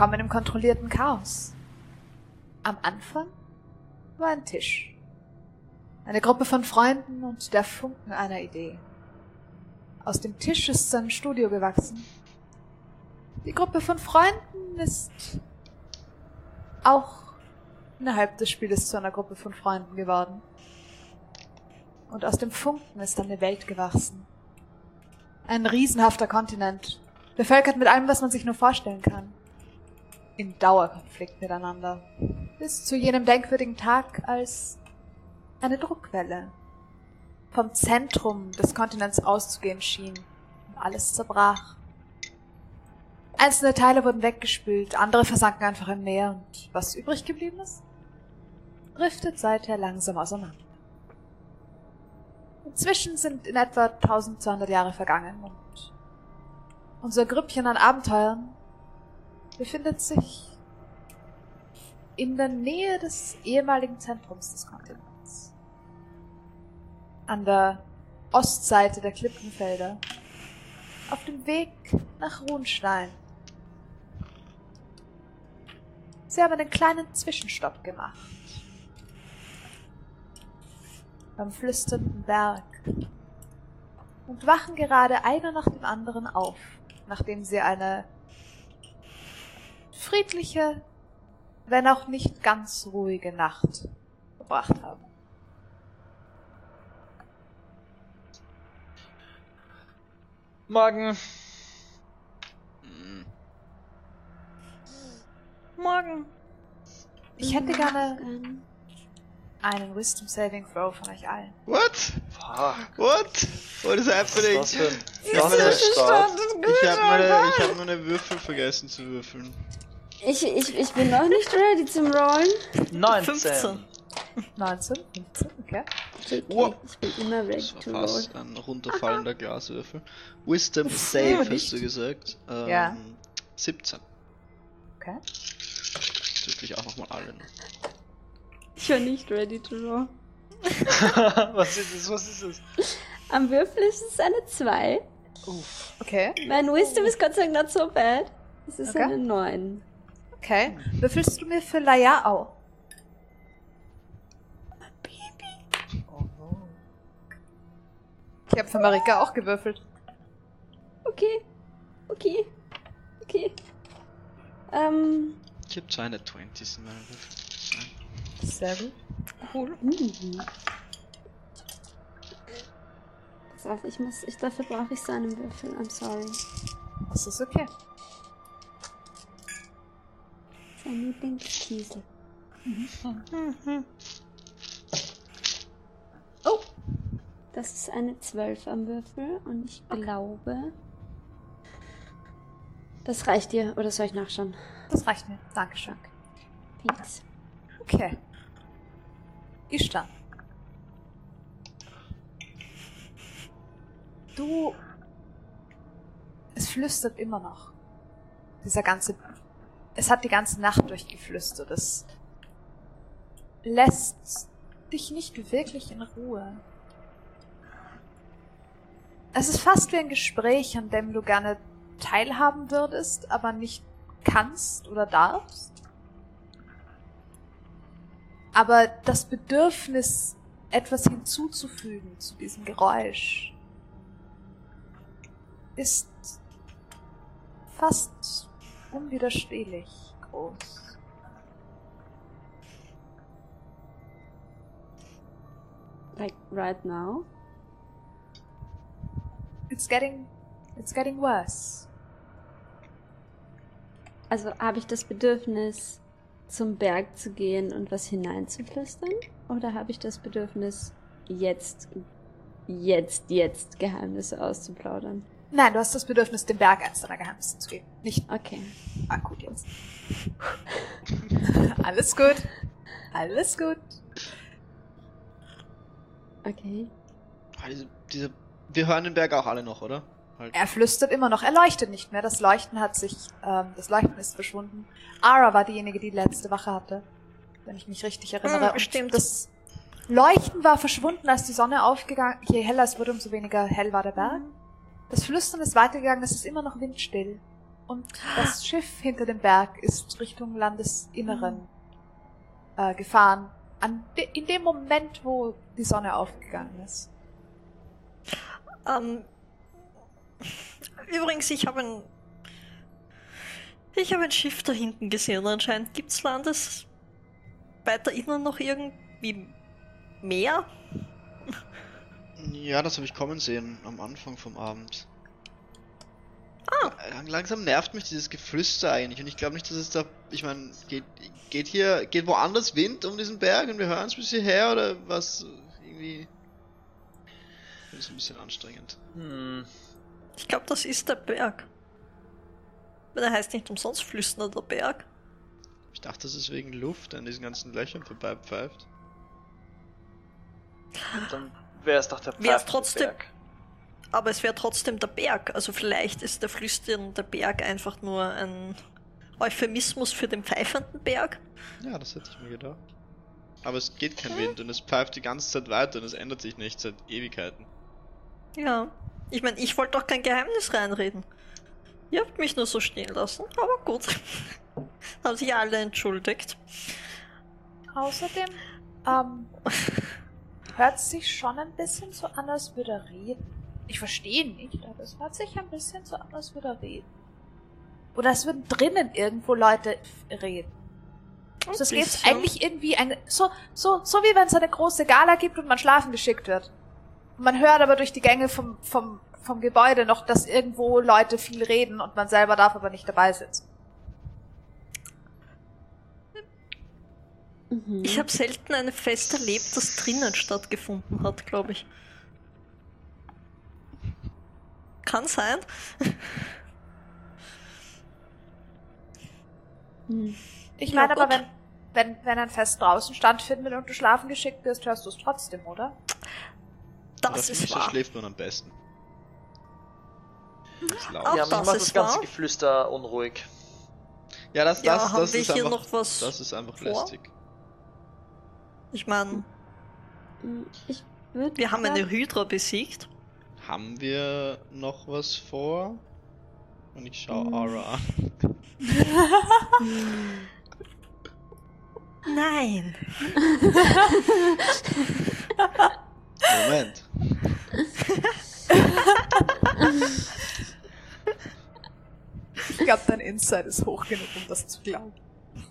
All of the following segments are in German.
Willkommen im kontrollierten Chaos. Am Anfang war ein Tisch. Eine Gruppe von Freunden und der Funken einer Idee. Aus dem Tisch ist ein Studio gewachsen. Die Gruppe von Freunden ist auch innerhalb des Spieles zu einer Gruppe von Freunden geworden. Und aus dem Funken ist eine Welt gewachsen. Ein riesenhafter Kontinent, bevölkert mit allem, was man sich nur vorstellen kann. In Dauerkonflikt miteinander. Bis zu jenem denkwürdigen Tag, als eine Druckwelle vom Zentrum des Kontinents auszugehen schien und alles zerbrach. Einzelne Teile wurden weggespült, andere versanken einfach im Meer und was übrig geblieben ist, driftet seither langsam auseinander. Inzwischen sind in etwa 1200 Jahre vergangen und unser Grüppchen an Abenteuern befindet sich in der Nähe des ehemaligen Zentrums des Kontinents. An der Ostseite der Klippenfelder, auf dem Weg nach Runstein. Sie haben einen kleinen Zwischenstopp gemacht. Beim flüsternden Berg. Und wachen gerade einer nach dem anderen auf, nachdem sie eine friedliche, wenn auch nicht ganz ruhige Nacht verbracht haben. Morgen. Morgen. Ich hätte gerne einen Wisdom Saving Throw von euch allen. What? Fuck. What? What is Was happening? ist das für ein, Ich was für ein? Ich habe meine, ich hab meine Würfel vergessen zu würfeln. Ich, ich, ich bin noch nicht ready zum Rollen. 19. 15. 19, 15, okay. Okay, Wow. Ich bin immer ready Das war to roll. fast ein runterfallender Glaswürfel. Wisdom Save hast du gesagt. Ähm, Ja. 17. Okay. Das würfel ich auch nochmal alle noch. Ich war nicht ready to roll. was ist das? Was ist das? Am Würfel ist es eine 2. Okay, Mein Wisdom ist Gott sei Dank not so bad. Es ist Okay. eine 9. okay. Würfelst du mir für Laia auch? Ich habe für Marika auch gewürfelt. Okay. Okay. Okay. Ähm. Ich habe zwei eine 20s in meinen Würfeln. Sehr gut. Cool. hm. Pass auf, ich muss. Ich, dafür brauche ich seinen Würfel. I'm sorry. Das ist okay. Sein Lieblingskiesel. Oh! Das ist eine 12 am Würfel und ich glaube. Das reicht dir, oder soll ich nachschauen? Das reicht mir. Dankeschön. Thanks. Okay. Ishtan. Du. Es flüstert immer noch. Dieser ganze. Es hat die ganze Nacht durchgeflüstert. Es lässt dich nicht wirklich in Ruhe. Es ist fast wie ein Gespräch, an dem du gerne teilhaben würdest, aber nicht kannst oder darfst. Aber das Bedürfnis, etwas hinzuzufügen zu diesem Geräusch, ist fast unwiderstehlich groß. Like right now? It's getting, it's getting worse. Also habe ich das Bedürfnis, zum Berg zu gehen und was hineinzuflüstern? Oder habe ich das Bedürfnis, jetzt, jetzt, jetzt Geheimnisse auszuplaudern? Nein, du hast das Bedürfnis, dem Berg eins deiner Geheimnisse zu geben. Nicht Okay. akut jetzt. Alles gut. Alles gut. Okay. Ah, diese, diese, wir hören den Berg auch alle noch, oder? Halt. Er flüstert immer noch. Er leuchtet nicht mehr. Das Leuchten hat sich, ähm, das Leuchten ist verschwunden. Ara war diejenige, die die letzte Wache hatte. Wenn ich mich richtig erinnere. Hm, stimmt. Das Leuchten war verschwunden, als die Sonne aufgegangen. Je heller es wurde, umso weniger hell war der Berg. Das Flüstern ist weitergegangen. Es ist immer noch windstill. und das Schiff hinter dem Berg ist Richtung Landesinneren äh, gefahren. An de in dem Moment, wo die Sonne aufgegangen ist. Ähm, übrigens, ich habe ein. Ich habe ein Schiff da hinten gesehen. Anscheinend gibt's Landes weiter innen noch irgendwie mehr. Ja, das habe ich kommen sehen am Anfang vom Abend. Ah. Lang- Langsam nervt mich dieses Geflüster eigentlich und ich glaube nicht, dass es da. Ich meine, geht, geht hier, geht woanders Wind um diesen Berg und wir hören es bis hierher oder was? Irgendwie. Das ist ein bisschen anstrengend. Hm. Ich glaube, das ist der Berg. Weil er heißt nicht umsonst flüsternder Berg. Ich dachte, das ist wegen Luft an diesen ganzen Löchern vorbeipfeift. Dann wäre es doch der Wär's pfeifende trotzdem- Berg. Aber es wäre trotzdem der Berg. Also vielleicht ist der flüsternde Berg einfach nur ein Euphemismus für den pfeifenden Berg. Ja, das hätte ich mir gedacht. Aber es geht kein Wind und es pfeift die ganze Zeit weiter und es ändert sich nicht seit Ewigkeiten. Ja. Ich meine, ich wollte doch kein Geheimnis reinreden. Ihr habt mich nur so stehen lassen, aber gut. Haben sich alle entschuldigt. Außerdem ähm, hört sich schon ein bisschen so an, als würde er reden. Ich verstehe nicht, aber es hört sich ein bisschen so an, als würde er reden. Oder es würden drinnen irgendwo Leute reden. Also es geht eigentlich irgendwie eine, so, so, so wie wenn es eine große Gala gibt und man schlafen geschickt wird. Und man hört aber durch die Gänge vom, vom, vom Gebäude noch, dass irgendwo Leute viel reden und man selber darf aber nicht dabei sitzen. Mhm. Ich habe selten ein Fest erlebt, das drinnen stattgefunden hat, glaube ich. Kann sein. Hm. Ich Ja, meine aber, wenn, wenn, wenn ein Fest draußen stattfindet und du schlafen geschickt wirst, hörst du es trotzdem, oder? Das Oder ist wahr. schläft man am besten. Ist laut. Auch ja, das macht ist das ganze wahr. Geflüster unruhig. Ja, das, Ja, das, haben das wir ist hier einfach, noch was das ist einfach vor? lästig. Ich meine, wir haben eine Hydra besiegt. Haben wir noch was vor? Und ich schaue. Aura an. Nein. Moment. Ich glaube, dein Insight ist hoch genug, um das zu glauben.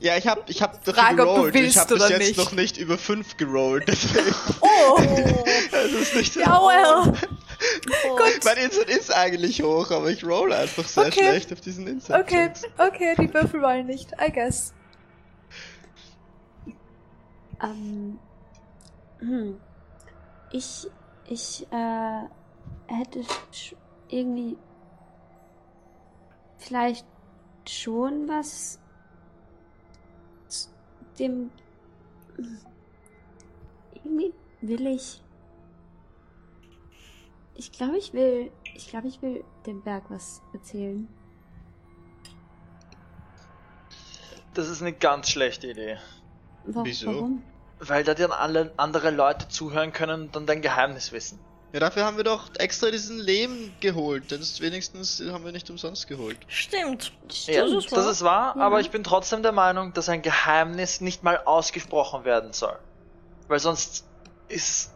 Ja, ich hab, ich hab Frage, ob du gerollt. willst ich hab bis jetzt nicht. noch nicht über 5 gerollt, deswegen. Oh! Das ist nicht so. ja, well. Gut. Mein Insight ist eigentlich hoch, aber ich roll einfach sehr Okay. schlecht auf diesen Insight. Okay, okay, die Würfel wollen nicht, I guess. Ähm, hm. Ich, ich, äh, hätte irgendwie vielleicht schon was dem irgendwie will ich ich glaube ich will ich glaube ich will dem Berg was erzählen Das ist eine ganz schlechte Idee. Wieso? warum Weil da dann alle andere Leute zuhören können und dann dein Geheimnis wissen. Ja, dafür haben wir doch extra diesen Lehm geholt. Das ist wenigstens haben wir nicht umsonst geholt. Stimmt. Ja, Das ist das wahr. ist wahr, Ja. aber ich bin trotzdem der Meinung, dass ein Geheimnis nicht mal ausgesprochen werden soll. Weil sonst ist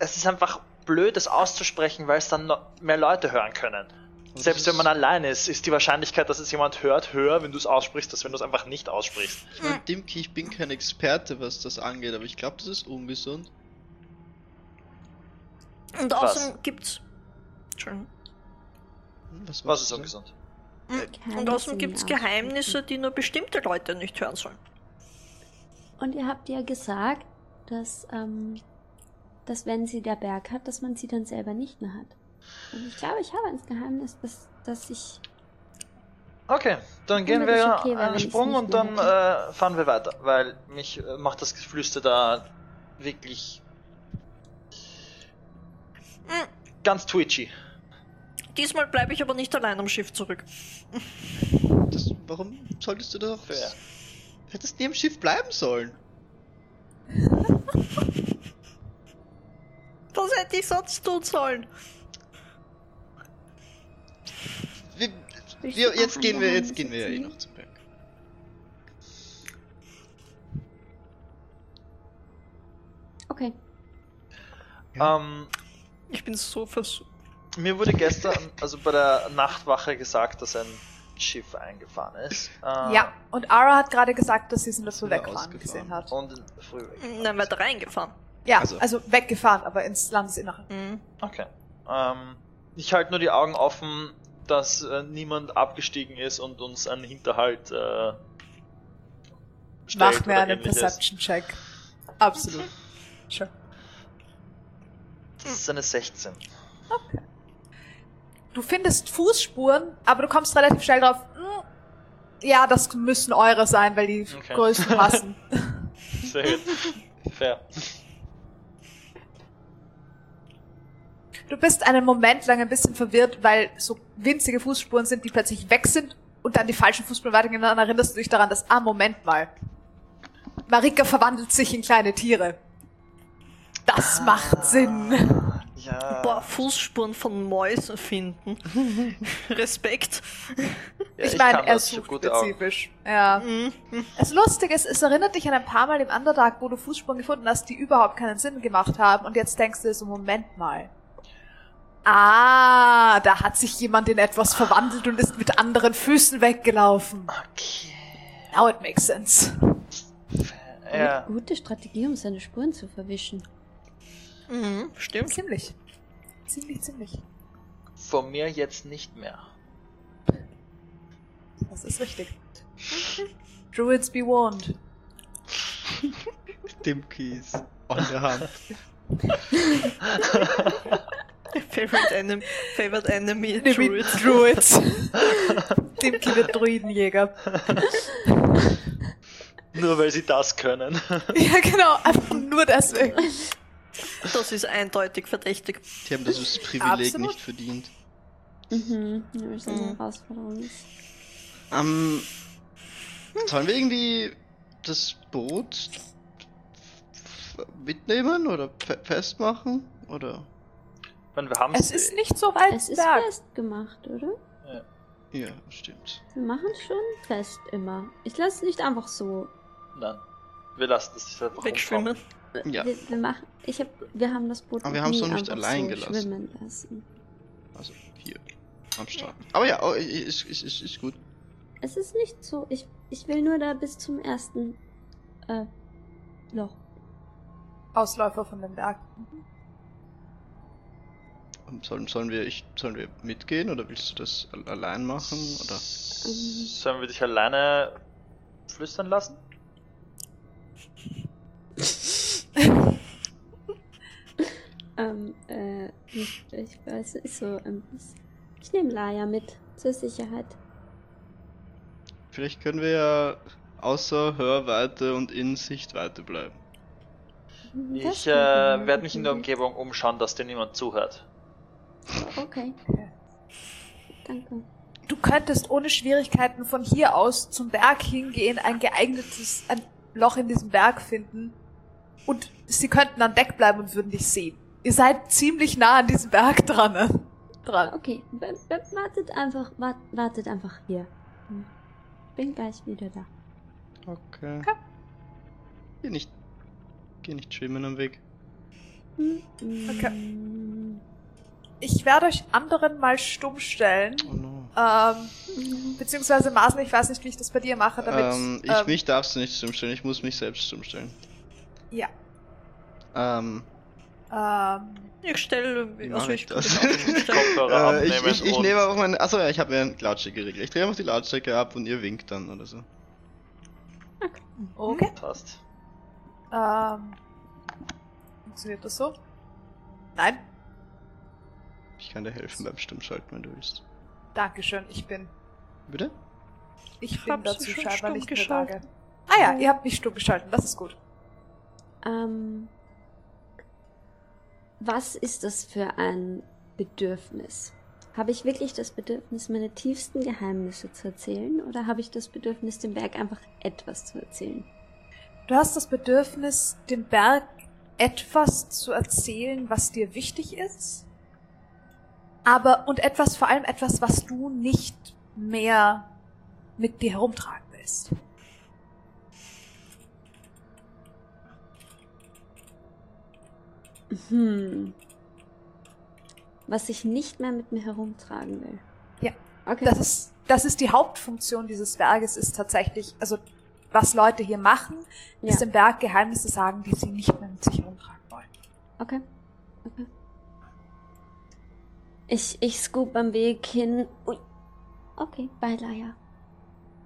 es ist einfach blöd, es auszusprechen, weil es dann noch mehr Leute hören können. Aber Selbst das wenn man allein ist, ist die Wahrscheinlichkeit, dass es jemand hört, höher, wenn du es aussprichst, als wenn du es einfach nicht aussprichst. Ich mein, Dimki, ich bin kein Experte, was das angeht, aber ich glaube, das ist ungesund. Und Was? außerdem gibt's. Entschuldigung. Hm, was, Was ist so? ungesund? Mhm. Und Geheimnisse außerdem gibt's. Geheimnisse, die nur bestimmte Leute nicht hören sollen. Und ihr habt ja gesagt, dass, ähm, dass wenn sie der Berg hat, dass man sie dann selber nicht mehr hat. Und ich glaube, ich habe ein Geheimnis, dass, dass ich. Okay, dann gehen wir okay, einen Sprung und dann äh, fahren wir weiter, weil mich äh, macht das Geflüster da wirklich Ganz twitchy. Diesmal bleibe ich aber nicht allein am Schiff zurück. Das, warum solltest du doch. Fair. Hättest nie im Schiff bleiben sollen. Was hätte ich sonst tun sollen? Wir, Wir, jetzt gehen wir, jetzt gehen wir ja eh noch zum Berg. Okay. Ja. Ähm, Ich bin so versucht. mir wurde gestern, also bei der Nachtwache gesagt, dass ein Schiff eingefahren ist. Äh, Ja, und Ara hat gerade gesagt, dass sie es in der Früh wir ausgefahren? gesehen hat. Und in der Früh weggefahren Nein, ist. weiter reingefahren. Ja, Also- also, weggefahren, aber ins Landesinnere. Mhm. Okay. Ähm, ich halte nur die Augen offen, dass äh, niemand abgestiegen ist und uns einen Hinterhalt äh, stellt Mach mir einen. Perception-Check. Absolut. Sure. Das ist eine 16. Du findest Fußspuren, aber du kommst relativ schnell drauf, "Hm, ja, das müssen eure sein, weil die Okay. Größen passen. Sehr gut. Fair. Du bist einen Moment lang ein bisschen verwirrt, weil so winzige Fußspuren sind, die plötzlich weg sind und dann die falschen Fußspuren weitergehen. Dann erinnerst du dich daran, dass, ah, Moment mal. Marika verwandelt sich in kleine Tiere. Das Ah. macht Sinn. Ja. Boah, Fußspuren von Mäusen finden. Respekt. ja, ich meine, er sucht spezifisch. Ja. Mhm. Das Lustige ist, es erinnert dich an ein paar Mal im Underdark, wo du Fußspuren gefunden hast, die überhaupt keinen Sinn gemacht haben. Und jetzt denkst du dir so, Moment mal. Ah, da hat sich jemand in etwas verwandelt und ist mit anderen Füßen weggelaufen. Okay. Now it makes sense. Ja. Gute Strategie, um seine Spuren zu verwischen. Mhm, stimmt. Ziemlich. Ziemlich, ziemlich. Von mir jetzt nicht mehr. Das ist richtig. Druids be warned. Dimkeys on der Hand. Favorite, enem favorite Enemy, Druid. Druid. Druids. Dimki wird Druidenjäger. Nur weil sie das können. Ja, genau. Einfach nur deswegen. Das ist eindeutig verdächtig. Die haben das Privileg Absolut. nicht verdient. Mhm. Das ist eine Mhm. Herausforderung. ist. Ähm, sollen wir irgendwie das Boot f- mitnehmen oder fe festmachen? Oder? Meine, wir haben Es ist nicht so weit Es ist festgemacht, oder? Ja, stimmt. Wir machen es schon fest immer. Ich lasse es nicht einfach so. Nein. Wir lassen das nicht einfach Wegschwimmen. Ja. Wir, wir machen. Ich hab, wir haben das Boot Aber wir haben's nie noch nicht allein so gelassen. schwimmen lassen. Also hier am Strand. Aber ja, oh, ist, ist, ist, ist gut. Es ist nicht so. Ich, ich will nur da bis zum ersten äh, Loch. Ausläufer von dem Berg. Sollen, sollen, wir, ich, sollen wir mitgehen oder willst du das al- allein machen? Oder? Ähm, Sollen wir dich alleine flüstern lassen? Ähm, äh, ich, ich weiß, ist so. Ähm, ich nehme Laia mit zur Sicherheit. Vielleicht können wir ja außer Hörweite und in Sichtweite bleiben. Das Ich äh, werde mich in der. Umgebung umschauen, dass dir niemand zuhört. Okay. Okay. Danke. Du könntest ohne Schwierigkeiten von hier aus zum Berg hingehen, ein geeignetes ein Loch in diesem Berg finden und sie könnten an Deck bleiben und würden dich sehen. Ihr seid ziemlich nah an diesem Berg dran. Ne? dran. Okay, wartet einfach, wart, wartet einfach hier. Bin gleich wieder da. Okay. Okay. Geh nicht. Geh nicht schwimmen am Weg. Hm, Okay. hm, Ich werde euch anderen mal stumm stellen. Oh no. Ähm, hm. beziehungsweise Marcel, ich weiß nicht, wie ich das bei dir mache, damit. ähm, ich, ähm, mich darfst du nicht stummstellen, ich muss mich selbst stummstellen. Ja. Ähm, Ähm, Ich stelle. Also ich das? Kopfhörer äh, ich ich, ich nehme einfach meine. Achso, ja, ich habe ja einen Lautstärkeregler. Ich drehe einfach die Lautstärke ab und ihr winkt dann oder so. okay. Passt. Ähm, funktioniert das so? Nein? Ich kann dir helfen beim Stummschalten, wenn du willst. Dankeschön, ich bin. Bitte? Ich Ich bin dazu schon scheinbar stumm nicht in der. Lage. Ah ja, ihr habt mich stumm geschalten, das ist gut. Ähm, was ist das für ein Bedürfnis? Habe ich wirklich das Bedürfnis, meine tiefsten Geheimnisse zu erzählen? Oder habe ich das Bedürfnis, dem Berg einfach etwas zu erzählen? Du hast das Bedürfnis, dem Berg etwas zu erzählen, was dir wichtig ist. Aber, und etwas, vor allem etwas, was du nicht mehr mit dir herumtragen willst. Hm. Was ich nicht mehr mit mir herumtragen will. Ja. Okay. Das ist, das ist die Hauptfunktion dieses Berges, ist tatsächlich, also was Leute hier machen, ja. ist dem Berg Geheimnisse sagen, die sie nicht mehr mit sich herumtragen wollen. Okay. Okay. Ich, ich scoop am Weg hin. Ui. Okay, bei Laia.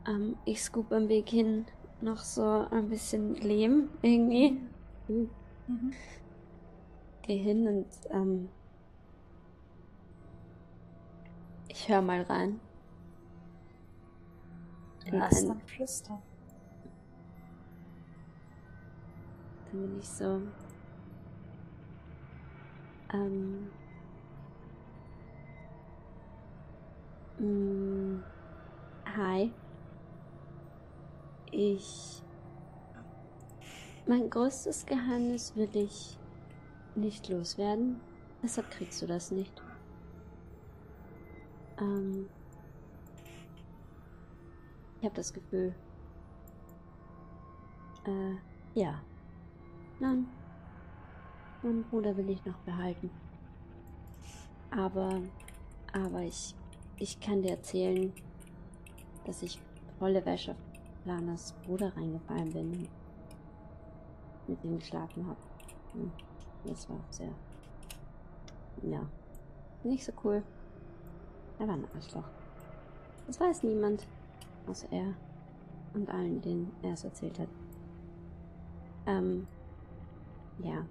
Ähm, ich scoop am Weg hin noch so ein bisschen Lehm irgendwie. Mhm. Geh hin und ähm, ich höre mal rein. In Lass ein- dann flüstern. Dann bin ich so. Ähm. mm, Hi. Ich. Mein größtes Geheimnis will ich nicht loswerden. Deshalb kriegst du das nicht. Ähm. Ich habe das Gefühl. Äh, ja. Nein. Meinen Bruder will ich noch behalten. Aber, aber ich, ich kann dir erzählen, dass ich volle Wäsche auf Lanas Bruder reingefallen bin mit ihm geschlafen habe. Hm, Das war sehr, ja, nicht so cool. Er war ein Arschloch. Das weiß niemand, außer er und allen, denen er es erzählt hat. Ähm, ja.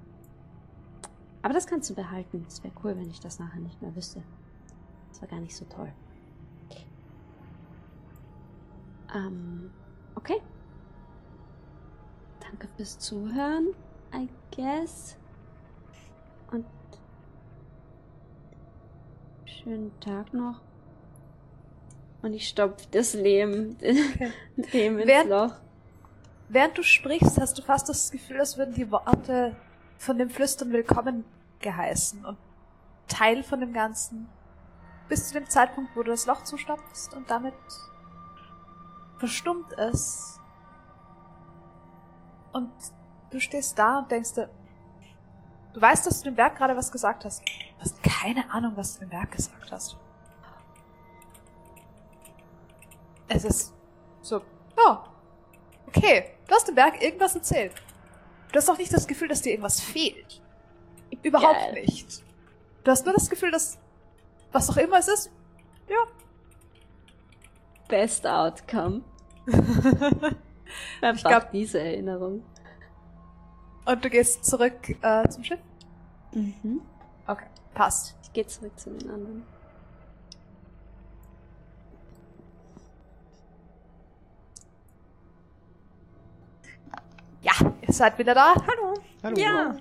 Aber das kannst du behalten. Es wäre cool, wenn ich das nachher nicht mehr wüsste. Das war gar nicht so toll. Ähm, okay. Danke fürs Zuhören, I guess. Und schönen Tag noch. Und ich stopf das Lehm, Lehm ins Während- Loch. Während du sprichst, hast du fast das Gefühl, als würden die Worte von dem Flüstern willkommen geheißen und Teil von dem Ganzen. Bis zu dem Zeitpunkt, wo du das Loch zustopfst und damit verstummt es. Und du stehst da und denkst dir, du weißt, dass du dem Berg gerade was gesagt hast. Du hast keine Ahnung, was du dem Berg gesagt hast. Es ist so, ja, okay, du hast dem Berg irgendwas erzählt. Du hast auch nicht das Gefühl, dass dir irgendwas fehlt. Überhaupt Geil. nicht. Du hast nur das Gefühl, dass was auch immer es ist, ja, Best Outcome. Ich glaub- diese Erinnerung. Und du gehst zurück äh, zum Schiff. Mhm. Okay, passt. Ich gehe zurück zu den anderen. Ja, ihr seid wieder da. Hallo. Hallo. Ja.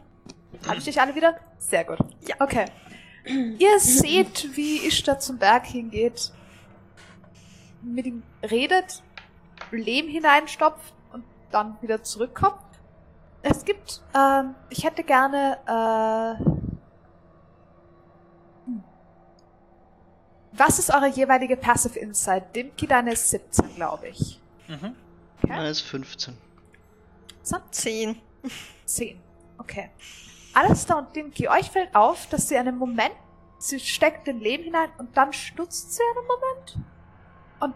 Habe ich dich alle wieder? Sehr gut. Ja. Okay. Ihr seht, wie Ishtar zum Berg hingeht, mit ihm redet, Lehm hineinstopft und dann wieder zurückkommt. Es gibt, ähm, ich hätte gerne, äh, hm. was ist eure jeweilige Passive Insight? Dimki, deine ist 17, glaube ich. Mhm. Meine ist 15. So, Zehn. 10. Okay. Alistair und Dimki, euch fällt auf, dass sie einen Moment, sie steckt den Leben hinein und dann stutzt sie einen Moment und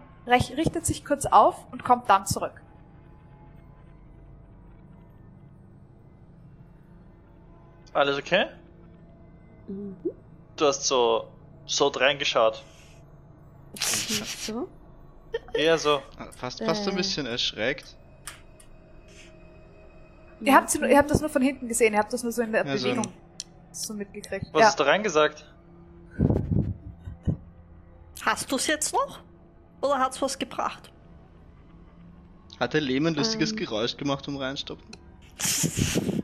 richtet sich kurz auf und kommt dann zurück. Alles okay? Mhm. Du hast so, so reingeschaut. Nicht so? Eher so. Ah, Fast, fast ein Äh. bisschen erschreckt. Ihr habt, sie ihr habt das nur von hinten gesehen, ihr habt das nur so in der Ja, so Bewegung so mitgekriegt. Was ja. hast du reingesagt? Hast du's jetzt noch? Oder hat's was gebracht? Hat der Lehm ein lustiges Ähm. Geräusch gemacht, um reinstopfen?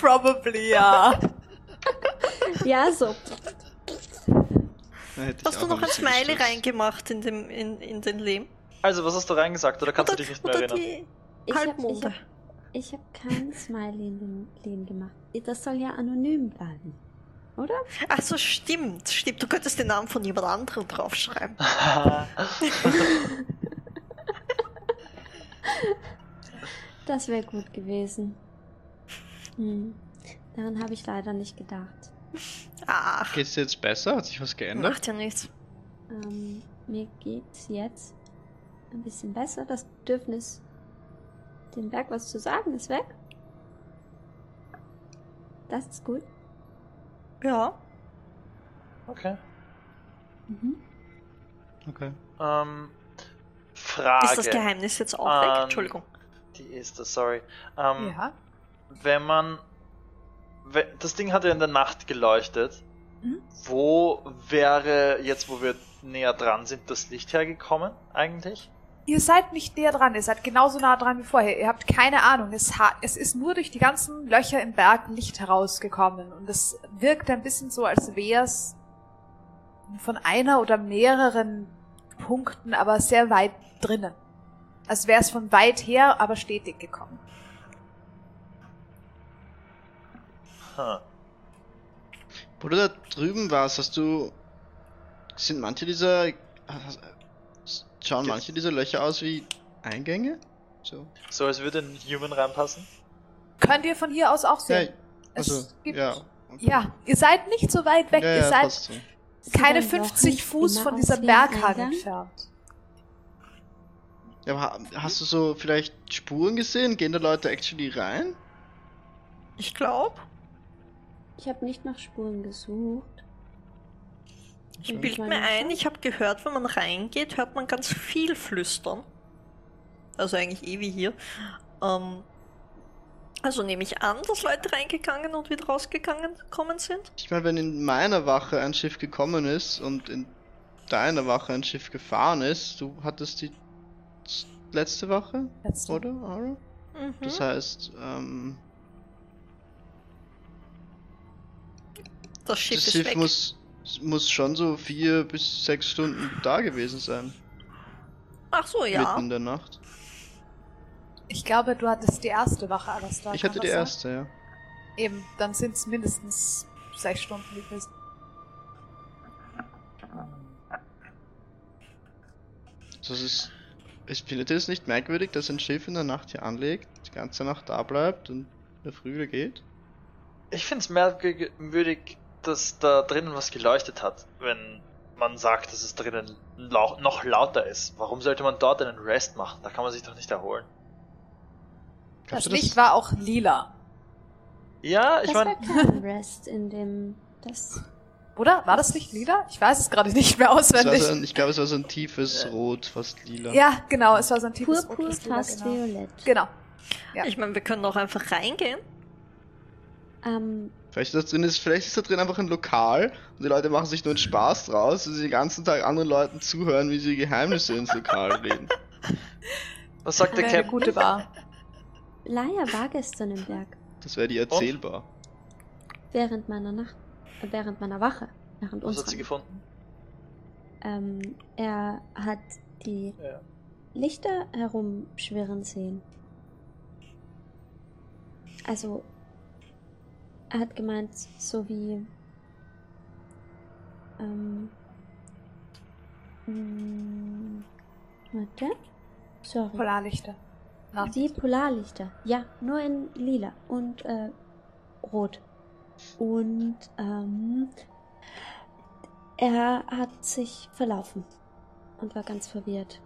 Probably, ja. Ja, so. Hast du noch ein Smiley gestutzt. reingemacht in, dem, in, in den Lehm? Also, was hast du reingesagt? Oder kannst du dich nicht mehr oder erinnern? die Ich habe ich Halbmonde? hab, ich hab kein Smiley in den Leben gemacht. Das soll ja anonym bleiben. oder? Ach so, stimmt. Stimmt, du könntest den Namen von jemand anderem draufschreiben. Das wäre gut gewesen. Hm. Daran habe ich leider nicht gedacht. Ach, Geht's dir jetzt besser? Hat sich was geändert? macht ja nichts. Ähm, mir geht's jetzt ein bisschen besser. Das Bedürfnis, dem Berg was zu sagen, ist weg. Das ist gut. Ja. okay. Mhm. Okay. Ähm, Frage. Ist das Geheimnis jetzt auch Ähm, weg? Entschuldigung. Die ist das, sorry. Ähm, Ja. Wenn man. we- Das Ding hat ja in der Nacht geleuchtet. Mhm. Wo wäre, jetzt wo wir näher dran sind, das Licht hergekommen eigentlich? Ihr seid nicht näher dran, ihr seid genauso nah dran wie vorher. Ihr habt keine Ahnung. Es, ha es ist nur durch die ganzen Löcher im Berg Licht herausgekommen. Und es wirkt ein bisschen so, als wäre es von einer oder mehreren Punkten, aber sehr weit drinnen. Als wäre es von weit her, aber stetig gekommen. Wo du da drüben warst, hast du. Sind manche dieser. hast- Schauen Jetzt- manche dieser Löcher aus wie Eingänge? So. So als würde ein Human reinpassen? Könnt ihr von hier aus auch Ja, sehen. also, es gibt, ja. ja, ihr seid nicht so weit weg. ja, ihr ja, seid passt so. Keine ein Loch 50 nicht Fuß von dieser Berghang entfernt. Ja, aber ha- hast du so vielleicht Spuren gesehen? Gehen da Leute actually rein? Ich glaube, Ich habe nicht nach Spuren gesucht. ich bild mir ein, ich habe gehört, wenn man reingeht, hört man ganz viel flüstern. Also eigentlich eh wie hier. Ähm, also nehme ich an, dass Leute reingegangen und wieder rausgegangen kommen sind. Ich meine, wenn in meiner Wache ein Schiff gekommen ist und in deiner Wache ein Schiff gefahren ist, du hattest die letzte Wache, Letzte. oder, Ara? Mhm. Das heißt, ähm, das Schiff das ist Schiff weg. muss, muss schon so vier bis sechs Stunden da gewesen sein. Ach so, ja. Mitten in der Nacht. Ich glaube, du hattest die erste Wache, Alastar. Ich hatte die sein? erste, ja. Eben, dann sind es mindestens sechs Stunden gewesen. Das ist. Ich finde es nicht merkwürdig, dass ein Schiff in der Nacht hier anlegt, die ganze Nacht da bleibt und in der Früh wieder geht. Ich finde es merkwürdig, dass da drinnen was geleuchtet hat, wenn man sagt, dass es drinnen lau noch lauter ist. Warum sollte man dort einen Rest machen? Da kann man sich doch nicht erholen. Glaubst Das du, Licht war auch lila. Ja, ich das meine, war kein Rest in dem. Das. Oder? War das Licht lila? Ich weiß es gerade nicht mehr auswendig. so ein, ich glaube, es war so ein tiefes Äh. Rot, fast lila. ja, genau, es war so ein tiefes Purpur, rotes Lila, fast genau. violett. Genau. Ja. Ich meine, wir können auch einfach reingehen. Ähm, Vielleicht ist, drin, vielleicht ist da drin einfach ein Lokal und die Leute machen sich nur einen Spaß draus, und sie den ganzen Tag anderen Leuten zuhören, wie sie Geheimnisse ins Lokal reden. was sagt der Captain? gute Bar. Laia war gestern im Berg. Das wäre die erzählbar. Während meiner Nacht. Äh, während meiner Wache. Während Was hat sie gefunden? Ähm, er hat die Ja. Lichter herumschwirren sehen. Also, er hat gemeint, so wie. Ähm. mh, Warte. Sorry. Polarlichter. Nacht. Wie Polarlichter. Ja, nur in lila und äh, rot. Und ähm, er hat sich verlaufen und war ganz verwirrt.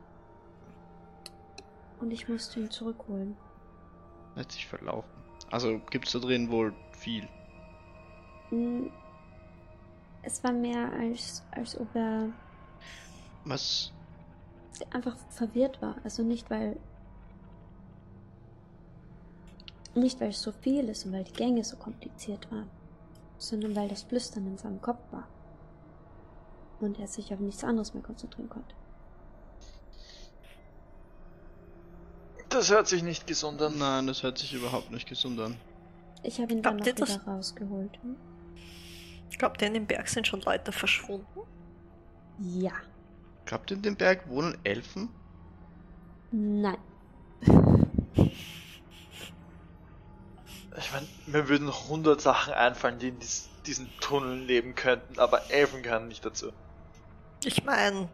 Und ich musste ihn zurückholen. Hat sich verlaufen. Also gibt's da drin wohl viel. Mm, Es war mehr als, als ob er Was? einfach verwirrt war. Also nicht weil. Nicht weil es so viel ist und weil die Gänge so kompliziert waren, sondern weil das Flüstern in seinem Kopf war. Und er sich auf nichts anderes mehr konzentrieren konnte. Das hört sich nicht gesund an. Nein, das hört sich überhaupt nicht gesund an. Ich habe ihn dann Glaubt noch wieder das? rausgeholt. Hm? Glaubt ihr, in dem Berg sind schon Leute verschwunden? Ja. Glaubt ihr, in dem Berg wohnen Elfen? Nein. Ich meine, mir würden hundert Sachen einfallen, die in dies, diesen Tunneln leben könnten, aber Elfen gehören nicht dazu. Ich meine,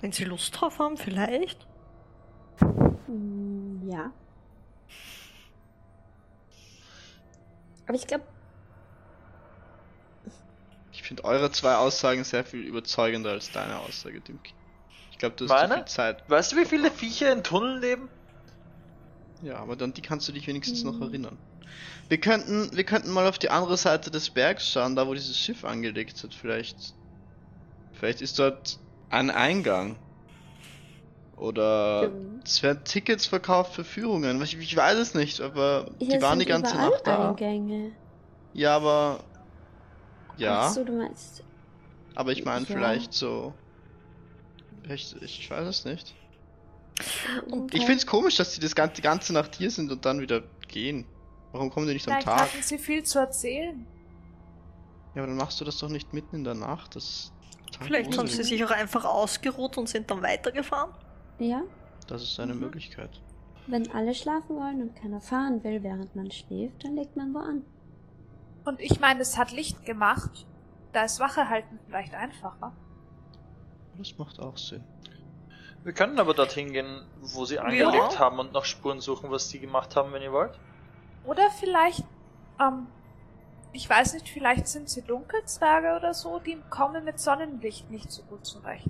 wenn sie Lust drauf haben, vielleicht. Hm, ja. Aber ich glaube, Ich finde eure zwei Aussagen sehr viel überzeugender als deine Aussage, Dimki. Ich glaube, du hast zu Meine? viel Zeit. Weißt du, wie viele Viecher in Tunneln leben? Ja, aber dann die kannst du dich wenigstens Mhm. noch erinnern. Wir könnten, wir könnten mal auf die andere Seite des Bergs schauen, da wo dieses Schiff angelegt hat. Vielleicht, vielleicht ist dort ein Eingang. Oder Stimmt. es werden Tickets verkauft für Führungen. Ich, ich weiß es nicht, aber hier die waren die ganze Nacht da. Eingänge. Ja, aber ja, Ach so, du meinst. aber ich meine Ja. vielleicht so. Ich, ich weiß es nicht. Und Ich find's komisch, dass die das ganze, die ganze Nacht hier sind und dann wieder gehen. Warum kommen die nicht am Vielleicht Tag? hatten sie viel zu erzählen. Ja, aber dann machst du das doch nicht mitten in der Nacht. Das Vielleicht haben sie sich auch einfach ausgeruht und sind dann weitergefahren. Ja, Das ist eine Mhm. Möglichkeit. wenn alle schlafen wollen und keiner fahren will, während man schläft, dann legt man wo an. Und ich meine, es hat Licht gemacht. Da ist Wache halten vielleicht einfacher. Das macht auch Sinn. Wir können aber dorthin gehen, wo sie angelegt haben und nach Spuren suchen, was sie gemacht haben, wenn ihr wollt. Oder vielleicht, ähm, ich weiß nicht, vielleicht sind sie Dunkelzwerge oder so, die kommen mit Sonnenlicht nicht so gut zurecht.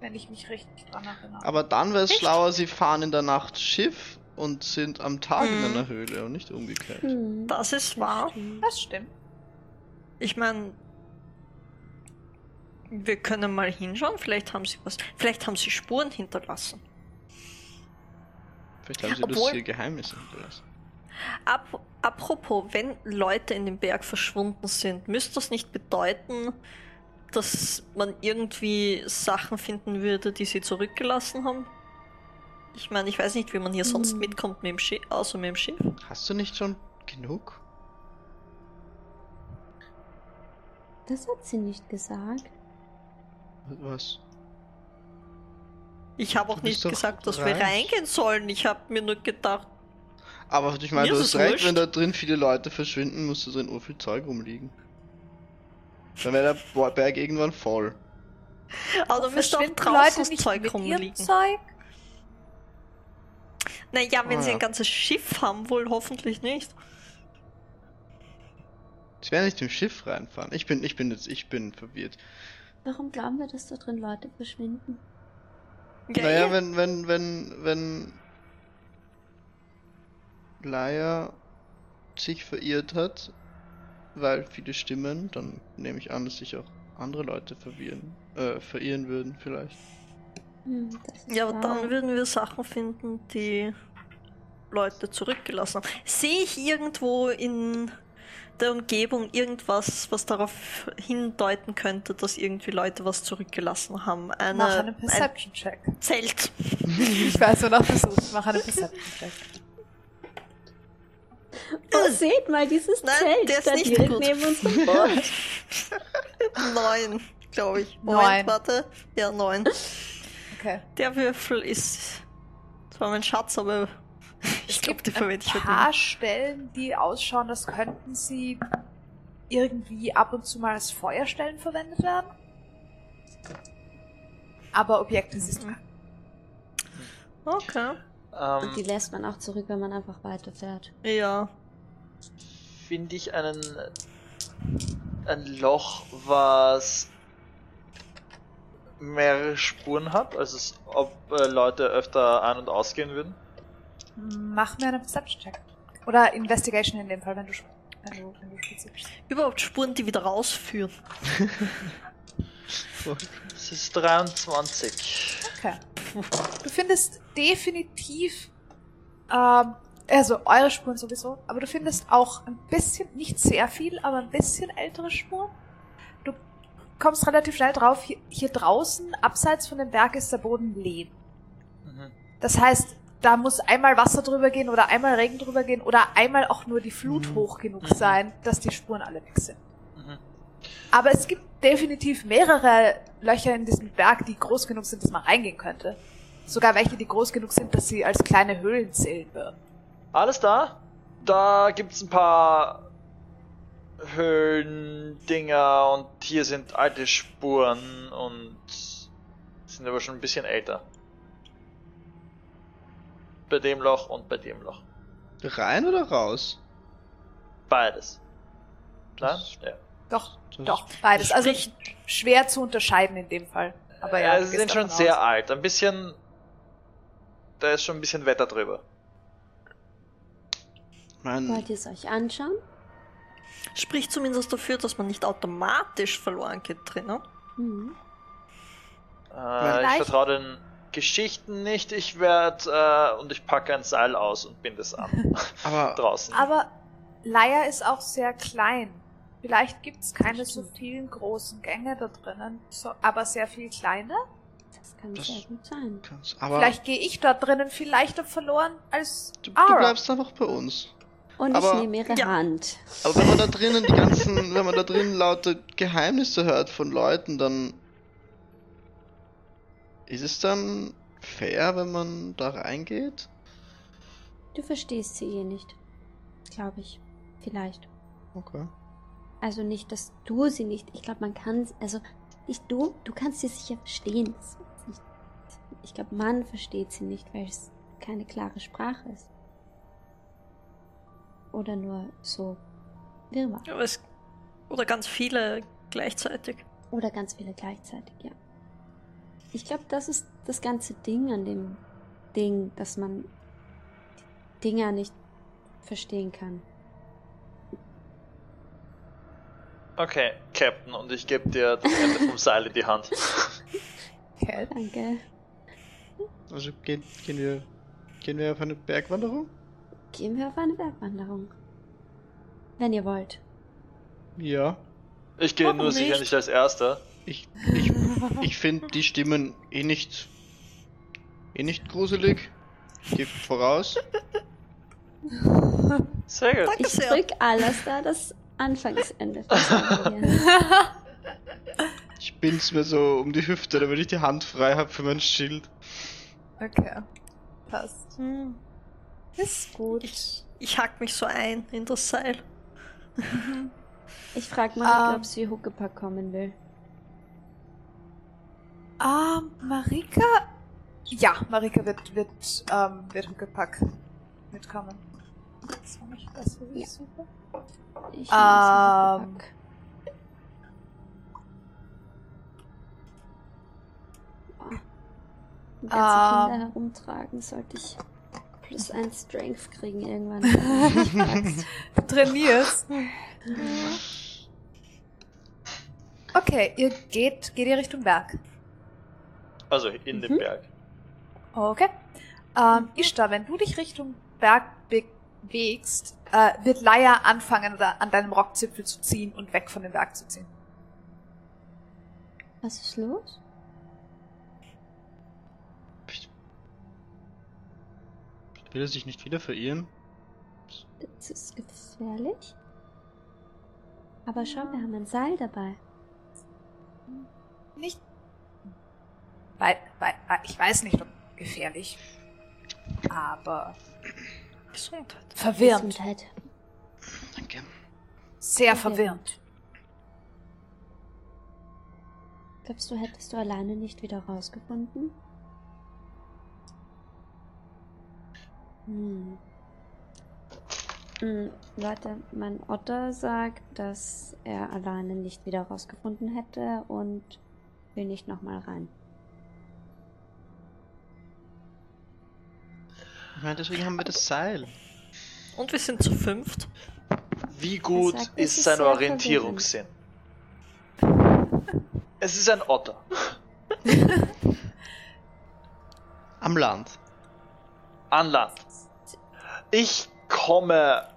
Wenn ich mich richtig dran erinnere. Aber dann wäre es schlauer, sie fahren in der Nacht Schiff und sind am Tag in Mhm. einer Höhle und nicht umgekehrt. Hm, Das ist wahr. das stimmt. Ich meine, wir können mal hinschauen. Vielleicht haben sie was. Vielleicht haben sie Spuren hinterlassen. Vielleicht haben sie Obwohl- lustige Geheimnisse hinterlassen. Ap apropos, wenn Leute in dem Berg verschwunden sind, müsste das nicht bedeuten, dass man irgendwie Sachen finden würde, die sie zurückgelassen haben? Ich meine, ich weiß nicht, wie man hier sonst Hm. mitkommt mit dem Schiff, außer mit dem Schiff. Hast du nicht schon genug? Das hat sie nicht gesagt. Was? Ich habe auch Du nicht gesagt, dass wir reich. reingehen sollen. Ich habe mir nur gedacht, Aber ich meine, du ist hast recht, wurscht. wenn da drin viele Leute verschwinden, muss da drin ur viel Zeug rumliegen. Dann wäre der Berg irgendwann voll. aber da müsste auch draußen Leute nicht Zeug rumliegen. Zeug? Naja, wenn Ah, sie ja. ein ganzes Schiff haben, wohl hoffentlich nicht. Ich werde nicht im Schiff reinfahren. Ich bin, ich bin jetzt, ich bin verwirrt. Warum glauben wir, dass da drin Leute verschwinden? Ja, naja, eh. wenn, wenn, wenn, wenn Laia sich verirrt hat, weil viele Stimmen, dann nehme ich an, dass sich auch andere Leute verwirren, äh, verirren würden vielleicht. Hm, Ja, aber dann würden wir Sachen finden, die Leute zurückgelassen haben. Sehe ich irgendwo in der Umgebung irgendwas, was darauf hindeuten könnte, dass irgendwie Leute was zurückgelassen haben? Eine, Mach einen ein Perception-Check. Zelt. Ich weiß, wonach du suchst. Mach einen Perception-Check. Oh, seht mal, dieses Nein, Zelt der ist da nicht direkt gut. neben unserem Boot. Neun, glaube ich. Neun. Moment, warte. Ja, neun. Okay. Der Würfel ist zwar mein Schatz, aber ich Es glaube, gibt die ein verwende ich heute paar nicht. Stellen, die ausschauen, als könnten sie irgendwie ab und zu mal als Feuerstellen verwendet werden. Aber Objekte siehst du Mhm. Okay. Und die Ähm, lässt man auch zurück, wenn man einfach weiterfährt. Ja. Finde ich einen ein Loch, was mehrere Spuren hat, also es, ob äh, Leute öfter ein- und ausgehen würden. Mach mir einen Perception-Check. Oder Investigation in dem Fall, wenn du, sp- wenn du, wenn du spezifisch Überhaupt Spuren, die wieder rausführen. Das ist 23. Okay. Du findest definitiv, ähm, also eure Spuren sowieso, aber du findest auch ein bisschen, nicht sehr viel, aber ein bisschen ältere Spuren. Du kommst relativ schnell drauf, hier, hier draußen, abseits von dem Berg, ist der Boden lehm. Mhm. Das heißt, da muss einmal Wasser drüber gehen oder einmal Regen drüber gehen oder einmal auch nur die Flut Mhm. hoch genug Mhm. sein, dass die Spuren alle weg sind. Mhm. Aber es gibt definitiv mehrere Löcher in diesem Berg, die groß genug sind, dass man reingehen könnte. Sogar welche, die groß genug sind, dass sie als kleine Höhlen zählen würden. Alles da? Da gibt's ein paar Höhlendinger und hier sind alte Spuren und sind aber schon ein bisschen älter. Bei dem Loch und bei dem Loch. Rein oder raus? Beides. Nein? Ja. Doch, Das- doch, beides. Also Sprich- schwer zu unterscheiden in dem Fall. Aber ja, ja, du sie sind schon sehr aus. alt. Ein bisschen. Da ist schon ein bisschen Wetter drüber. Mein, Wollt ihr es euch anschauen? Spricht zumindest dafür, dass man nicht automatisch verloren geht drinnen. Mhm. Äh, ich vertraue den Geschichten nicht. Ich werde äh, und ich packe ein Seil aus und binde es an. aber Draußen. Aber Leia ist auch sehr klein. Vielleicht gibt's keine Das so vielen großen Gänge da drinnen, so, aber sehr viel kleine. Das kann Das- sehr gut sein. Vielleicht gehe ich dort drinnen viel leichter verloren als du, du Ara. bleibst einfach bei uns. Und Aber- ich nehme ihre Ja. Hand. Aber wenn man da drinnen die ganzen, wenn man da drinnen lauter Geheimnisse hört von Leuten, dann ist es dann fair, wenn man da reingeht? Du verstehst sie eh nicht. Glaube ich. Vielleicht. Okay. Also nicht, dass du sie nicht. Ich glaube, man kann. Also nicht du. Du kannst sie sicher verstehen. Nicht, ich glaube, man versteht sie nicht, weil es keine klare Sprache ist. Oder nur so Wirrwarr. Es, oder ganz viele gleichzeitig. Oder ganz viele gleichzeitig, ja. Ich glaube, das ist das ganze Ding an dem Ding, dass man die Dinger nicht verstehen kann. Okay, Captain, und ich gebe dir das Ende vom Seil in die Hand. Okay. Danke. Also gehen, gehen wir gehen wir auf eine Bergwanderung? Gehen wir auf eine Bergwanderung. Wenn ihr wollt. Ja. Ich gehe nur sicher nicht? nicht als Erster. Ich ich, ich finde die Stimmen eh nicht eh nicht gruselig. Ich geh voraus. Sehr gut. Danke Ich drück Alastair das Anfangsende. Ich bin's mir so um die Hüfte, damit ich die Hand frei habe für mein Schild. Okay. Passt. Hm. Ist gut. Ich, ich hack mich so ein in das Seil. Ich frag mal, Ähm. ob sie Huckepack kommen will. Ah, Marika? Ja, Marika wird, wird, ähm, wird Huckepack mitkommen. Das war nicht das, ich Ja. suche. Ich Ähm. Die ganze Ähm. Kinder herumtragen sollte ich plus ein Strength kriegen irgendwann. Trainierst. Okay, ihr geht, geht ihr Richtung Berg. Also in den Mhm. Berg. Okay. Ähm, Ishtar, wenn du dich Richtung Berg bewegst, äh, wird Leia anfangen, an deinem Rockzipfel zu ziehen und weg von dem Berg zu ziehen. Was ist los? Will er sich nicht wieder verirren? Es ist gefährlich. Aber schau, wir haben ein Seil dabei. Nicht. Weil, weil ich weiß nicht, ob gefährlich. Aber Gesundheit. verwirrend. Gesundheit. Danke. Sehr verwirrend. Glaubst du, hättest du alleine nicht wieder rausgefunden? Hm. Hm, warte, mein Otter sagt, dass er alleine nicht wieder rausgefunden hätte und will nicht nochmal rein. Ich meine, deswegen haben wir das Seil. Und wir sind zu fünft. Wie gut sagt, ist sein Orientierungssinn? Es ist ein Otter. Am Land. An Land. Ich komme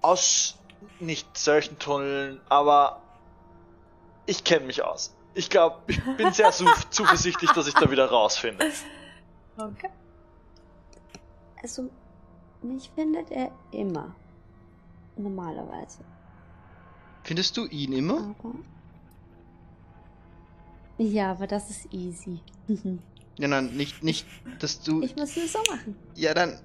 aus nicht solchen Tunneln, aber ich kenne mich aus. Ich glaube, ich bin sehr zu zuversichtlich, dass ich da wieder rausfinde. Okay. Also, mich findet er immer. Normalerweise. Findest du ihn immer? Aber. Ja, aber das ist easy. Ja, nein, nicht, nicht, dass du. Ich muss nur so machen. Ja, dann.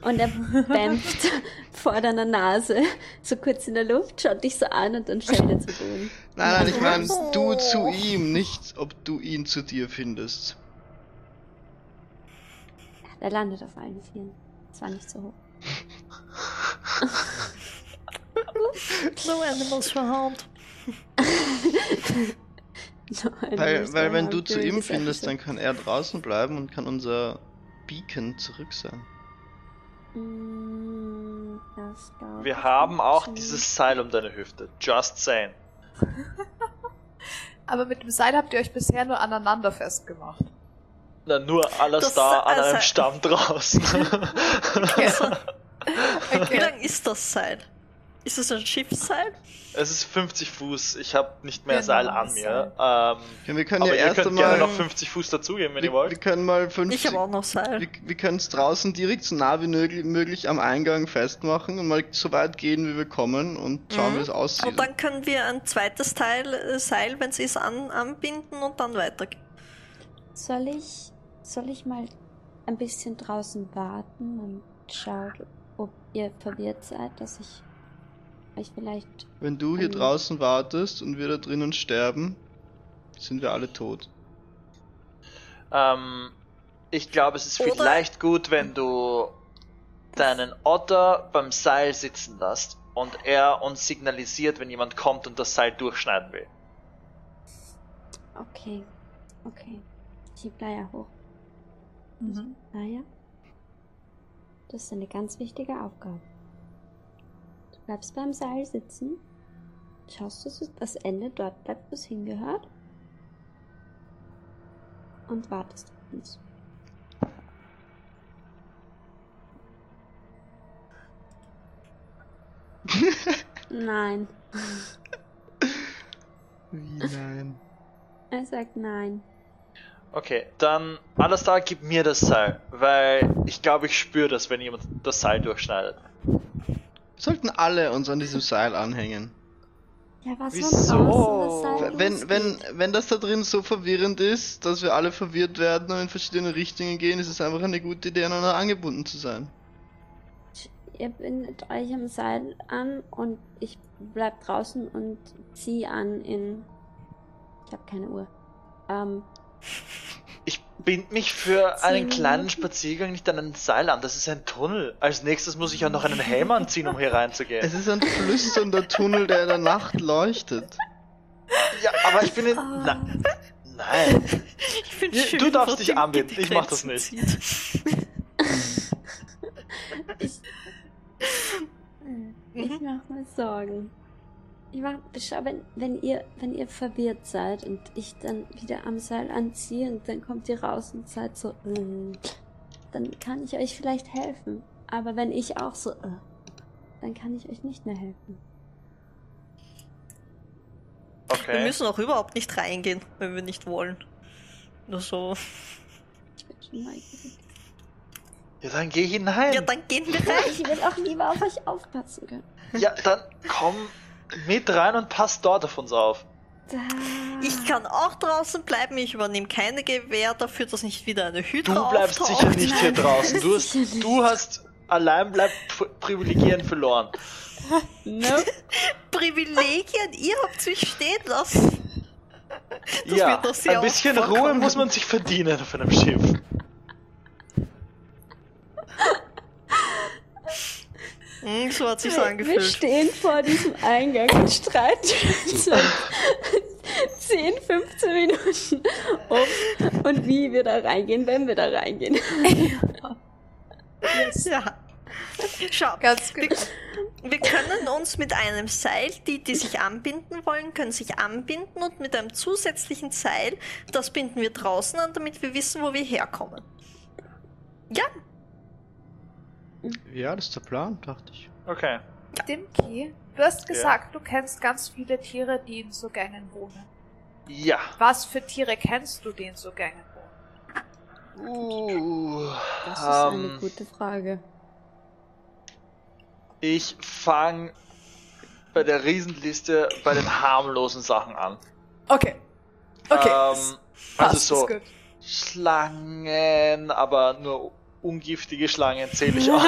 Und er dämpft vor deiner Nase, so kurz in der Luft, schaut dich so an und dann fällt er zu Boden. Nein, nein, ich meine du zu ihm, nicht ob du ihn zu dir findest. Er landet auf allen Vieren. Das war nicht so hoch. No animals were harmed. No, Weil, weil wenn du zu ihm findest, dann kann er draußen bleiben und kann unser Beacon zurück sein. Mm, Wir haben auch nicht. dieses Seil um deine Hüfte. Just saying. Aber mit dem Seil habt ihr euch bisher nur aneinander festgemacht. Na, nur alles Das- da an also- einem Stamm draußen. Wie Okay. lang ist das Seil? Ist es ein Schiffsseil? es ist 50 Fuß. Ich habe nicht mehr Seil an mir. Ähm, Ja, wir können aber ja ihr erst könnt gerne einmal. noch 50 Fuß dazugeben, wenn wir, ihr wollt. wir können mal 50. Ich habe auch noch Seil. Wir, wir können es draußen direkt so nah wie möglich, möglich am Eingang festmachen und mal so weit gehen, wie wir kommen und schauen, Mhm. wie es aussieht. Und dann können wir ein zweites Teil, äh, Seil, wenn es ist, an, anbinden und dann weitergehen. Soll ich, soll ich mal ein bisschen draußen warten und schauen, ob ihr verwirrt seid, dass ich euch vielleicht. Wenn du hier draußen wartest und wir da drinnen sterben, sind wir alle tot. Ähm, ich glaube, es ist Oder- vielleicht gut, wenn du deinen Otter beim Seil sitzen lässt und er uns signalisiert, wenn jemand kommt und das Seil durchschneiden will. Okay, okay. Ich heb Leier hoch. Mhm. Leier? Das ist eine ganz wichtige Aufgabe. Du bleibst beim Seil sitzen, schaust, dass das Ende dort bleibt, wo es hingehört. Und wartest auf uns. Nein. Wie nein. Er sagt nein. Okay, dann alles da, gib mir das Seil, weil ich glaube, ich spüre das, wenn jemand das Seil durchschneidet. Wir sollten alle uns an diesem Seil anhängen. Ja, was Wieso? Wenn, wenn, wenn das da drin so verwirrend ist, dass wir alle verwirrt werden und in verschiedene Richtungen gehen, ist es einfach eine gute Idee, aneinander angebunden zu sein. Ihr bindet euch am Seil an und ich bleib draußen und zieh an in. Ich habe keine Uhr. Ähm, Ich bind mich für Zehn einen kleinen Minuten? Spaziergang nicht an ein Seil an, das ist ein Tunnel. Als nächstes muss ich auch noch einen Helm anziehen, um hier reinzugehen. Es ist ein flüsternder Tunnel, der in der Nacht leuchtet. Ja, aber ich bin in... Ah. Na, nein. Ich finde Ja, schön, du darfst dich anbinden, ich mach das nicht. ich. Ich mach mir Sorgen. Ich mach, schau, wenn, wenn ihr, wenn ihr verwirrt seid und ich dann wieder am Seil anziehe und dann kommt ihr raus und seid so, äh, dann kann ich euch vielleicht helfen. Aber wenn ich auch so, äh, dann kann ich euch nicht mehr helfen. Wir Okay. müssen auch überhaupt nicht reingehen, wenn wir nicht wollen. Nur so. Ich bin schon neugierig. Ja, dann geh hinein. Ja, dann gehen wir rein. ich will auch lieber auf euch aufpassen können. Ja, dann komm mit rein und pass dort auf uns auf. Da. Ich kann auch draußen bleiben. Ich übernehme keine Gewähr dafür, dass nicht wieder eine Du Hydra bleibst auftaucht. sicher nicht hier draußen. Du hast, du hast allein bleibt Privilegien verloren. Nope. Privilegien, ihr habt mich stehen lassen. Das ja, wird doch sehr ein bisschen oft Ruhe vorkommen. muss man sich verdienen auf einem Schiff. Hm, so hat Wir, wir angefühlt. stehen vor diesem Eingang und streiten seit 10, 15 Minuten um und wie wir da reingehen, wenn wir da reingehen. Ja. Schau, Ganz wir, wir können uns mit einem Seil, die, die sich anbinden wollen, können sich anbinden und mit einem zusätzlichen Seil, das binden wir draußen an, damit wir wissen, wo wir herkommen. Ja, Ja, das ist der Plan, dachte ich. Okay. Dimki, du hast gesagt, du kennst ganz viele Tiere, die in so Gängen wohnen. Ja. Was für Tiere kennst du, die in so Gängen wohnen? Uh, Das ist eine ähm, gute Frage. Ich fange bei der Riesenliste bei den harmlosen Sachen an. Okay. Okay. Ähm, also so ist gut. Schlangen, aber nur ungiftige Schlangen zähle ich auf.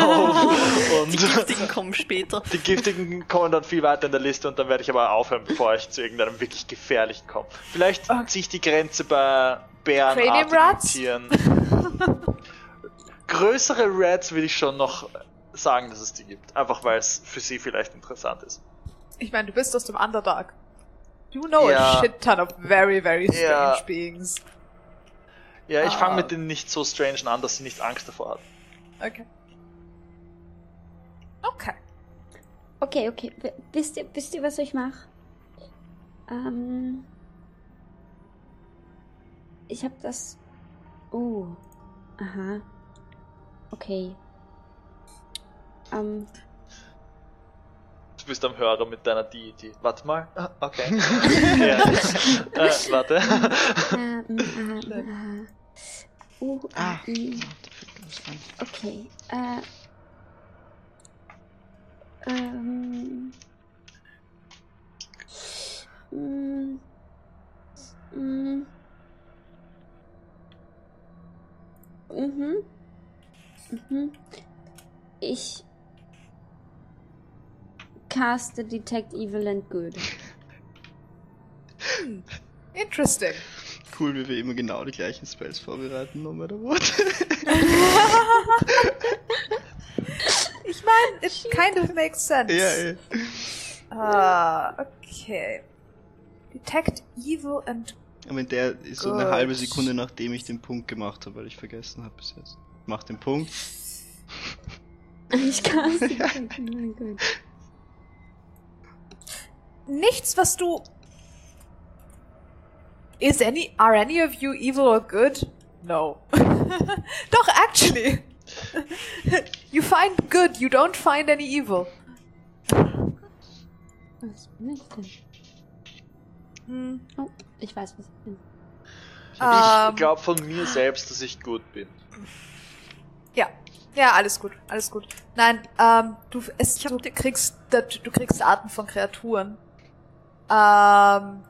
Und Die giftigen kommen später. die giftigen kommen dann viel weiter in der Liste und dann werde ich aber aufhören, bevor ich zu irgendeinem wirklich gefährlichen komme. Vielleicht Okay. ziehe ich die Grenze bei bärenartigen? Tieren. Größere Rats will ich schon noch sagen, dass es die gibt. Einfach weil es für sie vielleicht interessant ist. Ich meine, du bist aus dem Underdark. You know Ja. a shit ton of very, very strange Ja. beings. Ja, ich Ah. fange mit den nicht so strangen an, dass sie nicht Angst davor hat. Okay. Okay. Okay, okay. W- Wisst ihr, wisst ihr, was ich mache? Ähm. Ich hab das. Oh. Aha. Okay. Ähm. Du bist am Hörer mit deiner Deity. Warte mal. Ah, Okay. ja. äh, warte. ähm, ähm, aha. Uh, Ah, ähm, da fällt mir was ein. Okay. Äh. Ähm. Mm, mm. Mhm. Mhm. Ich caste Detect Evil and Good. Interesting. Cool, wie wir immer genau die gleichen Spells vorbereiten, no matter what. Ich meine, it kind of makes sense. ja, eh. Ah, okay. Detect evil and Aber in der ist so eine halbe Sekunde, nachdem ich den Punkt gemacht habe, weil ich vergessen habe bis jetzt. Mach den Punkt. Ich Detect Evil and Good. nichts, was du. Is any are any of you evil or good? No. Doch, actually. you find good, you don't find any evil. Was bin ich denn? Hm. Oh, ich weiß, was ich bin. Ich Ähm, glaube von mir selbst, dass ich gut bin. Ja. Ja, alles gut, alles gut. Nein, ähm, du, es, Ich hab du kriegst, du kriegst Arten von Kreaturen. Ähm,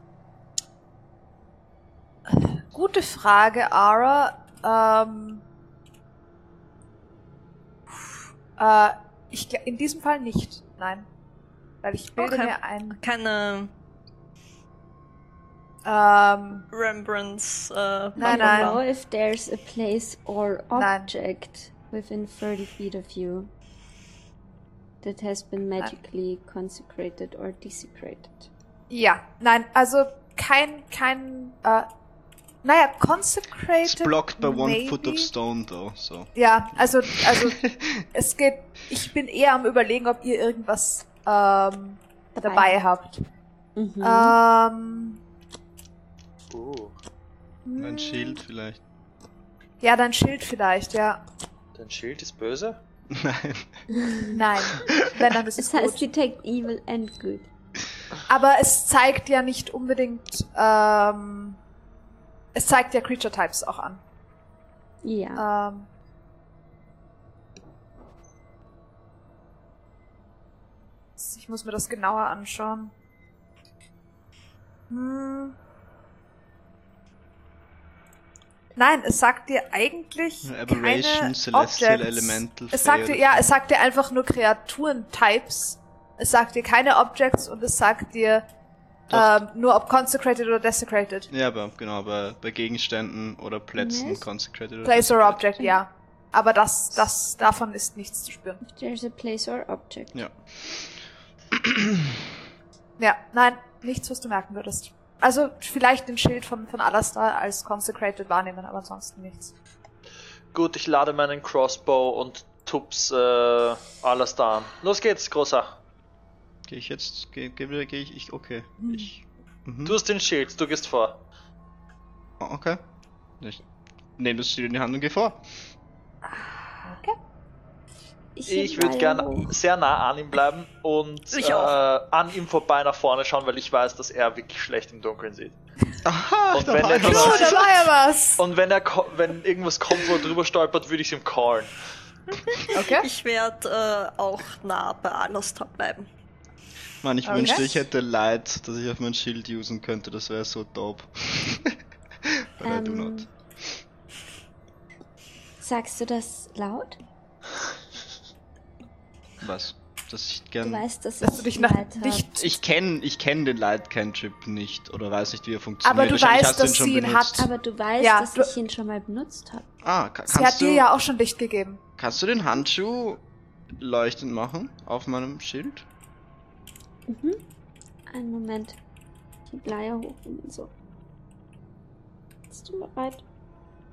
gute Frage, Ara. Ähm, äh, ich, in diesem Fall nicht, nein. Weil ich bilde Okay. mir ein, Keine ähm, Rembrandts. Äh, Nein, I don't nein. know if there's a place or Nein. object within 30 feet of you that has been magically consecrated or desecrated. ja, nein, also kein, kein, äh, naja, It's consecrated. blocked by one maybe? foot of stone, though, so. Ja, also, also es geht. Ich bin eher am überlegen, ob ihr irgendwas ähm, Dabei. dabei habt. Mhm. Ähm, Oh, Mein Schild vielleicht. ja, dein Schild vielleicht, ja. dein Schild ist böse? Nein. Nein, wenn dann ist es es heißt gut. Detect Evil and Good. Aber es zeigt ja nicht unbedingt. Ähm, es zeigt ja Creature Types auch an. Ja. Ähm, ich muss mir das genauer anschauen. Hm. Nein, es sagt dir eigentlich Aberration, keine Celestial Objects. Elemental, Es sagt dir, ja, es sagt dir einfach nur Kreaturen-Types. Es sagt dir keine Objects und es sagt dir. Ähm, nur ob consecrated oder desecrated. Ja, aber genau, aber bei Gegenständen oder Plätzen Yes. consecrated oder Place or desecrated. object, ja. Aber das, das, davon ist nichts zu spüren. If there's a place or object. Ja. Ja, nein, nichts, was du merken würdest. Also vielleicht den Schild von, von Alastar als consecrated wahrnehmen, aber ansonsten nichts. Gut, ich lade meinen Crossbow und Tups äh, Alastar an. Los geht's, großer. Gehe ich jetzt, gehe geh, wieder- geh ich, ich, okay. Ich, mhm. Du hast den Schild, du gehst vor. Oh, okay. Ich nehme das Schild in die Hand und gehe vor. Okay. Ich heb würde gerne sehr nah an ihm bleiben und Ich äh, an ihm vorbei nach vorne schauen, weil ich weiß, dass er wirklich schlecht im Dunkeln sieht. Aha, Und da wenn war er was. da war ja was! Und wenn er ko- wenn irgendwas kommt, wo er drüber stolpert, würde ich es ihm callen. Okay. Ich werde äh, auch nah bei Alastar bleiben. Mann, ich Okay. wünschte, ich hätte Light, dass ich auf mein Schild usen könnte. Das wäre so dope. But I do Ähm, not. Sagst du das laut? Was? Dass ich Du gern. weißt, dass, Dass ich du dich nach nicht. Ich kenne ich kenn den Light Cantrip nicht oder weiß nicht, wie er funktioniert. Aber du weißt, du dass schon sie ihn benutzt. hat. Aber du weißt, Ja, dass du- ich ihn schon mal benutzt habe. Ah, ka Sie hat kannst, dir du, ja auch schon Licht gegeben. kannst du den Handschuh leuchtend machen auf meinem Schild? Mhm. Einen Moment. Die Bleier hoch und so. Bist du bereit?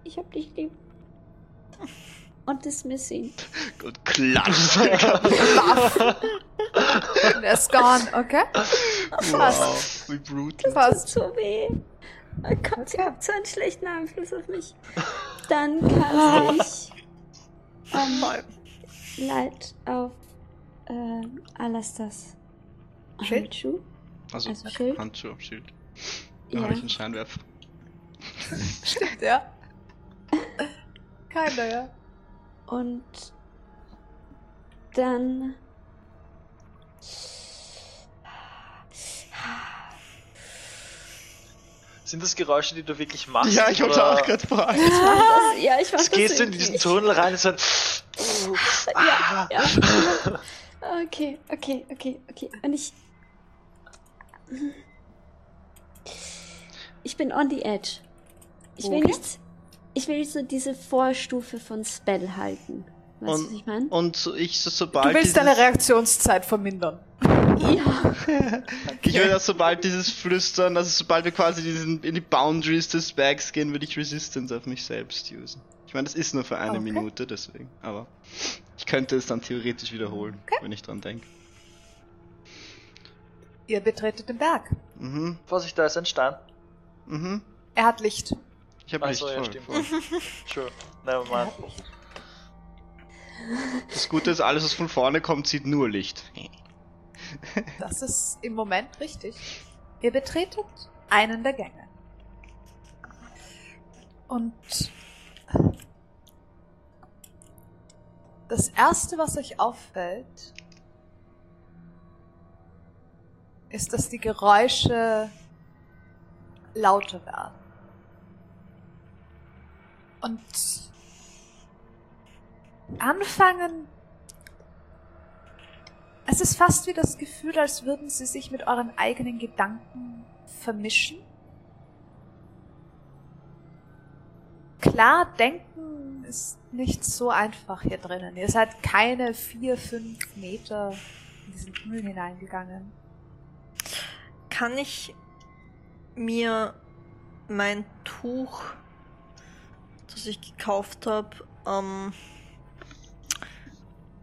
Ich hab dich lieb. Und dismiss ihn. Gut, klatsch. Und er ist gone, okay? wow, wie brutal. Tut Fast. so weh. Oh Gott, ihr habt so einen schlechten Einfluss auf mich. Dann kann ich ähm, Light auf ähm, Alasters Schild? Handschuh. Also, Also Schild? Handschuh auf Schild. Da Ja. habe ich einen Scheinwerfer. Stimmt, ja. Keiner, ja. Und dann Sind das Geräusche, die du wirklich machst? Ja, ich hab's oder auch gerade gefragt. das, ja, ich das Gehst du in diesen. Tunnel rein und so ein Ja, ja. Okay, okay, okay, okay. Und ich. Ich bin on the edge. Ich will Okay. nicht. Ich will so diese Vorstufe von Spell halten. Weißt du, was Und, ich meine? und so, ich so, Du sobald willst dieses, deine Reaktionszeit vermindern. Ja. Ich will, dass sobald dieses Flüstern, also sobald wir quasi diesen, in die Boundaries des Bags gehen, würde ich Resistance auf mich selbst usen. Ich meine, das ist nur für eine Okay. Minute, deswegen. Aber ich könnte es dann theoretisch wiederholen, wenn ich dran denke. Ihr betretet den Berg. Mhm, Vorsicht, da ist ein Stein. mhm. Er hat Licht. Ich habe Achso, ja, voll, stimmt. voll. Never mind. Das Gute ist, alles, was von vorne kommt, sieht nur Licht. Das ist im Moment richtig. Ihr betretet einen der Gänge. Und das erste, was euch auffällt, ist, dass die Geräusche lauter werden. Und anfangen es ist fast wie das Gefühl, als würden sie sich mit euren eigenen Gedanken vermischen. Klar, denken ist nicht so einfach hier drinnen. Ihr seid keine vier, fünf Meter in diesen Tunnel hineingegangen. Kann ich mir mein Tuch, das ich gekauft habe, ähm,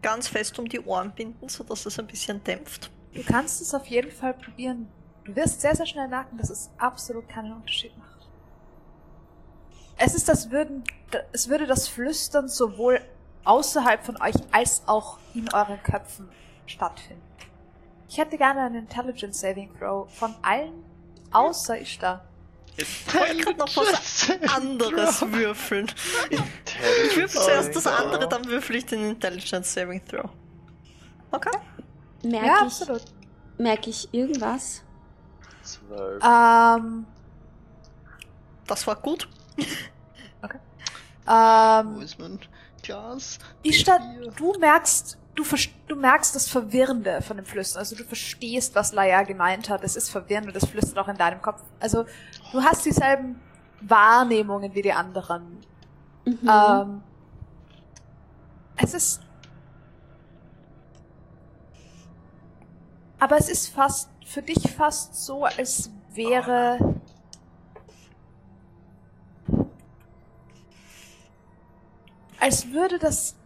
ganz fest um die Ohren binden, sodass es ein bisschen dämpft? Du kannst es auf jeden Fall probieren. Du wirst sehr, sehr schnell merken, dass es absolut keinen Unterschied macht. Es ist das würden, es würde das Flüstern sowohl außerhalb von euch als auch in euren Köpfen stattfinden. Ich hätte gerne einen Intelligence Saving Throw von allen außer Ishtar. Ich wollte gerade noch was anderes würfeln. Ich würfel zuerst das andere, dann würfel ich den Intelligence Saving Throw. Okay. Merke Ja, ich, absolut. merke ich irgendwas? Zwölf. Ähm, Das war gut. Wo ähm, ist mein Glas? Ishtar, du merkst, du, du merkst das Verwirrende von dem Flüstern. Also du verstehst, was Laia gemeint hat. Es ist verwirrend und es flüstert auch in deinem Kopf. Also du hast dieselben Wahrnehmungen wie die anderen. Mhm. Ähm, es ist. Aber es ist fast, für dich fast so, als wäre. Als würde das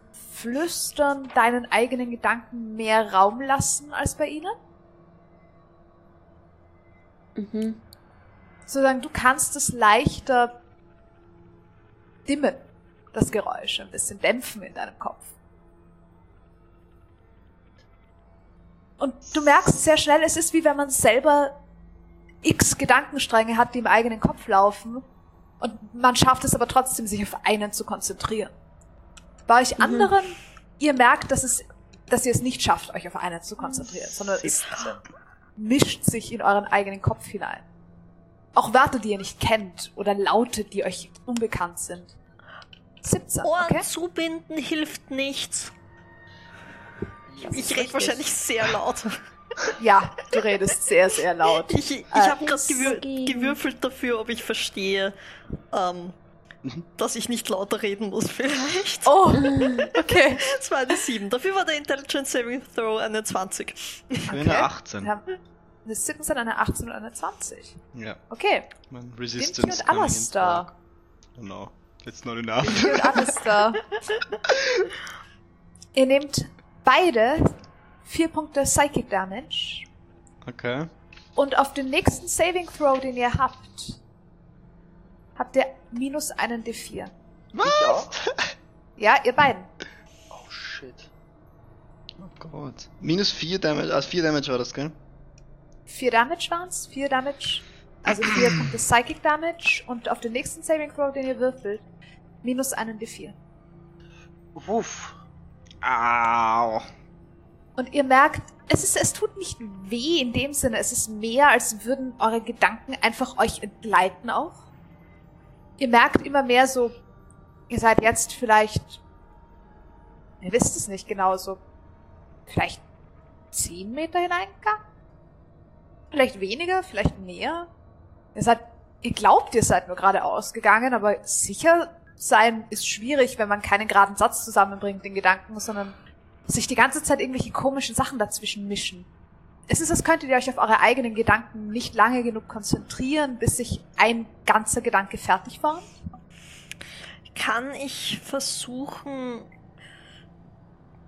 Flüstern deinen eigenen Gedanken mehr Raum lassen als bei ihnen. Mhm. Sozusagen, du kannst es leichter dimmen, das Geräusch, ein bisschen dämpfen in deinem Kopf. Und du merkst sehr schnell, es ist wie wenn man selber x Gedankenstränge hat, die im eigenen Kopf laufen. Und man schafft es aber trotzdem, sich auf einen zu konzentrieren. Bei euch Mhm. anderen, ihr merkt, dass es, dass ihr es nicht schafft, euch auf einen zu konzentrieren, sondern es 17. mischt sich in euren eigenen Kopf hinein. Auch Wörter, die ihr nicht kennt oder Laute, die euch unbekannt sind. 17, Ohren okay? zubinden hilft nichts. Ich rede wahrscheinlich sehr laut. Ja, du redest sehr, sehr laut. Ich, ich Äh, habe gerade gewür gewürfelt dafür, ob ich verstehe, ähm, dass ich nicht lauter reden muss vielleicht. Oh, okay. Das war eine 7. Dafür war der Intelligence Saving Throw eine 20. Ich bin Okay. eine 18. Wir haben eine 17, eine 18 und eine 20. Ja. Okay, Mein Dimki Resistance. und in Alistair. dark. Genau. It's not enough. Dimki und Alistair. Ihr nehmt beide 4 Punkte Psychic Damage. Okay. Und auf den nächsten Saving Throw, den ihr habt, habt ihr minus einen D4. Was? Ja, ihr beiden. Oh shit. Oh Gott. Minus 4 Damage. Also 4 Damage war das, gell? 4 Damage waren's, 4 Damage, also 4 Punkte Psychic Damage und auf den nächsten Saving Throw, den ihr würfelt, minus einen D4. Uff. Au. Und ihr merkt, es ist, es tut nicht weh in dem Sinne, es ist mehr, als würden eure Gedanken einfach euch entgleiten auch. Ihr merkt immer mehr so, ihr seid jetzt vielleicht, ihr wisst es nicht genau, so, vielleicht 10 Meter hineingegangen? Vielleicht weniger, vielleicht mehr? Ihr seid, ihr glaubt, ihr seid nur geradeaus gegangen, aber sicher sein ist schwierig, wenn man keinen geraden Satz zusammenbringt in Gedanken, sondern sich die ganze Zeit irgendwelche komischen Sachen dazwischen mischen. Es ist, als könntet ihr euch auf eure eigenen Gedanken nicht lange genug konzentrieren, bis sich ein ganzer Gedanke fertig formt. Kann ich versuchen,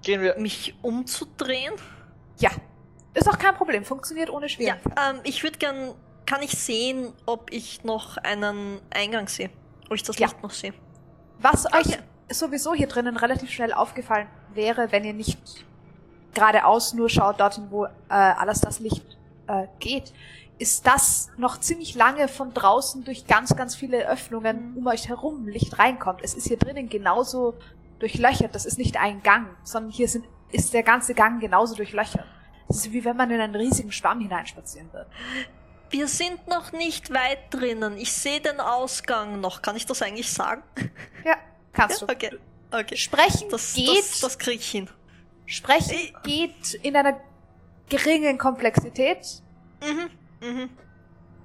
Gehen wir. mich umzudrehen? Ja. Ist auch kein Problem, funktioniert ohne Ja, Schwierigkeit. ähm, ich würde gern. Kann ich sehen, ob ich noch einen Eingang sehe? Ob ich das Ja. Licht noch sehe? Was euch Okay. sowieso hier drinnen relativ schnell aufgefallen wäre, wenn ihr nicht geradeaus nur schaut dorthin, wo äh, alles das Licht äh, geht, ist, dass noch ziemlich lange von draußen durch ganz, ganz viele Öffnungen Mhm. um euch herum Licht reinkommt. Es ist hier drinnen genauso durchlöchert. Das ist nicht ein Gang, sondern hier sind, ist der ganze Gang genauso durchlöchert. Es ist wie wenn man in einen riesigen Schwamm hineinspazieren würde. Wir sind noch nicht weit drinnen. Ich sehe den Ausgang noch. Kann ich das eigentlich sagen? Ja, kannst du. Okay. Okay. Sprechen Das, geht. das, das krieg ich hin. Sprechen Ich- geht in einer geringen Komplexität Mhm. Mhm.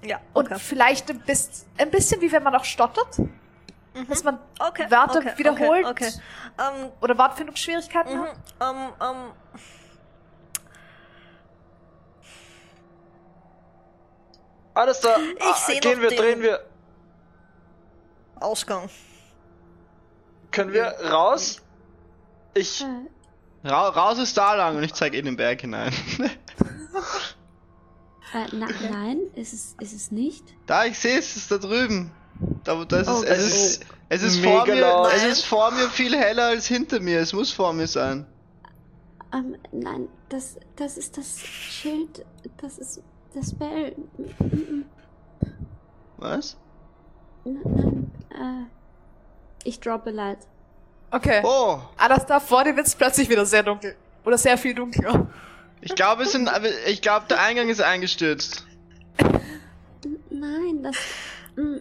Ja, und okay. vielleicht ein bisschen, ein bisschen wie wenn man auch stottert, Mhm. dass man okay. Wörter okay, wiederholt Okay. okay. Ähm, oder Wortfindungsschwierigkeiten mhm. hat. ähm, ähm. Alles da. Ich seh Gehen noch wir, den- drehen wir. Ausgang. Können wir raus? Ich. Ra raus ist da lang und ich zeige in den Berg hinein. Äh, na, Nein, ist es, ist es nicht. da, ich sehe es, es ist da drüben. Da, das ist, Oh, es oh. ist, es ist Mega vor mir, laut. es ist vor mir viel heller als hinter mir. Es muss vor mir sein. Ähm, nein, das, das ist das Schild, das ist das Bell. Was? Nein, nein, äh, ich droppe Light. Okay. Oh, Alles da vor dir wird's plötzlich wieder sehr dunkel. Oder sehr viel dunkler. ich glaube, es sind, ich glaube, der Eingang ist eingestürzt. Nein, das. mm,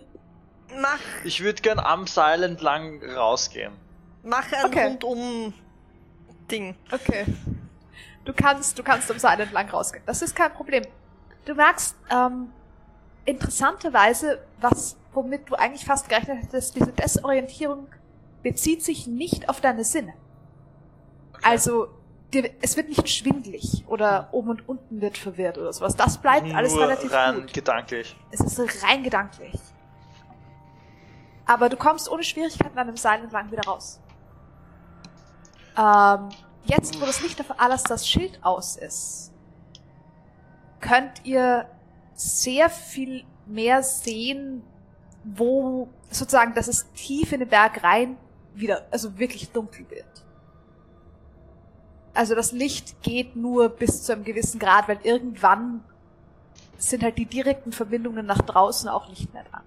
Mach, Ich würde gern am Seil entlang rausgehen. mach ein Okay. Rundum-Ding. Okay. Du kannst, du kannst am Seil entlang rausgehen. Das ist kein Problem. Du merkst, ähm, interessanterweise, was, womit du eigentlich fast gerechnet hättest, diese Desorientierung bezieht sich nicht auf deine Sinne. Also, dir, es wird nicht schwindlig oder oben und unten wird verwirrt oder sowas. Das bleibt alles Nur relativ rein gut. gedanklich. Es ist rein gedanklich. Aber du kommst ohne Schwierigkeiten an dem Seil entlang wieder raus. Ähm, jetzt, wo das Licht auf alles das Schild aus ist, könnt ihr sehr viel mehr sehen, wo sozusagen, dass es tief in den Berg rein wieder, also wirklich dunkel wird. Also das Licht geht nur bis zu einem gewissen Grad, weil irgendwann sind halt die direkten Verbindungen nach draußen auch nicht mehr da.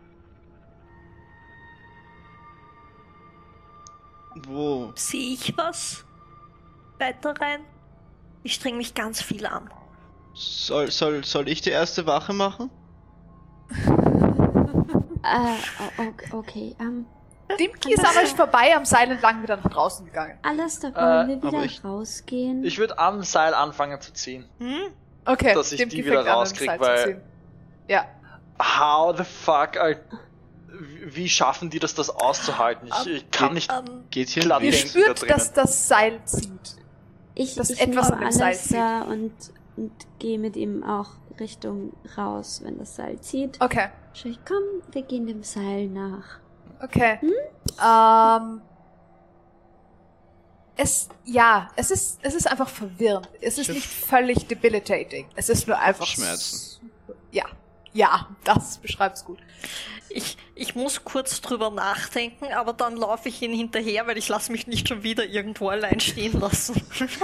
Wo? Sehe ich was? Weiter rein? Ich streng mich ganz viel an. Soll, soll, soll ich die erste Wache machen? Äh, okay, ähm, Dimki ist an euch vorbei am Seil entlang wieder nach draußen gegangen. Alles, da wollen Äh, wir aber wieder ich- rausgehen. Ich würde am Seil anfangen zu ziehen. Hm? Okay, Dass ich Dimki die wieder fängt an, am rauskrieg, Seil zu weil-. Ja. How the fuck, Alter. Wie schaffen die das, das auszuhalten? Ich, ich kann nicht Ähm, Geht hier Ihr da spürt, drinnen. dass das Seil zieht. ich dass ich etwas nehme an dem Seil zieht. da und, und gehe mit ihm auch Richtung raus, wenn das Seil zieht. Okay, Schau ich, komm, wir gehen dem Seil nach. Okay. Ähm, es, ja, es ist, es ist einfach verwirrend. Es ist Schiff. nicht völlig debilitating. Es ist nur einfach Schmerzen. Ja, ja, das beschreibt's gut. ich, ich muss kurz drüber nachdenken, aber dann laufe ich ihnen hinterher, weil ich lasse mich nicht schon wieder irgendwo allein stehen lassen.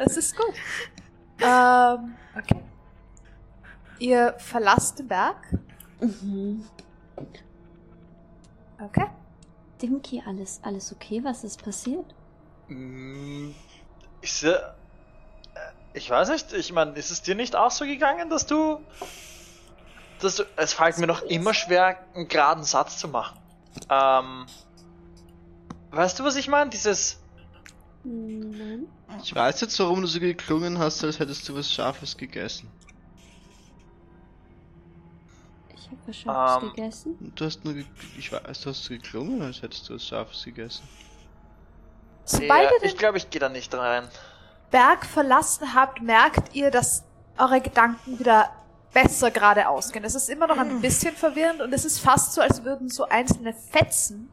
Es ist gut. Ähm, okay. Ihr verlasst den Berg. Mhm. Okay. Dimki, alles, alles okay? Was ist passiert? Mm, Ich, se- äh, ich weiß nicht, ich meine, ist es dir nicht auch so gegangen, dass du. Dass du es fällt mir noch immer schwer, einen geraden Satz zu machen. Ähm. Weißt du, was ich meine? Dieses. Nein. Ich weiß jetzt, warum du so geklungen hast, als hättest du was Scharfes gegessen. Ich habe was Scharfes Ähm. gegessen. Du hast nur, ge ich weiß, du hast so geklungen, als hättest du was Scharfes gegessen. Sobald Ja, ich glaube, ich gehe da nicht rein. Berg verlassen habt, merkt ihr, dass eure Gedanken wieder besser gerade ausgehen. Es ist immer noch ein bisschen verwirrend und es ist fast so, als würden so einzelne Fetzen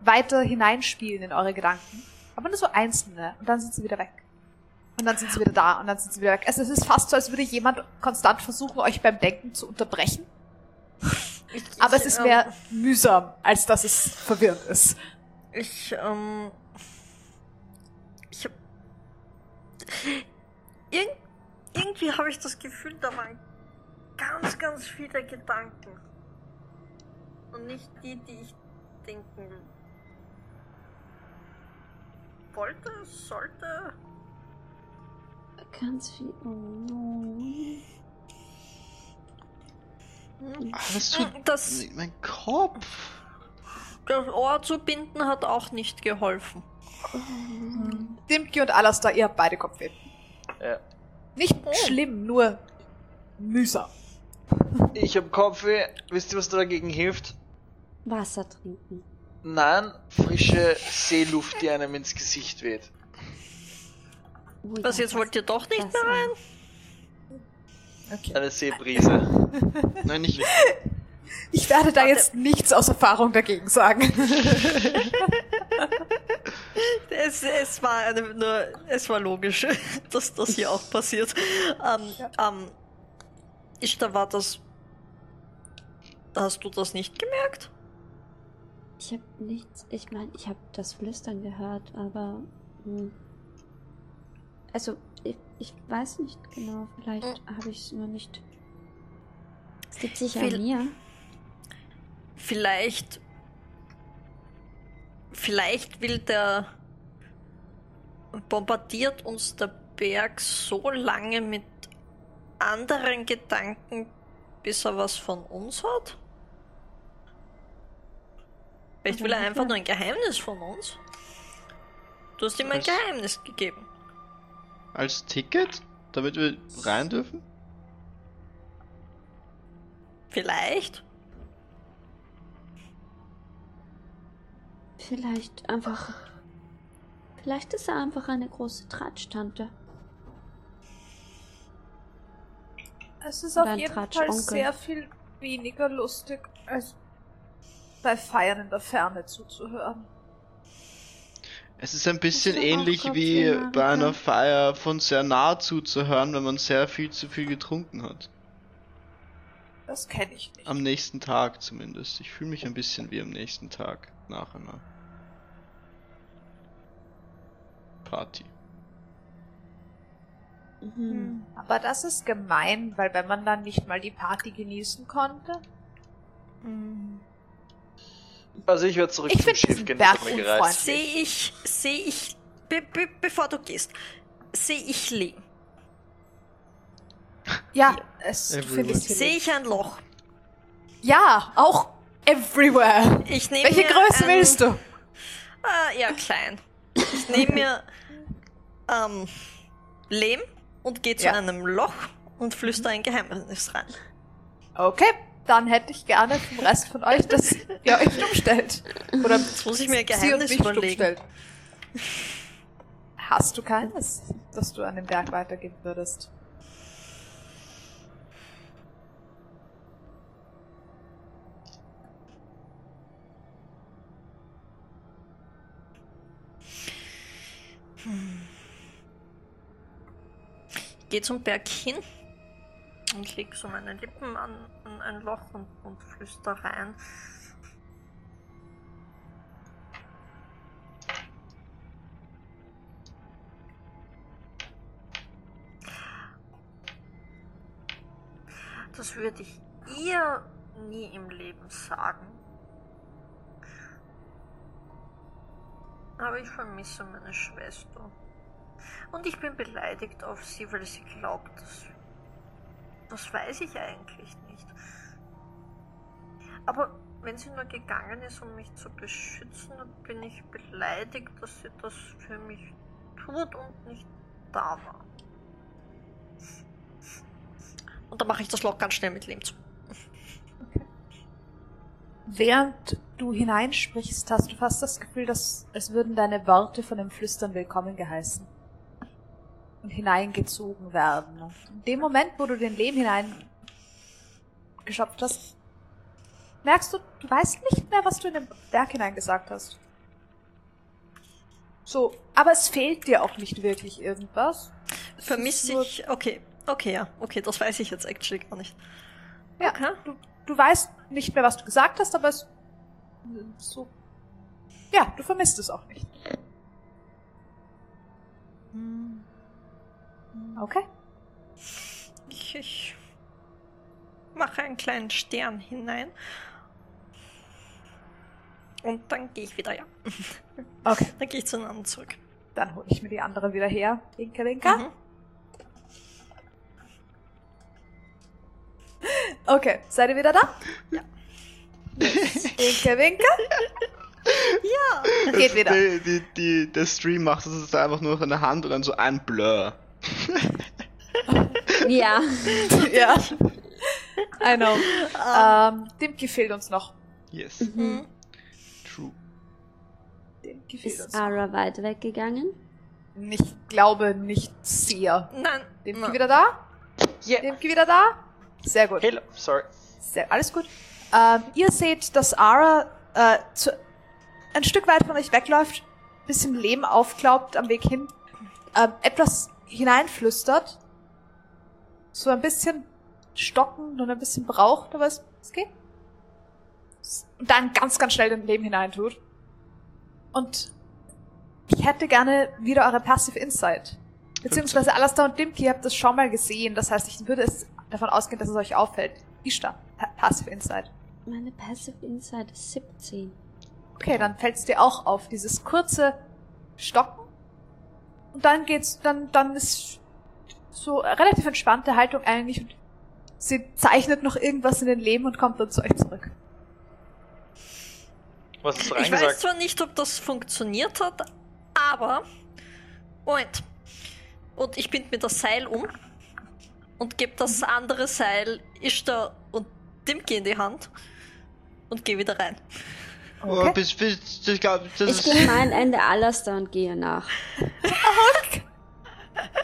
weiter hineinspielen in eure Gedanken. Aber nur so einzelne. Und dann sind sie wieder weg. Und dann sind sie wieder da und dann sind sie wieder weg. Also es ist fast so, als würde jemand konstant versuchen, euch beim Denken zu unterbrechen. Aber es ist ähm, mehr mühsam, als dass es verwirrend ist. Ich, ähm. Ich hab. Irg irgendwie habe ich das Gefühl, da waren ganz, ganz viele Gedanken. Und nicht die, die ich denken wollte, sollte. Ganz viel. Hm. Alles tut. Das, Mein Kopf! das Ohr zu binden hat auch nicht geholfen. Dimki und Alastair, ihr habt beide Kopfweh. Ja. Nicht Oh. schlimm, nur mühsam. Ich hab Kopfweh. Wisst ihr, was dagegen hilft? Wasser trinken. Nein, frische Seeluft, die einem ins Gesicht weht. Was, jetzt wollt ihr doch nicht mehr rein? Okay. Eine Seebrise. Nein, ich. Ich werde da jetzt nichts aus Erfahrung dagegen sagen. Es, es war eine, nur, es war logisch, dass das hier auch passiert. Ähm, ähm, ich, da war das. Hast du das nicht gemerkt? Ich habe nichts. Ich meine, ich habe das Flüstern gehört, aber. Hm. Also, ich, ich weiß nicht genau. Vielleicht Hm. habe ich es nur nicht. Es liegt sicher Viel- an mir. Vielleicht. Vielleicht will der. Bombardiert uns der Berg so lange mit anderen Gedanken, bis er was von uns hat? Vielleicht will er einfach nur ein Geheimnis von uns. Du hast ihm ein? Geheimnis gegeben. Als Ticket? Damit wir rein dürfen? Vielleicht. Vielleicht einfach. Vielleicht ist er einfach eine große Tratsch-Tante. Es ist Oder auf jeden Fall sehr viel weniger lustig, als bei Feiern in der Ferne zuzuhören. Es ist ein bisschen ähnlich Gott wie Dank, bei einer ja. Feier von sehr nah zuzuhören, wenn man sehr viel zu viel getrunken hat. Das kenne ich nicht. Am nächsten Tag zumindest. Ich fühle mich ein bisschen wie am nächsten Tag nach einer Party. Mhm. Aber das ist gemein, weil wenn man dann nicht mal die Party genießen konnte. Also ich werde zurück Ich zum Schiff gehen. Sehe ich, sehe ich, be, be, bevor du gehst, sehe ich Lee. Ja, es Sehe ich ein Loch. Ja, auch everywhere. Ich nehme Welche Größe ein- willst du? Ah, ja, klein. Ich nehme mir ähm, Lehm und gehe zu Ja. einem Loch und flüster ein Geheimnis rein. Okay, dann hätte ich gerne vom Rest von euch, dass ihr euch stumm stellt. Oder Jetzt muss ich mir ein und Geheimnis überlegen. Hast du keines, das du an den Berg weitergeben würdest? Ich gehe zum Berg hin und leg so meine Lippen an, an ein Loch und, und flüster rein. Das würde ich ihr nie im Leben sagen. Aber ich vermisse meine Schwester. Und ich bin beleidigt auf sie, weil sie glaubt, dass. Das weiß ich eigentlich nicht. Aber wenn sie nur gegangen ist, um mich zu beschützen, dann bin ich beleidigt, dass sie das für mich tut und nicht da war. Und dann mache ich das Loch ganz schnell mit Lehm zu. Während du hineinsprichst, hast du fast das Gefühl, dass es würden deine Worte von dem Flüstern willkommen geheißen und hineingezogen werden. In dem Moment, wo du den Lehm hineingeschöpft hast, merkst du, du weißt nicht mehr, was du in den Berg hineingesagt hast. So, aber es fehlt dir auch nicht wirklich irgendwas. Es Vermisse ist nur- ich. Okay, okay, ja. Okay, das weiß ich jetzt actually gar nicht. Ja, Okay. du, du weißt nicht mehr, was du gesagt hast, aber es so. Ja, du vermisst es auch nicht. Okay. Ich, ich mache einen kleinen Stern hinein. Und dann gehe ich wieder, ja. Okay, Dann gehe ich zu den anderen zurück. dann hole ich mir die andere wieder her. Winke, winke. Mhm. Okay, seid ihr wieder da? Ja. Winke, winke. Ja. Geht wieder. Die, die, die, der Stream macht das jetzt einfach nur noch in der Hand und dann so ein Blur. Ja. ja. I know. Ähm, Dimki fehlt uns noch. Yes. Mhm. True. Dimki fehlt uns Ist noch. Ara weit weggegangen? Ich glaube nicht sehr. Nein. Dimki nein. wieder da? Yeah. Dimki wieder da? Sehr gut. Hello, sorry. Sehr, alles gut. Ähm, ihr seht, dass Ara äh, zu, ein Stück weit von euch wegläuft, bisschen Lehm aufklaubt am Weg hin, ähm, etwas hineinflüstert, so ein bisschen stockend und ein bisschen braucht, aber es, es geht. Und dann ganz, ganz schnell den Lehm hineintut. Und ich hätte gerne wieder eure Passive Insight. Beziehungsweise Alastair und Dimki habt das schon mal gesehen, das heißt, ich würde es davon ausgehen, dass es euch auffällt. Ishtar, pa Passive Insight. Meine Passive Insight ist 17. Okay, dann fällt es dir auch auf, dieses kurze Stocken. Und dann geht's, dann, dann ist so relativ entspannte Haltung eigentlich und sie zeichnet noch irgendwas in den Leben und kommt dann zu euch zurück. Was du Ich weiß zwar nicht, ob das funktioniert hat, aber. Moment. Und ich bind mir das Seil um und gebe das andere Seil Ishtar und Dimki in die Hand und gehe wieder rein. Oh, Okay. bis, bis, ich glaube, das Ich ist. gehe mein Ende Alastair und gehe nach.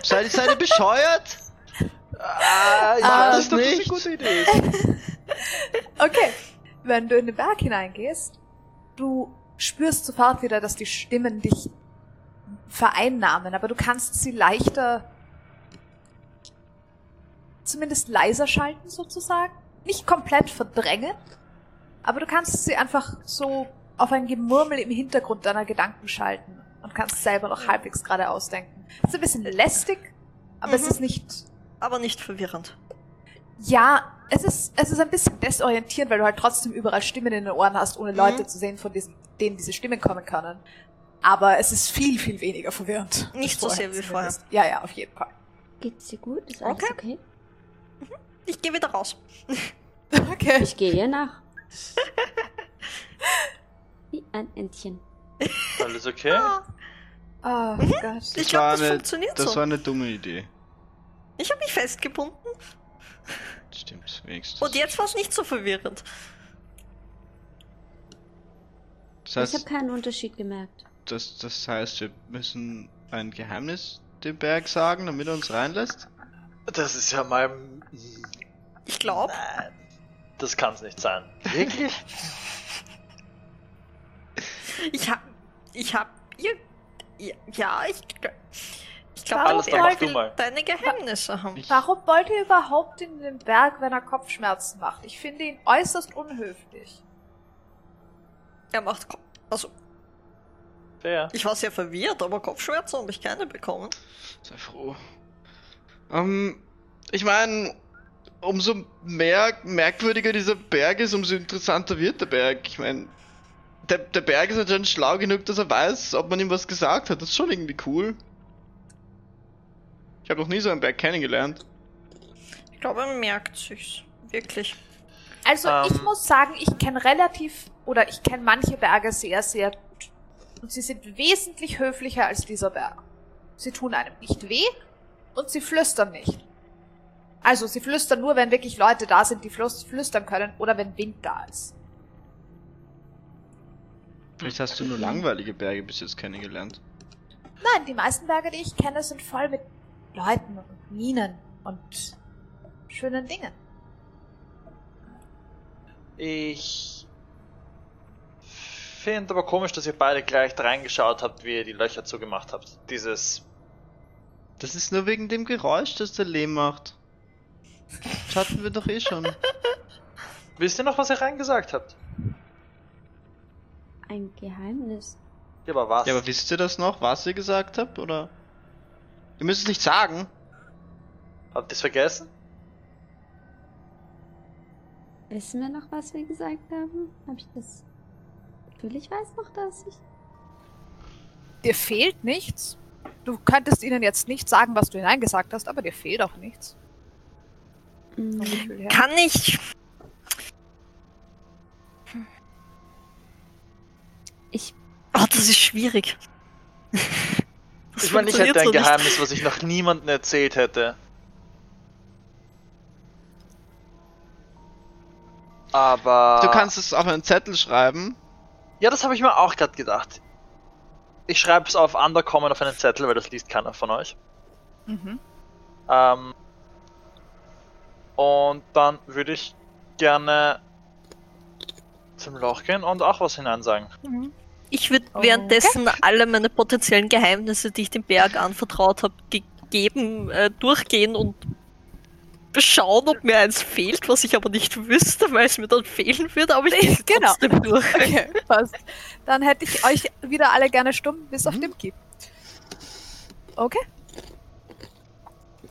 Seid, seid ihr bescheuert? Ah, ich Ah, weiß nicht, ob das eine gute Idee ist. Okay, wenn du in den Berg hineingehst, du spürst sofort wieder, dass die Stimmen dich vereinnahmen, aber du kannst sie leichter, zumindest leiser schalten sozusagen. Nicht komplett verdrängen, aber du kannst sie einfach so auf ein Gemurmel im Hintergrund deiner Gedanken schalten und kannst selber noch halbwegs gerade ausdenken. Es ist ein bisschen lästig, aber es Mhm. ist nicht Aber nicht verwirrend. ja, es ist, es ist ein bisschen desorientierend, weil du halt trotzdem überall Stimmen in den Ohren hast, ohne Leute Mhm. zu sehen, von diesen, denen diese Stimmen kommen können. Aber es ist viel, viel weniger verwirrend. Nicht so sehr wie vorher. Ja, ja, auf jeden Fall. Geht's dir gut? Ist alles Okay. okay? Ich gehe wieder raus. Okay. Ich gehe nach. Ein Entchen. Alles okay? Ah, Oh Mhm. Gott. ich Das glaube, das eine- funktioniert Das so. war eine dumme Idee. Ich habe mich festgebunden Stimmt, wenigstens. und jetzt war es nicht so verwirrend. Das ich heißt, habe keinen Unterschied gemerkt. das, das heißt, wir müssen ein Geheimnis dem Berg sagen, damit er uns reinlässt? Das ist ja mal. Ich glaube. Das kann's nicht sein. Wirklich? ich habe, ich habe, ja, ja, ich, ich glaube, Alles, der dann Berg mach du will mal. deine Geheimnisse haben. Warum wollt ihr überhaupt in den Berg, wenn er Kopfschmerzen macht? Ich finde ihn äußerst unhöflich. Er macht, Ko- also Fair. ich war sehr verwirrt, aber Kopfschmerzen habe ich keine bekommen. Sei froh. Ähm, ich meine, umso mehr merkwürdiger dieser Berg ist, umso interessanter wird der Berg. Ich meine, der, der Berg ist anscheinend schlau genug, dass er weiß, ob man ihm was gesagt hat. Das ist schon irgendwie cool. Ich habe noch nie so einen Berg kennengelernt. Ich glaube, er merkt sich's. Wirklich. Also Ähm. ich muss sagen, ich kenne relativ oder ich kenne manche Berge sehr, sehr gut. Und sie sind wesentlich höflicher als dieser Berg. Sie tun einem nicht weh und sie flüstern nicht. Also sie flüstern nur, wenn wirklich Leute da sind, die flüs- flüstern können oder wenn Wind da ist. Vielleicht hast du nur langweilige Berge bis jetzt kennengelernt. Nein, die meisten Berge, die ich kenne, sind voll mit Leuten und Minen und schönen Dingen. Ich finde aber komisch, dass ihr beide gleich reingeschaut habt, wie ihr die Löcher zugemacht habt. Dieses. Das ist nur wegen dem Geräusch, das der Lehm macht. Das hatten wir doch eh schon. Wisst ihr noch, was ihr reingesagt habt? Ein Geheimnis. Ja, aber was? Ja, aber wisst ihr das noch, was ihr gesagt habt, oder? Ihr müsst es nicht sagen. Habt ihr es vergessen? Wissen wir noch, was wir gesagt haben? Habe ich das. Gefühl, ich weiß noch, dass ich. Dir fehlt nichts. Du könntest ihnen jetzt nicht sagen, was du hineingesagt hast, aber dir fehlt auch nichts. Mm, vom Gefühl her. Kann ich. Ich. Oh, das ist schwierig. Das ich meine, ich hätte ein nicht. Geheimnis, was ich noch niemandem erzählt hätte. Aber. Du kannst es auf einen Zettel schreiben. Ja, das habe ich mir auch gerade gedacht. Ich schreibe es auf Undercommon auf einen Zettel, weil das liest keiner von euch. Mhm. Ähm, und dann würde ich gerne zum Loch gehen und auch was hineinsagen. Mhm. Ich würde Okay. währenddessen alle meine potenziellen Geheimnisse, die ich dem Berg anvertraut habe, gegeben, äh, durchgehen und schauen, ob mir eins fehlt, was ich aber nicht wüsste, weil es mir dann fehlen würde, aber ich gehe Genau. trotzdem durch. Okay, passt. Dann hätte ich euch wieder alle gerne stumm, bis auf dem Keep. Okay.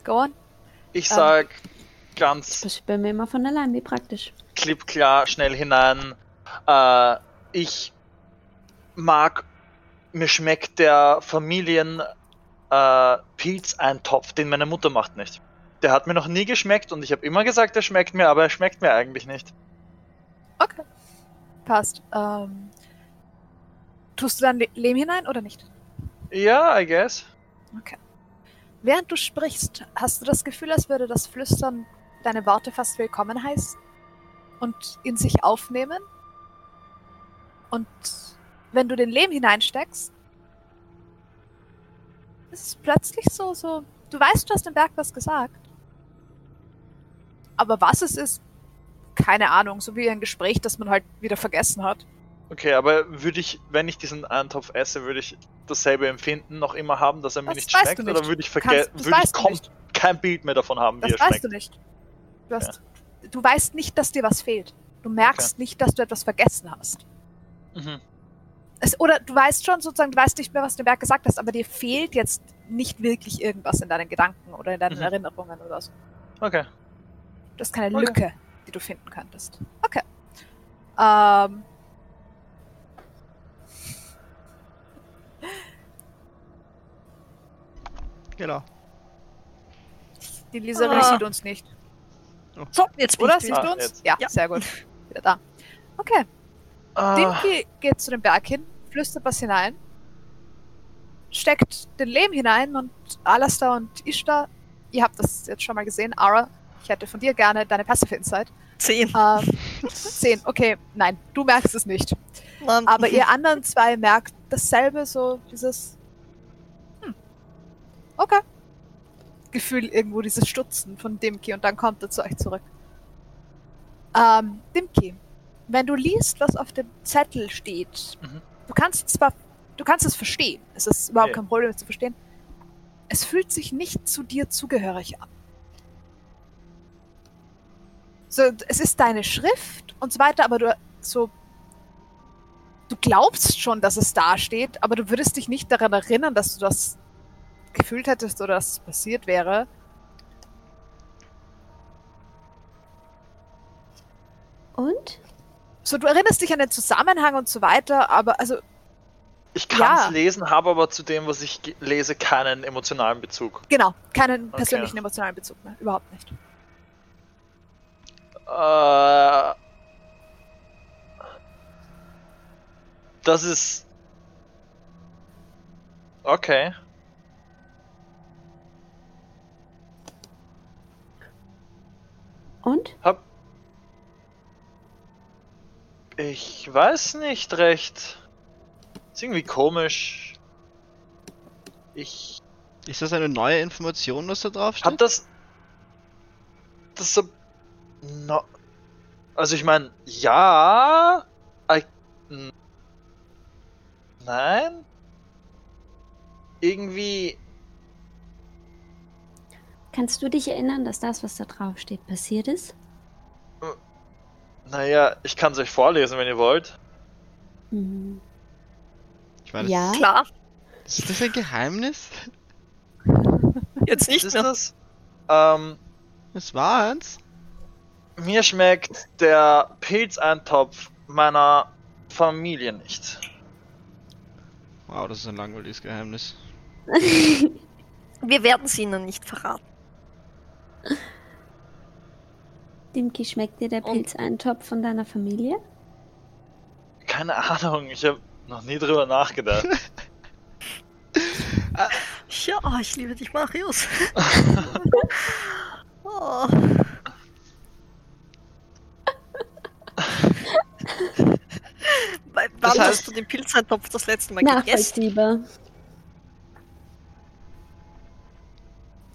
Go on. Ich Ähm. Ganz Das ist bei mir immer von allein, wie praktisch. klipp klar, schnell hinein. Äh, ich mag, mir schmeckt der Familien äh, Pilzeintopf, den meine Mutter macht, nicht. Der hat mir noch nie geschmeckt und ich habe immer gesagt, er schmeckt mir, aber er schmeckt mir eigentlich nicht. Okay. Passt. Ähm, tust du dann Le Lehm hinein oder nicht? Ja, I guess. Okay. Während du sprichst, hast du das Gefühl, als würde das Flüstern deine Worte fast willkommen heißen und in sich aufnehmen? Und wenn du den Lehm hineinsteckst, ist es plötzlich so, so, du weißt, du hast dem Berg was gesagt. Aber was es ist, keine Ahnung, so wie ein Gespräch, das man halt wieder vergessen hat. Okay, aber würde ich, wenn ich diesen Eintopf esse, würde ich dasselbe Empfinden noch immer haben, dass er mir Das nicht weißt schmeckt? nicht. Oder würde ich das würde ich weißt kom- kein Bild mehr davon haben, wie Das er weißt schmeckt? du nicht. Du, hast, du weißt nicht, dass dir was fehlt. Du merkst nicht, dass du etwas vergessen hast. Mhm. Es, oder du weißt schon sozusagen, du weißt nicht mehr, was du dem Berg gesagt hast, aber dir fehlt jetzt nicht wirklich irgendwas in deinen Gedanken oder in deinen Mhm. Erinnerungen oder so. Okay. Das ist keine Okay. Lücke, die du finden könntest. Okay. Ähm. Genau. Die Liserie Ah. sieht uns nicht. So, jetzt bin Oder? ich Siehst wieder. du uns? jetzt. Ja, Ja. sehr gut. Wieder da. Okay. Ah, Dimki geht zu dem Berg hin, flüstert was hinein, steckt den Lehm hinein und Alastair und Ishtar, ihr habt das jetzt schon mal gesehen, Ara, ich hätte von dir gerne deine Passive Insight. Zehn. Ähm, 10, okay, nein, du merkst es nicht. Mann. Aber ihr anderen zwei merkt dasselbe, so dieses hm, okay. Gefühl irgendwo, dieses Stutzen von Dimki und dann kommt er zu euch zurück. Ähm, Dimki, wenn du liest, was auf dem Zettel steht, Mhm. du kannst zwar, du kannst es verstehen, es ist überhaupt Ja. kein Problem, es zu verstehen. Es fühlt sich nicht zu dir zugehörig an. So, es ist deine Schrift und so weiter, aber du so du glaubst schon, dass es da steht, aber du würdest dich nicht daran erinnern, dass du das gefühlt hättest oder dass es passiert wäre. Und? So, du erinnerst dich an den Zusammenhang und so weiter, aber also, ich kann es ja. lesen, habe aber zu dem, was ich lese, keinen emotionalen Bezug. genau, keinen Okay. persönlichen emotionalen Bezug mehr. Überhaupt nicht. Äh, das ist. Okay. Und? Hab. Ich weiß nicht recht. Ist irgendwie komisch. Ich Ist das eine neue Information, was da drauf steht? hab das. Das so. No, also ich meine, ja. I, nein. Irgendwie. Kannst du dich erinnern, dass das, was da drauf steht, passiert ist? Naja, ich kann es euch vorlesen, wenn ihr wollt. Mhm. Ich meine, Ja. Klar, Ist das ein Geheimnis? jetzt nicht ist mehr. das? Ähm, Es war eins. mir schmeckt der Pilzeintopf meiner Familie nicht. Wow, das ist ein langweiliges Geheimnis. Wir werden es ihnen nicht verraten. Dimki, schmeckt dir der Und- Pilzeintopf von deiner Familie? Keine Ahnung, ich habe noch nie drüber nachgedacht. Ja, oh, ich liebe dich, Marius. oh. Wann heißt- hast du den Pilzeintopf das letzte Mal gegessen?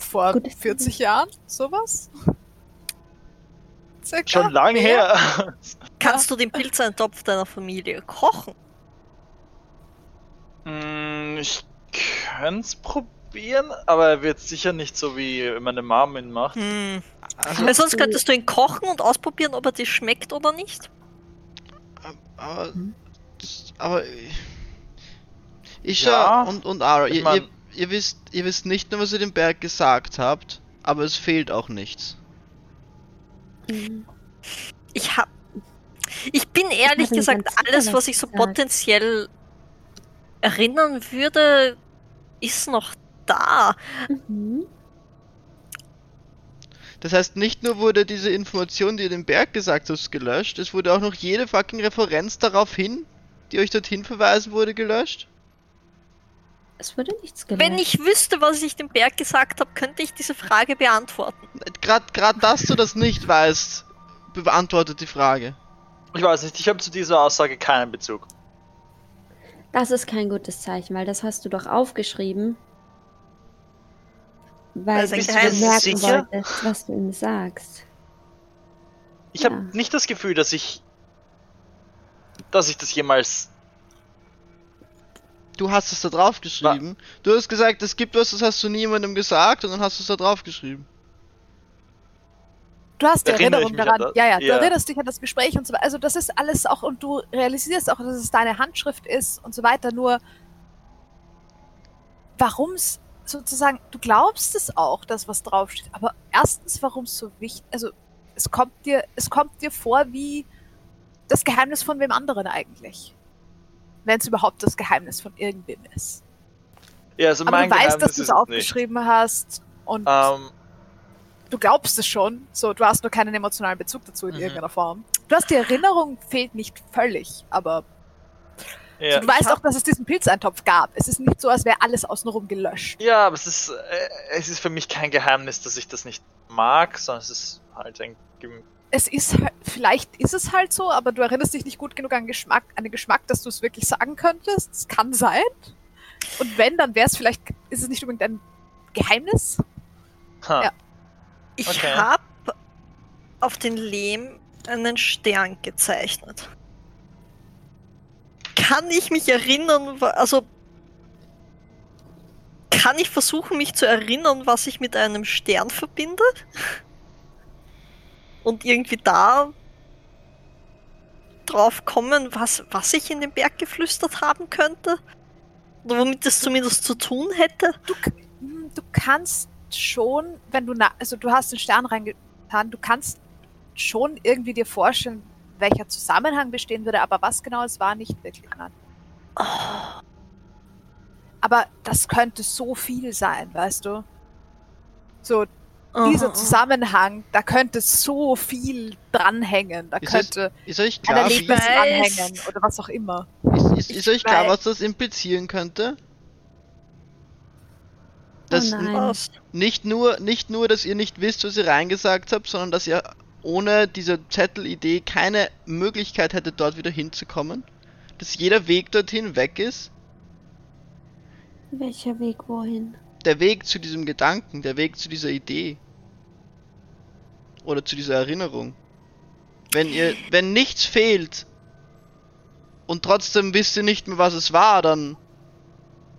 Vor Gut. 40 Jahren, sowas? Circa? Schon lange her. Kannst du den Pilzeintopf deiner Familie kochen? Hm, ich könnte es probieren, aber er wird sicher nicht so wie meine Mom ihn macht. Hm. Also, Weil sonst könntest du ihn kochen und ausprobieren, ob er dir schmeckt oder nicht. aber. Hm. Aber. Ich Ja, und, und Ara, ich ihr, mein- ihr, ihr, wisst, ihr wisst nicht nur, was ihr dem Berg gesagt habt, aber es fehlt auch nichts. Ich hab. Ich bin ehrlich ihm gesagt, alles, was was ich so gesagt. potenziell erinnern würde, ist noch da. Mhm. Das heißt, nicht nur wurde diese Information, die ihr dem Berg gesagt habt, gelöscht, es wurde auch noch jede fucking Referenz darauf hin, die euch dorthin verweisen wurde, gelöscht. Es wurde nichts gelöscht. Wenn ich wüsste, was ich dem Berg gesagt habe, könnte ich diese Frage beantworten. Gerade grad, dass du das nicht weißt, beantwortet die Frage. Ich weiß nicht, ich habe zu dieser Aussage keinen Bezug. Das ist kein gutes Zeichen, weil das hast du doch aufgeschrieben. Weil ein bemerken Geheimnis. Sicher? wolltest, was du ihm sagst. Ich Ja. habe nicht das Gefühl, dass ich. dass ich das jemals. Du hast es da drauf geschrieben. Du hast gesagt, es gibt was, das hast du niemandem gesagt und dann hast du es da drauf geschrieben. Du hast die Erinnere Erinnerung daran. das? Ja, ja, du Ja. erinnerst dich an das Gespräch und so weiter. Also das ist alles auch, und du realisierst auch, dass es deine Handschrift ist und so weiter. Nur, warum es sozusagen, du glaubst es auch, dass was draufsteht. Aber erstens, warum es so wichtig, also es kommt dir, es kommt dir vor wie das Geheimnis von wem anderen eigentlich. Wenn es überhaupt das Geheimnis von irgendwem ist. Ja, also Aber mein du weißt, Geheimnis dass du es ist nicht. aufgeschrieben hast und Ähm, du glaubst es schon, so, du hast nur keinen emotionalen Bezug dazu in Mhm. irgendeiner Form. Du hast die Erinnerung, fehlt nicht völlig, aber Ja. du weißt auch, dass es diesen Pilzeintopf gab. Es ist nicht so, als wäre alles außenrum gelöscht. Ja, aber es ist, äh, es ist für mich kein Geheimnis, dass ich das nicht mag, sondern es ist halt ein. Es ist halt, vielleicht ist es halt so, aber du erinnerst dich nicht gut genug an Geschmack, an den Geschmack, dass du es wirklich sagen könntest. Es kann sein. Und wenn, dann wäre es vielleicht, ist es nicht unbedingt ein Geheimnis? ha. Ja. Ich Okay. habe auf den Lehm einen Stern gezeichnet. Kann ich mich erinnern, also kann ich versuchen, mich zu erinnern, was ich mit einem Stern verbinde? Und irgendwie da drauf kommen, was, was ich in den Berg geflüstert haben könnte? Oder womit es zumindest zu tun hätte? Du, hm, du kannst schon, wenn du, na, also du hast den Stern reingetan, du kannst schon irgendwie dir vorstellen, welcher Zusammenhang bestehen würde, aber was genau es war, nicht wirklich. Nein. Aber das könnte so viel sein, weißt du? So, dieser Aha. Zusammenhang, da könnte so viel dranhängen. Da Ist es könnte Ist euch ein klar, wie, dranhängen oder was auch immer. ist, ist, ist euch klar, was das implizieren könnte? Oh nein. Was? nicht nur, nicht nur, dass ihr nicht wisst, was ihr reingesagt habt, sondern dass ihr ohne diese Zettelidee keine Möglichkeit hättet, dort wieder hinzukommen. Dass jeder Weg dorthin weg ist. Welcher Weg wohin? Der Weg zu diesem Gedanken, der Weg zu dieser Idee. Oder zu dieser Erinnerung. Wenn ihr, wenn nichts fehlt und trotzdem wisst ihr nicht mehr, was es war, dann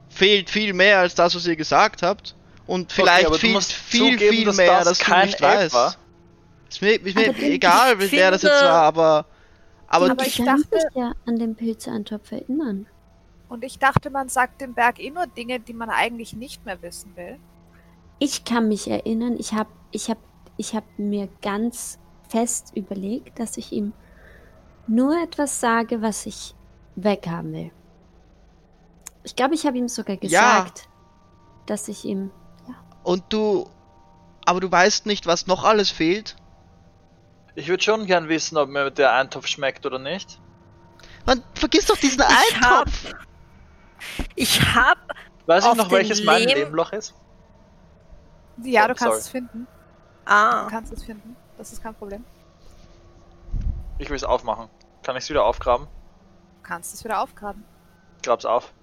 fehlt viel mehr als das, was ihr gesagt habt. Und vielleicht aber du viel, zugeben, viel dass mehr, das dass du nicht weißt. war. Ist mir, ist mir egal, wer das jetzt finde- war, aber. Aber, Aber ich dachte- dich ja an den Pilzeintopf erinnern. Und ich dachte, man sagt dem Berg eh nur Dinge, die man eigentlich nicht mehr wissen will. Ich kann mich erinnern, ich habe ich hab, ich hab mir ganz fest überlegt, dass ich ihm nur etwas sage, was ich weghaben will. Ich glaube, ich habe ihm sogar Ja. gesagt, dass ich ihm. und du. Aber du weißt nicht, was noch alles fehlt. Ich würde schon gern wissen, ob mir der Eintopf schmeckt oder nicht. Man vergiss doch diesen Ich hab, Eintopf! ich hab, Weiß ich noch, welches mein Lehm- Lehmloch ist? Ja, Oh, du kannst sorry. es finden. Du ah, kannst es finden. Das ist kein Problem. Ich will es aufmachen. Kann ich es wieder aufgraben? Du kannst es wieder aufgraben. Grab's auf.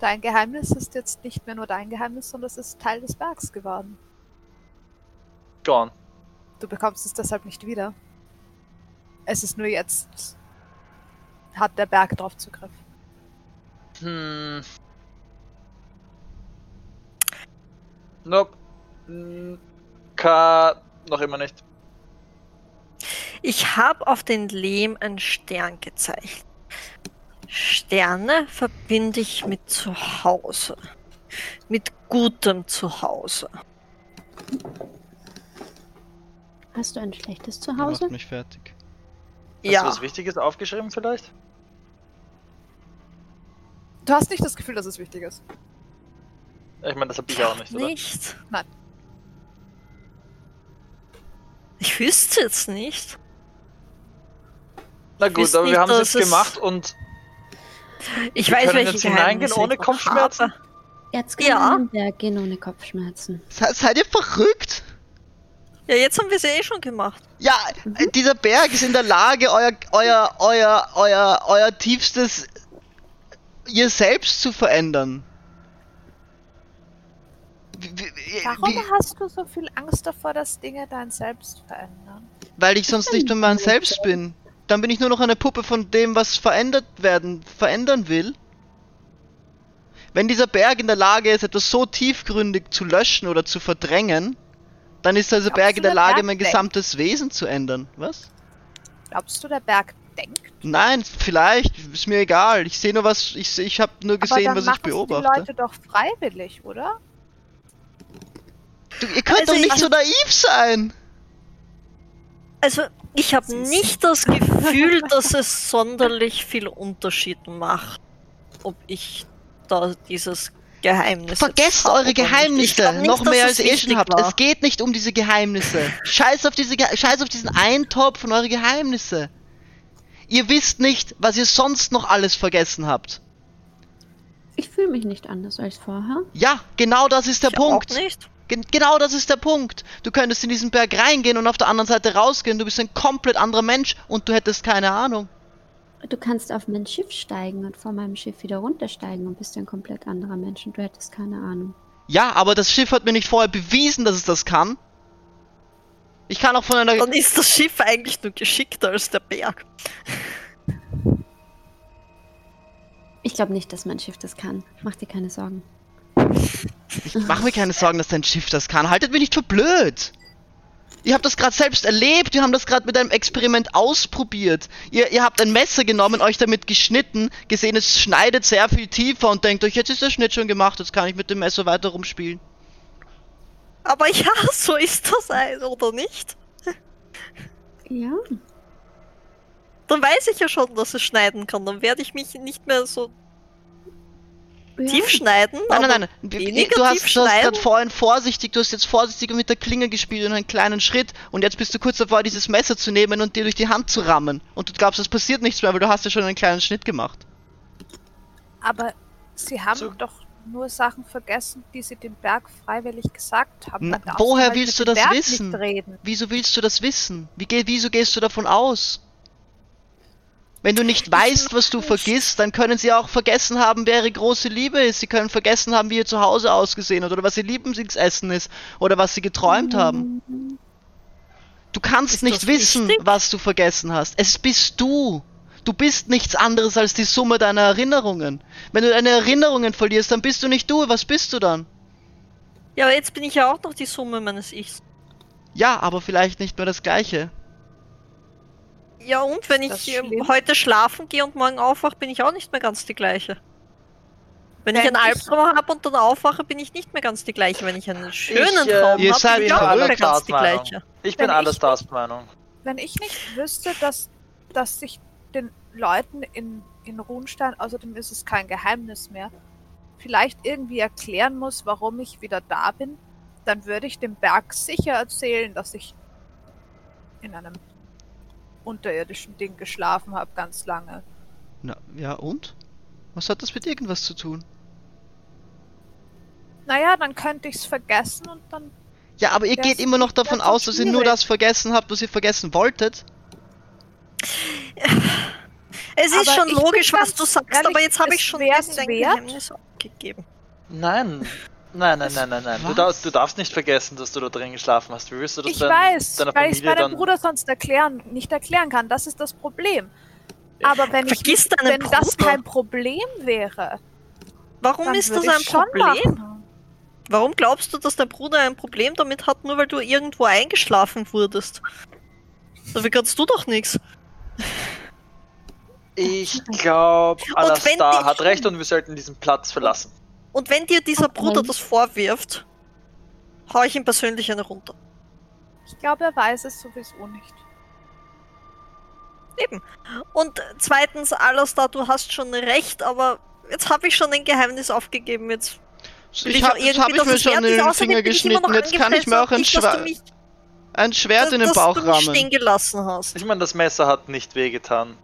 Dein Geheimnis ist jetzt nicht mehr nur dein Geheimnis, sondern es ist Teil des Bergs geworden. Gone. Du bekommst es deshalb nicht wieder. Es ist nur jetzt. Hat der Berg drauf Zugriff. Hm. Nope. K. Noch immer nicht. ich hab auf den Lehm einen Stern gezeichnet. Sterne verbinde ich mit Zuhause. Mit gutem Zuhause. Hast du ein schlechtes Zuhause? macht mich fertig. Hast ja. du was Wichtiges aufgeschrieben vielleicht? Du hast nicht das Gefühl, dass es wichtig ist. Ich meine, das hab ich auch nicht, oder? Nicht? Nein. Ich wüsste jetzt nicht. Na gut, aber wir nicht, haben es jetzt es- gemacht und Ich Wir weiß, können welche jetzt hineingehen ohne Kopfschmerzen? habe. Jetzt können Ja. wir gehen ohne Kopfschmerzen. Se seid ihr verrückt? Ja, jetzt haben wir sie eh schon gemacht. Ja, äh, dieser Berg ist in der Lage, euer, euer, euer, euer, euer tiefstes ihr selbst zu verändern. Warum wie- hast du so viel Angst davor, dass Dinge dein Selbst verändern? Weil ich sonst nicht mehr mein Selbst bin. Dann bin ich nur noch eine Puppe von dem, was verändert werden, verändern will. Wenn dieser Berg in der Lage ist, etwas so tiefgründig zu löschen oder zu verdrängen, dann ist dieser Glaubst Berg in der der Lage, Berg mein denkt? gesamtes Wesen zu ändern. Was? Glaubst du, der Berg denkt? Nein, vielleicht, ist mir egal. Ich sehe nur was, ich, ich habe nur Aber gesehen, dann was ich machen es die beobachte. Leute doch freiwillig, oder? Du, ihr könnt Also doch nicht ich- so naiv sein! Also, ich habe nicht das Gefühl, dass es sonderlich viel Unterschied macht, ob ich da dieses Geheimnisse. Vergesst eure Geheimnisse, nicht, noch mehr als ihr schon habt. war. Es geht nicht um diese Geheimnisse. Scheiß auf diese Ge Scheiß auf diesen einen Topf von eure Geheimnisse. Ihr wisst nicht, was ihr sonst noch alles vergessen habt. Ich fühle mich nicht anders als vorher. Ja, genau das ist der Ich Punkt. Auch nicht. Gen genau das ist der Punkt. Du könntest in diesen Berg reingehen und auf der anderen Seite rausgehen. Du bist ein komplett anderer Mensch und du hättest keine Ahnung. Du kannst auf mein Schiff steigen und von meinem Schiff wieder runtersteigen und bist ein komplett anderer Mensch und du hättest keine Ahnung. Ja, aber das Schiff hat mir nicht vorher bewiesen, dass es das kann. Ich kann auch von einer. Dann ist das Schiff eigentlich nur geschickter als der Berg. Ich glaube nicht, dass mein Schiff das kann. Mach dir keine Sorgen. Ich mach mir keine Sorgen, dass dein Schiff das kann. Haltet mich nicht für blöd. Ihr habt das gerade selbst erlebt. Wir haben das gerade mit einem Experiment ausprobiert. Ihr, ihr habt ein Messer genommen, euch damit geschnitten, gesehen, es schneidet sehr viel tiefer und denkt euch, jetzt ist der Schnitt schon gemacht, jetzt kann ich mit dem Messer weiter rumspielen. Aber ja, so ist das ein, oder nicht? Ja. Dann weiß ich ja schon, dass es schneiden kann. Dann werde ich mich nicht mehr so ja. tief schneiden. Nein, nein, nein. weniger Du hast, schneiden? gerade vorhin vorsichtig, du hast jetzt vorsichtig mit der Klinge gespielt und einen kleinen Schritt und jetzt bist du kurz davor, dieses Messer zu nehmen und dir durch die Hand zu rammen. Und du glaubst, es passiert nichts mehr, weil du hast ja schon einen kleinen Schnitt gemacht. Aber sie haben So. doch nur Sachen vergessen, die sie dem Berg freiwillig gesagt haben. Na, woher willst du das Berg wissen? Wieso willst du das wissen? Wie wieso gehst du davon aus? Wenn du nicht weißt, was du vergisst, dann können sie auch vergessen haben, wer ihre große Liebe ist. Sie können vergessen haben, wie ihr zu Hause ausgesehen hat oder was ihr Lieblingsessen ist oder was sie geträumt haben. Du kannst Ist nicht wissen, wichtig? was du vergessen hast. Es bist du. Du bist nichts anderes als die Summe deiner Erinnerungen. Wenn du deine Erinnerungen verlierst, dann bist du nicht du. Was bist du dann? Ja, aber jetzt bin ich ja auch noch die Summe meines Ichs. Ja, aber vielleicht nicht mehr das Gleiche. Ja, und wenn das ich schlimm? heute schlafen gehe und morgen aufwache, bin ich auch nicht mehr ganz die gleiche. Wenn, ich einen ich- Albtraum habe und dann aufwache, bin ich nicht mehr ganz die gleiche. Wenn ich einen schönen äh, Traum habe, bin ich auch nicht mehr ganz die Meinung. gleiche. Ich bin Wenn alles ich- das Meinung. Wenn ich nicht wüsste, dass, dass sich den Leuten in, in Runstein, außerdem ist es kein Geheimnis mehr, vielleicht irgendwie erklären muss, warum ich wieder da bin, dann würde ich dem Berg sicher erzählen, dass ich in einem unterirdischen Ding geschlafen habe, ganz lange. Na, ja und? Was hat das mit irgendwas zu tun? Naja, dann könnte ich es vergessen und dann. Ja, aber ihr geht immer noch davon aus, dass ihr nur das vergessen habt, was ihr vergessen wolltet. Es ist Aber schon logisch, was du sagst, ehrlich, aber jetzt habe ich es schon wert. Geheimnis abgegeben. Nein. Nein, nein, nein, nein, nein. Du darfst, du darfst nicht vergessen, dass du da drin geschlafen hast. Wie willst du das Ich dein, weiß, deiner weil ich es meinem. Bruder sonst erklären, nicht erklären kann. Das ist das Problem. Aber wenn ich Vergiss deinen wenn das Bruder. kein Problem wäre, Warum dann ist das ein ich Problem? Warum glaubst du, dass dein Bruder ein Problem damit hat, nur weil du irgendwo eingeschlafen wurdest? Dafür kannst du doch nichts. Ich glaube, Alastar ich- hat recht und wir sollten diesen Platz verlassen. Und wenn dir dieser Okay. Bruder das vorwirft, hau ich ihm persönlich eine runter. Ich glaube, er weiß es sowieso nicht. Eben. Und zweitens, Alastar, du hast schon recht, aber jetzt habe ich schon ein Geheimnis aufgeben. Jetzt will Ich ich hab, habe ich mir es schon in den Außerdem Finger geschnitten. Jetzt kann ich mir auch ein, Schwa mich, ein Schwert in den Bauch rammen. gelassen hast. Ich meine, das Messer hat nicht wehgetan.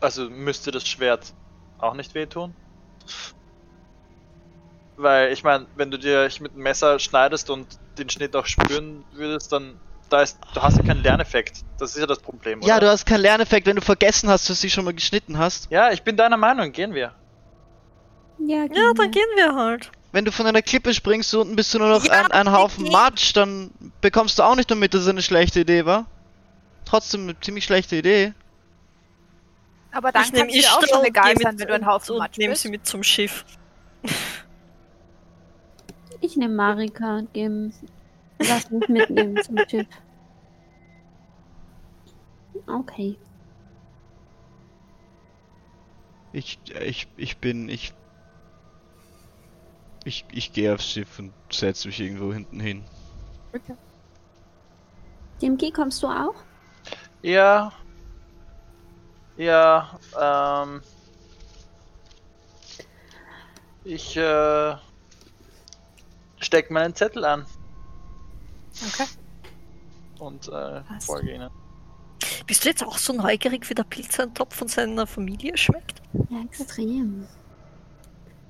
Also müsste das Schwert auch nicht wehtun. Weil, ich meine, wenn du dir mit dem Messer schneidest und den Schnitt auch spüren würdest, dann da ist, du hast ja keinen Lerneffekt. Das ist ja das Problem. Ja, oder? du hast keinen Lerneffekt, wenn du vergessen hast, dass du sie schon mal geschnitten hast. Ja, ich bin deiner Meinung. Gehen wir. Ja, Ja, genau. dann gehen wir halt. Wenn du von einer Klippe springst und unten bist du nur noch Ja, ein, ein Haufen gehen. Matsch, dann bekommst du auch nicht damit, dass es eine schlechte Idee war. Trotzdem eine ziemlich schlechte Idee. Aber dann ich nehme kann es dir auch schon egal sein, wenn du ein Haufen Matsch nehme bist. sie mit zum Schiff. Ich nehme Marika und gebe. Lass mich mitnehmen zum Schiff. Okay. Ich, ich, ich bin, ich. Ich, ich gehe aufs Schiff und setze mich irgendwo hinten hin. DMG, kommst du auch? Ja. Ja, ähm. Ich äh, steck meinen Zettel an Okay. und äh, folge ihnen. Bist du jetzt auch so neugierig, wie der Pilzeintopf von seiner Familie schmeckt? Ja, extrem.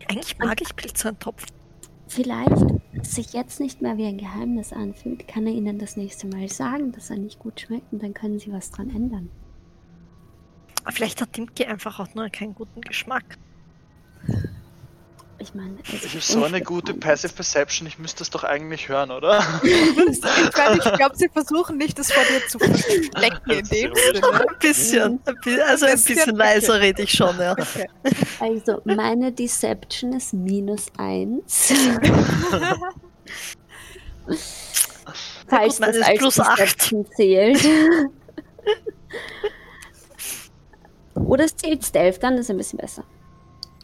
Eigentlich mag ich Pilzeintopf. Vielleicht, sich jetzt nicht mehr wie ein Geheimnis anfühlt, kann er ihnen das nächste Mal sagen, dass er nicht gut schmeckt und dann können sie was dran ändern. Vielleicht hat Dimki einfach auch nur keinen guten Geschmack. Ich meine, Ich habe so eine gute. Passive Perception, ich müsste das doch eigentlich hören, oder? Ich glaube, sie versuchen nicht, das vor dir zu verstecken in dem Sinne. Ein bisschen. Bi also ein bisschen, leiser rede ich schon, ja. Okay. Also, meine Deception ist minus eins. Falls meine das als plus acht. Deception zählt. Oder es zählt Stealth, dann ist es ein bisschen besser.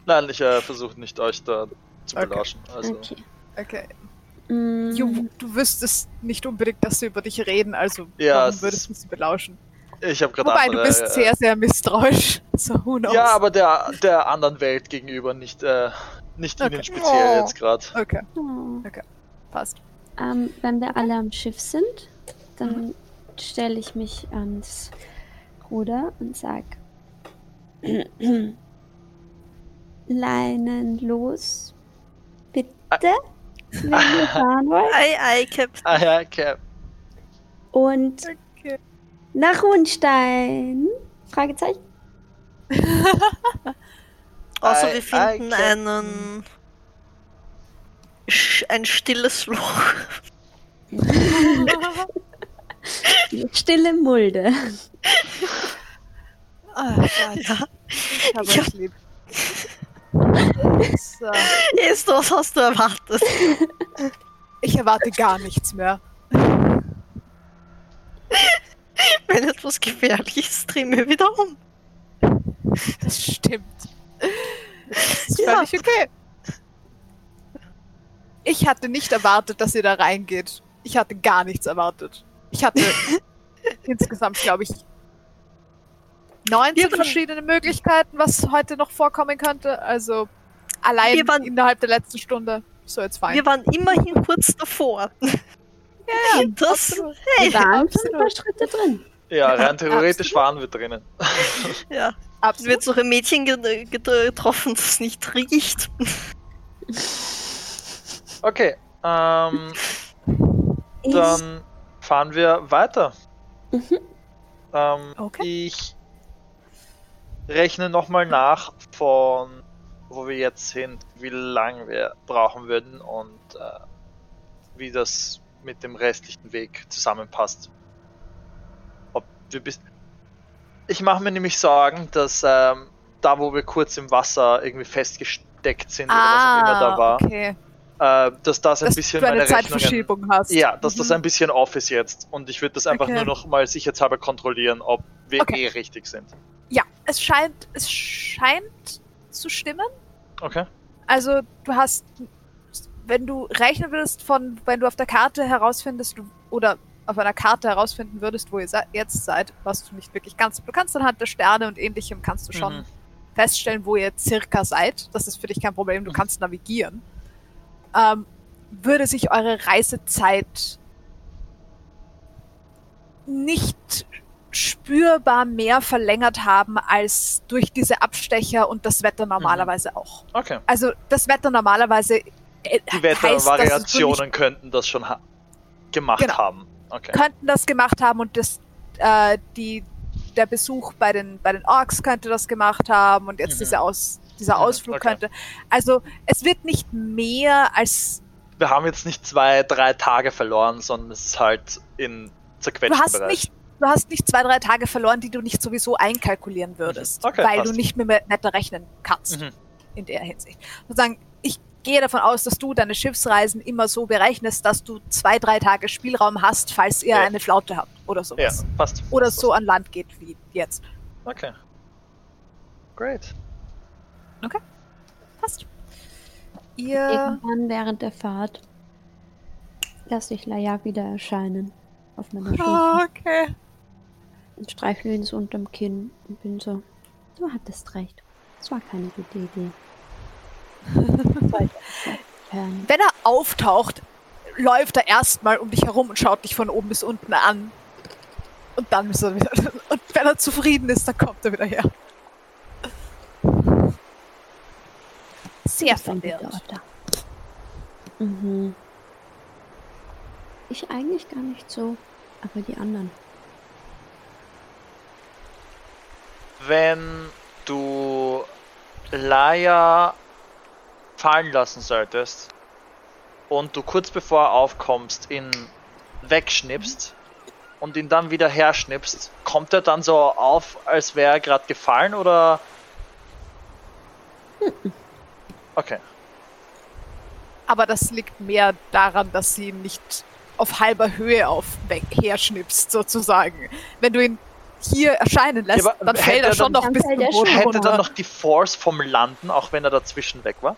Nein, ich äh, versuche nicht euch da zu Okay. belauschen. Also, Okay. Okay. Mm, Du, du wüsstest nicht unbedingt, dass sie über dich reden, also Ja, warum würdest du sie belauschen? ich habe gerade Wobei, andere. du bist äh, sehr, sehr misstrauisch. So, who knows? Ja, aber der, der anderen Welt gegenüber, nicht, äh, nicht Okay. ihnen speziell Oh. jetzt gerade. Okay, oh. passt. Ähm, wenn wir alle am Schiff sind, dann Mhm. stelle ich mich ans Ruder und sag Leinen los, bitte, wenn wir fahren wollen. Ei, ei, Captain. Ah ja, Cap. Und Okay. nach Rundstein? Fragezeichen. Außer Ei, wir finden ei, einen. Sch- ein stilles Loch. Stille Mulde. Ah, Gott, Ja. ich habe Ja. euch lieb. So, Ist, was hast du erwartet? ich erwarte gar nichts mehr. Wenn etwas gefährlich ist, drehen wir wieder um. Das stimmt. Das ist Ja. völlig okay. Ich hatte nicht erwartet, dass ihr da reingeht. Ich hatte gar nichts erwartet. Ich hatte insgesamt, glaube ich, 19 Wir waren- verschiedene Möglichkeiten, was heute noch vorkommen könnte. Also allein Wir waren- innerhalb der letzten Stunde. So, jetzt fein. Wir waren immerhin kurz davor. Ja, das, hey, Wir waren schon ein paar Schritte drin. Ja, rein theoretisch absolut. waren wir drinnen. ja. Es Absolut. wird so ein Mädchen ge- getroffen, das nicht riecht. Okay, ähm, dann fahren wir weiter. Mhm. Ähm, Okay. Ich rechne nochmal nach von wo wir jetzt sind, wie lange wir brauchen würden und äh, wie das mit dem restlichen Weg zusammenpasst. Ob wir bis ich mache mir nämlich Sorgen, dass ähm, da, wo wir kurz im Wasser irgendwie festgesteckt sind oder was auch immer da war, Ah, okay. Äh, dass das ein Dass bisschen du eine meine Rechnungen Zeitverschiebung hast. ja, dass das Mhm. ein bisschen off ist jetzt. Und ich würde das einfach Okay. nur noch mal sicherheitshalber kontrollieren, ob wir Okay. eh richtig sind. Ja, es scheint, es scheint zu stimmen. Okay. Also du hast, wenn du rechnen würdest von, wenn du auf der Karte herausfindest, du, oder auf einer Karte herausfinden würdest, wo ihr se jetzt seid, was du nicht wirklich kannst. Du kannst anhand der Sterne und ähnlichem kannst du schon Mhm. feststellen, wo ihr circa seid. Das ist für dich kein Problem, du Mhm. kannst navigieren. Ähm, würde sich eure Reisezeit nicht spürbar mehr verlängert haben als durch diese Abstecher und das Wetter normalerweise auch. Okay. Also das Wetter normalerweise äh, Die Wettervariationen könnten das schon ha gemacht Genau. haben. Okay. könnten das gemacht haben und das äh, die der Besuch bei den bei den Orks könnte das gemacht haben und jetzt Mhm. diese Aus, dieser Mhm, Ausflug okay. könnte. Also es wird nicht mehr als Wir haben jetzt nicht zwei, drei Tage verloren, sondern es ist halt in zerquetschten du hast Bereich. nicht du hast nicht zwei drei Tage verloren, die du nicht sowieso einkalkulieren würdest, Okay, weil passt. du nicht mehr mit netter rechnen kannst. Mhm. in der Hinsicht. Sozusagen, ich gehe davon aus, dass du deine Schiffsreisen immer so berechnest, dass du zwei, drei Tage Spielraum hast, falls ihr Ja. eine Flaute habt oder Ja, sowas. passt. Oder Passt, so an Land geht wie jetzt. Okay. Great. Passt. Ihr. Irgendwann während der Fahrt lasse ich Layak wieder erscheinen auf meiner Schulter Ah, okay. und streichle ihn so unterm Kinn und bin so, du hattest recht. Es war keine gute Idee. Wenn er auftaucht, läuft er erstmal um dich herum und schaut dich von oben bis unten an. Und dann ist er wieder. Und wenn er zufrieden ist, dann kommt er wieder her. Sehr verwirrt. Mhm. Ich eigentlich gar nicht so, aber die anderen. Wenn du Laia fallen lassen solltest und du kurz bevor er aufkommst ihn wegschnippst und ihn dann wieder herschnippst, kommt er dann so auf, als wäre er gerade gefallen oder? Okay. Aber das liegt mehr daran, dass sie ihn nicht auf halber Höhe auf weg herschnippst, sozusagen. Wenn du ihn hier erscheinen lässt, Ja, dann fällt hätte er schon dann- noch bis Dann zum fällt er Boden schon. Hätte runter. dann noch die Force vom Landen, auch wenn er dazwischen weg war?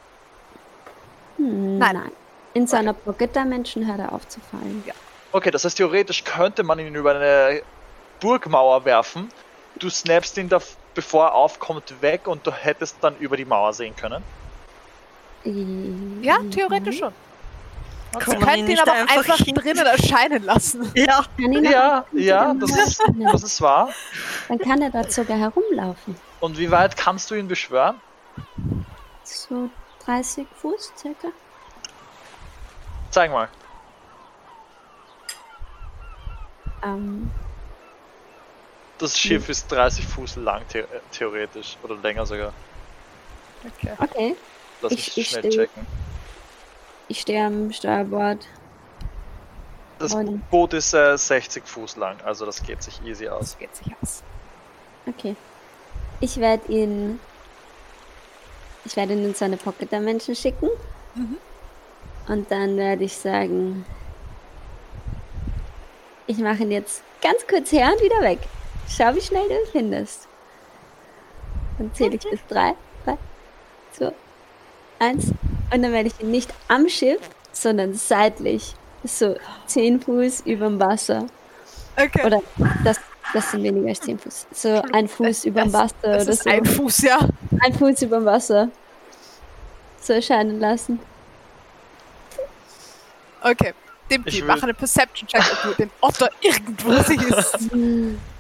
Hm, Nein. nein. In seiner Pocket Dimension hört er auf zu fallen. Okay, das heißt theoretisch könnte man ihn über eine Burgmauer werfen. Du snappst ihn da, bevor er aufkommt, weg und du hättest dann über die Mauer sehen können. Ja, theoretisch schon. Kann Sie man ihn aber einfach einfach drinnen erscheinen lassen. Ja, Kann Ja, ja, das ist, das ist wahr. Dann kann er dort sogar herumlaufen. Und wie weit kannst du ihn beschwören? So 30 Fuß circa. Zeig mal. Ähm, Das Schiff ist 30 Fuß lang, the theoretisch. Oder länger sogar. Okay. okay. Lass Ich- mich ich schnell steh- checken. Ich stehe am Steuerbord. Das Und- Boot ist äh, 60 Fuß lang, also das geht sich easy aus. Das geht sich aus. Okay. Ich werde ihn. Ich werde ihn in seine Pocket Dimension schicken. Mhm. Und dann werde ich sagen. Ich mache ihn jetzt ganz kurz her und wieder weg. Schau, wie schnell du ihn findest. Dann zähle ich bis drei. Drei, zwei, eins. Und dann werde ich ihn nicht am Schiff, sondern seitlich. So zehn Fuß überm Wasser. Okay. Oder das, das sind weniger als 10 Fuß. So ein Fuß über dem Wasser das oder ist so. ein Fuß, ja. Ein Fuß über dem Wasser. So erscheinen lassen. Okay. Dimki, Ich will- mach einen Perception-Check, ob du den Otter irgendwo siehst.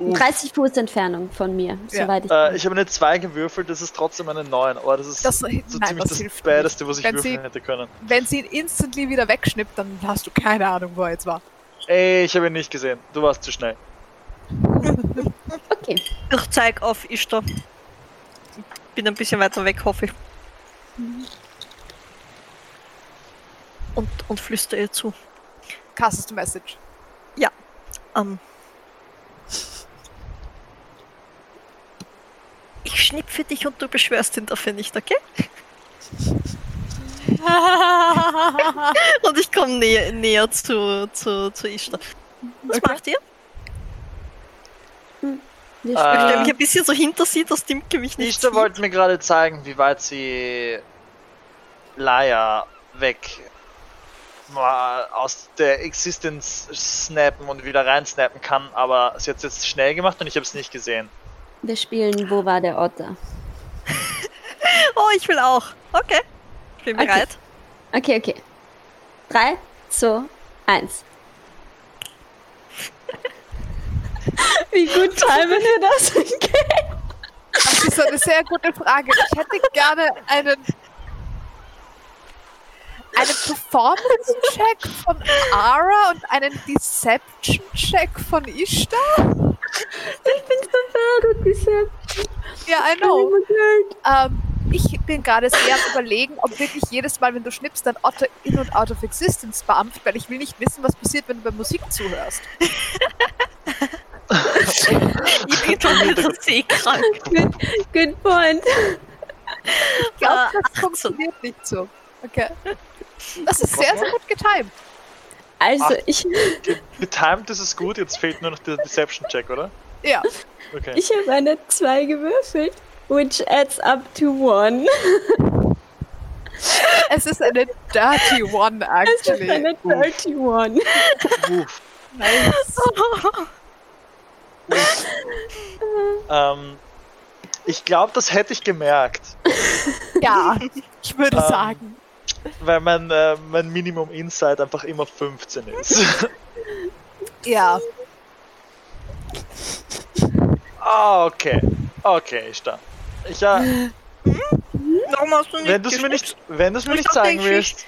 30 Fuß Entfernung von mir, Ja. soweit ich. Äh, ich habe eine 2 gewürfelt, das ist trotzdem eine 9, aber das ist Das, so nein, ziemlich das das Badeste, was ich Wenn würfeln sie- hätte können. Wenn sie ihn instantly wieder wegschnippt, dann hast du keine Ahnung, wo er jetzt war. Ey, ich habe ihn nicht gesehen. Du warst zu schnell. okay. ich zeig auf Ishtar. Bin ein bisschen weiter weg, hoffe ich. Und, und flüster ihr zu. Castest a Message. Ähm. Ich schnipp für dich und du beschwörst ihn dafür nicht, okay? Und ich komme näher, näher zu, zu, zu Ishtar. Was Okay. macht ihr? Wir Äh, Ich stelle mich ein bisschen so hinter sie, dass Dimke mich nicht Ishtar wollte mir gerade zeigen, wie weit sie Laia weg mal aus der Existence snappen und wieder rein snappen kann, aber sie hat es jetzt schnell gemacht und ich habe es nicht gesehen. Wir spielen Wo war der Otter? Oh, ich will auch. Okay. Ich bin Okay. bereit. Okay, okay. 3, 2, 1. Wie gut timen wir das? Das ist eine sehr gute Frage. Ich hätte gerne einen, einen Performance-Check von Ara und einen Deception-Check von Ishtar. Ich bin so bad und diese. Ja, I know. Ähm, ich bin gerade sehr am überlegen, ob wirklich jedes Mal, wenn du schnippst, dann Otter in und out of existence beampft, weil ich will nicht wissen, was passiert, wenn du bei Musik zuhörst. Ich bin schon seekrank. Good point. Ich glaube, das 18. funktioniert nicht so. Okay. Das ist sehr, sehr gut getimed. Also, Ach. ich, Getimed ist es gut, jetzt fehlt nur noch der Deception-Check, oder? Ja. Okay. ich habe eine 2 gewürfelt, which adds up to 1. Es ist eine dirty one, Es ist actually. eine 31. Uff. Nice. Ähm, Ich glaube, das hätte ich gemerkt, Ja, ich würde Ähm. sagen. Weil mein, äh, mein Minimum Insight einfach immer 15 ist. Ja. Ah, okay. Okay, ich da. Ich, äh, Warum hast du nicht wenn du es mir nicht, wenn du's mir Ich nicht zeigen ich willst,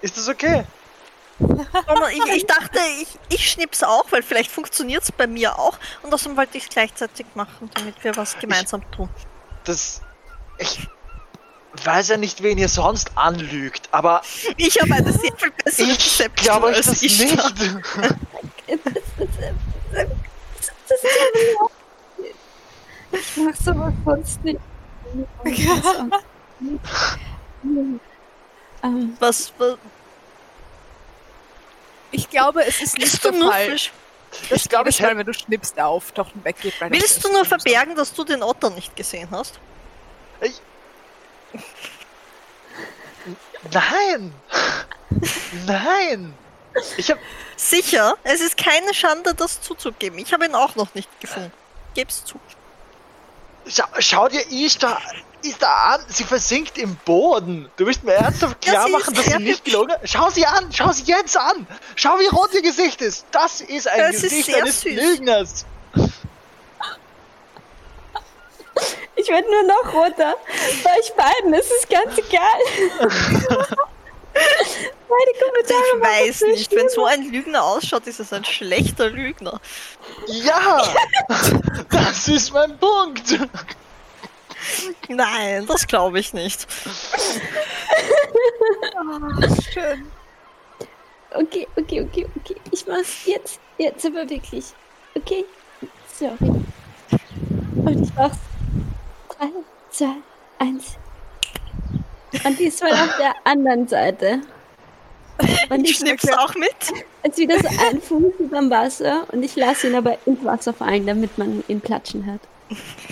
ist das okay? Ich, ich dachte, ich, ich schnips auch, weil vielleicht funktioniert es bei mir auch. Und außerdem wollte ich es gleichzeitig machen, damit wir was gemeinsam tun. Das. Ich weiß ja nicht, wen ihr sonst anlügt, aber Ich habe eine sehr viel bessere ich glaube euch als das ich nicht. Das Ich mach sowas sonst nicht. Was, was Ich glaube, es ist nicht der Fall, Ich glaube, ich wenn du schnippst, auf, doch weggeht. das Willst du nur verbergen, dass du den Otter nicht gesehen hast? Nein! Nein! Ich hab. Sicher, es ist keine Schande, das zuzugeben. Ich habe ihn auch noch nicht gefunden. Geb's zu. Schau, schau dir Ishtar, Ishtar an, sie versinkt im Boden. Du willst mir ernsthaft Ja, klar sie machen, ist dass sie nicht gelogen hat? Schau sie an, schau sie jetzt an! Schau, wie rot ihr Gesicht ist! Das ist ein Das ist Gesicht sehr eines süß. Lügners! ich werde nur noch roter. Bei euch beiden, es ist ganz egal. Beide Kommentare Ich weiß so nicht, wenn so ein Lügner ausschaut, ist es ein schlechter Lügner. Ja! Das ist mein Punkt! Nein, das glaube ich nicht. Schön. Okay, okay, okay, okay. Ich mach's jetzt. Jetzt aber wirklich. Okay? Sorry. Und ich mach's. 3, 2, 1. Und diesmal auf der anderen Seite. Und Ich ich schnipp's auch mit. jetzt wieder so ein Fuß überm Wasser und ich lasse ihn aber ins Wasser fallen, damit man ihn platschen hört.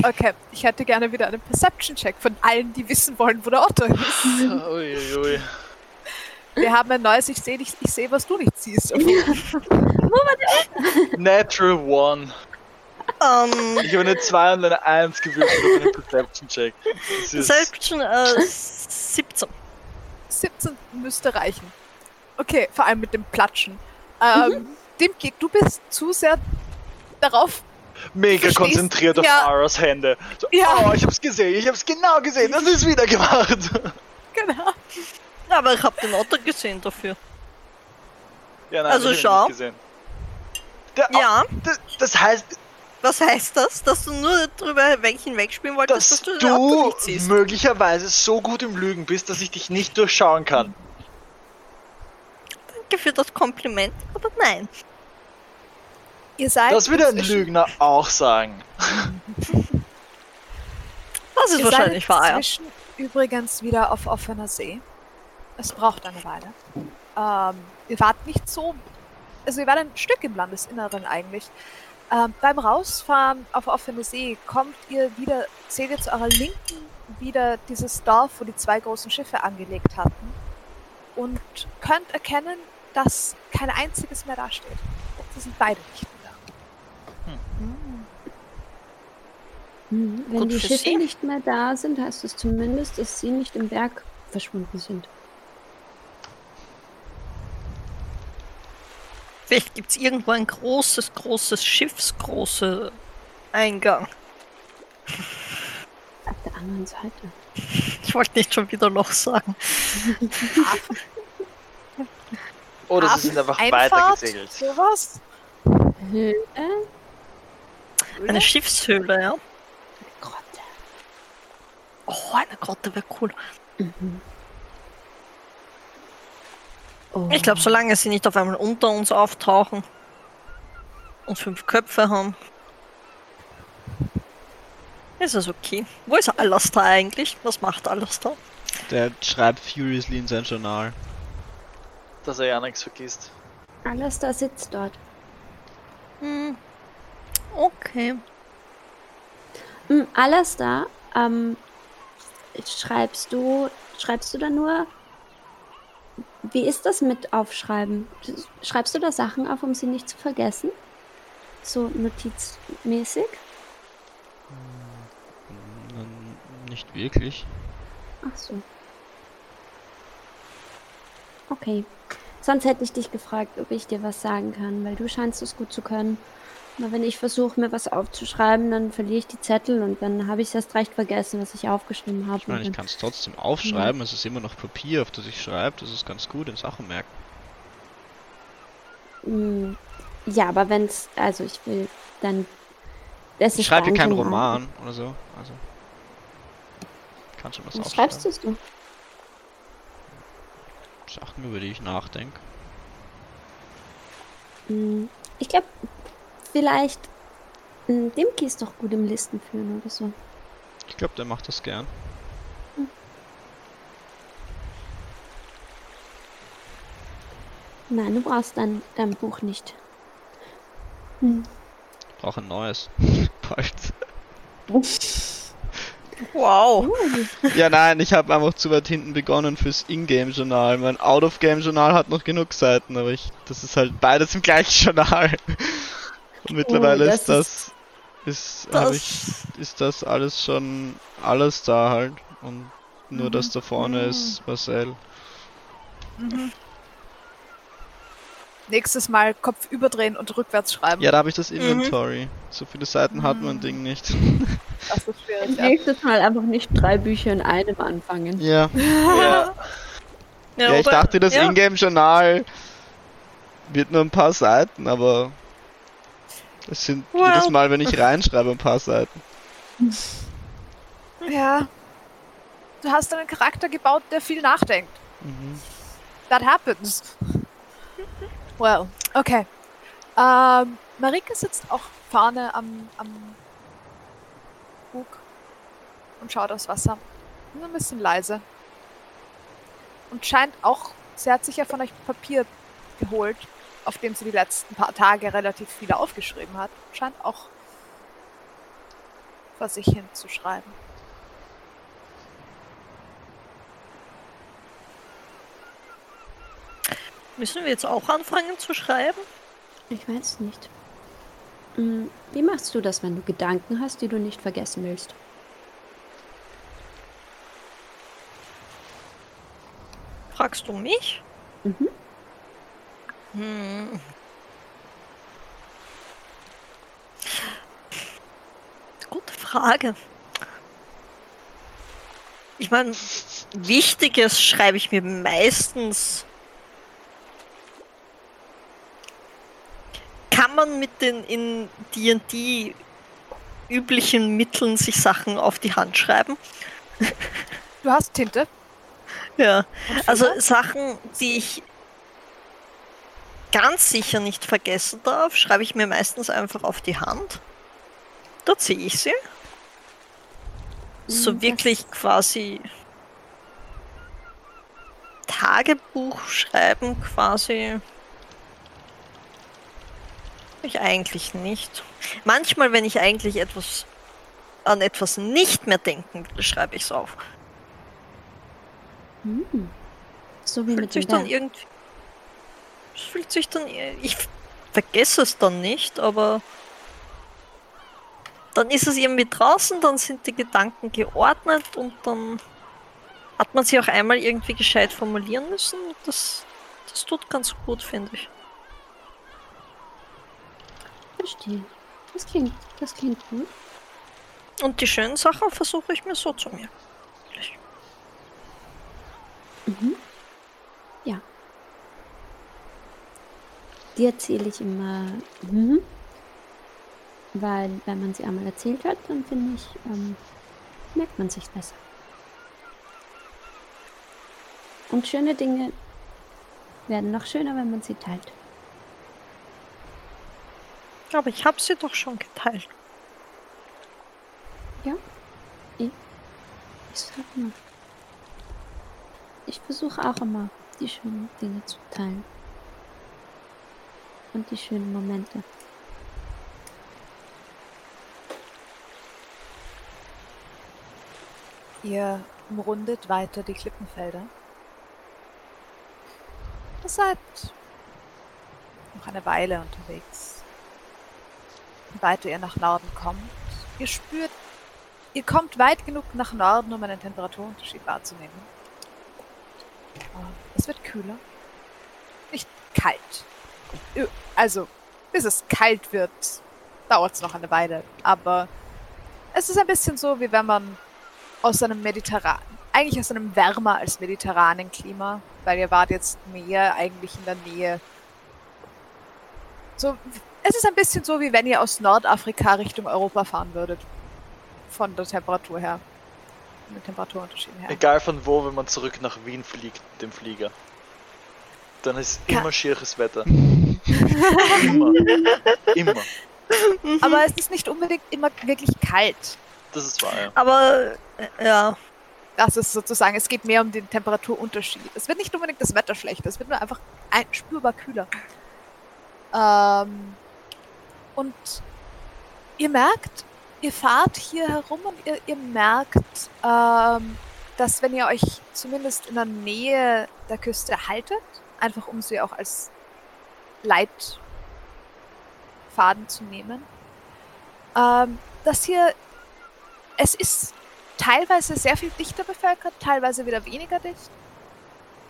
Okay, ich hätte gerne wieder einen Perception-Check von allen, die wissen wollen, wo der Otto ist. Uiuiui. Wir haben ein neues Ich sehe, dich- ich sehe, was du nicht siehst. Natural One. Ähm, Ich habe eine 2 und eine 1 gewürfelt auf einen Perception-Check. Deception äh, 17. 17 müsste reichen. Okay, vor allem mit dem Platschen. Ähm, Dimki, du bist zu sehr darauf. mega Verstehst- konzentriert auf Ja. Aras Hände. So, Ja. Oh, ich hab's gesehen, ich hab's genau gesehen, das ist wieder gemacht. Genau. Aber ich habe den Otter gesehen dafür. Ja, nein, Also ich hab ihn schau. nicht gesehen. Der, Ja, das, das heißt, was heißt das? Dass du nur drüber welchen wegspielen wolltest, dass dass, du du nicht siehst? möglicherweise so gut im Lügen bist, dass ich dich nicht durchschauen kann. Danke für das Kompliment, aber nein. Ihr seid Das würde ein Lügner auch sagen. Das ist Ihr wahrscheinlich wahr, ja. inzwischen übrigens wieder auf offener See. Es braucht eine Weile. Ähm, ihr wart nicht so. Also, ihr wart ein Stück im Landesinneren eigentlich. Ähm, beim Rausfahren auf offene See kommt ihr wieder, seht ihr zu eurer Linken wieder dieses Dorf, wo die zwei großen Schiffe angelegt hatten. Und könnt erkennen, dass kein einziges mehr dasteht. Sie sind beide nicht mehr da. Hm, Wenn Gut die Schiffe sie. nicht mehr da sind, heißt es zumindest, dass sie nicht im Berg verschwunden sind. Vielleicht gibt es irgendwo ein großes, großes Schiffsgroße Eingang. Auf der anderen Seite. Ich wollte nicht schon wieder Loch sagen. Oder Hafen, sie sind einfach Einfahrt, weitergesegelt. Sowas? Höhle? Eine Schiffshöhle, ja. Grotte. Oh, eine Grotte wäre cool. Mhm. Oh. Ich glaube, solange sie nicht auf einmal unter uns auftauchen und fünf Köpfe haben, ist es okay. Wo ist Alastar eigentlich? Was macht Alastar? Der schreibt furiously in sein Journal. Dass er ja nichts vergisst. Alastair sitzt dort. Hm. Okay. Hm, Alastair, ähm, schreibst du, schreibst du da nur, wie ist das mit Aufschreiben? Schreibst du da Sachen auf, um sie nicht zu vergessen? So notizmäßig? Nicht wirklich. Ach so. Okay. Sonst hätte ich dich gefragt, ob ich dir was sagen kann, weil du scheinst es gut zu können. Wenn ich versuche, mir was aufzuschreiben, dann verliere ich die Zettel und dann habe ich es erst recht vergessen, was ich aufgeschrieben habe. Ich meine, ich kann es trotzdem aufschreiben, es ist immer noch Papier, auf das ich schreibe, das ist ganz gut in Sachen merken. Mm, Ja, aber wenn's, also ich will dann. Das Ich schreibe keinen kein Roman oder so, also. Kann schon was Was aufschreiben. schreibst du? Sachen, über die ich nachdenke. Mm, Ich glaube, vielleicht. mm, Dimki ist doch gut im Listen führen oder so. Ich glaube, der macht das gern. Nein, du brauchst dein, dein Buch nicht. Hm. Ich brauche ein neues. Bald. Wow. Ja, nein, ich habe einfach zu weit hinten begonnen fürs Ingame-Journal. Mein Out-of-Game-Journal hat noch genug Seiten, aber ich, das ist halt beides im gleichen Journal. Mittlerweile Oh, das ist das, ist, hab Das- ich, ist das alles schon, alles da halt. Und nur das da vorne ist Marcel. Nächstes Mal Kopf überdrehen und rückwärts schreiben. Ja, da habe ich das Inventory. So viele Seiten hat mein Ding nicht. Das ist schwierig. Ja. Nächstes Mal einfach nicht drei Bücher in einem anfangen. ja. Ja. Ja, ich oder- dachte, das ja. Ingame-Journal wird nur ein paar Seiten, aber es sind Well. jedes Mal, wenn ich reinschreibe, ein paar Seiten. ja. Du hast einen Charakter gebaut, der viel nachdenkt. Mhm. That happens. Well, okay. Ähm, Marike sitzt auch vorne am, am Bug und schaut aufs Wasser. Nur ein bisschen leise. Und scheint auch, sie hat sich ja von euch Papier geholt, auf dem sie die letzten paar Tage relativ viele aufgeschrieben hat. Scheint auch vor sich hin zu schreiben. Müssen wir jetzt auch anfangen zu schreiben? Ich weiß nicht. Mm, Wie machst du das, wenn du Gedanken hast, die du nicht vergessen willst? Fragst du mich? Mhm. Hm. Gute Frage. Ich meine, Wichtiges schreibe ich mir meistens. Kann man mit den in D&D üblichen Mitteln sich Sachen auf die Hand schreiben? Du hast Tinte. Ja. Also? Sachen, die ich ganz sicher nicht vergessen darf, schreibe ich mir meistens einfach auf die Hand. Da ziehe ich sie. So das- wirklich quasi Tagebuch schreiben quasi. Ich eigentlich nicht. Manchmal, wenn ich eigentlich etwas an etwas nicht mehr denken will, schreibe ich es auf. Mm. So wie fühlt mit sich dann irgendwie. Fühlt sich dann. Ich vergesse es dann nicht, aber. Dann ist es irgendwie draußen, dann sind die Gedanken geordnet und dann hat man sie auch einmal irgendwie gescheit formulieren müssen. Das, das tut ganz gut, finde ich. Verstehe. Das klingt, das klingt gut. Und die schönen Sachen versuche ich mir so zu merken. Mhm. Ja. Die erzähle ich immer, mhm. weil wenn man sie einmal erzählt hat, dann finde ich, ähm, merkt man sich besser. Und schöne Dinge werden noch schöner, wenn man sie teilt. Aber ich habe sie doch schon geteilt. Ich sag immer. Ich versuche auch immer, die schönen Dinge zu teilen. Und die schönen Momente. Ihr umrundet weiter die Klippenfelder. Ihr seid noch eine Weile unterwegs. Je weiter ihr nach Norden kommt, ihr spürt ihr kommt weit genug nach Norden, um einen Temperaturunterschied wahrzunehmen. Es wird kühler. Nicht kalt. Also, bis es kalt wird, dauert es noch eine Weile. Aber es ist ein bisschen so, wie wenn man aus einem mediterran, eigentlich aus einem wärmer als mediterranen Klima, weil ihr wart jetzt mehr eigentlich in der Nähe. So, es ist ein bisschen so, wie wenn ihr aus Nordafrika Richtung Europa fahren würdet. Von der Temperatur her. Von den Temperaturunterschieden her. Egal von wo, wenn man zurück nach Wien fliegt, dem Flieger. Dann ist Ka- immer schieres Wetter. immer. Immer. Aber es ist nicht unbedingt immer wirklich kalt. Das ist wahr, ja. Aber äh, ja, Das ist sozusagen, es geht mehr um den Temperaturunterschied. Es wird nicht unbedingt das Wetter schlechter, es wird nur einfach ein, spürbar kühler. Ähm, und ihr merkt, ihr fahrt hier herum und ihr, ihr merkt, ähm, dass wenn ihr euch zumindest in der Nähe der Küste haltet, einfach um sie auch als Leitfaden zu nehmen, ähm, dass hier, es ist teilweise sehr viel dichter bevölkert, teilweise wieder weniger dicht.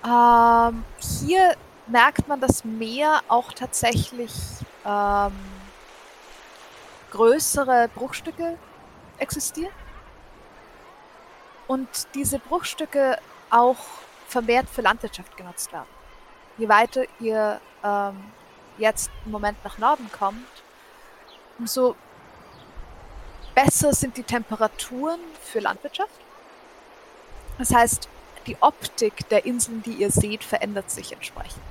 Ähm, hier merkt man, dass mehr auch tatsächlich ähm, größere Bruchstücke existieren. Und diese Bruchstücke auch vermehrt für Landwirtschaft genutzt werden. Je weiter ihr ähm, jetzt im Moment nach Norden kommt, umso besser sind die Temperaturen für Landwirtschaft. Das heißt, die Optik der Inseln, die ihr seht, verändert sich entsprechend.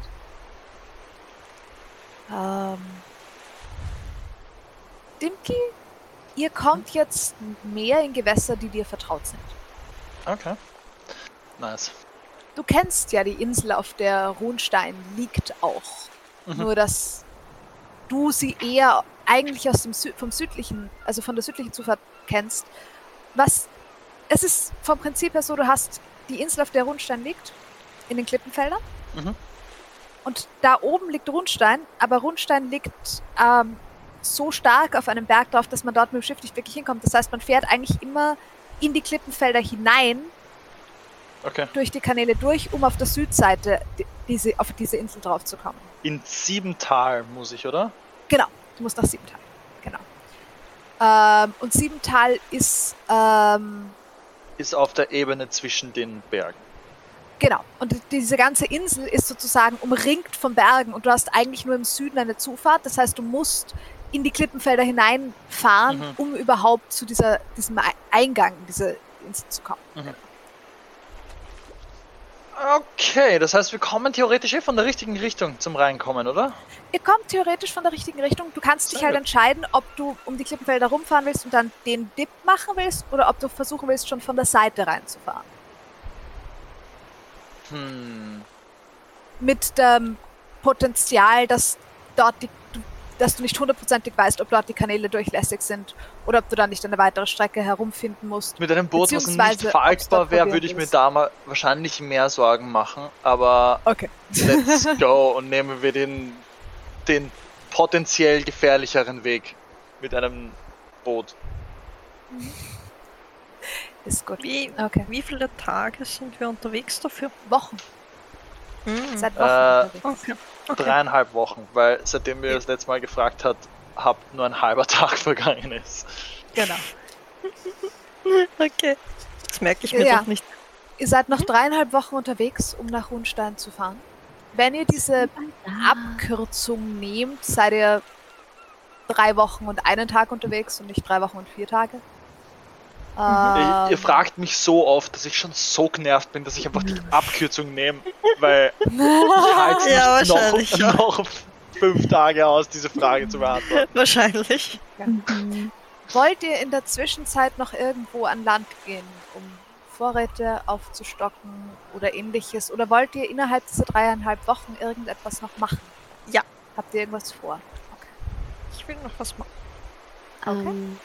Ähm, Dimki, ihr kommt jetzt mehr in Gewässer, die dir vertraut sind. Okay. Nice. Du kennst ja die Insel, auf der Runstein liegt auch. Mhm. Nur, dass du sie eher eigentlich aus dem Sü vom südlichen, also von der südlichen Zufahrt kennst. Was, es ist vom Prinzip her so, du hast die Insel, auf der Rundstein liegt, in den Klippenfeldern. Mhm. Und da oben liegt Rundstein, aber Rundstein liegt ähm, so stark auf einem Berg drauf, dass man dort mit dem Schiff nicht wirklich hinkommt. Das heißt, man fährt eigentlich immer in die Klippenfelder hinein, Okay. durch die Kanäle durch, um auf der Südseite die- diese, auf diese Insel drauf zu kommen. In Siebental muss ich, oder? Genau, du musst nach Siebental. Genau. Ähm, und Siebental ist, ähm, Ist auf der Ebene zwischen den Bergen. genau. Und die- diese ganze Insel ist sozusagen umringt von Bergen und du hast eigentlich nur im Süden eine Zufahrt. Das heißt, du musst in die Klippenfelder hineinfahren, Mhm. um überhaupt zu dieser, diesem Ei- Eingang in diese Insel zu kommen. Okay, das heißt, wir kommen theoretisch eh von der richtigen Richtung zum Reinkommen, oder? Ihr kommt theoretisch von der richtigen Richtung. Du kannst dich Sehr halt gut. entscheiden, ob du um die Klippenfelder rumfahren willst und dann den Dip machen willst oder ob du versuchen willst, schon von der Seite reinzufahren. Hm. Mit dem Potenzial, dass dort die, dass du nicht hundertprozentig weißt, ob dort die Kanäle durchlässig sind oder ob du dann nicht eine weitere Strecke herumfinden musst. Mit einem Boot, was nicht dort wäre, würde ich mir da mal wahrscheinlich mehr Sorgen machen. Aber Okay. let's go und nehmen wir den, den potenziell gefährlicheren Weg mit einem Boot. Ist gut. wie, Okay. wie viele Tage sind wir unterwegs dafür? Wochen. Hm. Seit Wochen Äh, unterwegs. Okay. Okay. Dreieinhalb Wochen, weil seitdem wir das letzte Mal gefragt hat, hab nur ein halber Tag vergangen ist. Genau. okay. Das merke ich mir Ja. doch nicht. Ihr seid noch dreieinhalb Wochen unterwegs, um nach Rundstein zu fahren. Wenn ihr diese Abkürzung nehmt, seid ihr drei Wochen und einen Tag unterwegs und nicht drei Wochen und vier Tage. Ihr, ihr Ähm, fragt mich so oft, dass ich schon so genervt bin, dass ich einfach die Abkürzung nehme, weil ich halte Ja, noch, ja. noch fünf Tage aus, diese Frage zu beantworten. Wahrscheinlich. Wollt ihr in der Zwischenzeit noch irgendwo an Land gehen, um Vorräte aufzustocken oder ähnliches? Oder wollt ihr innerhalb dieser dreieinhalb Wochen irgendetwas noch machen? Ja. Habt ihr irgendwas vor? Ich will noch was machen. Ähm,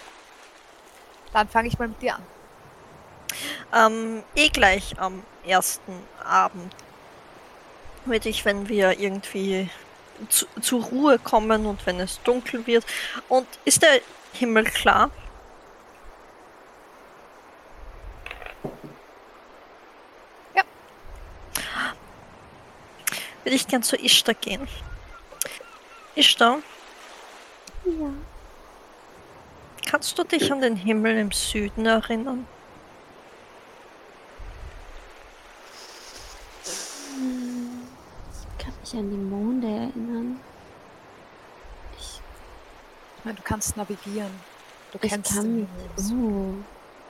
dann fange ich mal mit dir an. Ähm, eh gleich am ersten Abend würde ich, wenn wir irgendwie zu, zur Ruhe kommen und wenn es dunkel wird. Und ist der Himmel klar? Ja. Würde ich gern zu Ishtar gehen. Ishtar? Ja kannst du dich an den Himmel im Süden erinnern? Ich kann mich an die Monde erinnern. Ich, Ich meine, du kannst navigieren. Du ich kennst kann Oh.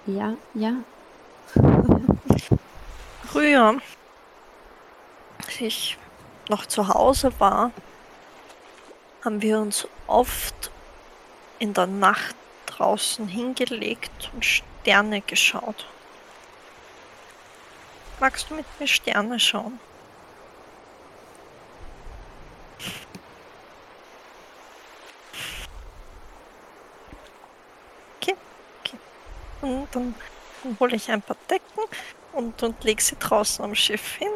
Ja, ja. Früher, als ich noch zu Hause war, haben wir uns oft in der Nacht draußen hingelegt und Sterne geschaut. Magst du mit mir Sterne schauen? Okay, okay. Und dann, dann hole ich ein paar Decken und, und leg sie draußen am Schiff hin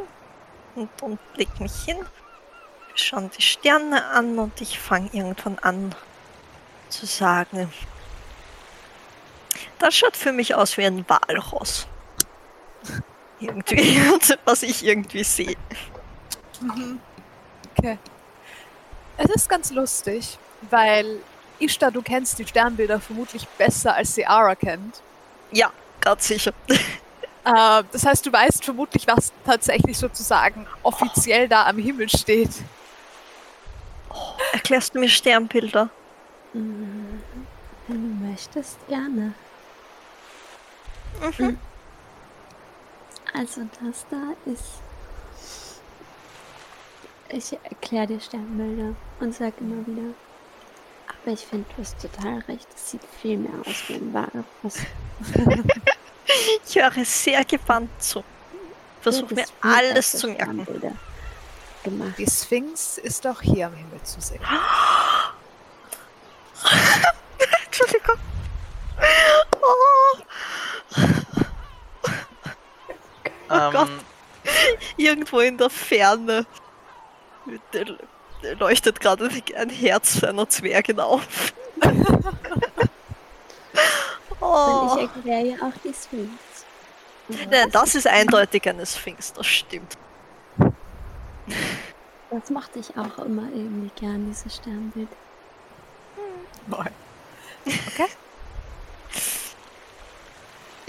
und, und leg mich hin. Wir schauen die Sterne an und ich fange irgendwann an zu sagen. Das schaut für mich aus wie ein Walross. Irgendwie, was ich irgendwie sehe. Mhm. Okay. Es ist ganz lustig, weil Ishtar, du kennst die Sternbilder vermutlich besser, als sie Ara kennt. Ja, ganz sicher. Äh, das heißt, du weißt vermutlich, was tatsächlich sozusagen offiziell da am Himmel steht. Erklärst du mir Sternbilder? Mhm. Wenn du möchtest, gerne. Mhm. Also das da ist. Ich erkläre dir Sternbilder und sag immer wieder. Aber ich finde, du hast total recht. Es sieht viel mehr aus wie ein Walross. Ich höre sehr gewandt zu. Versuch Du mir alles zu merken. Gemacht. Die Sphinx ist auch hier am Himmel zu sehen. Entschuldigung. Oh, Ähm, Gott. irgendwo in der Ferne leuchtet gerade ein Herz einer Zwergin auf. Und oh. ich erkläre ja auch die Sphinx. Und Nein, das ist eindeutig eine Sphinx, das stimmt. Das mochte ich auch immer irgendwie gern, dieses Sternbild. Nein. Okay.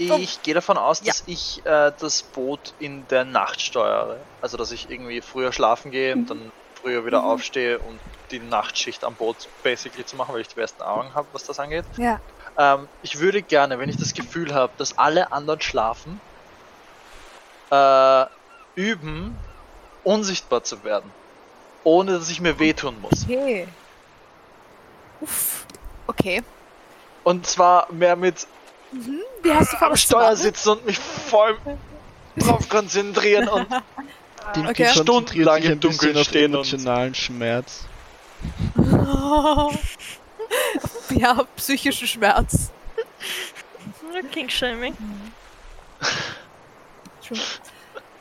ich gehe davon aus, Ja. dass ich äh, das Boot in der Nacht steuere. Also, dass ich irgendwie früher schlafen gehe und dann früher wieder aufstehe, um die Nachtschicht am Boot basically zu machen, weil ich die besten Augen habe, was das angeht. Ja. Ähm, ich würde gerne, wenn ich das Gefühl habe, dass alle anderen schlafen, äh, üben, unsichtbar zu werden. Ohne dass ich mir wehtun muss. Okay. Uff. Okay. Und zwar mehr mit Mhm. Wie hast du am Steuer sitzen und mich voll drauf konzentrieren und Den Okay. Stundenlang im Dunkeln stehen und- emotionalen Schmerz. ja, psychischen Schmerz. King-Shaming. True.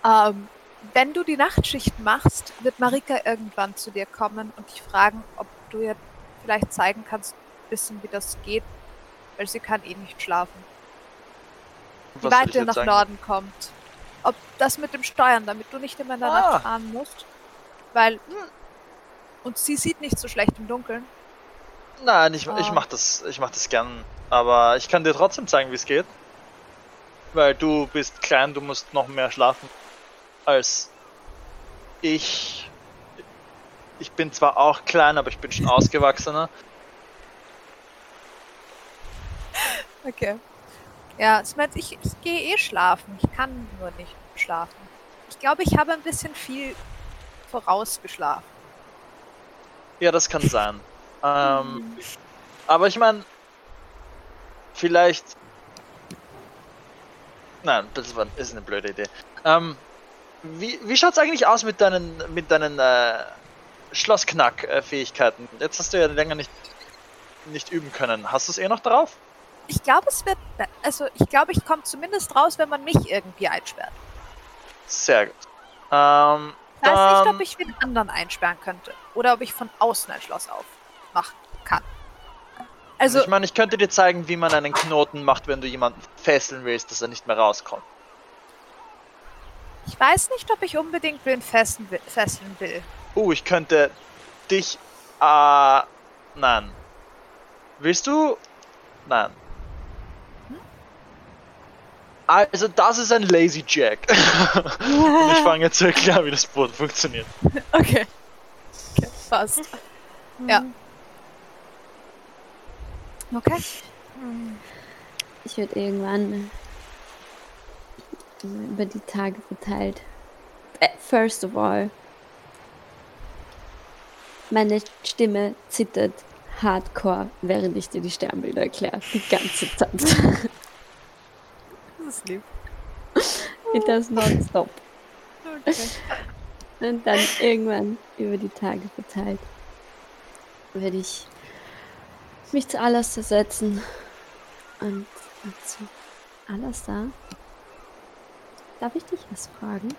Ähm, wenn du die Nachtschicht machst, wird Marika irgendwann zu dir kommen und dich fragen, ob du ihr vielleicht zeigen kannst, bisschen wie das geht, weil sie kann eh nicht schlafen. Wie weit ich ihr nach sagen? Norden kommt. Ob das mit dem Steuern, damit du nicht immer in der Ah. Nacht fahren musst. Weil. hm, Und sie sieht nicht so schlecht im Dunkeln. Nein, ich, ich Ah. mach das, ich mach das gern. Aber ich kann dir trotzdem zeigen, wie es geht. Weil du bist klein, du musst noch mehr schlafen als ich. Ich bin zwar auch klein, aber ich bin schon ausgewachsener. Okay. Ja, ich meine, ich, ich gehe eh schlafen. Ich kann nur nicht schlafen. Ich glaube, ich habe ein bisschen viel vorausgeschlafen. Ja, das kann sein. Ähm, aber ich meine, vielleicht. Nein, das war, ist eine blöde Idee. Ähm, wie wie schaut's eigentlich aus mit deinen mit deinen äh, Schlossknack-Fähigkeiten? Jetzt hast du ja länger nicht nicht üben können. Hast du es eh noch drauf? Ich glaube, es wird. Also, ich glaube, ich komme zumindest raus, wenn man mich irgendwie einsperrt. Sehr gut. Ähm, Ich weiß nicht, ob ich den anderen einsperren könnte. Oder ob ich von außen ein Schloss aufmachen kann. Also, ich meine, ich könnte dir zeigen, wie man einen Knoten macht, wenn du jemanden fesseln willst, dass er nicht mehr rauskommt. Ich weiß nicht, ob ich unbedingt wen fesseln will. Fesseln will. Uh, ich könnte dich. Äh. Nein. Willst du? Nein. Also, das ist ein Lazy Jack. Und ich fange jetzt zu erklären, wie das Boot funktioniert. Okay. Okay, passt. Ja. Okay. Ich würde irgendwann äh, über die Tage verteilt. Äh, first of all, meine Stimme zittert hardcore, während ich dir die Sternbilder erkläre. Die ganze Zeit. Lieb. It does not stop. Okay. Und dann irgendwann über die Tage verteilt würde ich mich zu Alastair setzen und, und zu Alastair. Darf ich dich was fragen?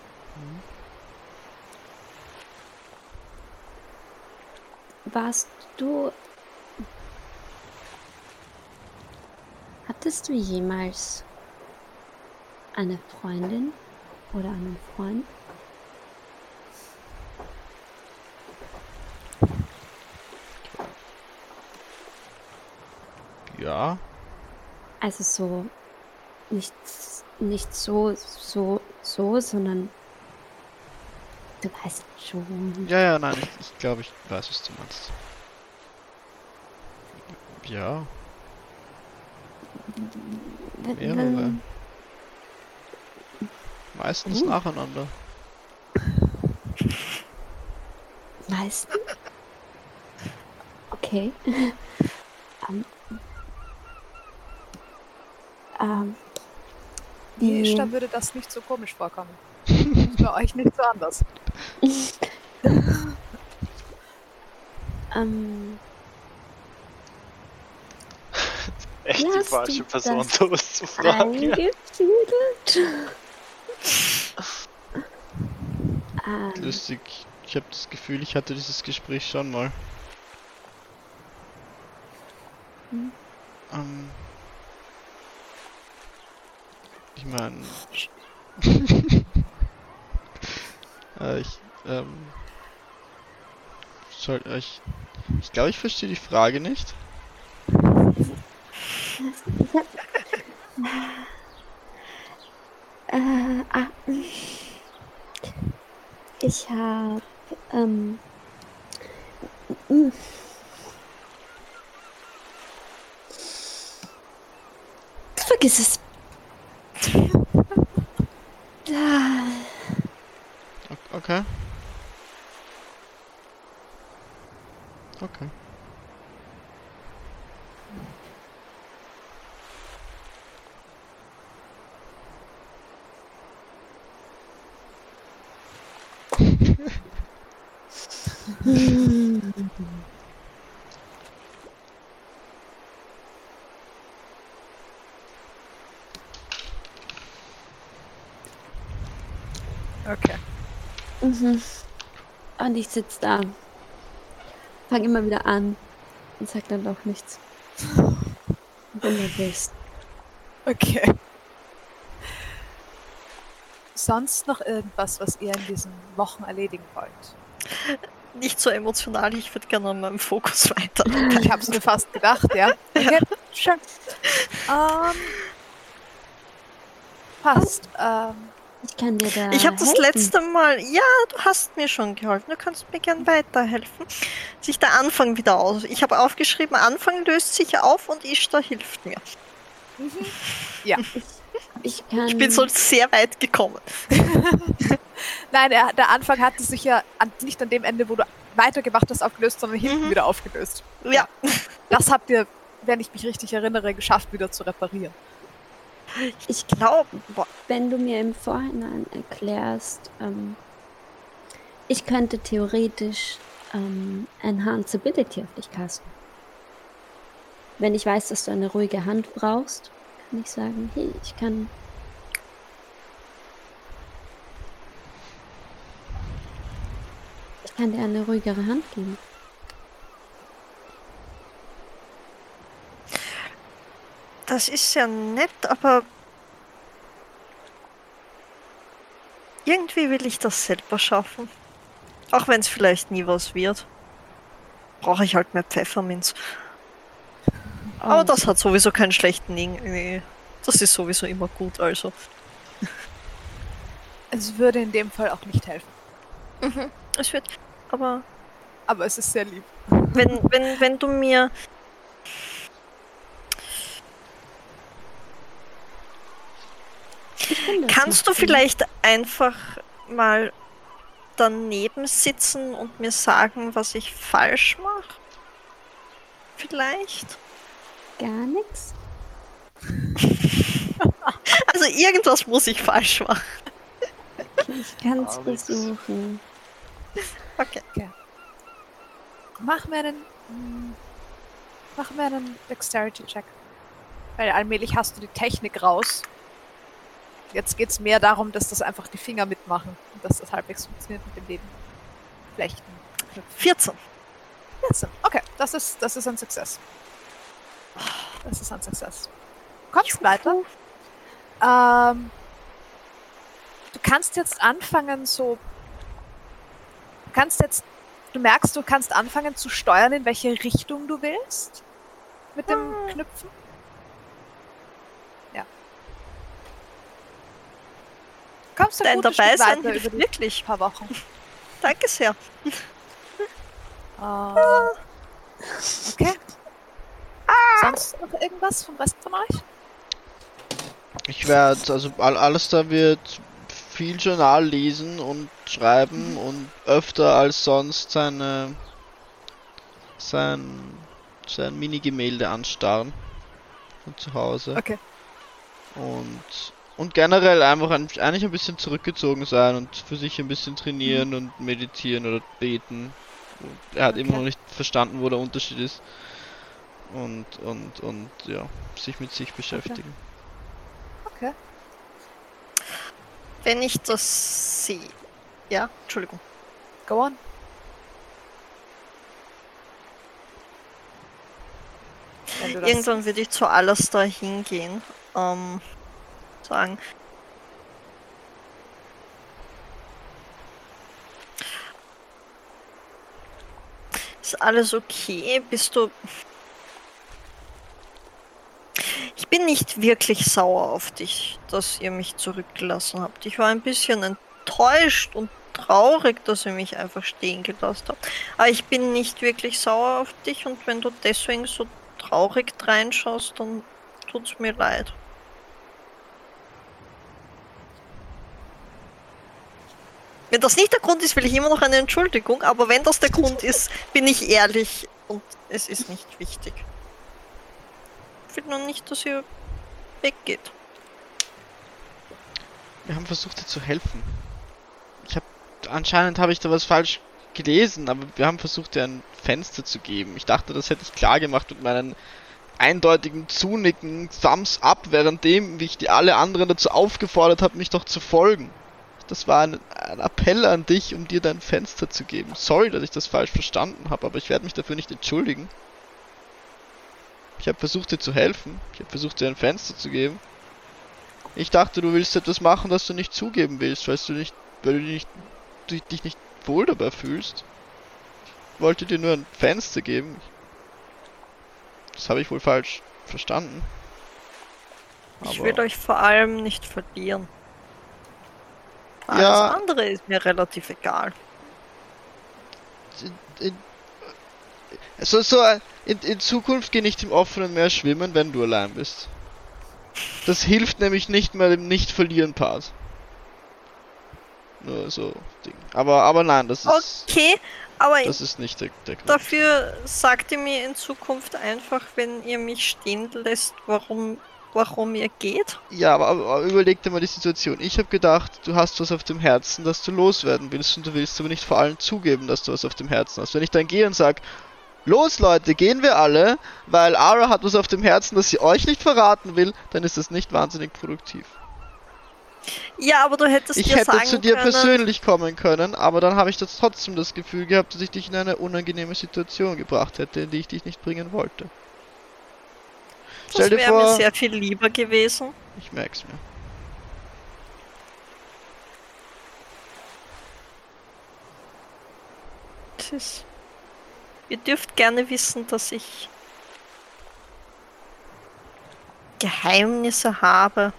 Warst du. Hattest du jemals eine Freundin oder einen Freund? Ja. Also so nicht, nicht so, so, so, sondern du weißt schon. Ja, ja, nein, ich, ich glaube, ich weiß, was du meinst. Ja, mehrere. Meistens Uh. nacheinander. Meisten? Okay. ähm, ähm, Die Ishtar würde das nicht so komisch vorkommen. Bei euch nicht so anders. ähm, Echt die falsche Person, sowas zu fragen. Ähm, Lustig. Ich habe das Gefühl, ich hatte dieses Gespräch schon mal. Hm. Ähm. Ich meine. äh, ich, ähm. Soll ich. Ich glaube, ich verstehe die Frage nicht. Äh, ah, ich hab. Ähm. Vergiss es. Okay. Okay. Okay. Mhm. Und ich sitz da. Fang immer wieder an und sag dann doch nichts. Bin nervös. Okay. Sonst noch irgendwas, was ihr in diesen Wochen erledigen wollt? Nicht so emotional, ich würde gerne an meinem Fokus weiter. Ich hab's mir fast gedacht, ja. Okay, schön. Ähm, passt. Ähm, Ich kann dir da. Ich habe das letzte Mal, ja, du hast mir schon geholfen, du kannst mir gern weiterhelfen. Sich der Anfang wieder aus. Ich habe aufgeschrieben, Anfang löst sich auf und Ishtar hilft mir. Ich, kann, Ich bin so sehr weit gekommen. nein, er, der Anfang hatte sich ja an, nicht an dem Ende, wo du weitergemacht hast, aufgelöst, sondern hinten Mhm. wieder aufgelöst. Ja, Das habt ihr, wenn ich mich richtig erinnere, geschafft, wieder zu reparieren. Ich glaube, wenn du mir im Vorhinein erklärst, ähm, ich könnte theoretisch ähm, Enhanceability auf dich casten. Wenn ich weiß, dass du eine ruhige Hand brauchst, ich sagen, hey, ich kann. Ich kann dir eine ruhigere Hand geben. das ist ja nett, aber irgendwie will ich das selber schaffen. Auch wenn es vielleicht nie was wird. Brauche ich halt mehr Pfefferminz. Aber Oh, das hat sowieso keinen schlechten irgendwie. Das ist sowieso immer gut, also. Es würde in dem Fall auch nicht helfen. Es wird. Aber Aber es ist sehr lieb. wenn, wenn, wenn du mir. Kannst du vielleicht einfach mal daneben sitzen und mir sagen, was ich falsch mache? Vielleicht? Gar nichts? Also irgendwas muss ich falsch machen. Ich kann es versuchen. Okay. Mach mir einen. mm, Mach mir einen Dexterity-Check. Weil allmählich hast du die Technik raus. Jetzt geht's mehr darum, dass das einfach die Finger mitmachen und dass das halbwegs funktioniert mit dem Leben. Flechten. Knüpfen. 14. 14. Okay, das ist, das ist ein Success. Das ist ein Success. Kommst weiter. Ähm, du kannst jetzt anfangen, so. Du kannst jetzt. Du merkst, du kannst anfangen zu steuern, in welche Richtung du willst. Mit dem Knüpfen. Ja. Kommst du ein Dein dabei sein hilft wirklich. paar Wochen. Danke sehr. Ah. Okay. Sonst noch irgendwas vom Rest von euch? Ich werde, also alles da wird viel Journal lesen und schreiben und öfter als sonst seine sein sein Mini-Gemälde anstarren von zu Hause. Okay. Und und generell einfach ein, eigentlich ein bisschen zurückgezogen sein und für sich ein bisschen trainieren und meditieren oder beten. Und er hat immer Okay. noch nicht verstanden, wo der Unterschied ist. Und und und ja, sich mit sich beschäftigen. Okay. Wenn ich das sehe. Ja, Entschuldigung. Go on. Irgendwann würde ich zu Alastair hingehen. Ähm, sagen. Ist alles okay? Bist du. Ich bin nicht wirklich sauer auf dich, dass ihr mich zurückgelassen habt. Ich war ein bisschen enttäuscht und traurig, dass ihr mich einfach stehen gelassen habt. Aber ich bin nicht wirklich sauer auf dich und wenn du deswegen so traurig reinschaust, dann tut's mir leid. Wenn das nicht der Grund ist, will ich immer noch eine Entschuldigung, aber wenn das der Grund ist, bin ich ehrlich und es ist nicht wichtig. Ich will nur nicht, dass ihr weggeht. Wir haben versucht dir zu helfen. Ich habe anscheinend habe ich da was falsch gelesen, aber wir haben versucht dir ein Fenster zu geben. Ich dachte, das hätte ich klar gemacht mit meinen eindeutigen Zunicken, Thumbs up, währenddem ich die alle anderen dazu aufgefordert habe, mich doch zu folgen. Das war ein, ein Appell an dich, um dir dein Fenster zu geben. Sorry, dass ich das falsch verstanden habe, aber ich werde mich dafür nicht entschuldigen. Ich habe versucht dir zu helfen. Ich habe versucht dir ein Fenster zu geben. Ich dachte, du willst etwas machen, das du nicht zugeben willst, weil du nicht, weil du nicht, du dich nicht wohl dabei fühlst. Ich wollte dir nur ein Fenster geben. Das habe ich wohl falsch verstanden. Ich Aber- will euch vor allem nicht verlieren. Alles Ja. andere ist mir relativ egal. in, in, so, so, äh, in, in Zukunft geh nicht im offenen Meer schwimmen, wenn du allein bist. Das hilft nämlich nicht mehr dem Nicht-Verlieren-Part. Nur so Ding. Aber, aber nein, das ist, Okay, aber das ist nicht der, der Grund. dafür sagt ihr mir in Zukunft einfach, wenn ihr mich stehen lässt, warum, warum ihr geht. Ja, aber, aber, überleg dir mal die Situation. Ich habe gedacht, du hast was auf dem Herzen, das du loswerden willst und du willst aber nicht vor allen zugeben, dass du was auf dem Herzen hast. Wenn ich dann gehe und sag, Los Leute, gehen wir alle, weil Ara hat was auf dem Herzen, das sie euch nicht verraten will, dann ist das nicht wahnsinnig produktiv. Ja, aber du hättest ich dir hätte sagen zu dir können, persönlich kommen können, aber dann habe ich das trotzdem das Gefühl gehabt, dass ich dich in eine unangenehme Situation gebracht hätte, in die ich dich nicht bringen wollte. Das wäre mir sehr viel lieber gewesen. Ich merk's mir. Tschüss. Ihr dürft gerne wissen, dass ich Geheimnisse habe.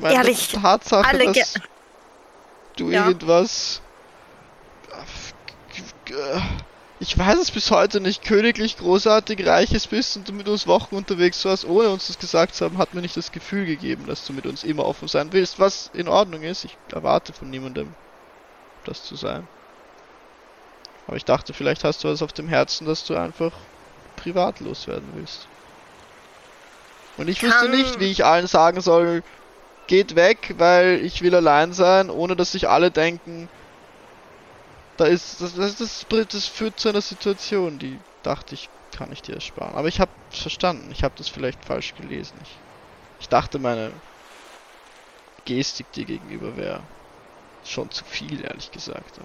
Meine, Ehrlich, Tatsache, alle dass du Ja. irgendwas. Ich weiß es bis heute nicht, königlich großartig reiches bist und du mit uns Wochen unterwegs warst, ohne uns das gesagt zu haben, hat mir nicht das Gefühl gegeben, dass du mit uns immer offen sein willst, was in Ordnung ist. Ich erwarte von niemandem, das zu sein. Aber ich dachte, vielleicht hast du was auf dem Herzen, dass du einfach privat loswerden willst. Und ich wüsste nicht, wie ich allen sagen soll, geht weg, weil ich will allein sein, ohne dass sich alle denken, da ist, das, das, das, das führt zu einer Situation, die dachte ich, kann ich dir ersparen. Aber ich habe verstanden, ich habe das vielleicht falsch gelesen. Ich, ich dachte, meine Gestik dir gegenüber wäre schon zu viel, ehrlich gesagt.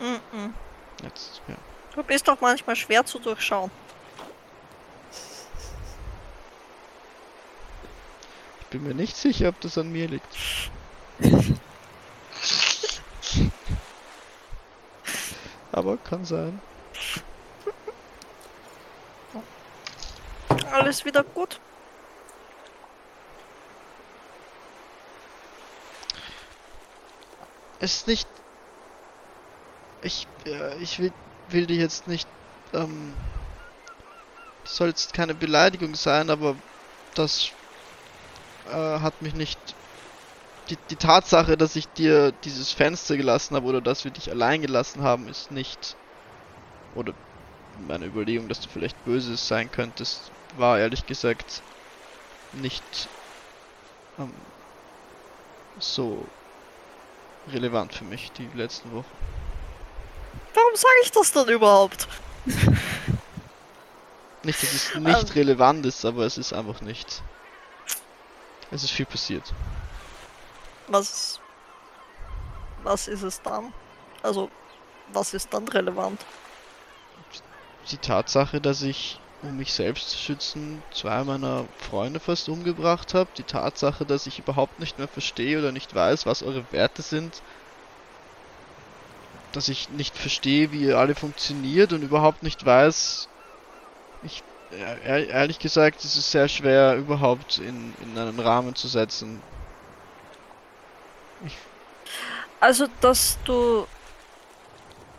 Mm-mm. Jetzt, ja. Du bist doch manchmal schwer zu durchschauen. Ich bin mir nicht sicher, ob das an mir liegt. Aber kann sein. Alles wieder gut. Es ist nicht. Ich, äh, ich will, will dir jetzt nicht, ähm, soll jetzt keine Beleidigung sein, aber das äh, hat mich nicht. Die, die Tatsache, dass ich dir dieses Fenster gelassen habe oder dass wir dich allein gelassen haben, ist nicht. Oder meine Überlegung, dass du vielleicht Böses sein könntest, war ehrlich gesagt nicht ähm, so relevant für mich die letzten Wochen. Warum sage ich das dann überhaupt? Nicht, dass es nicht Ähm. relevant ist, aber es ist einfach nicht. Es ist viel passiert. Was. Was ist es dann? Also, was ist dann relevant? Die Tatsache, dass ich, um mich selbst zu schützen, zwei meiner Freunde fast umgebracht habe. Die Tatsache, dass ich überhaupt nicht mehr verstehe oder nicht weiß, was eure Werte sind. Dass ich nicht verstehe, wie ihr alle funktioniert und überhaupt nicht weiß. Ich, ehr- ehrlich gesagt, es ist sehr schwer, überhaupt in, in einen Rahmen zu setzen. Ich Also, dass du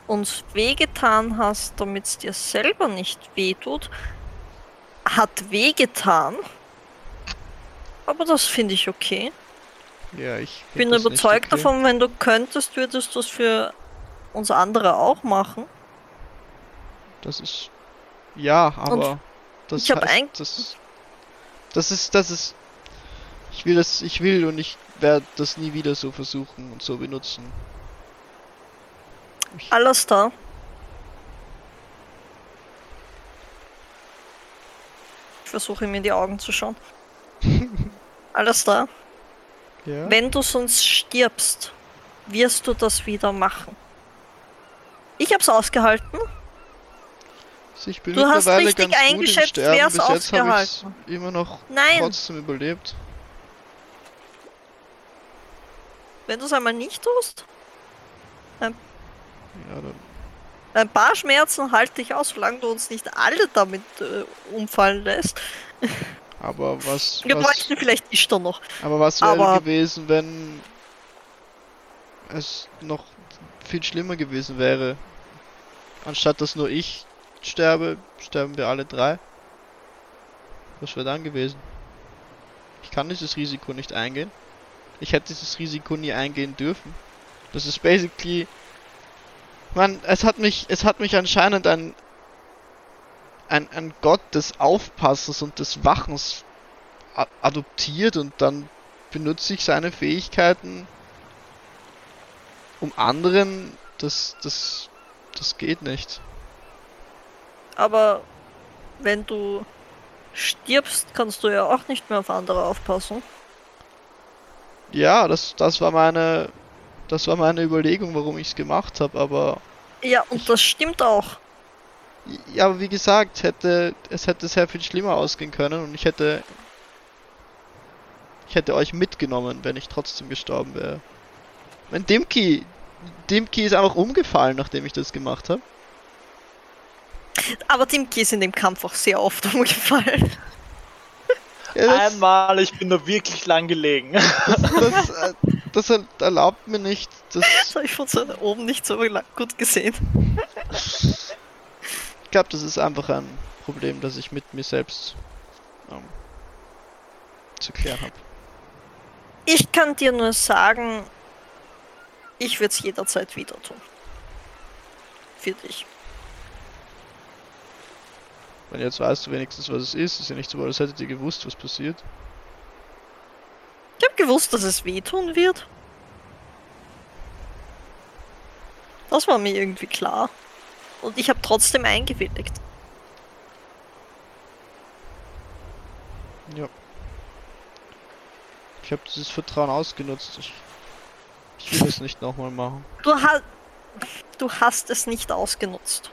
uns wehgetan hast, damit es dir selber nicht wehtut, hat wehgetan. Aber das finde ich okay. Ja, ich Ich bin überzeugt okay. davon, wenn du könntest, würdest du es für uns andere auch machen. Das ist. Ja, aber. das ich hab heißt, eig- das, das ist. Das ist. Ich will das. Ich will und ich werde das nie wieder so versuchen und so benutzen. Ich, Alles da. Ich versuche ihm in die Augen zu schauen. Alles da. ja. Wenn du sonst stirbst, wirst du das wieder machen. Ich hab's ausgehalten. Also ich bin du hast richtig eingeschätzt, habe ich ausgehalten. immer noch Nein, trotzdem überlebt. wenn du es einmal nicht tust, Ja, dann. ein paar Schmerzen halte ich aus, solange du uns nicht alle damit äh, umfallen lässt. Aber was. Wir bräuchten vielleicht dann noch. aber was wäre gewesen, wenn es noch viel schlimmer gewesen wäre? Anstatt dass nur ich sterbe, sterben wir alle drei. Was wäre dann gewesen? Ich kann dieses Risiko nicht eingehen. Ich hätte dieses Risiko nie eingehen dürfen. Das ist basically. Man, es hat mich, es hat mich anscheinend ein, ein, ein Gott des Aufpassers und des Wachens adoptiert und dann benutze ich seine Fähigkeiten, um anderen. Das, das, das geht nicht. Aber wenn du stirbst, kannst du ja auch nicht mehr auf andere aufpassen. Ja, das, das war meine, das war meine Überlegung, warum ich es gemacht habe. Aber Ja, und das stimmt auch. ja, aber wie gesagt, hätte es hätte sehr viel schlimmer ausgehen können und ich hätte, ich hätte euch mitgenommen, wenn ich trotzdem gestorben wäre. Wenn Dimki Dimki ist einfach umgefallen, nachdem ich das gemacht habe. Aber Dimki ist in dem Kampf auch sehr oft umgefallen. Ja, das, Einmal, ich bin da wirklich lang gelegen. das, äh, das er- erlaubt mir nicht, das, Das habe ich von so oben nicht so gut gesehen. ich glaube, das ist einfach ein Problem, das ich mit mir selbst ähm, zu klären habe. Ich kann dir nur sagen, ich würde es jederzeit wieder tun. Für dich. Wenn jetzt weißt du wenigstens, was es ist, ist ja nicht so, als hättet ihr gewusst, was passiert. Ich habe gewusst, dass es wehtun wird. Das war mir irgendwie klar. Und ich habe trotzdem eingewilligt. Ja. Ich habe dieses Vertrauen ausgenutzt. Ich, ich will es nicht nochmal machen. Du, ha du hast es nicht ausgenutzt.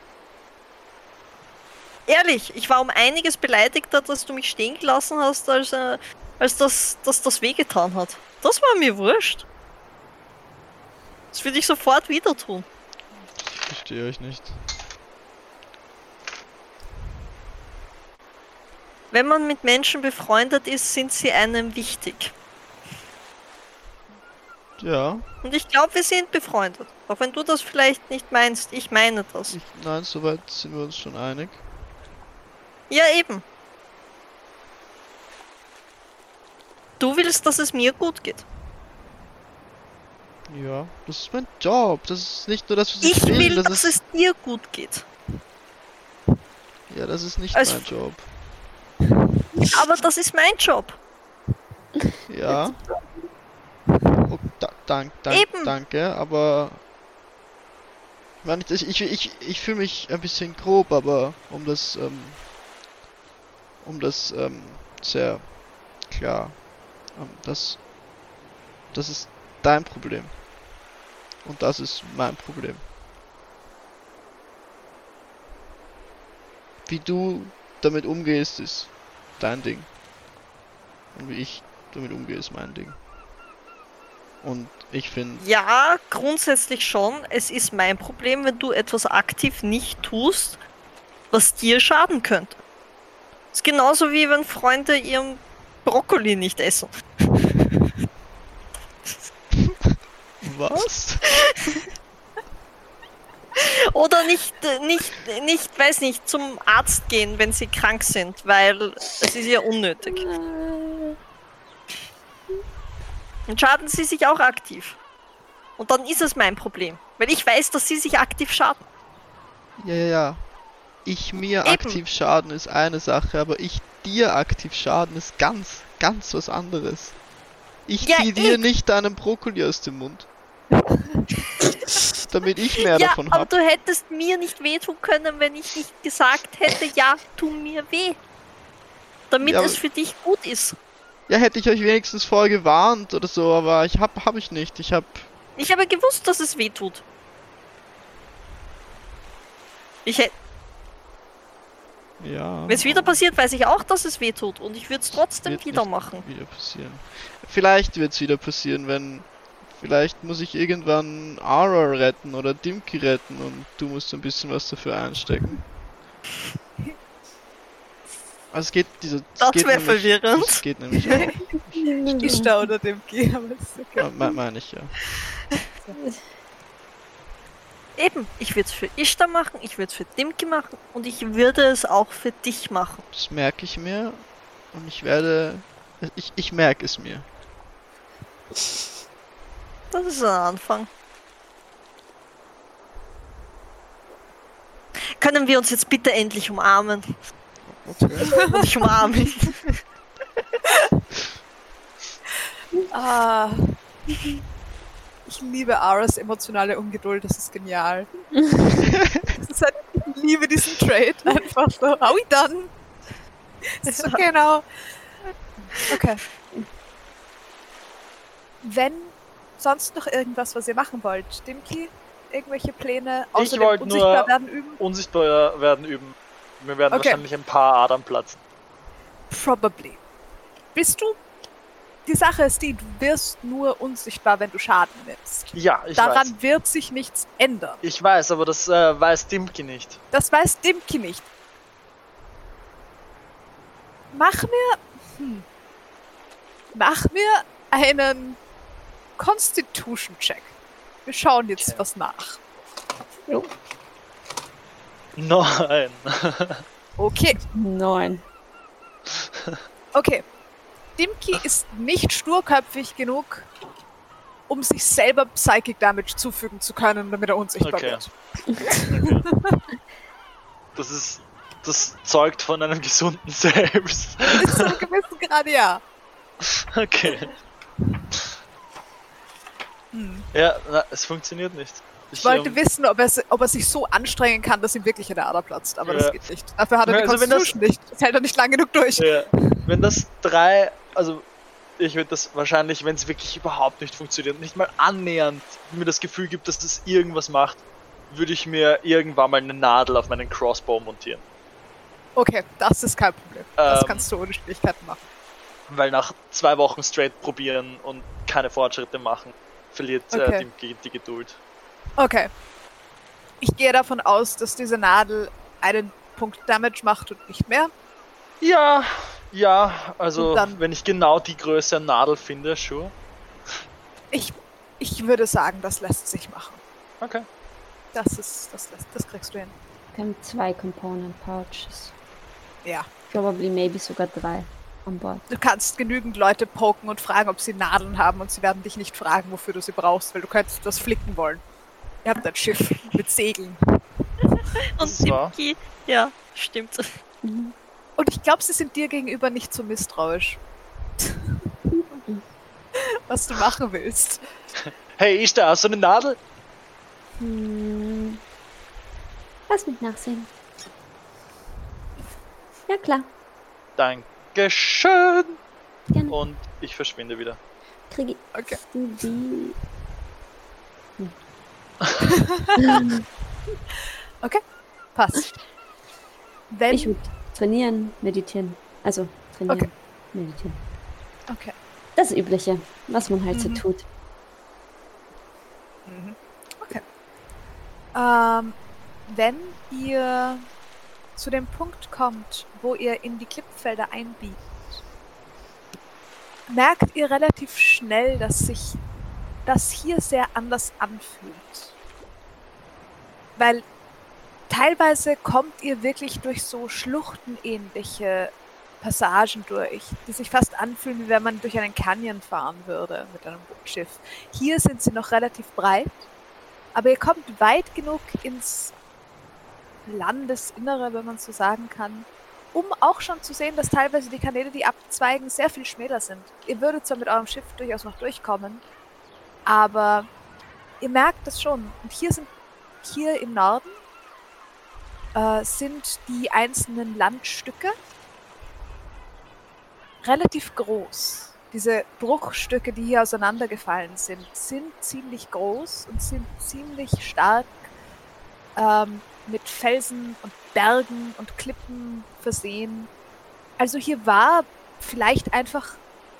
Ehrlich, ich war um einiges beleidigter, dass du mich stehen gelassen hast, als, äh, als dass, dass das wehgetan hat. Das war mir wurscht. Das würde ich sofort wieder tun. Ich verstehe euch nicht. Wenn man mit Menschen befreundet ist, sind sie einem wichtig. Ja, Und ich glaube, wir sind befreundet. Auch wenn du das vielleicht nicht meinst, ich meine das. ich, nein, soweit sind wir uns schon einig. Ja, eben. Du willst, dass es mir gut geht. Ja, das ist mein Job. Das ist nicht nur das, was ich, Ich will, das dass ist, es dir gut geht. Ja, das ist nicht als- mein Job. Aber das ist mein Job. Ja. Oh, da, dank, dank, Eben. danke, aber. Ich ich, ich, ich fühle mich ein bisschen grob, aber um das, ähm, um das, ähm, sehr klar, ähm, das, das ist dein Problem. Und das ist mein Problem. Wie du damit umgehst, ist dein Ding. Und wie ich damit umgehe, ist mein Ding. Und ich finde, Ja, grundsätzlich schon. Es ist mein Problem, wenn du etwas aktiv nicht tust, was dir schaden könnte. ist genauso wie wenn Freunde ihren Brokkoli nicht essen. was? Oder nicht, äh, nicht, nicht, weiß nicht, zum Arzt gehen, wenn sie krank sind, weil es ist ja unnötig. Dann schaden sie sich auch aktiv. Und dann ist es mein Problem. Weil ich weiß, dass sie sich aktiv schaden. Ja, ja, ja. Ich mir Eben. aktiv schaden ist eine Sache, aber ich dir aktiv schaden ist ganz, ganz was anderes. Ich Ja, zieh dir ich- nicht deinen Brokkoli aus dem Mund. Damit ich mehr ja, davon aber hab. du hättest mir nicht wehtun können, wenn ich nicht gesagt hätte, ja, tu mir weh. Damit Ja, aber- es für dich gut ist. Ja, hätte ich euch wenigstens vorher gewarnt oder so, aber ich hab, hab ich nicht. Ich hab, Ich habe gewusst, dass es weh tut. Ich hätte, ja. wenn es wieder passiert, weiß ich auch, dass es weh tut. Und ich würde es trotzdem Wird wieder machen. Wieder passieren. Vielleicht wird's wieder passieren, wenn. Vielleicht muss ich irgendwann Ara retten oder Dimki retten und du musst ein bisschen was dafür einstecken. Also es geht diese. es Das geht wär nämlich- verwirrend. Das geht nämlich auch. Ich da unter dem G, aber ist okay. Me- Meine ich ja. Eben, ich würde es für Ishtar machen, ich würde es für Dimki machen und ich würde es auch für dich machen. Das merke ich mir und ich werde. Ich, ich merke es mir. Das ist ein Anfang. Können wir uns jetzt bitte endlich umarmen? Okay. Ich umarme ihn. Ah. Ich liebe Aras emotionale Ungeduld, das ist genial. das ist halt, ich liebe diesen Trade. Einfach so, are we done? Okay now. Okay. Wenn sonst noch irgendwas, was ihr machen wollt, Dimki, irgendwelche Pläne, Ich außer wollte unsichtbar nur- werden üben? Unsichtbar werden üben. Mir werden Okay. wahrscheinlich ein paar Adern platzen. Probably. Bist du die Sache ist die, du wirst nur unsichtbar, wenn du Schaden nimmst. Ja, ich Daran weiß. wird sich nichts ändern. Ich weiß, aber das äh, weiß Dimki nicht. Das weiß Dimki nicht. Mach mir. Hm, mach mir einen Constitution-Check. Wir schauen jetzt Okay. was nach. Nein. Okay, Neun. okay. Dimki ist nicht sturköpfig genug, um sich selber Psychic Damage zufügen zu können, damit er unsichtbar Okay. wird. Das ist. Das zeugt von einem gesunden Selbst. Bis zu einem gewissen Grad ja. Okay. Hm. Ja, na, es funktioniert nicht. Ich, wollte ähm, wissen, ob er, ob er sich so anstrengen kann, dass ihm wirklich eine Ader platzt, aber Ja. das geht nicht. Dafür hat er die Also das- Constitution nicht. Das hält er nicht lang genug durch. Ja, wenn das drei, also ich würde das wahrscheinlich, wenn es wirklich überhaupt nicht funktioniert, nicht mal annähernd mir das Gefühl gibt, dass das irgendwas macht, würde ich mir irgendwann mal eine Nadel auf meinen Crossbow montieren. Okay, das ist kein Problem. Das Ähm. kannst du ohne Schwierigkeiten machen. Weil nach zwei Wochen straight probieren und keine Fortschritte machen, verliert Okay. äh, die, die Geduld. Okay. Ich gehe davon aus, dass diese Nadel einen Punkt Damage macht und nicht mehr. Ja, ja, also wenn ich genau die Größe an Nadel finde, sure. Ich, ich würde sagen, das lässt sich machen. Okay. Das ist, das, lässt, das kriegst du hin. Wir haben zwei Component Pouches. Ja. Probably maybe sogar drei an Bord. Du kannst genügend Leute poken und fragen, ob sie Nadeln haben und sie werden dich nicht fragen, wofür du sie brauchst, weil du könntest das flicken wollen. Ihr habt ein Schiff mit Segeln. Und. Dimki, ja, stimmt. Und ich glaube, sie sind dir gegenüber nicht so misstrauisch. Was du machen willst. Hey, ist da so eine Nadel? Hm. Lass mich nachsehen. Ja, klar. Dankeschön. Gerne. Und ich verschwinde wieder. Kriege Okay. du die. Passt. Wenn. Ich würde trainieren, meditieren. Also trainieren, Okay. meditieren. okay. Das Übliche, was man halt Mhm. so tut. Mhm. Okay. Ähm, wenn ihr zu dem Punkt kommt, wo ihr in die Klippfelder einbiegt, merkt ihr relativ schnell, dass sich das hier sehr anders anfühlt. Weil teilweise kommt ihr wirklich durch so schluchtenähnliche Passagen durch, die sich fast anfühlen, wie wenn man durch einen Canyon fahren würde mit einem Bootschiff. Hier sind sie noch relativ breit, aber ihr kommt weit genug ins Landesinnere, wenn man so sagen kann, um auch schon zu sehen, dass teilweise die Kanäle, die abzweigen, sehr viel schmäler sind. Ihr würdet zwar mit eurem Schiff durchaus noch durchkommen, aber ihr merkt das schon. Und hier sind, hier im Norden, äh, sind die einzelnen Landstücke relativ groß. Diese Bruchstücke, die hier auseinandergefallen sind, sind ziemlich groß und sind ziemlich stark ähm, mit Felsen und Bergen und Klippen versehen. Also hier war vielleicht einfach,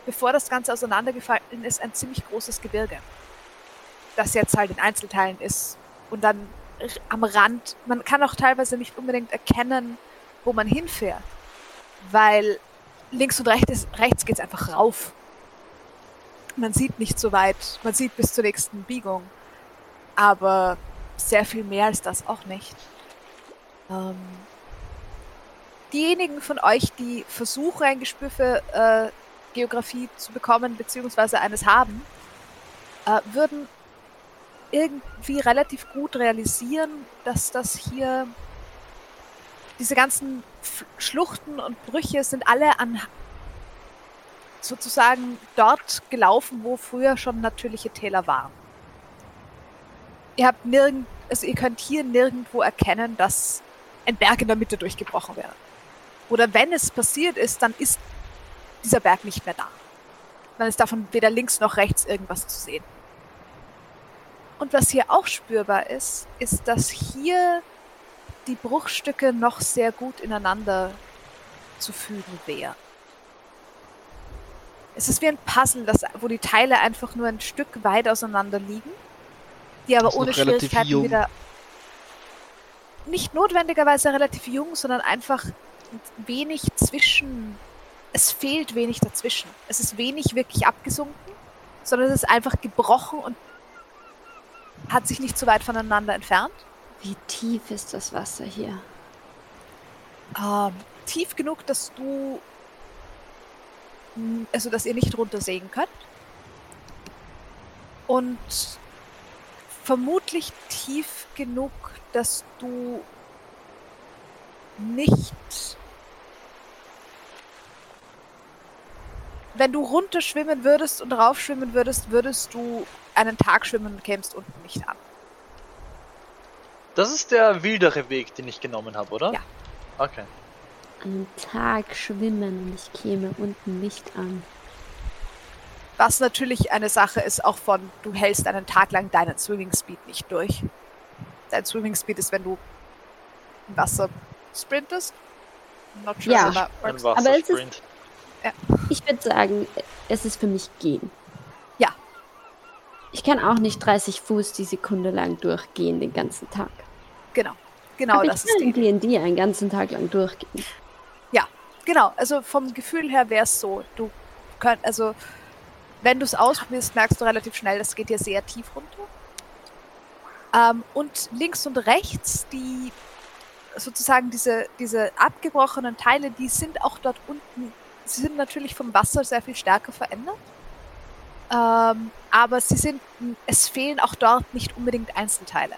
bevor das Ganze auseinandergefallen ist, ein ziemlich großes Gebirge. Das jetzt halt in Einzelteilen ist. Und dann am Rand, man kann auch teilweise nicht unbedingt erkennen, wo man hinfährt. Weil links und rechts, rechts geht es einfach rauf. Man sieht nicht so weit, man sieht bis zur nächsten Biegung. Aber sehr viel mehr als das auch nicht. Ähm, diejenigen von euch, die versuchen, ein Gespür für äh, Geografie zu bekommen, beziehungsweise eines haben, äh, würden irgendwie relativ gut realisieren, dass das hier diese ganzen Schluchten und Brüche sind alle an sozusagen dort gelaufen, wo früher schon natürliche Täler waren. Ihr habt nirgend, also ihr könnt hier nirgendwo erkennen, dass ein Berg in der Mitte durchgebrochen wäre. Oder wenn es passiert ist, dann ist dieser Berg nicht mehr da. Dann ist davon weder links noch rechts irgendwas zu sehen. Und was hier auch spürbar ist, ist, dass hier die Bruchstücke noch sehr gut ineinander zu fügen wären. Es ist wie ein Puzzle, das, wo die Teile einfach nur ein Stück weit auseinander liegen, die aber ohne Schwierigkeiten jung. wieder nicht notwendigerweise relativ jung, sondern einfach wenig zwischen. Es fehlt wenig dazwischen. Es ist wenig wirklich abgesunken, sondern es ist einfach gebrochen und hat sich nicht so weit voneinander entfernt. Wie tief ist das Wasser hier? Ähm, tief genug, dass du. m, Also, dass ihr nicht runtersägen könnt. Und vermutlich tief genug, dass du nicht. Wenn du runterschwimmen würdest und raufschwimmen würdest, würdest du einen Tag schwimmen und kämst unten nicht an. Das ist der wildere Weg, den ich genommen habe, oder? Ja. Okay. Einen Tag schwimmen und ich käme unten nicht an. Was natürlich eine Sache ist auch von, du hältst einen Tag lang deinen Swimming Speed nicht durch. Dein Swimming Speed ist, wenn du im Wasser sprintest. Not sure Ja. Aber es ist- Wassersprint. Ich würde sagen, es ist für mich gehen. Ja. Ich kann auch nicht 30 Fuß die Sekunde lang durchgehen den ganzen Tag. Genau. Genau, Aber das ich ist die kann in D&D einen ganzen Tag lang durchgehen. Genau, also vom Gefühl her wäre es so. Du könnt, also wenn du es ausprobierst, merkst du relativ schnell, das geht hier sehr tief runter. Ähm, und links und rechts, die sozusagen diese, diese abgebrochenen Teile, die sind auch dort unten, sie sind natürlich vom Wasser sehr viel stärker verändert. Ähm, aber sie sind, es fehlen auch dort nicht unbedingt Einzelteile.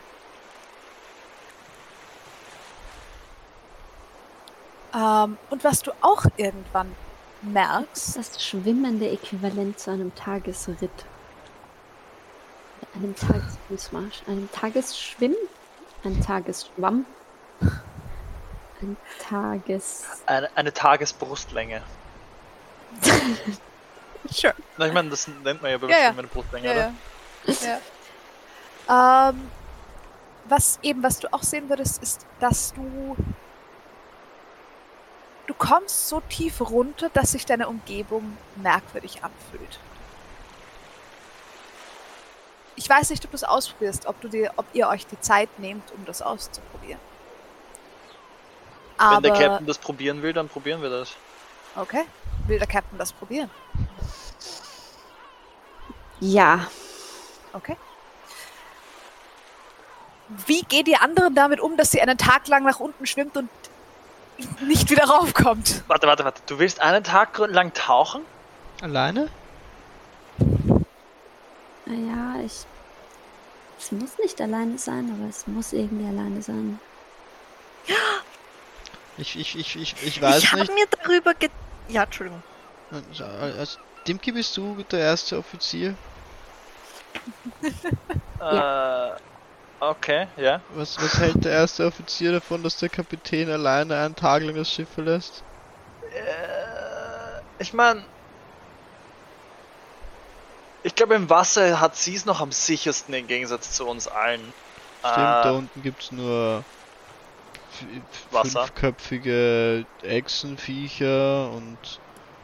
Ähm, und was du auch irgendwann merkst, Das schwimmende Äquivalent zu einem Tagesritt. Einem Tagesfußmarsch. Einem Tagesschwimm. Ein Tagesschwamm. Ein Tages... Eine, eine Tagesbrustlänge. sure. Na, ich meine, das nennt man ja beim Ja, ja. Eine Brustlänge, Ja, oder? ja. ja. ähm, was eben, was du auch sehen würdest, ist, dass du du kommst so tief runter, dass sich deine Umgebung merkwürdig anfühlt. Ich weiß nicht, ob du es ausprobierst, ob du dir, ob ihr euch die Zeit nehmt, um das auszuprobieren. Wenn der Aber Captain das probieren will, dann probieren wir das. Okay, will der Captain das probieren? Ja. Okay. Wie geht die anderen damit um, dass sie einen Tag lang nach unten schwimmt und nicht wieder raufkommt? Warte, warte, warte. Du willst einen Tag lang tauchen? Alleine? Naja, ich... Es muss nicht alleine sein, aber es muss irgendwie alleine sein. Ich, ich, ich, ich, ich weiß ich habe nicht. mir darüber ge... Ja, Entschuldigung. Also, also, Dimki, bist du der erste Offizier? Äh, okay, ja. Was, was hält der erste Offizier davon, dass der Kapitän alleine einen Tag lang das Schiff verlässt? Äh, ich meine, ich glaube, im Wasser hat sie es noch am sichersten im Gegensatz zu uns allen. Stimmt, Äh, da unten gibt's nur Wasser. fünfköpfige Echsenviecher und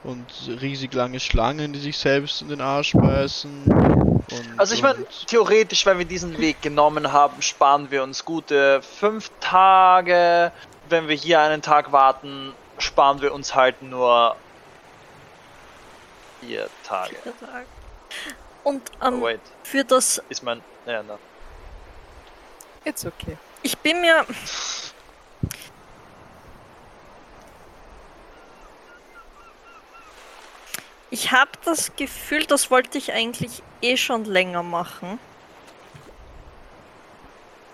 und riesig lange Schlangen, die sich selbst in den Arsch beißen. Und, Also ich meine, und- theoretisch, wenn wir diesen Weg genommen haben, sparen wir uns gute fünf Tage. Wenn wir hier einen Tag warten, sparen wir uns halt nur vier Tage. Und Oh, ähm, wait, für das, ist mein... Ja, na. It's okay. ich bin mir... Ich habe das Gefühl, das wollte ich eigentlich eh schon länger machen.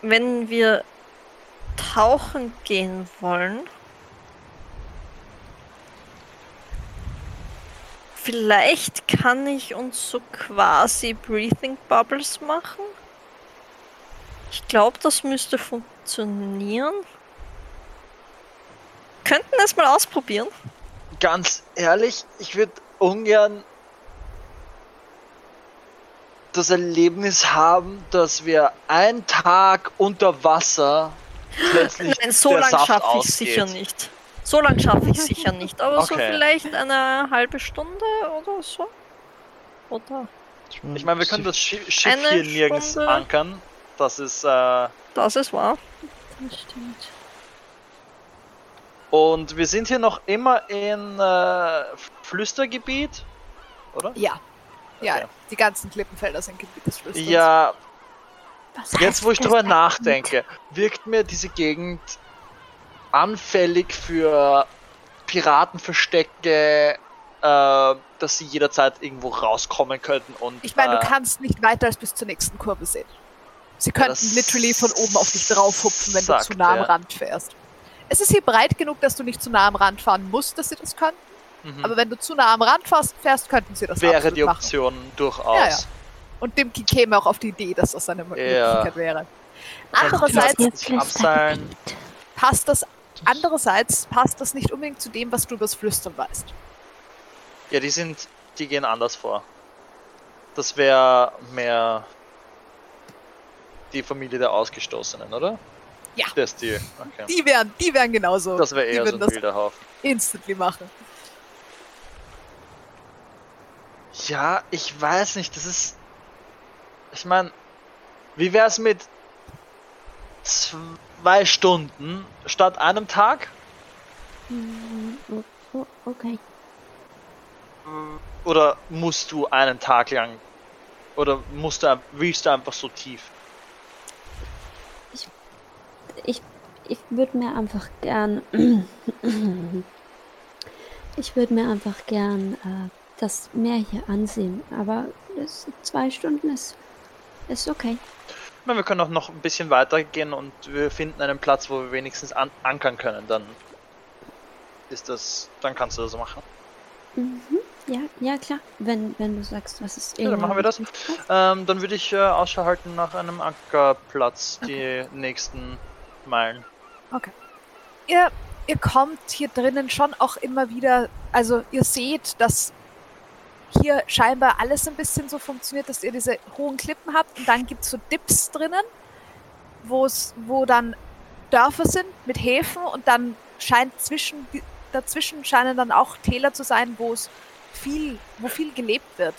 Wenn wir tauchen gehen wollen, vielleicht kann ich uns so quasi Breathing Bubbles machen. Ich glaube, das müsste funktionieren. Könnten es mal ausprobieren. Ganz ehrlich, ich würde ungern das Erlebnis haben, dass wir einen Tag unter Wasser plötzlich Nein, so der lang Saft schaffe ich sicher nicht. So lang schaffe ich sicher nicht, aber so Okay. vielleicht eine halbe Stunde oder so. Oder? Ich meine, wir können das Schi Schiff Eine hier nirgends Stunde. ankern. Das ist, äh, Das ist wahr. Das stimmt. Und wir sind hier noch immer in äh, Flüstergebiet, oder? Ja. Ja, Okay. die ganzen Klippenfelder sind Gebiet des Flüsterns. Ja, Was jetzt wo ich drüber nachdenke, wirkt mir diese Gegend anfällig für Piratenverstecke, äh, dass sie jederzeit irgendwo rauskommen könnten und Ich meine, äh, du kannst nicht weiter als bis zur nächsten Kurve sehen. Sie könnten literally von oben auf dich draufhupfen, wenn du sagt zu nah am er. Rand fährst. Es ist hier breit genug, dass du nicht zu nah am Rand fahren musst, dass sie das können. mhm. Aber wenn du zu nah am Rand fährst, fährst könnten sie das wäre die machen. Option durchaus. Ja, ja. Und Dimki käme auch auf die Idee, dass das eine Möglichkeit wäre. Kann Andererseits passt das, andererseits passt das nicht unbedingt zu dem, was du übers Flüstern weißt. Ja, die sind, die gehen anders vor. Das wäre mehr die Familie der Ausgestoßenen, oder? Ja. Das ist die. Okay. Die wären, die wären genauso. Das wäre die eher so ein das wilder Haufen. instantly machen. Ja, ich weiß nicht, das ist. Ich meine, wie wär's mit zwei Stunden statt einem Tag? Okay. Oder musst du einen Tag lang? Oder musst du, willst du einfach so tief? Ich, ich würde mir einfach gern. ich würde mir einfach gern äh, das Meer hier ansehen. Aber es, zwei Stunden ist, ist okay. Meine, wir können auch noch ein bisschen weiter gehen und wir finden einen Platz, wo wir wenigstens an ankern können. Dann ist das, dann kannst du das machen. Mhm. Ja, ja klar. Wenn, wenn du sagst, was ist Ja, dann machen wir das. Ähm, dann würde ich äh, Ausschau halten nach einem Ankerplatz die nächsten Meilen. Ihr, ihr kommt hier drinnen schon auch immer wieder, also ihr seht, dass hier scheinbar alles ein bisschen so funktioniert, dass ihr diese hohen Klippen habt und dann gibt es so Dips drinnen, wo dann Dörfer sind mit Häfen und dann scheint zwischen, dazwischen scheinen dann auch Täler zu sein, wo es viel, wo viel gelebt wird.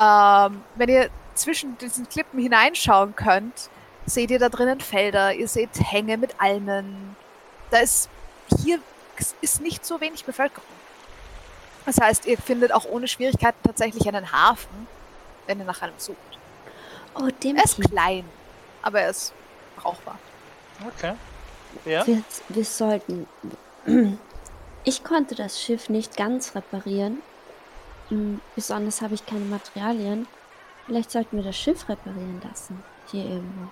Ähm, wenn ihr zwischen diesen Klippen hineinschauen könnt, seht ihr da drinnen Felder, ihr seht Hänge mit Almen. Da ist hier ist nicht so wenig Bevölkerung. Das heißt, ihr findet auch ohne Schwierigkeiten tatsächlich einen Hafen, wenn ihr nach einem sucht. Oh, dem Er ist klein, aber er ist brauchbar. Okay. Ja. Wir, wir sollten. Ich konnte das Schiff nicht ganz reparieren. Hm, Besonders habe ich keine Materialien. Vielleicht sollten wir das Schiff reparieren lassen. Hier irgendwo.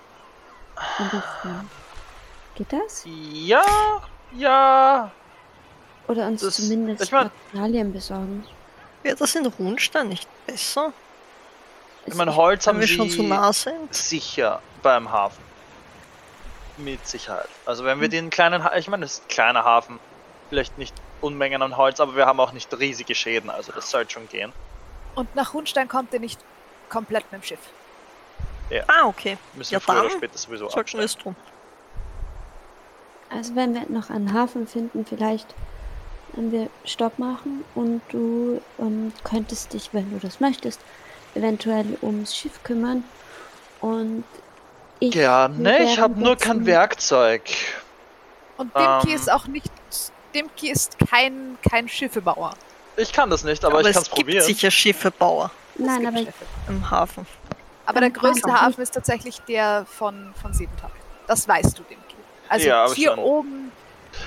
Ein bisschen. Geht das? Ja, ja. Oder uns Das- zumindest ich mein- Materialien besorgen. Wäre das in Runstein nicht besser, Ich meine, Holz haben wir schon so nah sind? sicher beim Hafen. Mit Sicherheit. Also wenn wir Hm. den kleinen, ha ich meine, das ist ein kleiner Hafen, vielleicht nicht Unmengen an Holz, aber wir haben auch nicht riesige Schäden, also das sollte schon gehen. Und nach Hundstein kommt ihr nicht komplett mit dem Schiff. Ah, okay. Müssen Ja, wir früher oder später sowieso Sollten es tun. Also wenn wir noch einen Hafen finden, vielleicht wenn wir Stopp machen und du ähm, könntest dich, wenn du das möchtest, eventuell ums Schiff kümmern und ich Ja, ne, ich habe nur kein Werkzeug. Und Dimki Ähm. ist auch nicht. Dimki ist kein, kein Schiffebauer. Ich kann das nicht, aber, Aber, ich kann es es gibt probieren. sicher Schiffebauer Es Nein, gibt aber Schiffe. im Hafen. Aber der größte Hafen ist tatsächlich der von, von Siebentag. Das weißt du, Dimki. Also Ja, hier schon. oben.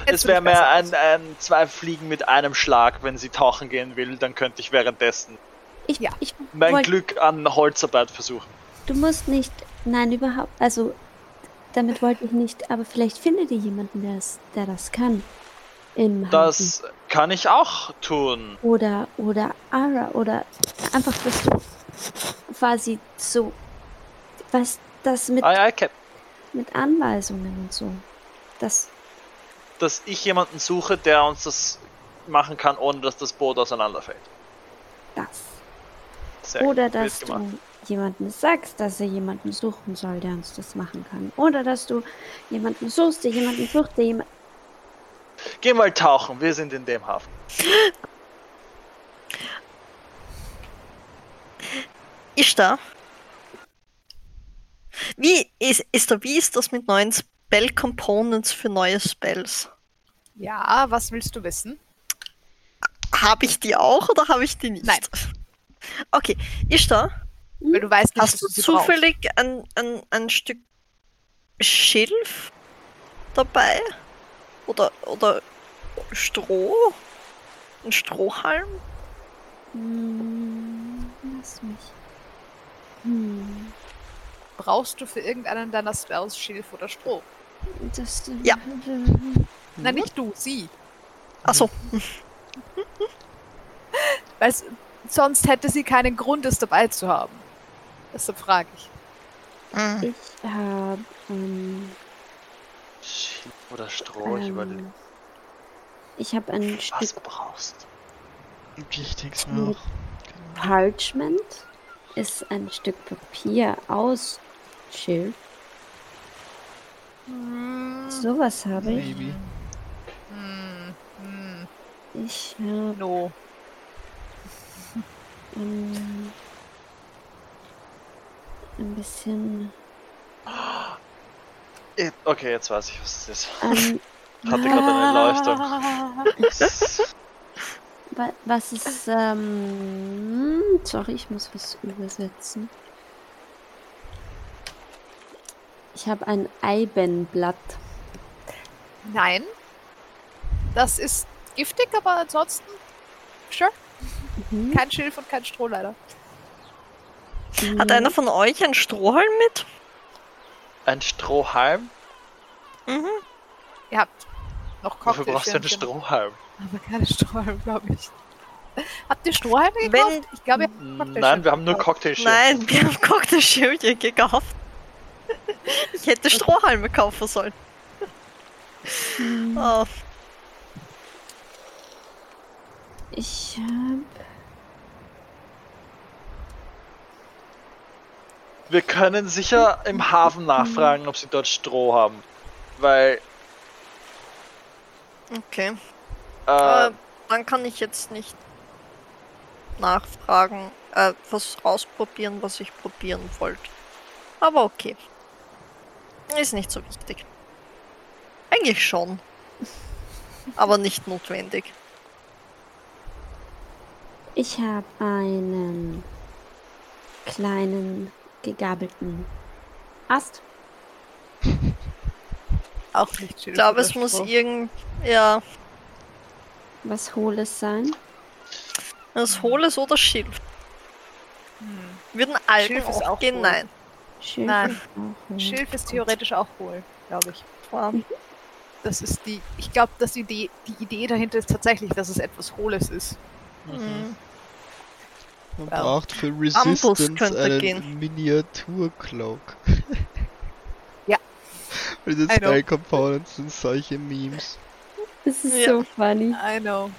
Es wäre mehr ein, ein zwei Fliegen mit einem Schlag, wenn sie tauchen gehen will, dann könnte ich währenddessen ich, Ja. ich mein wollt- Glück an Holzarbeit versuchen. Du musst nicht, nein, überhaupt, also damit wollte ich nicht, aber vielleicht findet ihr jemanden, der das, der das kann. Im Hafen. Das kann ich auch tun. Oder, oder Ara, oder einfach, dass du quasi so, was das mit, ei, Cap. mit Anweisungen und so. Das, Dass ich jemanden suche, der uns das machen kann, ohne dass das Boot auseinanderfällt. das. Sehr Oder gut, dass du jemanden sagst, dass er jemanden suchen soll, der uns das machen kann. Oder dass du jemanden suchst, der jemanden sucht, der jemand. Geh mal tauchen, wir sind in dem Hafen. Ist da? Wie ist, ist da, wie ist das mit neuen Spell Components für neue Spells? Ja, was willst du wissen? Habe ich die auch oder habe ich die nicht? Nein. Okay, ist da? Weil du weißt nicht, Hast du brauchst. zufällig ein, ein, ein Stück Schilf dabei? Oder, oder Stroh? Ein Strohhalm? Hm, lass mich. Hm, Brauchst du für irgendeinen deiner Spells Schilf oder Stroh? das. Ja. Nein, nicht du, sie. Achso, Weil s- sonst hätte sie keinen Grund, es dabei zu haben. Deshalb frage ich. Mhm. Ich habe. Ähm, Schilf oder Stroh, ich überlege, ähm, ich habe ein was Stück du brauchst. Ich denk's mir auch. Parchment. Ist ein Stück Papier aus Schilf. Sowas habe ich. Maybe. Hm, hm, Ich habe no. ähm, ein bisschen. Eh, Okay, jetzt weiß ich, was das ist. Ähm, Hatte gerade eine Ah. Was ist. Ähm, sorry, ich muss was übersetzen. Ich habe ein Eibenblatt. Nein. Das ist giftig, aber ansonsten. Sure. Mhm. Kein Schilf und kein Stroh leider. hat Mhm. einer von euch einen Strohhalm mit? Ein Strohhalm? Mhm. Ihr habt noch Wofür brauchst du einen. Strohhalm? Aber keine Strohhalme, glaube ich. Habt ihr Strohhalme gekauft? Wenn- ich glaube, Cocktailschirmchen Nein, wir haben nur gekauft. Cocktailschirm. Nein, wir haben Cocktailschirmchen gekauft. Ich hätte Strohhalme kaufen sollen. Mhm. Oh, Ich habe. Wir können sicher im Hafen nachfragen, ob sie dort Stroh haben. Weil, okay. Äh, Aber dann kann ich jetzt nicht nachfragen, äh, was ausprobieren, was ich probieren wollte. Aber okay. Ist nicht so wichtig. Eigentlich schon. Aber nicht notwendig. Ich habe einen kleinen gegabelten Ast. Auch nicht Ich glaube, es muss irgend. Ja, Was Hohles sein. das Hohles oder Schilf. Hm. Würden Algen Schilf ist auch auch gehen? wohl. Nein. Schilf Nein. ist hohl. Schilf ist theoretisch auch hohl, glaube ich. Ja. Das ist die. Ich glaube, dass die Idee, die Idee dahinter ist tatsächlich, dass es etwas Hohles ist. Mhm. Man Ja. braucht für Resistance einen gehen. Miniatur-Cloak. Spell Components sind solche Memes. Das ist Ja. so funny. I know.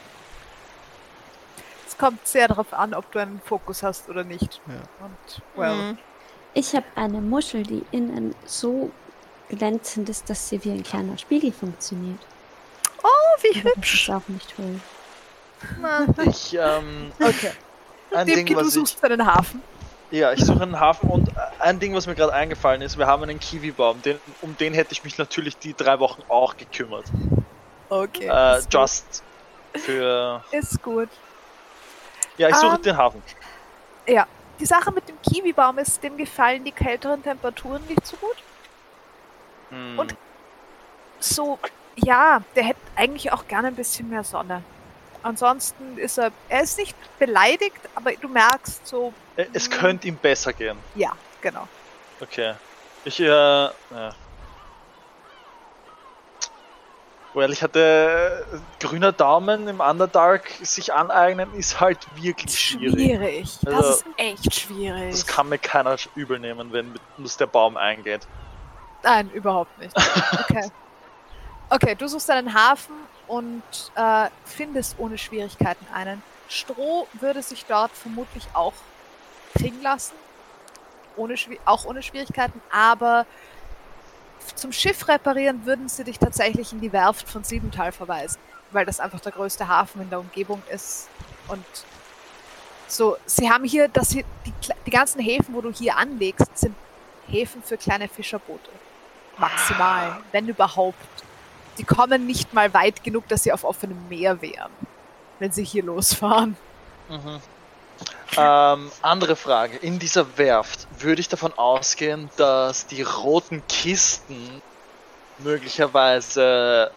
Es kommt sehr darauf an, ob du einen Fokus hast oder nicht. Ja. Und, well, Mhm. Ich habe eine Muschel, die innen so glänzend ist, dass sie wie ein kleiner Spiegel funktioniert. Oh, wie Aber das hübsch. ist auch nicht. Na, ich, ähm, okay. ein Ding, du was ich, suchst einen Hafen. ja, ich suche einen Hafen und ein Ding, was mir gerade eingefallen ist, wir haben einen Kiwi-Baum, den, um den hätte ich mich natürlich die drei Wochen auch gekümmert. Okay. Äh, just für, gut. ist gut. ja, ich suche Ähm, den Hafen. Ja. Die Sache mit dem Kiwibaum ist, dem gefallen die kälteren Temperaturen nicht so gut. Hm. und- So, ja, der hätte eigentlich auch gerne ein bisschen mehr Sonne. Ansonsten ist er, er ist nicht beleidigt, aber du merkst so, Äh, Es könnte ihm besser gehen. ja, genau. Okay. Ich, äh, ja. Well, ich hatte äh, grüner Daumen im Underdark sich aneignen, ist halt wirklich schwierig. Schwierig. Das Also, ist echt schwierig. Das kann mir keiner übel nehmen, wenn mit uns der Baum eingeht. Nein, überhaupt nicht. Okay. Okay, du suchst einen Hafen und äh, findest ohne Schwierigkeiten einen. Stroh würde sich dort vermutlich auch kriegen lassen. Ohne, auch ohne Schwierigkeiten, aber zum Schiff reparieren würden sie dich tatsächlich in die Werft von Siebental verweisen, weil das einfach der größte Hafen in der Umgebung ist. Und so, sie haben hier, dass sie die, die ganzen Häfen, wo du hier anlegst, sind Häfen für kleine Fischerboote. Maximal, wenn überhaupt. Die kommen nicht mal weit genug, dass sie auf offenem Meer wären, wenn sie hier losfahren. Mhm. Ähm, andere Frage. In dieser Werft würde ich davon ausgehen, dass die roten Kisten möglicherweise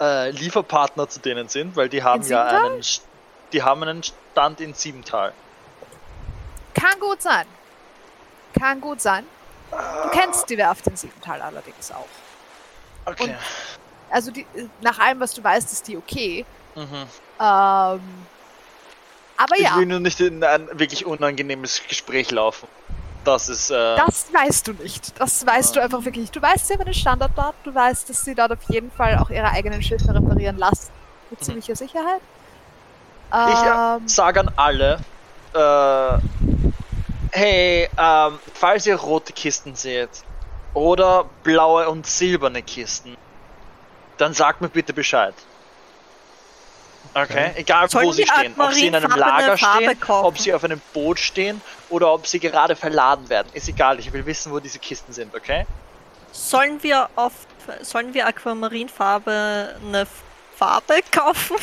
äh, Lieferpartner zu denen sind, weil die haben ja einen, die haben einen Stand in Siebental. Kann gut sein. Kann gut sein. Du kennst die Werft in Siebental allerdings auch. Okay. Also die, nach allem, was du weißt, ist die okay. Mhm. Ähm, aber Ich ja, will nur nicht in ein wirklich unangenehmes Gespräch laufen. Das ist. Äh, das weißt du nicht. Das weißt du einfach wirklich nicht. Du weißt, sie haben einen Standort dort. Du weißt, dass sie dort auf jeden Fall auch ihre eigenen Schiffe reparieren lassen. Mit ziemlicher Sicherheit. Ich äh, Ähm, sage an alle, äh, hey, ähm, falls ihr rote Kisten seht oder blaue und silberne Kisten, dann sagt mir bitte Bescheid. Okay, egal Sollen wo sie stehen, ob sie in einem Lager Farbe stehen, kaufen? ob sie auf einem Boot stehen oder ob sie gerade verladen werden, ist egal. Ich will wissen, wo diese Kisten sind, okay? Sollen wir auf sollen wir Aquamarinfarbe eine Farbe kaufen?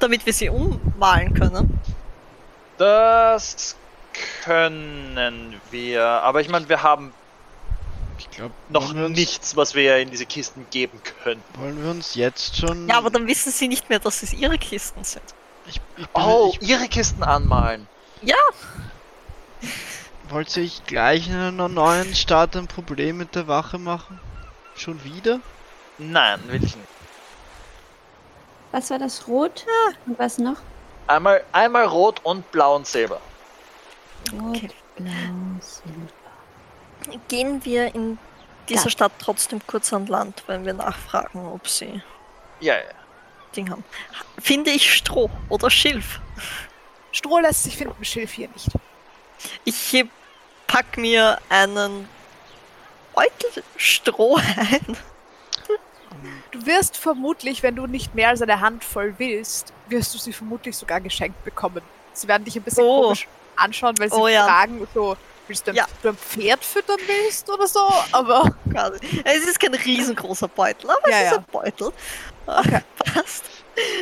Damit wir sie ummalen können. Das können wir, aber ich meine, wir haben Ich glaube, noch nichts, was wir in diese Kisten geben können. Wollen wir uns jetzt schon. Ja, aber dann wissen sie nicht mehr, dass es ihre Kisten sind. ich, ich bin, Oh, ich, ihre Kisten anmalen. Ja, wollte ich gleich in einer neuen Stadt ein Problem mit der Wache machen? Schon wieder? Nein, will ich nicht. Was war das? Rot? Und was noch? Einmal, einmal rot und blau und silber. Rot, Okay. blau, silber. Gehen wir in dieser Ja. Stadt trotzdem kurz an Land, wenn wir nachfragen, ob sie Ja, ja. Ding haben. Finde ich Stroh oder Schilf? Stroh lässt sich finden, Schilf hier nicht. Ich pack mir einen Beutel Stroh ein. Du wirst vermutlich, wenn du nicht mehr als eine Handvoll willst, wirst du sie vermutlich sogar geschenkt bekommen. Sie werden dich ein bisschen Oh. komisch anschauen, weil sie Oh ja. fragen, so, willst du ein, Ja. du ein Pferd füttern willst oder so, aber Quasi. Es ist kein riesengroßer Beutel, aber Ja, es ist ja. ein Beutel. Okay. Passt.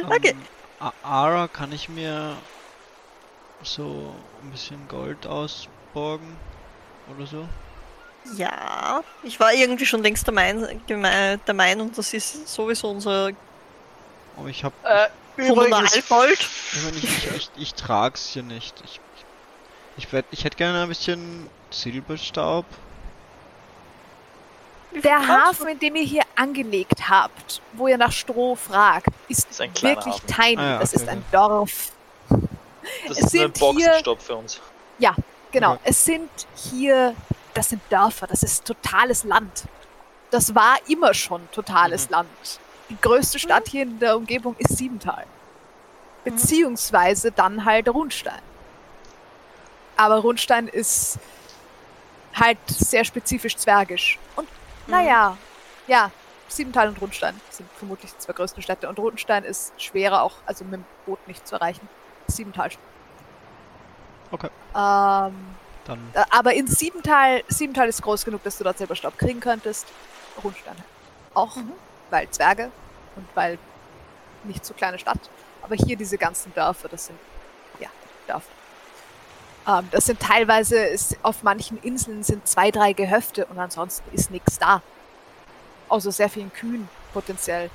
Okay. Ähm, Ara, kann ich mir so ein bisschen Gold ausborgen? Oder so? Ja, ich war irgendwie schon längst der, mein, der Meinung, das ist sowieso unser Aber ich hab. Äh, übrigens, Kommunalgold. Ich, ich, ich, ich, ich trag's hier nicht. Ich, ich, werd, ich hätte gerne ein bisschen Silberstaub. der Hafen, in dem ihr hier angelegt habt, wo ihr nach Stroh fragt, ist, Ist wirklich Hafen. tiny. Ah ja, das okay, ist ein. Dorf. das es ist ein Boxenstopp für uns. Genau, Okay. es sind hier, das sind Dörfer, das ist totales Land. Das war immer schon totales Mhm. Land. Die größte Stadt hier in der Umgebung ist Siebental. Beziehungsweise dann halt Rundstein. Aber Rundstein ist halt sehr spezifisch zwergisch. Und naja, ja, Siebental und Rundstein sind vermutlich die zwei größten Städte. Und Rundstein ist schwerer auch, also mit dem Boot nicht zu erreichen. Siebental Okay. ähm, Dann. aber in Siebental, Siebental ist groß genug, dass du dort selber Staub kriegen könntest. Rundstein auch, weil Zwerge und weil nicht so kleine Stadt. Aber hier diese ganzen Dörfer, das sind, ja, Dörfer. Ähm, das sind teilweise, ist, auf manchen Inseln sind zwei, drei Gehöfte und ansonsten ist nichts da. Außer sehr vielen Kühen, potenziell.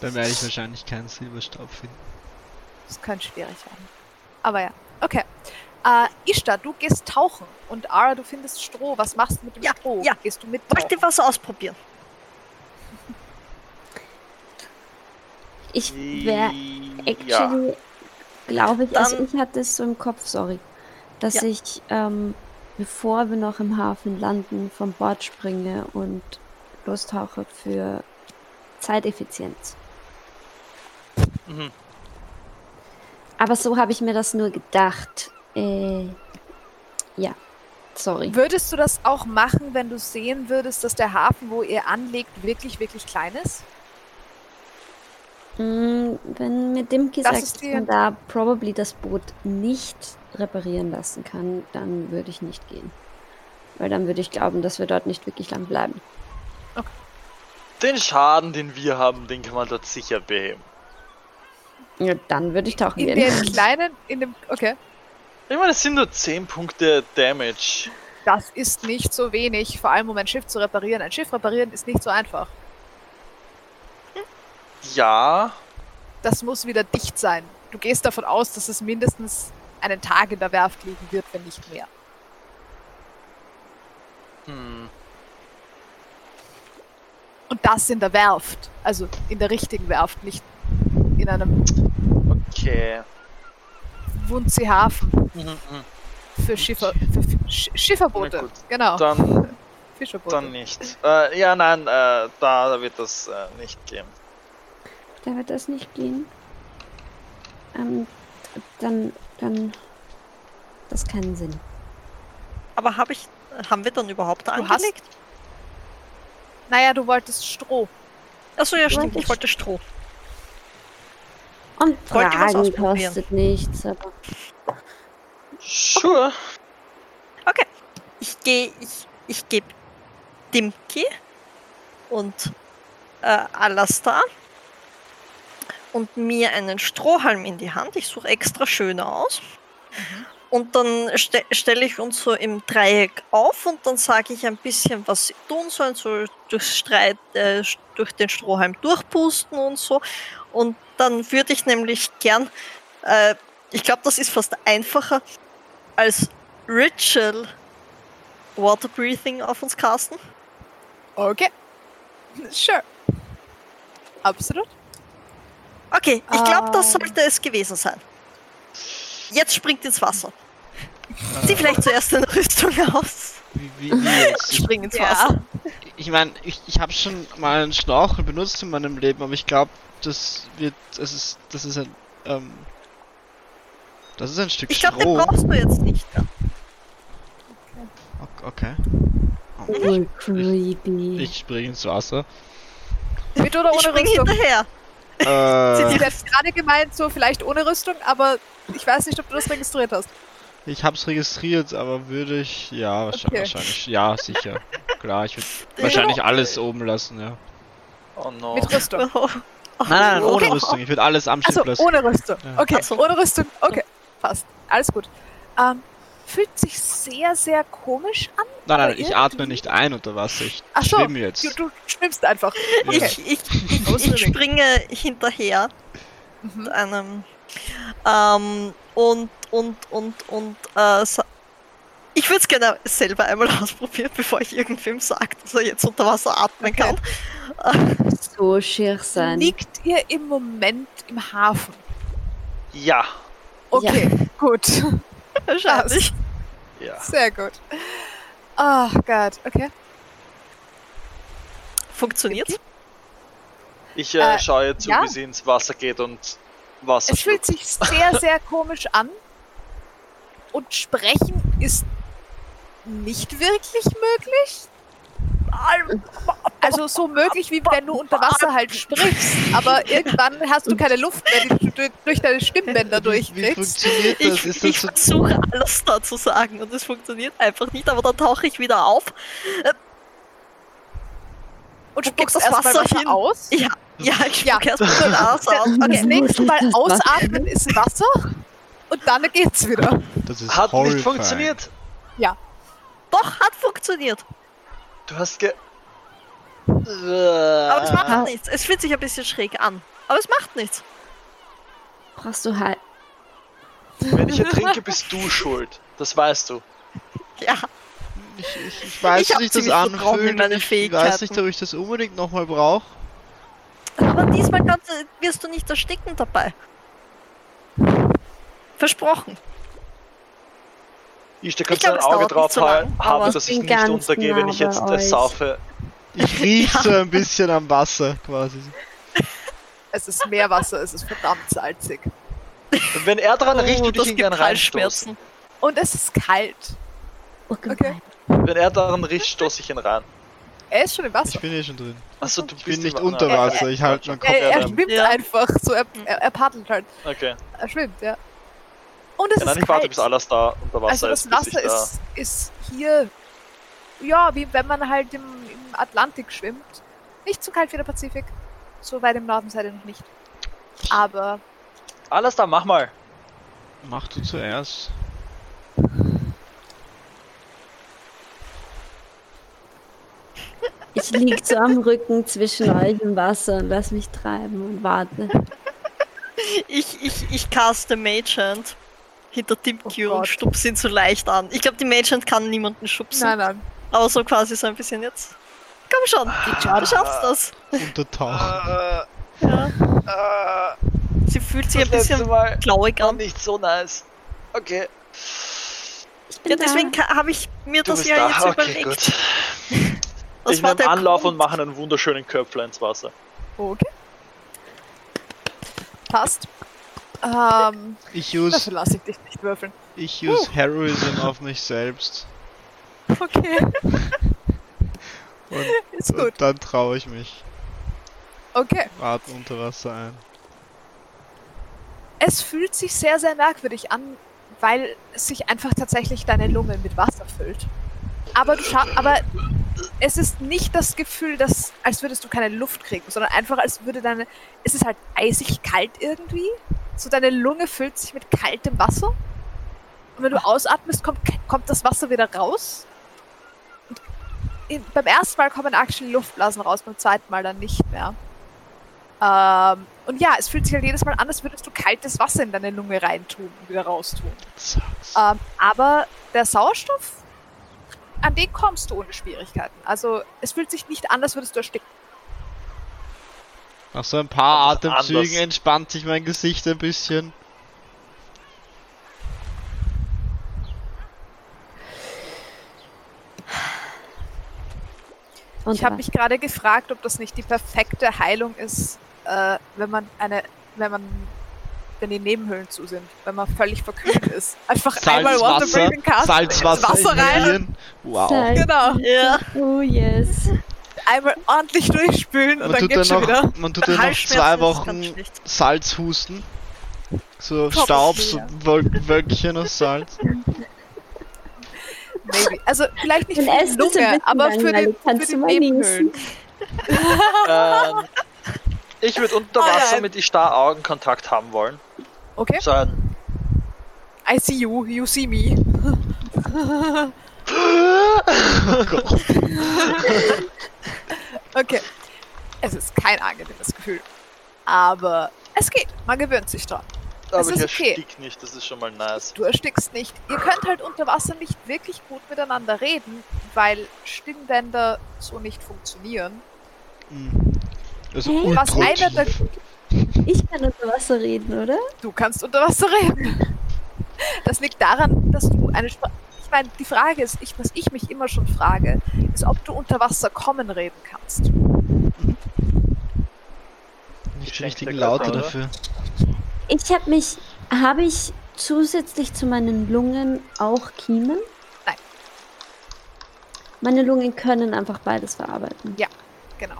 Dann werde ich wahrscheinlich keinen Silberstaub finden. Das könnte schwierig werden. Aber ja, okay. Äh, Ishtar, du gehst tauchen und Ara, du findest Stroh. Was machst du mit dem Ja, Stroh? ja. Gehst du mit? Möchte was ausprobieren. Ich wäre Ja. Glaube ich, also ich hatte es so im Kopf, sorry, dass Ja. ich, ähm, bevor wir noch im Hafen landen, vom Bord springe und lostauche für Zeiteffizienz. Mhm. Aber so habe ich mir das nur gedacht. Äh, ja. Sorry. Würdest du das auch machen, wenn du sehen würdest, dass der Hafen, wo ihr anlegt, wirklich, wirklich klein ist? Mm, Wenn mir Dimki Das sagt, ist dass man da probably das Boot nicht reparieren lassen kann, dann würde ich nicht gehen. Weil dann würde ich glauben, dass wir dort nicht wirklich lang bleiben. Den Schaden, den wir haben, den kann man dort sicher beheben. Ja, dann würde ich tauchen In gehen. dem kleinen, in dem, okay. Ich meine, es sind nur 10 Punkte Damage. Das ist nicht so wenig, vor allem um ein Schiff zu reparieren. Ein Schiff reparieren ist nicht so einfach. Ja, Das muss wieder dicht sein. Du gehst davon aus, dass es mindestens einen Tag in der Werft liegen wird, wenn nicht mehr. hm. Und das in der Werft. Also in der richtigen Werft, nicht in einem Okay. Wundsee-Hafen Mhm, mhm. für, Schiffer, für Sch Schifferboote. Genau. Dann, Fischerboote. dann nicht. Äh, ja, nein, äh, da wird das äh, nicht gehen. Da wird das nicht gehen. Ähm, dann, dann, das keinen Sinn. Aber hab ich, haben wir dann überhaupt hast- angelegt? Naja, du wolltest Stroh. Achso, ja, Du stimmt. wolltest- Ich wollte Stroh. Und Tragen ausprobieren. kostet nichts, aber Sure. Okay. Ich gehe, ich, ich gebe Dimki und äh, Alastar und mir einen Strohhalm in die Hand. Ich suche extra schöne aus. Und dann ste stelle ich uns so im Dreieck auf und dann sage ich ein bisschen, was sie tun sollen, so durchs Streit, äh, durch den Strohhalm durchpusten und so. Und dann würde ich nämlich gern, äh, ich glaube, das ist fast einfacher, als Ritual Water Breathing auf uns casten. Okay. Sure. Absolut. Okay, ich glaube, das Ähm. sollte es gewesen sein. Jetzt springt ins Wasser. Zieh vielleicht zuerst eine Rüstung aus. Wie, wie, wie? Ich, Spring ins Ja. Wasser. ich meine, ich, ich habe schon mal einen Schnorchel benutzt in meinem Leben, aber ich glaube, das wird, es ist, das ist ein, ähm, das ist ein Stück Ich glaube, den brauchst du jetzt nicht. mehr. Ok- Okay. voll creepy. Ich springe ins Wasser. Mit oder Ich ohne spring Rüstung? hinterher. Äh, Ich hätte gerade gemeint, so vielleicht ohne Rüstung, aber ich weiß nicht, ob du das registriert hast. ich hab's registriert, aber würde ich, ja, wahrscheinlich, Okay. wahrscheinlich, ja, sicher. Klar, ich würde wahrscheinlich alles oben lassen, ja. Oh no. Mit Rüstung. Oh, Nein, nein, ohne Okay. Rüstung. Ich würde alles am Schiff Achso, lassen. ohne Rüstung. Ja. Okay, so. ohne Rüstung. Okay, passt. Alles gut. Ähm, fühlt sich sehr, sehr komisch an. Nein, nein, ich atme nicht ein unter Wasser. Ich Ach so, schwimme jetzt. Du, du schwimmst einfach. Ja. Okay. Ich, ich, ich, springe hinterher Mhm. mit einem ähm, und und und und äh, ich würde es gerne selber einmal ausprobieren, bevor ich irgendwem sage, dass er jetzt unter Wasser atmen Okay. kann. So schier sein. Liegt ihr im Moment im Hafen? Ja. Okay, gut. Wahrscheinlich. Ja. Sehr gut. Oh Gott, okay. Funktioniert. Ich äh, Äh, schaue zu, ja. wie sie ins Wasser geht und Wasser Es fühlt sich sehr, sehr komisch an. Und sprechen ist nicht wirklich möglich. Also so möglich, wie wenn du unter Wasser halt sprichst. Aber irgendwann hast du keine Luft mehr, die du durch- deine Stimmbänder durchkriegst. funktioniert das? Ich, ich das versuche alles da zu sagen und es funktioniert einfach nicht, aber dann tauche ich wieder auf. Und Wo geht spuckst das erstmal Wasser Wasser hin? aus. Ja, ja, ich Ja. spucke erst mal das aus. Das Okay. nächste Mal Das ausatmen ist Wasser. Und dann geht's wieder. das ist Hat horrifying. nicht funktioniert. Doch, hat funktioniert. Du hast ge... Aber es macht Ah. nichts. Es fühlt sich ein bisschen schräg an. Aber es macht nichts. Brauchst du halt. Wenn ich ertrinke, bist du schuld. Das weißt du. Ja, Ich, ich, ich weiß, Ich sich das anfühlt. Ich, weiß nicht, ob ich das unbedingt nochmal brauche. aber diesmal kannst, du- wirst du nicht ersticken dabei. Versprochen. Ich stecke Ich glaub, ein Auge drauf nicht so habe, ich dass ich nicht untergehe, wenn ich jetzt bei äh, euch. saufe. Ich riech so ein bisschen am Wasser, quasi. Es ist Meerwasser, es ist verdammt salzig. Und wenn er dran riecht, Oh, würde ich ihn gibt gern reinstoßen. Und es ist kalt. Urgewalt. Wenn er daran riecht, stoße ich ihn rein. Er ist schon im Wasser. Ich bin eh schon drin. Achso, du Ich bist bin nicht unter Wasser, ich halte meinen Kopf Er, er schwimmt Ja. einfach so, er, er, er paddelt halt. Okay. Er schwimmt, ja. Und es Ja, nein, ist ich warte, kalt. bis alles da unter Wasser also das ist. bis ich Wasser da- ist, ist hier, ja, wie wenn man halt im, im Atlantik schwimmt. Nicht so kalt wie der Pazifik. So weit im Norden seid ihr noch nicht. Aber Alles da, mach mal. Mach du zuerst. Ich lieg so am Rücken zwischen euch im Wasser und lass mich treiben und warte. Ich, ich, ich caste Mage Hand hinter Timky Oh und Gott. stupse ihn so leicht an. Ich glaube, die Mage Hand kann niemanden schubsen. nein, nein. Aber so quasi so ein bisschen jetzt. Komm schon, Geht du schaffst das. Untertauchen. Ja. Sie fühlt sich das ein bisschen Mal klauig an. nicht so nice. Okay. Ich bin Ja, deswegen habe ich mir Du das ja da. jetzt Okay, überlegt. gut. Das ich war nehme der Anlauf Grund. und mache einen wunderschönen Köpfler ins Wasser. Okay. Passt. Ähm, Ich dafür use, lasse ich dich nicht würfeln. ich use Heroism auf mich selbst. Okay, Und, ist gut. und dann traue ich mich. Okay. Atmen unter Wasser ein. Es fühlt sich sehr, sehr merkwürdig an, weil sich einfach tatsächlich deine Lunge mit Wasser füllt. Aber du scha aber es ist nicht das Gefühl, dass, als würdest du keine Luft kriegen, sondern einfach, als würde deine, es ist halt eisig kalt irgendwie. So deine Lunge füllt sich mit kaltem Wasser. Und wenn du ausatmest, kommt, kommt das Wasser wieder raus. Und in, beim ersten Mal kommen actually Luftblasen raus, beim zweiten Mal dann nicht mehr. Ähm, und ja, es fühlt sich halt jedes Mal an, als würdest du kaltes Wasser in deine Lunge reintun und wieder raustun. Ähm, aber der Sauerstoff, an den kommst du ohne Schwierigkeiten. Also es fühlt sich nicht an, als würdest du ersticken. Nach so ein paar Aber Atemzügen anders. entspannt sich mein Gesicht ein bisschen. Und Ich habe mich gerade gefragt, ob das nicht die perfekte Heilung ist, äh, wenn man eine, wenn man, wenn die Nebenhöhlen zu sind, wenn man völlig verkühlt ist. Einfach einmal Water Breathing casten, Salzwasser Wasser rein. Wow. Salz. Genau. Ja, Oh yes. Einmal ordentlich durchspülen und Man dann tut dann geht's schon wieder. noch, man tut dann noch zwei Wochen. Salz husten. So Probably, Staub, so ja. Wöl Wölkchen aus Salz. Maybe. Also vielleicht nicht für die Lunge, aber für die, langweilig. für die Nebenhöhlen. ähm, ich würde unter Ah, Wasser mit Ishtar Augenkontakt haben wollen. Okay. So ein I see you, you see me. Oh Gott. Okay. Es ist kein angenehmes Gefühl. Aber es geht. Man gewöhnt sich dran. aber Es ich ist okay. erstick nicht, das ist schon mal nice. Du erstickst nicht. Ihr könnt halt unter Wasser nicht wirklich gut miteinander reden, weil Stimmbänder so nicht funktionieren. Hm. Also Hä? Was einer. Ich kann unter Wasser reden, oder? Du kannst unter Wasser reden. Das liegt daran, dass du eine Sprache. Ich meine, die Frage ist, ich, was ich mich immer schon frage, ist, ob du unter Wasser kommen reden kannst. Nicht die richtigen Laute dafür. Ich habe mich. Habe ich zusätzlich zu meinen Lungen auch Kiemen? Nein. Meine Lungen können einfach beides verarbeiten. Genau.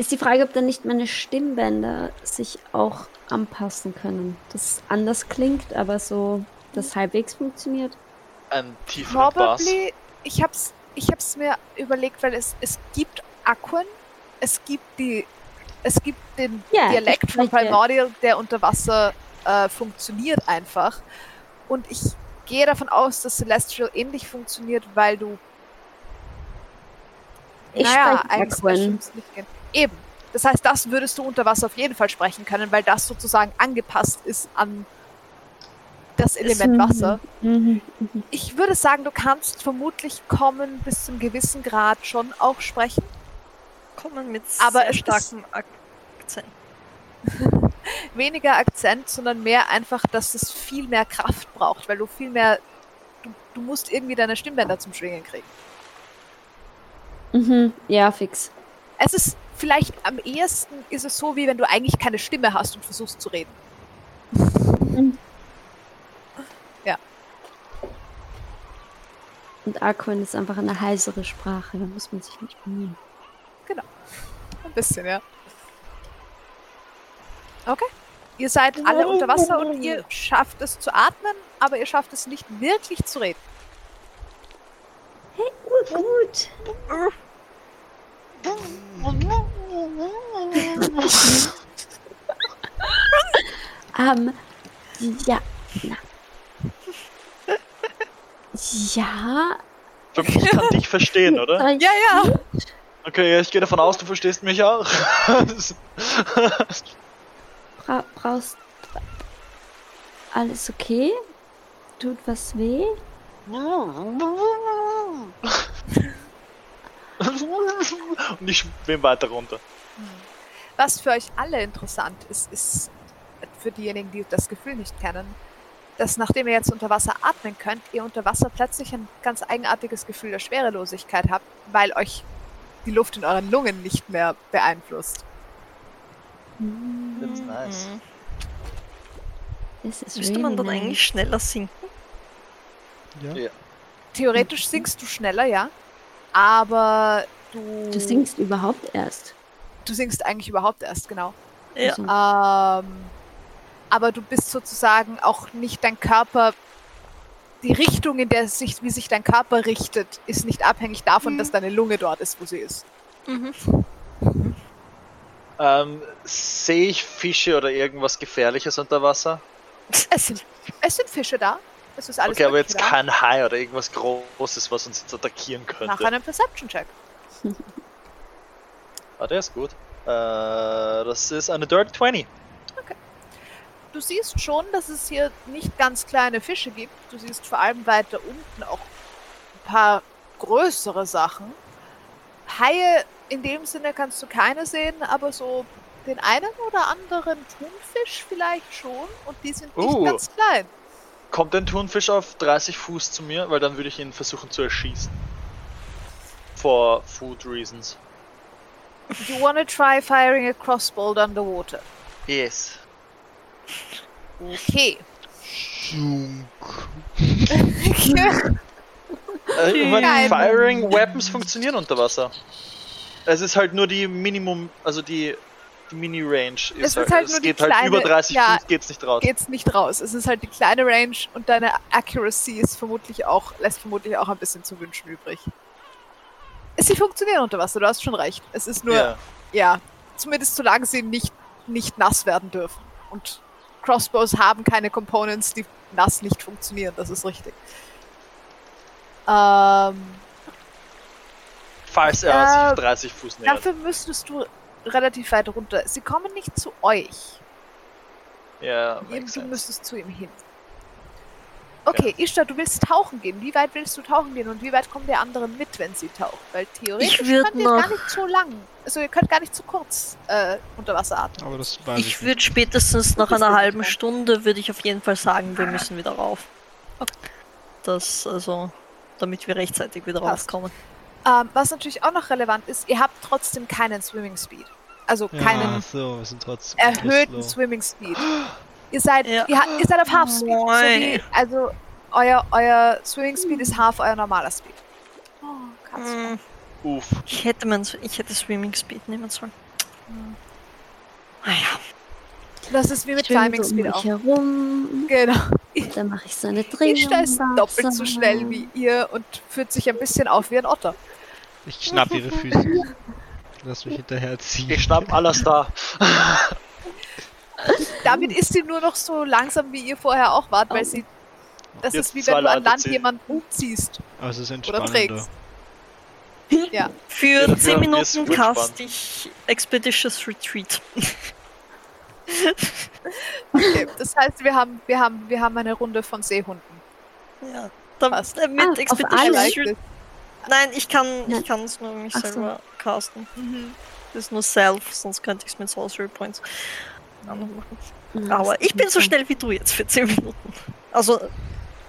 Ist die Frage, ob dann nicht meine Stimmbänder sich auch anpassen können. Das anders klingt, aber so das halbwegs funktioniert. Ein tieferen Bass. Probably, ich hab's, ich hab's mir überlegt, weil es, es gibt Aquen, es gibt die, es gibt den Ja, Dialekt von Primordial, der unter Wasser äh, funktioniert einfach. Und ich gehe davon aus, dass Celestial ähnlich funktioniert, weil du Ich naja, spreche eigentlich nicht gehen. Eben. Das heißt, das würdest du unter Wasser auf jeden Fall sprechen können, weil das sozusagen angepasst ist an das Element Wasser. Mhm. Ich würde sagen, du kannst vermutlich kommen bis zum gewissen Grad schon auch sprechen. kommen mit Aber sehr es ist- starkem Akzent. Weniger Akzent, sondern mehr einfach, dass es viel mehr Kraft braucht, weil du viel mehr. Du, du musst irgendwie deine Stimmbänder zum Schwingen kriegen. Mhm. Ja, fix. Es ist vielleicht am ehesten ist es so, wie wenn du eigentlich keine Stimme hast und versuchst zu reden. Und Aquan ist einfach eine heisere Sprache, da muss man sich nicht bemühen. Ein bisschen, ja. Okay. Ihr seid alle unter Wasser und ihr schafft es zu atmen, aber ihr schafft es nicht wirklich zu reden. Gut, gut. Ähm, ja, na. Ja, Ich kann dich verstehen, oder? Ja, ja. gut. Okay, ich gehe davon aus, du verstehst mich auch. Bra brauchst alles okay? Tut was weh? Und ich schwimme weiter runter. Was für euch alle interessant ist, ist für diejenigen, die das Gefühl nicht kennen, dass nachdem ihr jetzt unter Wasser atmen könnt, ihr unter Wasser plötzlich ein ganz eigenartiges Gefühl der Schwerelosigkeit habt, weil euch die Luft in euren Lungen nicht mehr beeinflusst. That's nice. Das ist Müsste really man dann nice. eigentlich schneller sinken? Ja. Theoretisch sinkst du schneller, ja, aber du, Du singst überhaupt erst. du sinkst eigentlich überhaupt erst, genau. Ja. Also, Ähm, aber du bist sozusagen auch nicht dein Körper. Die Richtung, in der sich, wie sich dein Körper richtet, ist nicht abhängig davon, Mhm. dass deine Lunge dort ist, wo sie ist. Mhm. Ähm, sehe ich Fische oder irgendwas Gefährliches unter Wasser? Es sind, es sind Fische da. Es ist alles okay, aber jetzt kein Hai oder irgendwas Großes, was uns jetzt attackieren da. Nach könnte. einem Perception-Check. Ah, der ist gut. Äh, das ist eine Dirty 20. Du siehst schon, dass es hier nicht ganz kleine Fische gibt. Du siehst vor allem weiter unten auch ein paar größere Sachen. Haie in dem Sinne kannst du keine sehen, aber so den einen oder anderen Thunfisch vielleicht schon. Und die sind nicht Uh. ganz klein. Kommt ein Thunfisch auf 30 Fuß zu mir, weil dann würde ich ihn versuchen zu erschießen. For food reasons. You wanna try firing a crossbow underwater? Yes. Okay. Äh, ich. Firing Weapons funktionieren unter Wasser. Es ist halt nur die Minimum, also die Mini-Range. Es halt, halt es geht halt kleine- über 30 ja. Fuß geht's nicht raus. Geht's nicht raus. Es ist halt die kleine Range und deine Accuracy ist vermutlich auch, lässt vermutlich auch ein bisschen zu wünschen übrig. Sie funktionieren unter Wasser, du hast schon recht. Es ist nur, Ja. ja, zumindest solange sie nicht, nicht nass werden dürfen. Und Crossbows haben keine Components, die nass nicht funktionieren, das ist richtig. Ähm, Falls er Äh, sich 30 Fuß nähert. dafür müsstest du relativ weit runter. Sie kommen nicht zu euch. Ja, makes du müsstest zu ihm hin. Okay, Ishtar, du willst tauchen gehen. Wie weit willst du tauchen gehen und wie weit kommen die anderen mit, wenn sie tauchen? Weil theoretisch könnt ihr gar nicht so lang. Also ihr könnt gar nicht zu kurz äh, unter Wasser atmen. Aber das weiß ich, Ich würde spätestens nach einer ja halben Stunde würde ich auf jeden Fall sagen, wir müssen wieder rauf. Okay. Das, also, damit wir rechtzeitig wieder Passt. raufkommen. Ähm, was natürlich auch noch relevant ist, ihr habt trotzdem keinen Swimming Speed. Also Ja, keinen so, wir sind trotzdem erhöhten. Swimming Speed. Ihr seid, Ja. ihr, ha- ihr seid auf Half Speed. So wie, also euer, euer Swimming Speed ist half euer normaler Speed. Oh, Katze. Hm, Uff. Ich hätte, mein, ich hätte Swimming Speed nehmen sollen. Naja, Das ist wie mit Climbing so um Speed mich auch. herum. Genau. Dann mache ich so eine Drehung. Ishtar ist doppelt so schnell wie ihr und fühlt sich ein bisschen auf wie ein Otter. Ich schnapp ihre Füße. Lass mich hinterherziehen. Ich schnapp alles da. Damit ist sie nur noch so langsam, wie ihr vorher auch wart, weil sie. Das Jetzt ist wie wenn du an Land jemanden ziehst Aber es ist oder trägst. Ja. für Ja, dafür 10 haben wir Minuten cast ich Expeditious Retreat. Okay, das heißt, wir haben, wir haben, wir haben eine Runde von Seehunden. Ja, damit, Passt. äh, mit Ah, auf Expeditious alle? Retreat. Nein, ich kann ich kann es nur mich Ach so. selber casten. Mhm. Das ist nur Self, sonst könnte ich es mit Sorcery Points machen. Aber ich bin so schnell wie du jetzt für 10 Minuten. Also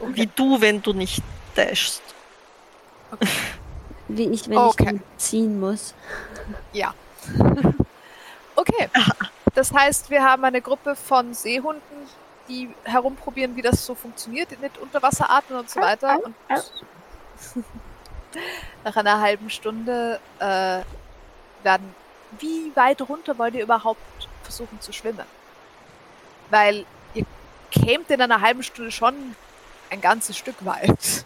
wie du, wenn du nicht dashst. Wie ich, wenn Okay. ich dann ziehen muss. Ja. Okay. Das heißt, wir haben eine Gruppe von Seehunden, die herumprobieren, wie das so funktioniert mit Unterwasseratmen und so weiter. Und Nach einer halben Stunde äh, werden. Wie weit runter wollt ihr überhaupt versuchen zu schwimmen? Weil ihr kämt in einer halben Stunde schon ein ganzes Stück weit.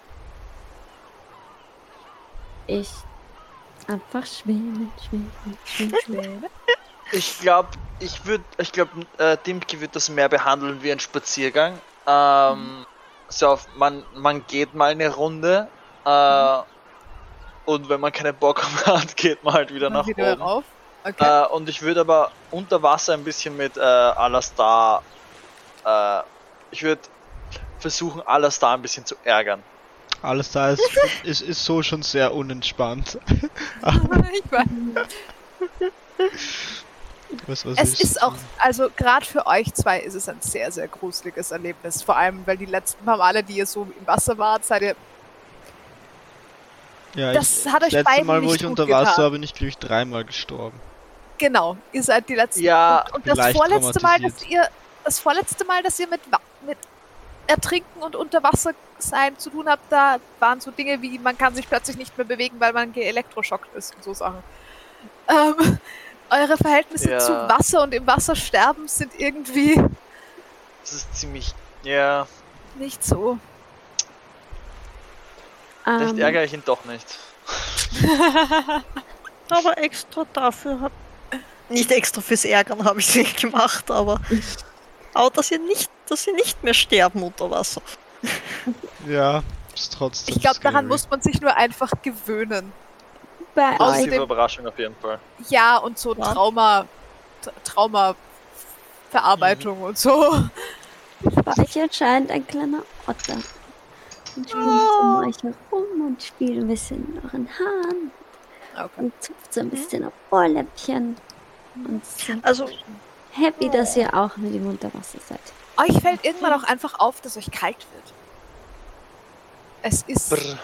Ich einfach schwimmen, schwimmen, schwimmen, schwimmen. Ich glaube, ich würde, ich glaube, äh, Dimki wird das mehr behandeln wie ein Spaziergang. Ähm, so auf, man, man geht mal eine Runde äh, und wenn man keinen Bock mehr hat, geht man halt wieder Dann nach wieder oben. rauf. Okay. Äh, und ich würde aber unter Wasser ein bisschen mit äh, Alastar, äh, ich würde versuchen, Alastar ein bisschen zu ärgern. Alles da ist, ist, ist so schon sehr unentspannt. ich weiß. Was, was Es ist auch, also gerade für euch zwei ist es ein sehr, sehr gruseliges Erlebnis. Vor allem, weil die letzten paar Male, die ihr so im Wasser wart, seid ihr. Ja, das ich, hat euch das letzte Mal, wo ich unter Wasser war, bin ich, glaube ich, dreimal gestorben. Genau, ihr seid die letzten. Ja, und, und das vorletzte Mal, dass ihr. Das vorletzte Mal, dass ihr mit, mit Ertrinken und Unterwasser sein zu tun habt, da waren so Dinge wie, man kann sich plötzlich nicht mehr bewegen, weil man geelektroschockt ist und so Sachen. Ähm, eure Verhältnisse Ja. zu Wasser und im Wasser sterben sind irgendwie Das ist ziemlich, ja, nicht so. vielleicht Ähm, ärgere ich ihn doch nicht. Aber extra dafür hat. Nicht extra fürs Ärgern habe ich es nicht gemacht, aber. Aber dass ihr nicht, dass sie nicht mehr sterben unter Wasser. Ja, ist trotzdem. Ich glaube, daran muss man sich nur einfach gewöhnen. Bei Positive Überraschung auf jeden Fall. Ja, und so Ja. Trauma, Tra- Traumaverarbeitung und so. bei euch erscheint ein kleiner Otter. Und schwimmt um euch herum und spielt ein bisschen in euren Haaren Okay. und zupft so ein bisschen auf Ohrläppchen. Und Also, happy, dass ihr auch mit ihm unter Wasser seid. Euch fällt irgendwann auch einfach auf, dass euch kalt wird. Es ist. Brr.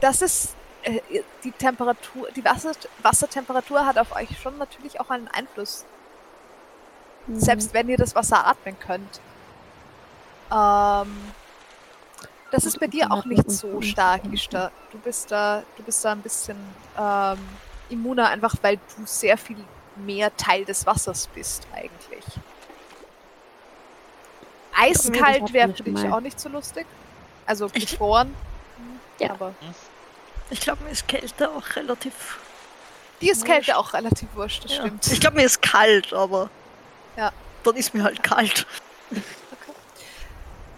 Das ist. Äh, Die Temperatur, die Wasser, Wassertemperatur hat auf euch schon natürlich auch einen Einfluss. Mhm. Selbst wenn ihr das Wasser atmen könnt. Ähm, das ist bei dir auch nicht so stark. Du bist da, du bist da ein bisschen ähm, immuner, einfach weil du sehr viel mehr Teil des Wassers bist eigentlich. Eiskalt wäre für dich mal. auch nicht so lustig. Also gefroren. Ja. Aber ich glaube, mir ist Kälte auch relativ. die ist Kälte auch relativ wurscht, das Ja. stimmt. Ich glaube, mir ist kalt, aber. Ja. Dann ist mir halt kalt.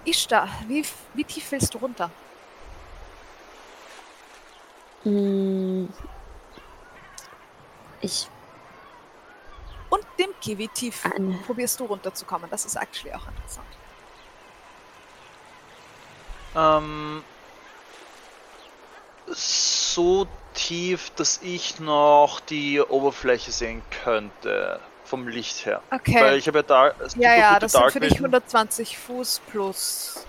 Ishtar, wie, wie tief willst du runter? Mm. Ich Und Dimki, wie tief Eine. probierst du runterzukommen? Das ist actually auch interessant. Ähm, so tief, dass ich noch die Oberfläche sehen könnte. Vom Licht her. Okay. Weil ich habe ja da. gibt ja, ja, das sind Dark für dich Vision 120 Fuß plus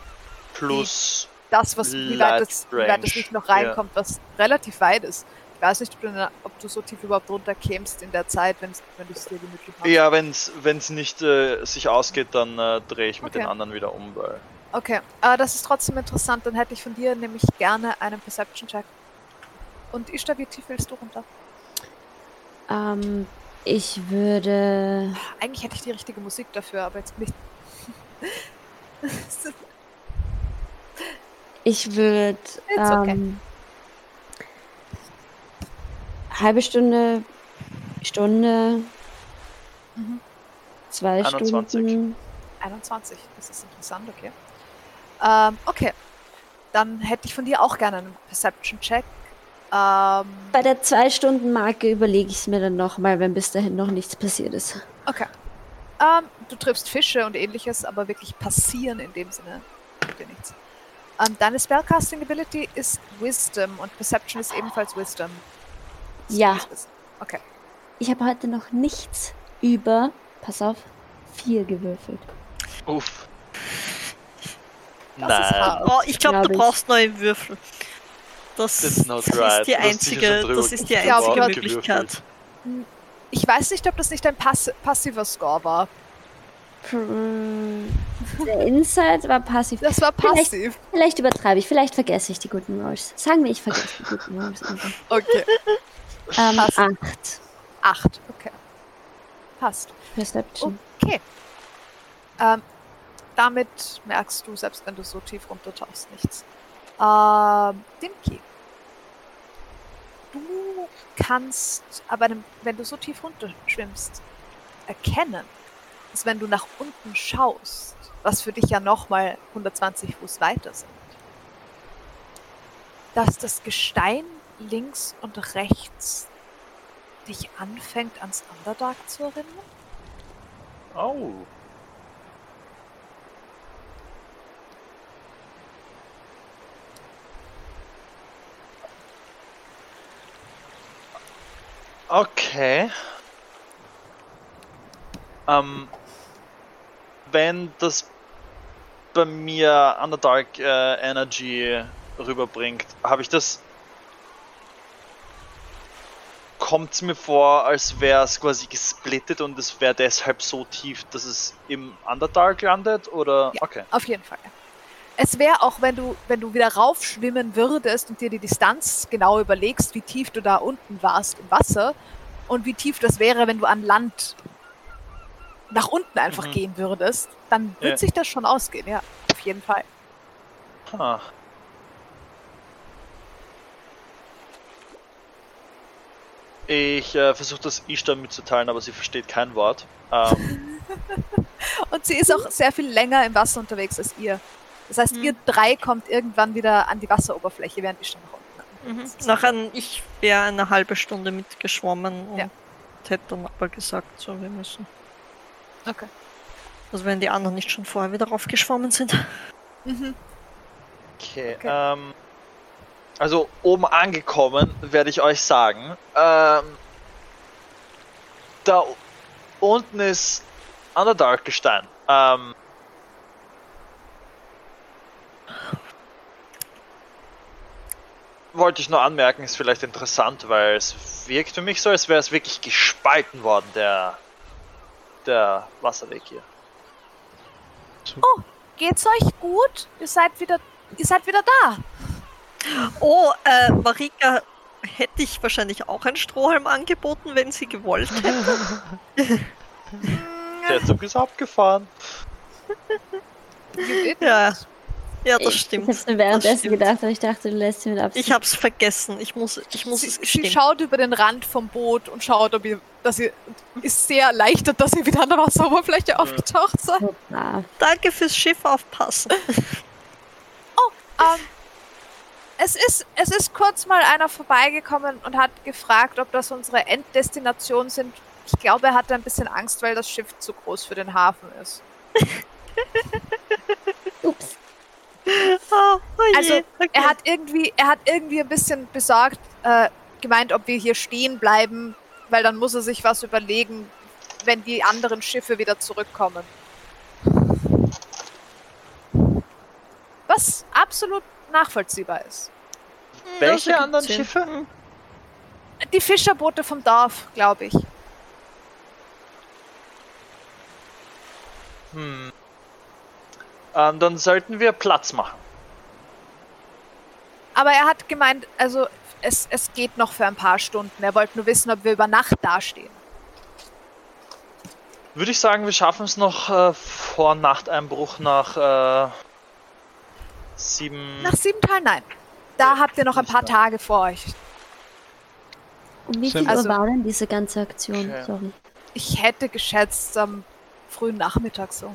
Plus. das, was wie weit, das, wie weit das Licht noch ja. reinkommt, was relativ weit ist. Ich weiß nicht, ob du, ob du so tief überhaupt runterkämst in der Zeit, wenn's, wenn du es dir gemütlich machst. Ja, wenn es nicht äh, sich ausgeht, dann äh, drehe ich mit Okay. den anderen wieder um, weil. Okay, aber das ist trotzdem interessant. Dann hätte ich von dir nämlich gerne einen Perception-Check. Und Ishtar, wie tief willst du runter? Ähm, ich würde. Eigentlich hätte ich die richtige Musik dafür, aber jetzt bin ich. Ich würde. It's okay. Ähm, halbe Stunde, Stunde, Mhm. zwei 21. Stunden. 21, das ist interessant, okay. Ähm, okay. Dann hätte ich von dir auch gerne einen Perception-Check. Ähm, Bei der zwei Stunden Marke überlege ich es mir dann nochmal, wenn bis dahin noch nichts passiert ist. okay. Ähm, du triffst Fische und ähnliches, aber wirklich passieren in dem Sinne tut dir nichts. Ähm, deine Spellcasting Ability ist Wisdom und Perception ist ebenfalls Wisdom. Ja. Okay. Ich habe heute noch nichts über, pass auf, vier gewürfelt. Uff. Das ist Nein. hart. Oh, ich glaube, Glaub du ich. brauchst neue Würfel. Das, das right. ist die einzige, das ist die Ich glaub, einzige Gott. Möglichkeit. Ich weiß nicht, ob das nicht ein Pass passiver Score war. Pr- Der Insight war passiv. Das war Vielleicht- passiv. Vielleicht übertreibe ich, vielleicht vergesse ich die guten Rolls. Sagen wir, ich vergesse die guten Rolls. einfach. Okay. Ähm, Passt. acht. Acht. Okay. Passt. Perception. Okay. Ähm, damit merkst du, selbst wenn du so tief runtertauchst, nichts. Ähm, Dimki. Du kannst aber, wenn du so tief runterschwimmst, erkennen, dass wenn du nach unten schaust, was für dich ja nochmal 120 Fuß weiter sind, dass das Gestein links und rechts dich anfängt ans Underdark zu erinnern? Oh. Okay. Ähm, wenn das bei mir Underdark äh, Energy rüberbringt, habe ich das. Kommt es mir vor, als wäre es quasi gesplittet und es wäre deshalb so tief, dass es im Underdark landet? Oder? Ja. Okay. Auf jeden Fall. Es wäre auch, wenn du, wenn du wieder raufschwimmen würdest und dir die Distanz genau überlegst, wie tief du da unten warst im Wasser und wie tief das wäre, wenn du an Land nach unten einfach Mhm. gehen würdest, dann wird Ja. sich das schon ausgehen, ja. Auf jeden Fall. Ah. Ich äh, versuche das Ishtar mitzuteilen, aber sie versteht kein Wort. Ähm, Und sie ist auch sehr viel länger im Wasser unterwegs als ihr. Das heißt, Mhm. ihr drei kommt irgendwann wieder an die Wasseroberfläche, während ich schon nach unten Mhm. Nach ein, ich wäre eine halbe Stunde mitgeschwommen und Ja. hätte dann aber gesagt, so wir müssen. Okay. Also wenn die anderen nicht schon vorher wieder raufgeschwommen sind. Mhm. okay. Okay. Ähm, also oben angekommen, werde ich euch sagen. Ähm, da unten ist Underdark Gestein. Ähm, wollte ich nur anmerken, ist vielleicht interessant, weil es wirkt für mich so, als wäre es wirklich gespalten worden, der, der Wasserweg hier. Geht's euch gut? Ihr seid wieder, ihr seid wieder da. Oh, äh, Marika hätte ich wahrscheinlich auch einen Strohhalm angeboten, wenn sie gewollt hätte. Der Zug ist abgefahren. Ja, ja, das ich stimmt. Ich hab's mir währenddessen gedacht, aber ich dachte, du lässt sie mit Absicht. Ich hab's vergessen. Ich muss, ich muss sie, es sie gestehen. schaut über den Rand vom Boot und schaut, ob ihr, dass ihr, ist sehr erleichtert, dass ihr wieder an der Wasseroberfläche aufgetaucht seid. Danke fürs Schiff aufpassen. Ähm, es ist, es ist kurz mal einer vorbeigekommen und hat gefragt, ob das unsere Enddestination sind. Ich glaube, er hatte ein bisschen Angst, weil das Schiff zu groß für den Hafen ist. Ups. Oh, oh. Also, okay. Er hat irgendwie, er hat irgendwie ein bisschen besorgt, äh, gemeint, ob wir hier stehen bleiben, weil dann muss er sich was überlegen, wenn die anderen Schiffe wieder zurückkommen. Was absolut nachvollziehbar ist. Hm, Welche anderen Sinn. Schiffe? Hm. Die Fischerboote vom Dorf, glaube ich. Hm. Ähm, dann sollten wir Platz machen. Aber er hat gemeint, also es, es geht noch für ein paar Stunden. Er wollte nur wissen, ob wir über Nacht dastehen. Würde ich sagen, wir schaffen es noch äh, vor Nachteinbruch nach äh, sieben. Nach Siebental, nein. Da Ja, habt ihr noch ein paar. Tage vor euch. Um wie viel Also- Uhr war denn diese ganze Aktion? Okay. Sorry. Ich hätte geschätzt am frühen Nachmittag so.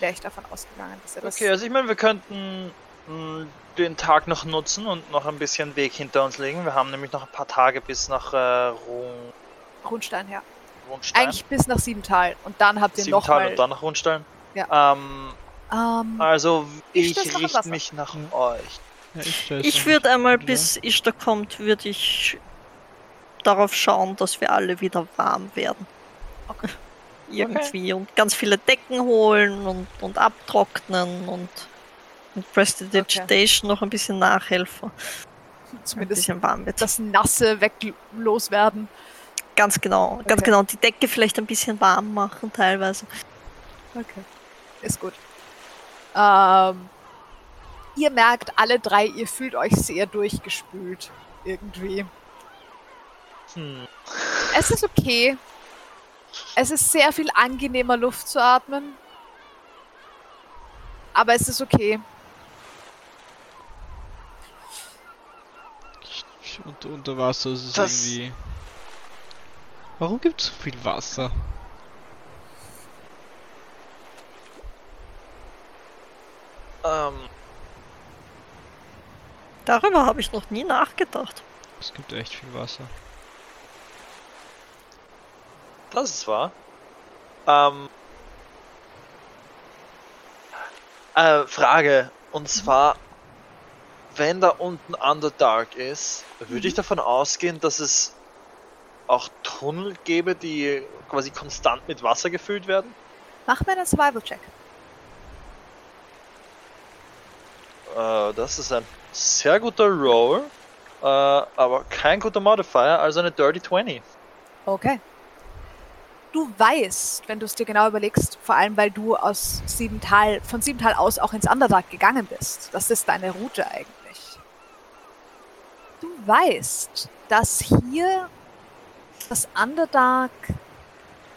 Wäre ich davon ausgegangen, dass er das. Okay, also ich meine, wir könnten mh, den Tag noch nutzen und noch ein bisschen Weg hinter uns legen. Wir haben nämlich noch ein paar Tage bis nach äh, Run Rundstein, ja. Rundstein. Eigentlich bis nach Siebental. Und dann habt ihr noch Siebental mal. und dann nach Rundstein. Ja. Ähm, Ähm, also Ich ich richte mich nach Mhm. euch. Ja, ich würde einmal, bis Ishtar kommt, würde ich darauf schauen, dass wir alle wieder warm werden. Okay. Irgendwie. Und ganz viele Decken holen und, und abtrocknen und mit Prestidigitation noch ein bisschen nachhelfen. Ein zumindest bisschen warm wird. das Nasse weg loswerden. Ganz genau. Ganz Okay. genau. Und die Decke vielleicht ein bisschen warm machen teilweise. Okay. Ist gut. Ähm, ihr merkt alle drei, ihr fühlt euch sehr durchgespült. Irgendwie. Hm. Es ist okay. Es ist sehr viel angenehmer, Luft zu atmen. Aber es ist okay. Ich- Unter, unter Wasser ist es Das- irgendwie. Warum gibt es so viel Wasser? Ähm, Darüber habe ich noch nie nachgedacht. Es gibt echt viel Wasser. Das ist wahr. Ähm, äh, Frage. Und zwar, wenn da unten Underdark ist, würde ich davon ausgehen, dass es auch Tunnel gäbe, die quasi konstant mit Wasser gefüllt werden? Mach mir einen Survival-Check. Äh, das ist ein sehr guter Roll, äh, aber kein guter Modifier, also eine Dirty 20. Okay. Du weißt, wenn du es dir genau überlegst, vor allem weil du aus Siebental, von Siebental aus auch ins Underdark gegangen bist. Das ist deine Route eigentlich. Du weißt, dass hier das Underdark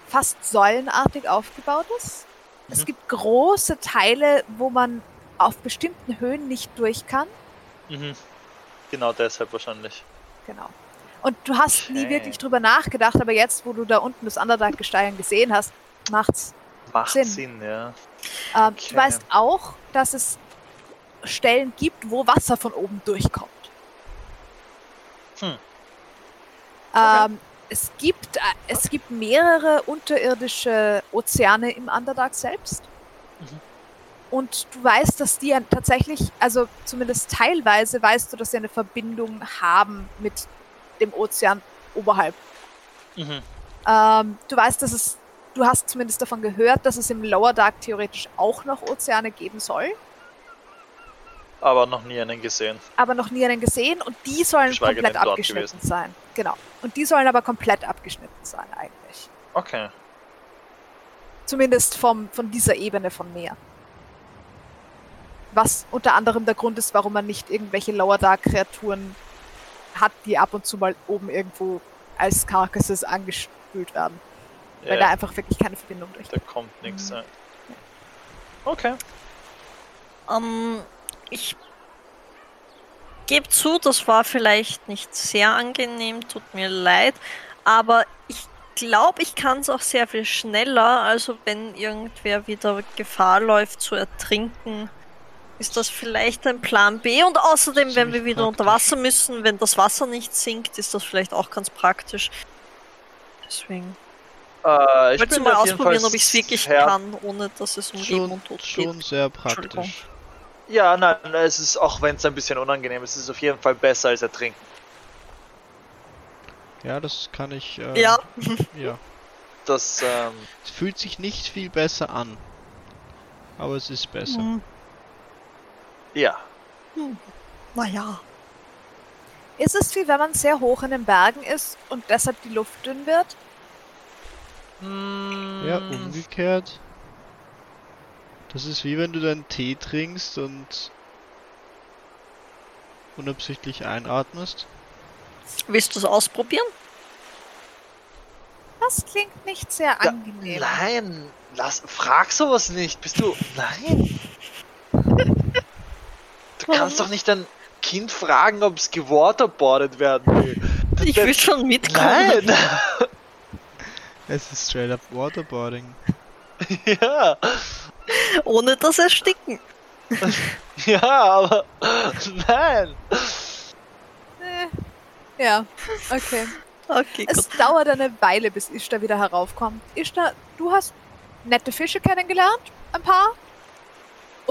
fast säulenartig aufgebaut ist. Es Mhm. gibt große Teile, wo man auf bestimmten Höhen nicht durch kann. Mhm. Genau deshalb wahrscheinlich. Genau. Und du hast nie Okay. wirklich drüber nachgedacht, aber jetzt, wo du da unten das Underdark-Gestein gesehen hast, macht's. Macht Sinn. Sinn, ja. Ähm, Okay. Du weißt auch, dass es Stellen gibt, wo Wasser von oben durchkommt. Hm. Ähm, es, gibt, äh, es gibt mehrere unterirdische Ozeane im Underdark selbst. Mhm. Und du weißt, dass die ja tatsächlich, also zumindest teilweise weißt du, dass sie eine Verbindung haben mit dem Ozean oberhalb. Mhm. Ähm, du weißt, dass es, du hast zumindest davon gehört, dass es im Lower Dark theoretisch auch noch Ozeane geben soll, Aber noch nie einen gesehen. aber noch nie einen gesehen und die sollen Geschweige komplett abgeschnitten sein. Genau. Und die sollen aber komplett abgeschnitten sein eigentlich. Okay. Zumindest vom, von dieser Ebene von Meer. Was unter anderem der Grund ist, warum man nicht irgendwelche Lower Dark Kreaturen hat, die ab und zu mal oben irgendwo als Carcasses angespült werden. Weil da Ja, einfach wirklich keine Verbindung durch. da kommt nichts. Mhm. Ja. Okay. Ähm, ich gebe zu, das war vielleicht nicht sehr angenehm, tut mir leid, aber ich glaube, ich kann es auch sehr viel schneller. Also wenn irgendwer wieder Gefahr läuft zu ertrinken, ist das vielleicht ein Plan B. Und außerdem, wenn wir wieder unter. Wasser müssen, wenn das Wasser nicht sinkt, ist das vielleicht auch ganz praktisch. Deswegen. Äh, ich Wolltest du bin mal ausprobieren, ob ich es wirklich kann, ohne dass es um Leben Schon, und Tod geht. schon sehr praktisch. Ja, nein, es ist, auch wenn es ein bisschen unangenehm ist, ist es auf jeden Fall besser als ertrinken. Ja, das kann ich. Äh, Ja, ja. Das, ähm, Es fühlt sich nicht viel besser an. Aber es ist besser. hm, ja. naja. Ist es wie wenn man sehr hoch in den Bergen ist und deshalb die Luft dünn wird? Mm, Ja, umgekehrt. Das ist wie wenn du deinen Tee trinkst und unabsichtlich einatmest. Willst du es ausprobieren? Das klingt nicht sehr Ja, angenehm. Nein, lass, frag sowas nicht. Bist du. Nein. Du kannst doch nicht dein Kind fragen, ob es gewaterboardet werden will. Ich will schon mitkommen. Nein! Es ist straight up Waterboarding. ja, Ohne das Ersticken. ja, aber. Nein! Äh, ja, okay. Okay, Es gut. dauert eine Weile, bis Ishtar wieder heraufkommt. Ishtar, du hast nette Fische kennengelernt, ein paar,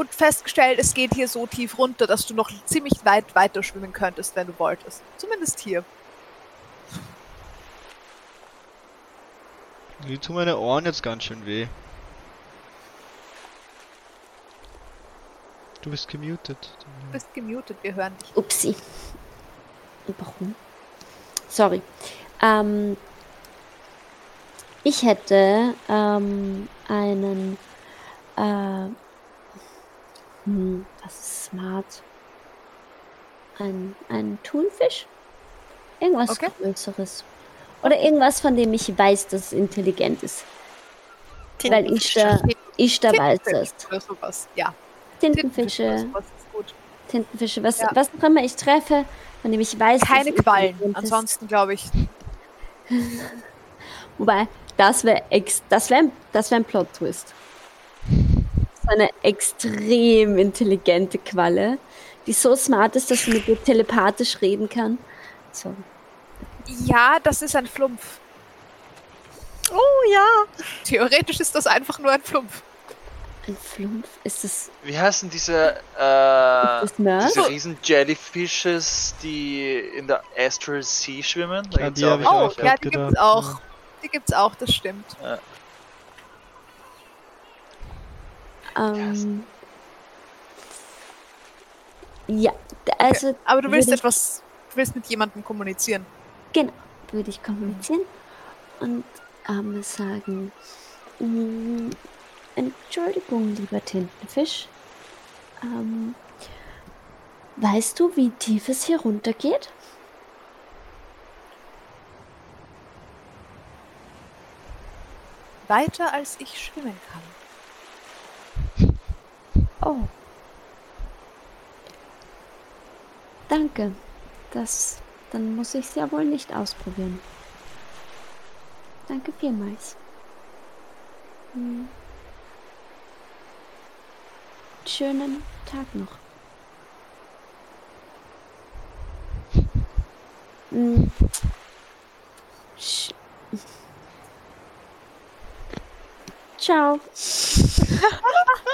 und festgestellt, es geht hier so tief runter, dass du noch ziemlich weit weiter schwimmen könntest, wenn du wolltest. Zumindest hier. Die tun meine Ohren jetzt ganz schön weh. Du bist gemutet. Du bist gemutet, wir hören dich. Upsi. Warum? Sorry. Ähm, ich hätte ähm, einen Äh, hm, was ist smart? Ein, ein Thunfisch? Irgendwas Okay. Größeres. Oder irgendwas, von dem ich weiß, dass es intelligent ist. Weil ich da, ich da weiß es. Sowas. Ja. Tintenfische, ist gut. Tintenfische, was, Ja. was auch immer ich treffe, von dem ich weiß, dass Keine Quallen. Ansonsten glaube ich. Wobei, das wäre das wär, das wär ein Plot-Twist. So eine extrem intelligente Qualle, die so smart ist, dass sie mit dir telepathisch reden kann. So. Ja, das ist ein Flumpf. Oh ja. Theoretisch ist das einfach nur ein Flumpf. Ein Flumpf? Ist das, Wie heißen diese, äh, diese riesen Jellyfishes, die in der Astral Sea schwimmen? Da Ja, gibt's die auch Oh, ja, die gibt's auch. ja. Die gibt's auch, das stimmt. Ähm, ja, also Aber du willst ich- etwas, du willst mit jemandem kommunizieren. Genau, würde ich kommunizieren und ähm, sagen, "Mm, Entschuldigung, lieber Tintenfisch, ähm, weißt du, wie tief es hier runtergeht? Weiter als ich schwimmen kann. Oh. Danke. Das, dann muss ich es ja wohl nicht ausprobieren. Danke vielmals. Hm. Schönen Tag noch. Hm. Ciao.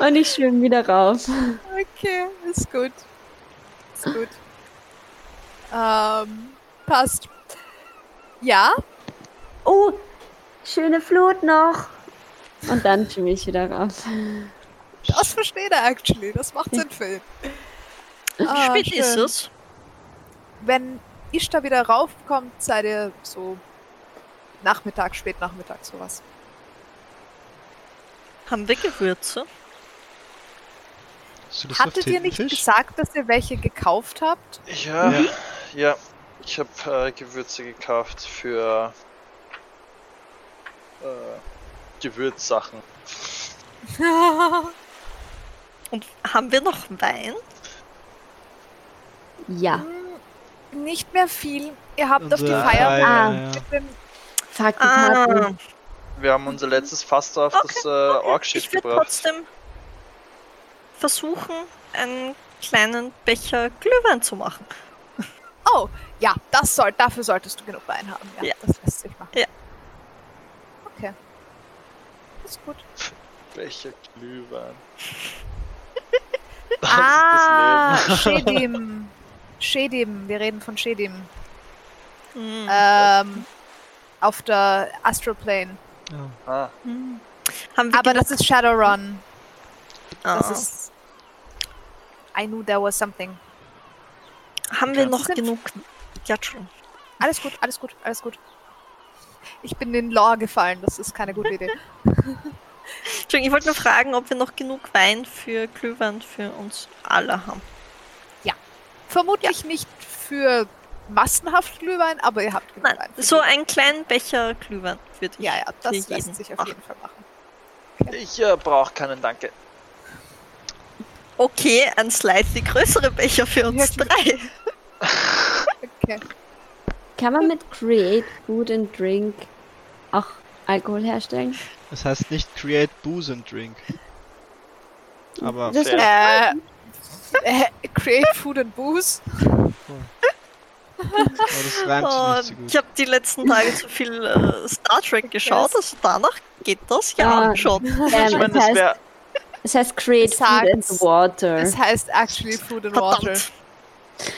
Und ich schwimme wieder rauf. Okay, ist gut. Ist gut. Ähm, passt. Ja, Oh, schöne Flut noch. Und dann schwimme ich wieder rauf. das versteht er actually. Das macht Sinn für ihn. Wie Ah, spät schön. ist es? Wenn Ishtar wieder raufkommt, seid ihr so Nachmittag, Spätnachmittag, sowas. Haben wir Gewürze? Hast du Lust auf Hattet ihr nicht Tintenfisch? gesagt, dass ihr welche gekauft habt? Ja, Ja. ja. Ich habe äh, Gewürze gekauft für äh, Gewürzsachen. Und haben wir noch Wein? Ja. Hm, Nicht mehr viel. Ihr habt auf die Feier ah, ja, Ah. ja. Fuck die Ah, Karten. Wir haben unser letztes Fass auf das äh, Orkschiff ich würde gebracht. trotzdem versuchen, einen kleinen Becher Glühwein zu machen. Oh, ja, das soll, dafür solltest du genug Wein haben. Ja, Ja. das lässt sich machen. Ja. Okay. Ist gut. Welcher Glühwein? Ah, das ist das Leben. Shedim. Shedim, wir reden von Shedim. Hm. Ähm, auf der Astral Plane. Ja. Ah, Hm. Haben wir Aber das ist Shadowrun. Das Ah. ist. I knew there was something. Haben wir noch genug? Ja, schon. Alles gut, alles gut, alles gut. Ich bin in Lore gefallen, das ist keine gute Idee. Entschuldigung, ich wollte nur fragen, ob wir noch genug Wein für Glühwein für uns alle haben. Vermutlich nicht für massenhaft Glühwein, aber ihr habt genug Nein, Wein. so Glühwein. einen kleinen Becher Glühwein würde ich Ja, ja, das lässt jeden sich auf machen. jeden Fall machen. ich äh, brauche keinen Danke. Okay, ein slightly größere Becher für uns Wirklich? drei. Okay. Kann man mit Create Food and Drink auch Alkohol herstellen? Das heißt nicht create booze and drink. Aber Das. Äh, äh, create Food and Booze. aber das reimt sich Oh, nicht so gut. ich habe die letzten Tage zu viel äh, Star Trek geschaut, also danach geht das ja Ah. schon. Ähm, Ich meine, das heißt, wäre es heißt Create Es Food and. Water. Es heißt actually Food and Water. Verdammt.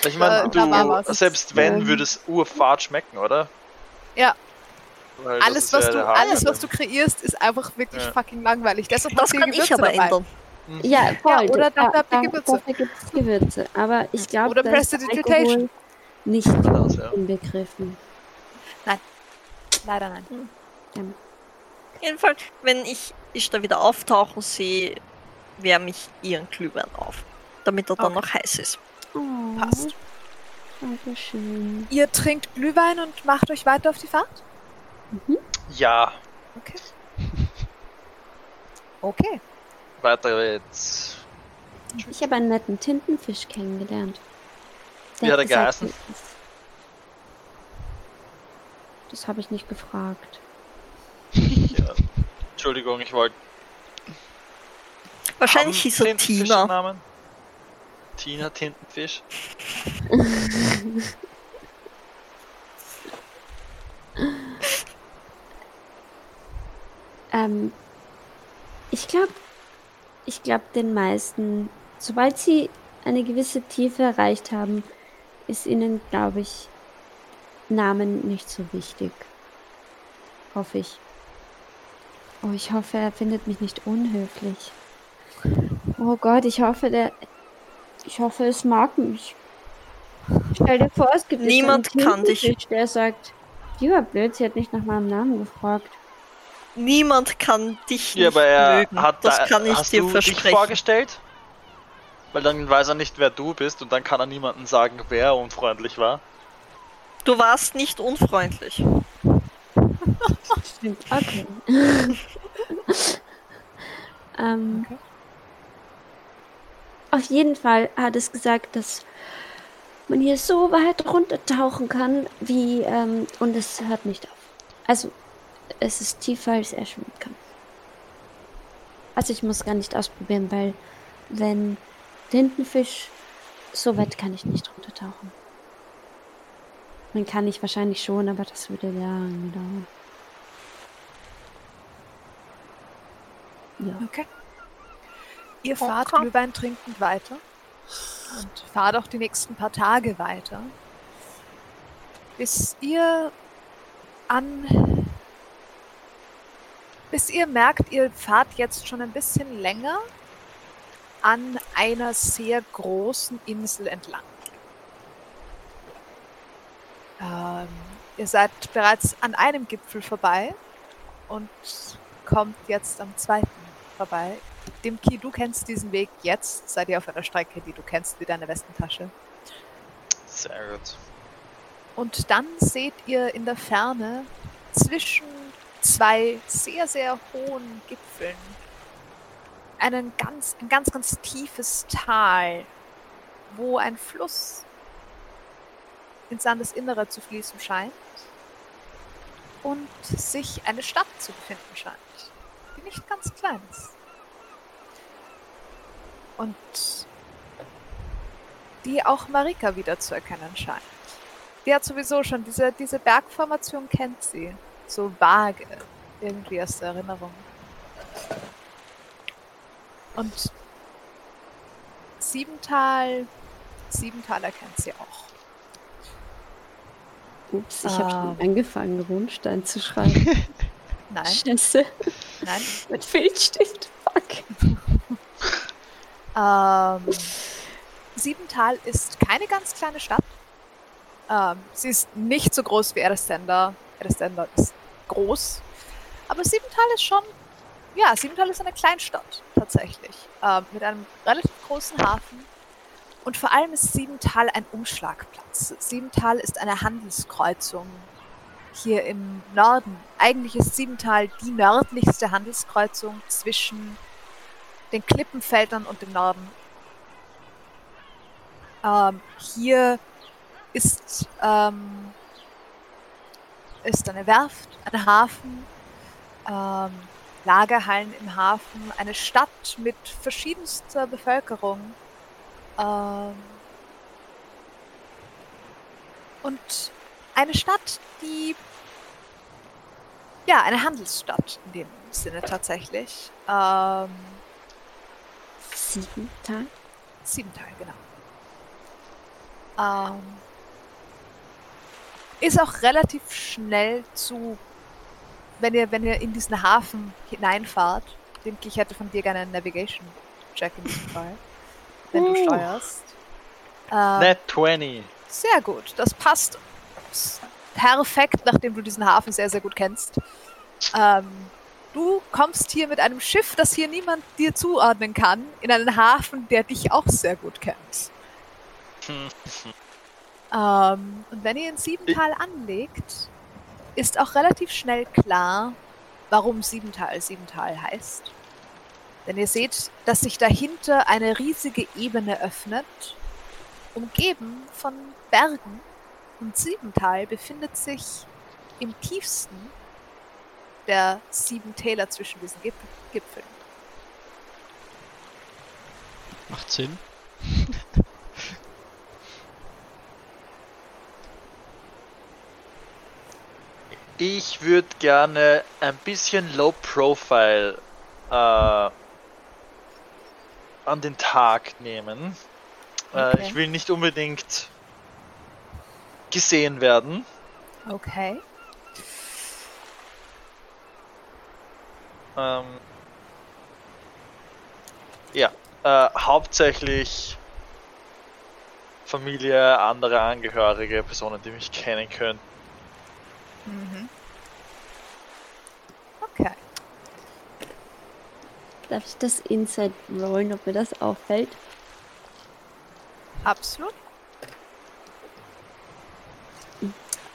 Ich meine, Äh, da du, selbst wenn, würde es urfad schmecken, oder? Ja. Weil Alles was, ja du, alles, was du kreierst, ist einfach wirklich Ja. fucking langweilig. Deshalb Das kann ich Gewürze aber dabei. ändern. Mhm. Ja, voll. Ja, oder da, da, Gewürze. dafür gibt es Gewürze. Aber ich glaube, Oder da ist Prestidigitation. Nicht Das, ja. inbegriffen. Leider nein. Jedenfalls, wenn ich, ich da wieder auftauchen sehe, wärme ich ihren Glühwein auf, damit er dann Okay. noch heiß ist. Oh, Passt. Dankeschön. Ihr trinkt Glühwein und macht euch weiter auf die Fahrt? Ja, Okay. Okay. weiter jetzt. Ich habe einen netten Tintenfisch kennengelernt. Wie hat er geheißen? Das habe ich nicht gefragt. Ja. Entschuldigung, ich wollte. Wahrscheinlich hieß er Tina. Tina Tintenfisch? Ähm, ich glaube, ich glaube den meisten, sobald sie eine gewisse Tiefe erreicht haben, ist ihnen, glaube ich, Namen nicht so wichtig. Hoffe ich. Oh, ich hoffe, er findet mich nicht unhöflich. Oh Gott, ich hoffe, der. Ich hoffe, es mag mich. Stell dir vor, es gibt Niemand einen kann dich- Der sagt, die war blöd, sie hat nicht nach meinem Namen gefragt. Niemand kann dich Ja, nicht aber er mögen. hat das da, kann ich hast dir du dich versprechen. vorgestellt? Weil dann weiß er nicht, wer du bist und dann kann er niemandem sagen, wer unfreundlich war. Du warst nicht unfreundlich. Stimmt, okay. ähm, Okay. Auf jeden Fall hat es gesagt, dass man hier so weit runtertauchen kann, wie, ähm, und es hört nicht auf. Also, es ist tiefer, als er schwimmen kann. Also, ich muss gar nicht ausprobieren, weil, wenn Tintenfisch, so weit kann ich nicht runtertauchen. Man kann ich wahrscheinlich schon, aber das würde lange dauern. Ja. Okay. Ihr fahrt Okay. Glühwein trinkend weiter und fahrt auch die nächsten paar Tage weiter, bis ihr an bis ihr merkt, ihr fahrt jetzt schon ein bisschen länger an einer sehr großen Insel entlang. Ähm, ihr seid bereits an einem Gipfel vorbei und kommt jetzt am zweiten vorbei. Dimki, du kennst diesen Weg jetzt. Seid ihr auf einer Strecke, die du kennst wie deine Westentasche. Sehr gut. Und dann seht ihr in der Ferne zwischen zwei sehr, sehr hohen Gipfeln einen ganz, ein ganz, ganz tiefes Tal, wo ein Fluss ins Landesinnere zu fließen scheint und sich eine Stadt zu befinden scheint, die nicht ganz klein ist. Und die auch Marika wiederzuerkennen scheint. Die hat sowieso schon, diese, diese Bergformation kennt sie. So vage, irgendwie aus der Erinnerung. Und Siebental, Siebental erkennt sie auch. Ups, ich habe schon Ähm. angefangen, Rundstein zu schreiben. Nein, Scheiße. nein. Mit Filzstift. Fuck. Ähm, Siebental ist keine ganz kleine Stadt. Ähm, sie ist nicht so groß wie Erestenda. Erestenda ist groß. Aber Siebental ist schon, ja, Siebental ist eine Kleinstadt tatsächlich. Ähm, mit einem relativ großen Hafen. Und vor allem ist Siebental ein Umschlagplatz. Siebental ist eine Handelskreuzung hier im Norden. Eigentlich ist Siebental die nördlichste Handelskreuzung zwischen den Klippenfeldern und dem Norden. Ähm, hier ist, ähm, ist eine Werft, ein Hafen, ähm, Lagerhallen im Hafen, eine Stadt mit verschiedenster Bevölkerung. Ähm, und eine Stadt, die ja, eine Handelsstadt in dem Sinne tatsächlich. Ähm, Siebental? Siebental, genau. Ähm, ist auch relativ schnell zu, wenn ihr, wenn ihr in diesen Hafen hineinfahrt. Denke ich, hätte von dir gerne einen Navigation-Check in diesem Fall, wenn du Uh. steuerst. Ähm, Net 20. Sehr gut, das passt perfekt, nachdem du diesen Hafen sehr, sehr gut kennst. Ähm, Du kommst hier mit einem Schiff, das hier niemand dir zuordnen kann, in einen Hafen, der dich auch sehr gut kennt. Ähm, und wenn ihr in Siebental anlegt, ist auch relativ schnell klar, warum Siebental Siebental heißt. Denn ihr seht, dass sich dahinter eine riesige Ebene öffnet, umgeben von Bergen. Und Siebental befindet sich im tiefsten der sieben Täler zwischen diesen Gip Gipfeln. Macht Sinn. Ich würde gerne ein bisschen Low Profile äh, an den Tag nehmen. Äh, Okay. ich will nicht unbedingt gesehen werden. Okay. Ähm, ja, äh, hauptsächlich Familie, andere Angehörige, Personen, die mich kennen können. Mhm. Okay. Darf ich das Inside rollen, ob mir das auffällt? Absolut.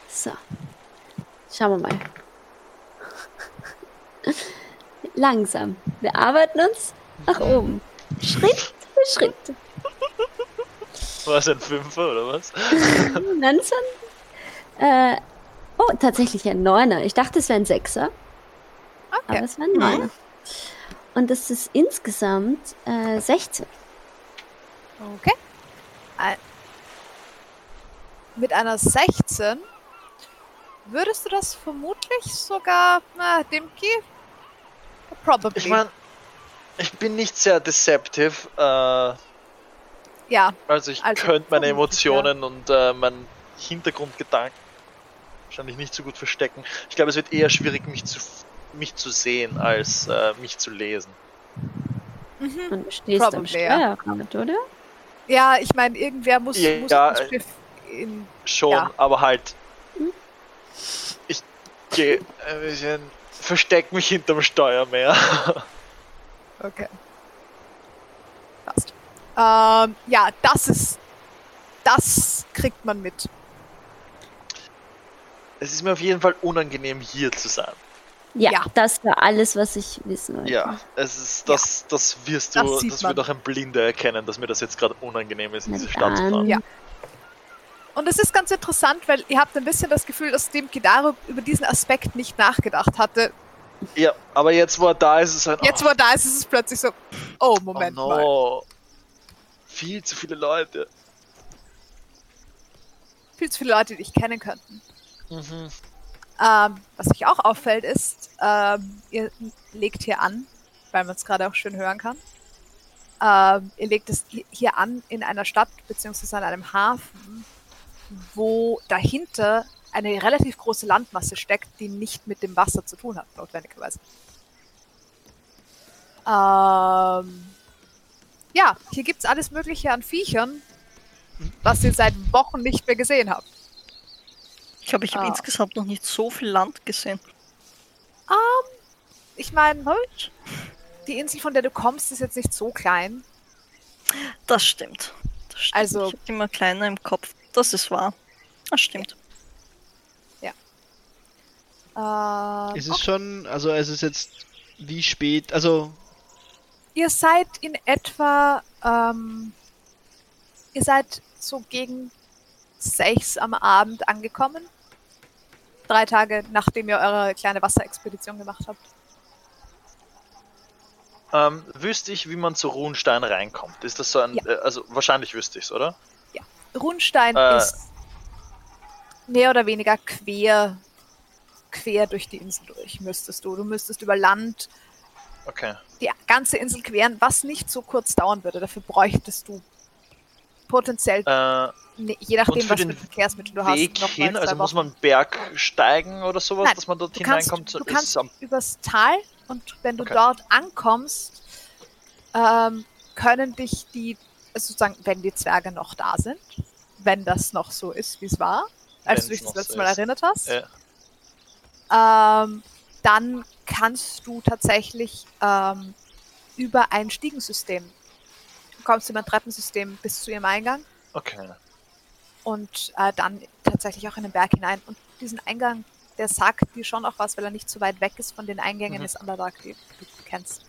So. Schauen wir mal. Langsam. Wir arbeiten uns nach oben. Schritt für Schritt. War es ein Fünfer oder was? Langsam. Äh, oh, tatsächlich ein Neuner. Ich dachte, es wäre ein Sechser. Aber Okay. es war ein Neuner. Und das ist insgesamt äh, 16. Okay. Ein- Mit einer 16 würdest du das vermutlich sogar na, dem Key? Probably. Ich meine, ich bin nicht sehr deceptive. Äh, ja, Also ich Also, könnte meine vermutlich, ja. Emotionen und äh, meinen Hintergrundgedanken wahrscheinlich nicht so gut verstecken. Ich glaube, es wird eher schwierig, mich zu, mich zu sehen, als äh, mich zu lesen. mhm. Und du stehst am Probably, ja. Steuerrad, oder? ja, ich meine, irgendwer muss, Ja, muss ja, das äh, Schiff in. Schon, Ja. aber halt. Hm? Ich gehe ein bisschen. Versteck mich hinterm Steuer mehr. Okay. Passt. Ähm, ja, das ist. Das kriegt man mit. Es ist mir auf jeden Fall unangenehm, hier zu sein. Ja, Ja. das war alles, was ich wissen wollte. Ja, es ist das, das wirst du, Das das, wird auch ein Blinder erkennen, dass mir das jetzt gerade unangenehm ist, in diese Stadt zu fahren. Ja. Und es ist ganz interessant, weil ihr habt ein bisschen das Gefühl, dass dem Kidaro über diesen Aspekt nicht nachgedacht hatte. Ja, aber jetzt, wo er da ist, ist es ein Jetzt, wo er da ist, ist es plötzlich so, oh, Moment oh mal. no. Viel zu viele Leute. Viel zu viele Leute, die dich kennen könnten. Mhm. Ähm, was euch auch auffällt, ist, ähm, ihr legt hier an, weil man es gerade auch schön hören kann. Ähm, ihr legt es hi- hier an in einer Stadt beziehungsweise an einem Hafen, wo dahinter eine relativ große Landmasse steckt, die nicht mit dem Wasser zu tun hat, notwendigerweise. Ähm, ja, hier gibt's alles Mögliche an Viechern, was ihr seit Wochen nicht mehr gesehen habt. Ich glaube, ich habe Ah. insgesamt noch nicht so viel Land gesehen. Ich meine, die Insel, von der du kommst, ist jetzt nicht so klein. Das stimmt. Das stimmt. Also- ich immer kleiner im Kopf. Das ist wahr. Das stimmt. Ähm, Ist es schon, also es ist jetzt wie spät, also Ihr seid in etwa, ähm, ihr seid so gegen sechs am Abend angekommen. Drei Tage nachdem ihr eure kleine Wasserexpedition gemacht habt. Ähm, wüsste ich, wie man zu Runstein reinkommt? Ist das so ein. Ja. Äh, also, wahrscheinlich wüsste ich es, oder? Runstein Äh. ist mehr oder weniger quer, quer durch die Insel durch, müsstest du. Du müsstest über Land Okay. die ganze Insel queren, was nicht so kurz dauern würde. Dafür bräuchtest du potenziell, Äh, ne, je nachdem, was für Verkehrsmittel du Weg hast, noch hin, also zwei muss Wochen. man einen Berg steigen oder sowas, Nein, dass man dort hineinkommt? du Ist kannst am- übers Tal und wenn du Okay. dort ankommst, ähm, können dich die, also sozusagen, wenn die Zwerge noch da sind, wenn das noch so ist, wie es war, als Wenn's du dich das letzte so Mal ist. erinnert hast, Ja. ähm, dann kannst du tatsächlich ähm, über ein Stiegensystem, du kommst über ein Treppensystem bis zu ihrem Eingang Okay. und äh, dann tatsächlich auch in den Berg hinein. Und diesen Eingang, der sagt dir schon auch was, weil er nicht so weit weg ist von den Eingängen Mhm. des Underdark, die du kennst.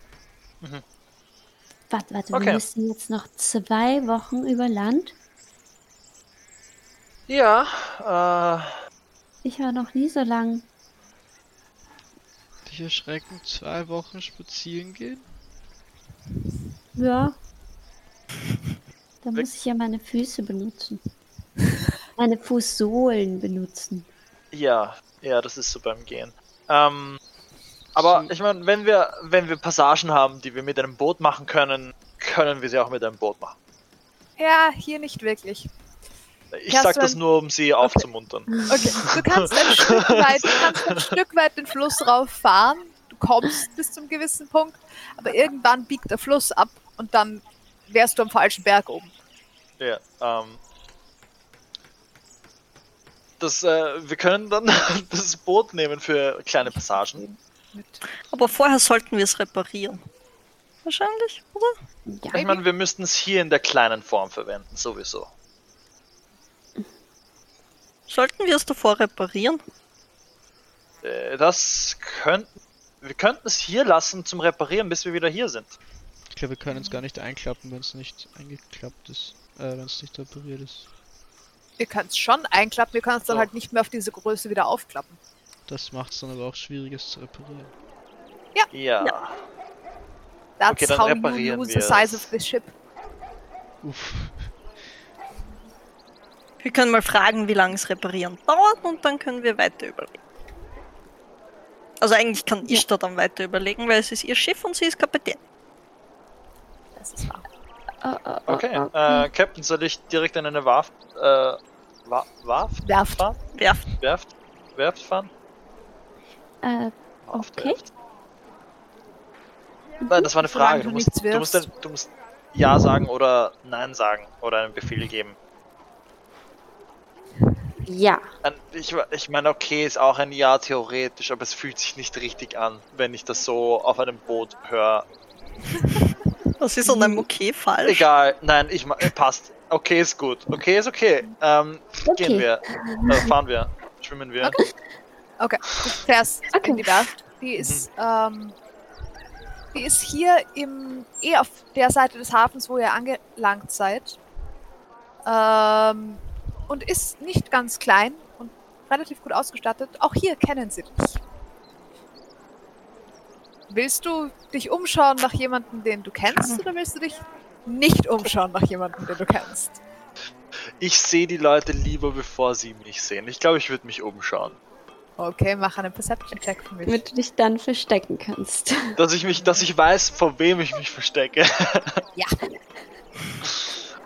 Warte, warte, Okay. wir müssen jetzt noch zwei Wochen über Land. Ja, äh, Ich war noch nie so lang. Dich erschrecken, zwei Wochen spazieren gehen? Ja. Da muss ich ja meine Füße benutzen. Meine Fußsohlen benutzen. ja, ja, das ist so beim Gehen. Ähm, aber So. ich meine, wenn wir, wenn wir Passagen haben, die wir mit einem Boot machen können, können wir sie auch mit einem Boot machen. Ja, hier nicht wirklich. Ich sag das nur, um sie aufzumuntern. Okay, du kannst ein Stück weit, du kannst ein Stück weit den Fluss rauf fahren. Du kommst bis zum gewissen Punkt, aber irgendwann biegt der Fluss ab und dann wärst du am falschen Berg oben. Ja, ähm. Das, äh, wir können dann das Boot nehmen für kleine Passagen. Aber vorher sollten wir es reparieren. Wahrscheinlich, oder? Ja. Ich meine, wir müssten es hier in der kleinen Form verwenden, sowieso. Sollten wir es davor reparieren? Äh, das könnten. Wir könnten es hier lassen zum Reparieren, bis wir wieder hier sind. Ich glaube, wir können es gar nicht einklappen, wenn es nicht eingeklappt ist. Äh, wenn es nicht repariert ist. Ihr könnt es schon einklappen, ihr könnt es dann So. halt nicht mehr auf diese Größe wieder aufklappen. Das macht es dann aber auch schwierig, es zu reparieren. Ja. That's Okay, dann how you reparieren lose wir the size es. of the ship. Uff. Wir können mal fragen, wie lange es reparieren dauert und dann können wir weiter überlegen. Also eigentlich kann ich da dann weiter überlegen, weil es ist ihr Schiff und sie ist Kapitän. Das ist wahr. Oh, oh, oh, Okay, äh, Captain, soll ich direkt in eine Warft, äh, Wa Warft Werft. fahren? Werft. Werft? Werft fahren? Äh, Okay. Werft. Nein, das war eine Frage. du Du musst, du, musst, du musst Ja sagen oder Nein sagen oder einen Befehl geben. Ja. Ich, ich meine, okay, ist auch ein Ja theoretisch, aber es fühlt sich nicht richtig an, wenn ich das so auf einem Boot höre. Was ist an einem Okay falsch? Egal, nein, ich äh, passt. Okay ist gut. Okay ist okay. Ähm, Okay. Gehen wir. Äh, fahren wir. Schwimmen wir. Okay, du fährst Okay. in die Werft. Die ist, ähm, die ist hier im, eh auf der Seite des Hafens, wo ihr angelangt seid. Ähm, und ist nicht ganz klein und relativ gut ausgestattet. Auch hier kennen sie dich. Willst du dich umschauen nach jemandem, den du kennst, oder willst du dich nicht umschauen nach jemandem, den du kennst? Ich sehe die Leute lieber, bevor sie mich sehen. Ich glaube, ich würde mich umschauen. Okay, mach einen Perception-Check für mich. Damit du dich dann verstecken kannst. Dass ich mich, dass ich weiß, vor wem ich mich verstecke. Ja.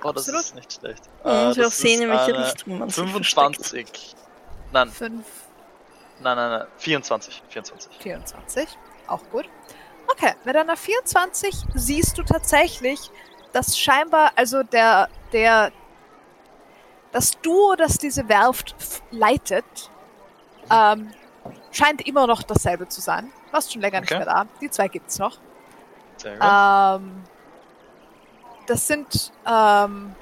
Oh, das Absolut. ist nicht schlecht. Ja, Äh, das sehen, in welche Richtung man sich versteckt. 25. Nein, Fünf nein, nein, nein. 24. 24. 24. Auch gut. Okay, mit einer 24 siehst du tatsächlich, dass scheinbar, also der, der, das Duo, das diese Werft leitet, ähm, scheint immer noch dasselbe zu sein. Warst schon länger nicht Okay. mehr da. Die zwei gibt's noch. Sehr gut. Ähm, das sind, ähm,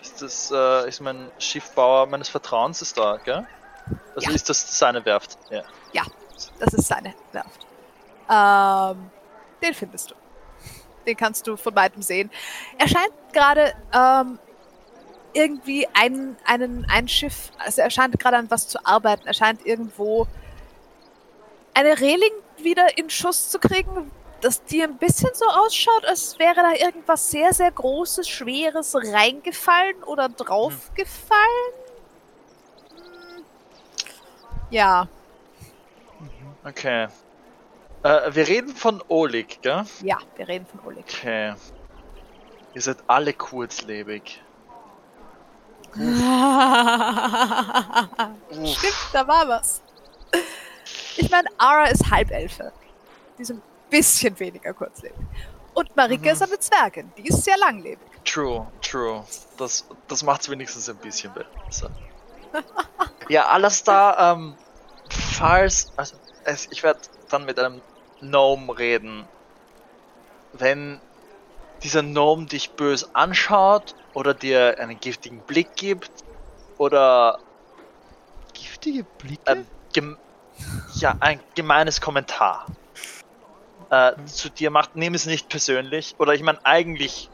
Ist das, äh, ist mein Schiffbauer meines Vertrauens ist da, gell? Also Ja. ist das seine Werft? Ja. das ist seine Werft. Ähm, den findest du. Den kannst du von weitem sehen. Er scheint gerade ähm, irgendwie ein, einen, ein Schiff, also er scheint gerade an was zu arbeiten. Er scheint irgendwo eine Reling wieder in Schuss zu kriegen, dass die ein bisschen so ausschaut, als wäre da irgendwas sehr, sehr Großes, Schweres reingefallen oder draufgefallen. Hm. Ja, Okay. Äh, wir reden von Oleg, gell? ja, wir reden von Oleg. Okay. Ihr seid alle kurzlebig. Stimmt, da war was. Ich meine, Ara ist Halbelfe. Die ein bisschen weniger kurzlebig. Und Marike Mhm. ist eine Zwergin. Die ist sehr langlebig. True, true. Das, das macht's wenigstens ein bisschen besser. ja, alles da, ähm, falls, also, es, ich werde dann mit einem Gnome reden, wenn dieser Gnome dich bös anschaut oder dir einen giftigen Blick gibt oder Giftige Blicke? gem ja, ein gemeines Kommentar äh, zu dir macht, nimm es nicht persönlich. Oder ich meine, eigentlich,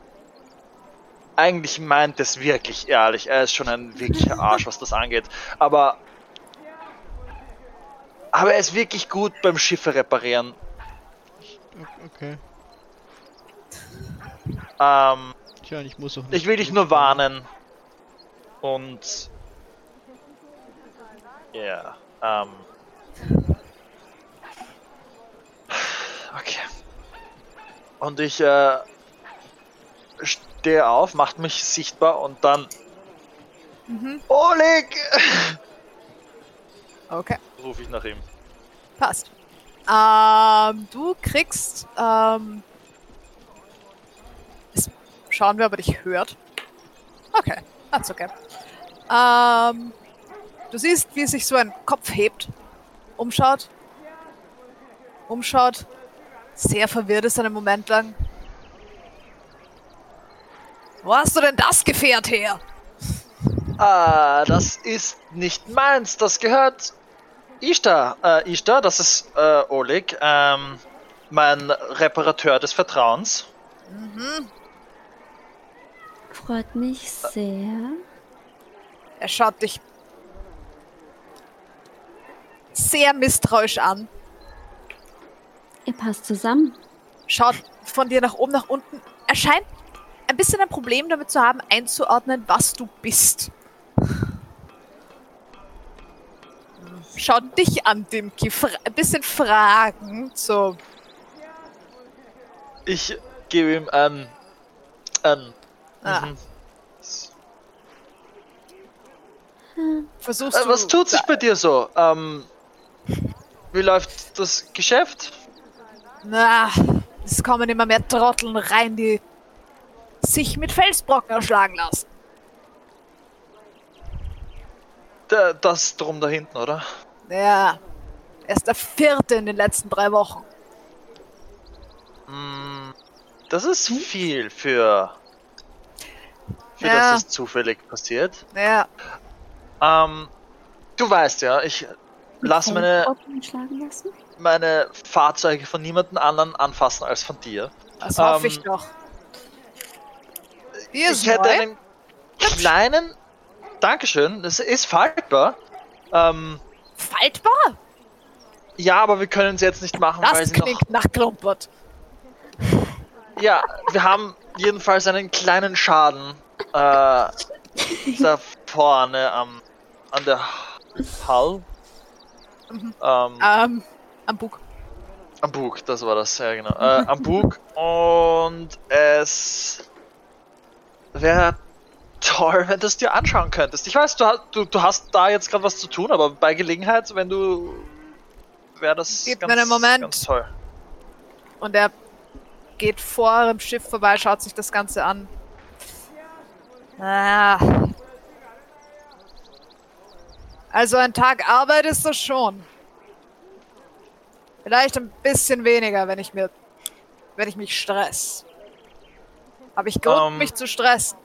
eigentlich meint es wirklich ehrlich. Er ist schon ein wirklicher Arsch, was das angeht. Aber, aber er ist wirklich gut beim Schiffe reparieren. okay. Ähm, Tja, ich muss auch nicht. ich will dich nur warnen. Und, ja, ähm, okay. Und ich äh, stehe auf, macht mich sichtbar und dann. Oleg! Okay, Rufe ich nach ihm. passt. Ähm, du kriegst, ähm, es, schauen wir, ob er dich hört. Okay, that's okay. Ähm, du siehst, wie sich so ein Kopf hebt, umschaut, umschaut, sehr verwirrt ist einen Moment lang. Wo hast du denn das Gefährt her? Ah, das ist nicht meins, das gehört Ishtar. Äh, Ishtar, das ist äh, Oleg, ähm, mein Reparateur des Vertrauens. Freut mich sehr. Er schaut dich sehr misstrauisch an, Ihr passt zusammen. schaut von dir nach oben, nach unten. Er scheint ein bisschen ein Problem damit zu haben, einzuordnen, was du bist. Schaut dich an, Dimki, ein bisschen fragend, so. Ich gebe ihm ein. ein Ah, mhm. versuchst äh, du. was tut sich bei dir so? Ähm, wie läuft das Geschäft? Na, es kommen immer mehr Trotteln rein, die sich mit Felsbrocken erschlagen lassen. Der, das drum da hinten, oder? Ja, er ist der vierte in den letzten drei Wochen. Mm, das ist viel für. Für Ja. dass das zufällig passiert. Ja, Ähm, du weißt ja, ich lasse meine, lassen? Meine Fahrzeuge von niemandem anderen anfassen als von dir. das hoffe Ähm, ich doch. Ist Ich hätte neu. einen kleinen. Dankeschön, das ist faltbar. Ähm, Faltbar? ja, aber wir können es jetzt nicht machen, weil Das sie noch. klingt nach Klumpert. Ja, wir haben jedenfalls einen kleinen Schaden äh, da vorne am an der Hull. Mhm. Ähm, Ähm, am Bug. Am Bug, das war das, ja genau. Äh, am Bug und es wäre toll, wenn du es dir anschauen könntest. Ich weiß, du, hast- du, du hast da jetzt gerade was zu tun, aber bei Gelegenheit, wenn du wäre das Gib ganz, mir einen Moment. ganz toll. Und er geht vor eurem Schiff vorbei, schaut sich das Ganze an. Ah. Also ein Tag Arbeit ist das schon. Vielleicht ein bisschen weniger, wenn ich mir, wenn ich mich stress. Habe ich Grund, Ähm. mich zu stressen?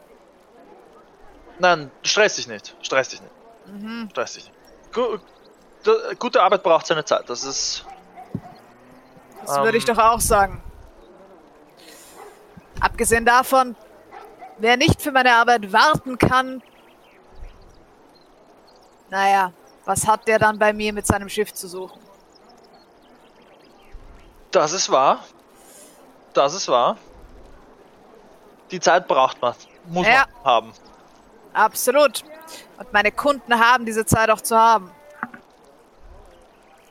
Nein, stress dich nicht. Stress dich nicht. Mhm. Stress dich nicht. Gu gute Arbeit braucht seine Zeit. Das ist. Das würde ich Ähm. doch auch sagen. Abgesehen davon, wer nicht für meine Arbeit warten kann, naja, was hat der dann bei mir mit seinem Schiff zu suchen? Das ist wahr. Das ist wahr. Die Zeit braucht man. Muss Ja. man haben. Absolut. Und meine Kunden haben diese Zeit auch zu haben.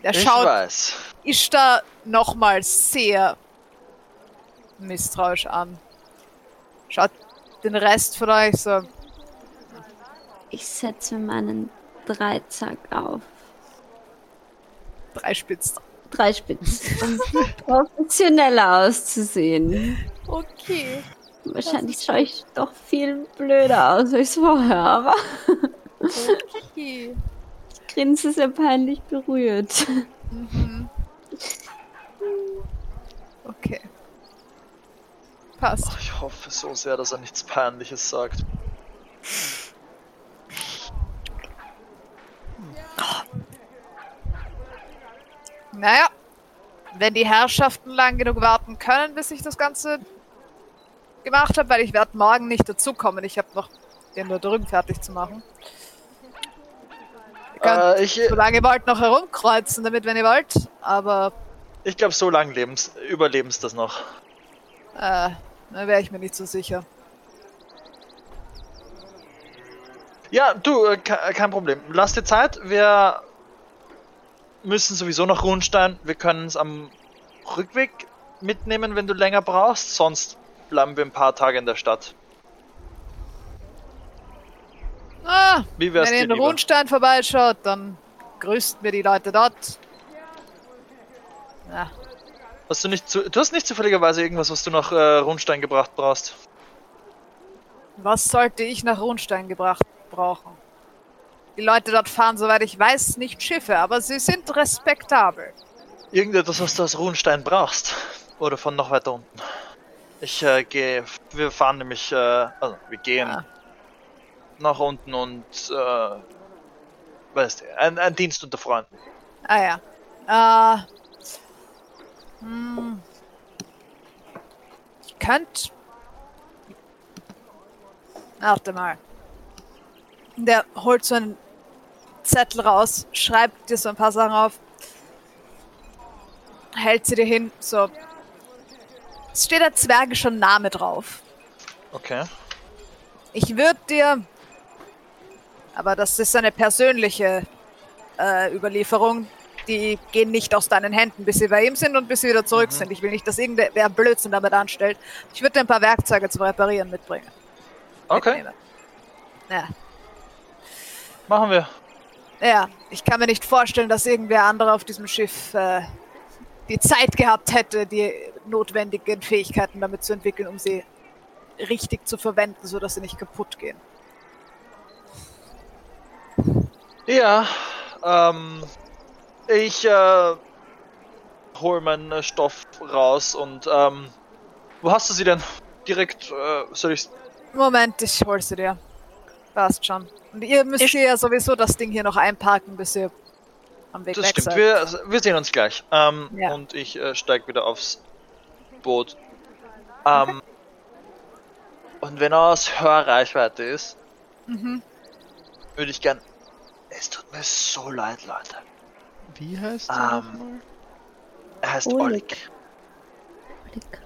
Er Ich schaut weiß. Ishtar nochmal sehr misstrauisch an. Schaut den Rest von euch so. Ich setze meinen Dreizack auf. Drei Dreispitz, um professioneller auszusehen. Okay. Wahrscheinlich schaue ich doch viel blöder aus als vorher, aber. okay. Ich grinse sehr peinlich berührt. Mhm. Okay. Passt. Ach, ich hoffe so sehr, dass er nichts Peinliches sagt. Oh. Naja, wenn die Herrschaften lang genug warten können, bis ich das Ganze gemacht habe, weil ich werde morgen nicht dazukommen. Ich habe noch den da drüben fertig zu machen. Ihr könnt, Äh, ich solange ihr wollt, noch herumkreuzen damit, wenn ihr wollt. Aber ich glaube, so lange lebens, überlebens das noch. äh, da wäre ich mir nicht so sicher. Ja, du, äh, ke- kein Problem. Lass dir Zeit. Wir müssen sowieso nach Runstein. Wir können es am Rückweg mitnehmen, wenn du länger brauchst. Sonst bleiben wir ein paar Tage in der Stadt. Ah, Wie wär's wenn ihr in lieber? Rundstein vorbeischaut, dann grüßt mir die Leute dort. Ja, Hast du nicht zu, du hast nicht zufälligerweise irgendwas, was du nach äh, Rundstein gebracht brauchst? was sollte ich nach Rundstein gebracht brauchen? Die Leute dort fahren, soweit ich weiß, nicht Schiffe, aber sie sind respektabel. Irgendetwas, was du aus Runstein brauchst. Oder von noch weiter unten. Ich äh, gehe. Wir fahren nämlich. Äh, also, wir gehen Ah. nach unten und. Äh, weißt du, ein, ein Dienst unter Freunden. Ah ja. Äh. Hm. Ich könnte. Warte mal. Der holt so einen Zettel raus, schreibt dir so ein paar Sachen auf, hält sie dir hin, so. Es steht ein zwergischer Name drauf. Okay. Ich würde dir. Aber das ist eine persönliche äh, Überlieferung. Die gehen nicht aus deinen Händen, bis sie bei ihm sind und bis sie wieder zurück Mhm. sind. Ich will nicht, dass irgendwer Blödsinn damit anstellt. Ich würde dir ein paar Werkzeuge zum Reparieren mitbringen. Okay, Mitnehmen. Ja. Machen wir. ja, ich kann mir nicht vorstellen, dass irgendwer andere auf diesem Schiff äh, die Zeit gehabt hätte, die notwendigen Fähigkeiten damit zu entwickeln, um sie richtig zu verwenden, sodass sie nicht kaputt gehen. Ja, ähm. Ich, äh. hol meinen äh, Stoff raus und, ähm. Wo hast du sie denn? Direkt, äh, soll ich. Moment, ich hol sie dir. Passt schon. Und ihr müsst Ich- hier ja sowieso das Ding hier noch einparken, bis ihr am Weg Das weg stimmt, seid. wir, wir sehen uns gleich. Ähm, Ja. Und ich äh, steig wieder aufs Boot. Ähm, Und wenn er aus Hörreichweite ist, Mhm. würde ich gern. Es tut mir so leid, Leute. Wie heißt der Ähm. Er heißt Oleg. Oleg.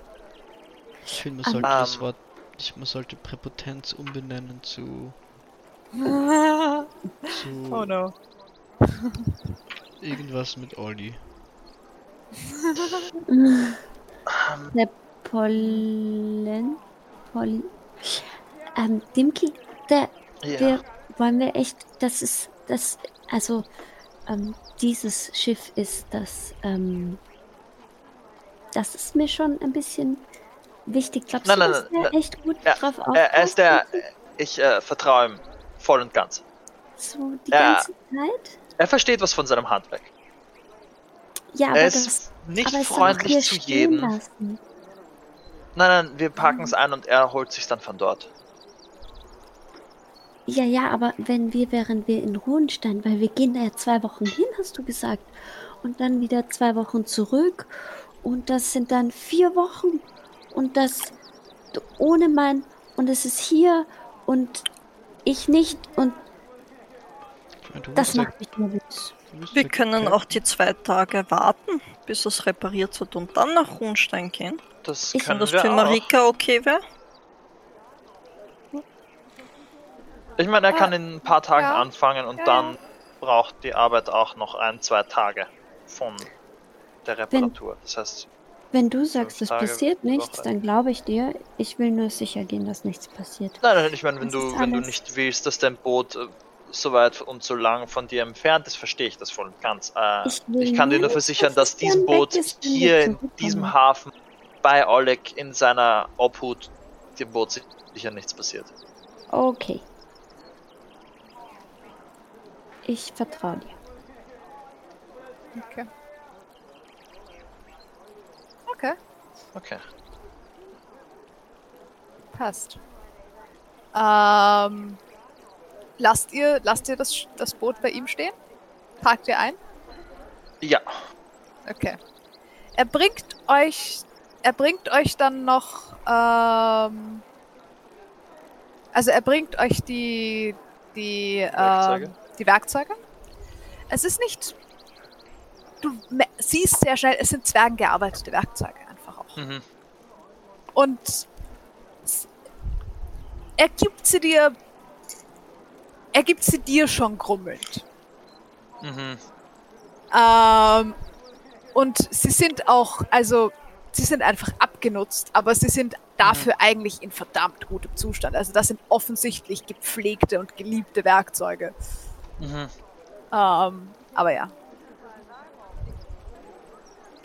Ich finde, man sollte das Ähm. Wort. Ich, man sollte Präpotenz umbenennen zu. Zu oh no. irgendwas mit Olli. Der Pollen. Pollen. Ähm, Dimki, der, Ja. wir wollen wir echt, das ist, das, also, ähm, dieses Schiff ist das, ähm, das ist mir schon ein bisschen wichtig. Glaubst Nein, du, nein, dass nein, wir nein. echt gut Ja, drauf Er, er ist der. Ich äh, vertraue ihm voll und ganz. So die Ja. ganze Zeit? Er versteht was von seinem Handwerk. Ja, aber er das, ist nicht soll doch freundlich zu jedem. lassen. Nein, nein, wir packen es ein und er holt sich dann von dort. Ja, ja, aber wenn wir, während wir in Hohenstein, weil wir gehen da ja zwei Wochen hin, hast du gesagt, und dann wieder zwei Wochen zurück, und das sind dann vier Wochen, und das ohne mein, und es ist hier, und ich nicht, und du das macht mich nervös. Wir können auch die zwei Tage warten, bis es repariert wird und dann nach Rundstein gehen. Das Ich- Wenn können das wir für auch. Marika okay wäre. Ich meine, er kann in ein paar Tagen Ja. anfangen und Ja, dann braucht die Arbeit auch noch ein, zwei Tage von der Reparatur. Das heißt, Wenn du sagst, es passiert nichts, dann glaube ich dir. Ich will nur sicher gehen, dass nichts passiert. nein, nein, ich meine, wenn Das du, wenn du nicht willst, dass dein Boot äh, so weit und so lang von dir entfernt ist, verstehe ich das voll und ganz. Äh, Ich ich kann dir nur versichern, dass dass es dieses Boot ist, hier in diesem Hafen bei Oleg in seiner Obhut dem Boot si- sicher nichts passiert. Okay. Ich vertraue dir. Okay. Okay. Okay. Passt. Ähm, lasst ihr, lasst ihr das, das Boot bei ihm stehen? Parkt ihr ein? Ja. Okay. Er bringt euch, er bringt euch dann noch, ähm, also er bringt euch die, die, Werkzeuge. Ähm, die Werkzeuge. Es ist nicht, du siehst sehr schnell, es sind zwergengearbeitete Werkzeuge einfach auch. Mhm. Und er gibt sie dir, er gibt sie dir schon grummelnd. Mhm. Ähm, und sie sind auch, also sie sind einfach abgenutzt, aber sie sind dafür eigentlich in verdammt gutem Zustand. Also das sind offensichtlich gepflegte und geliebte Werkzeuge. Mhm. Ähm, aber ja.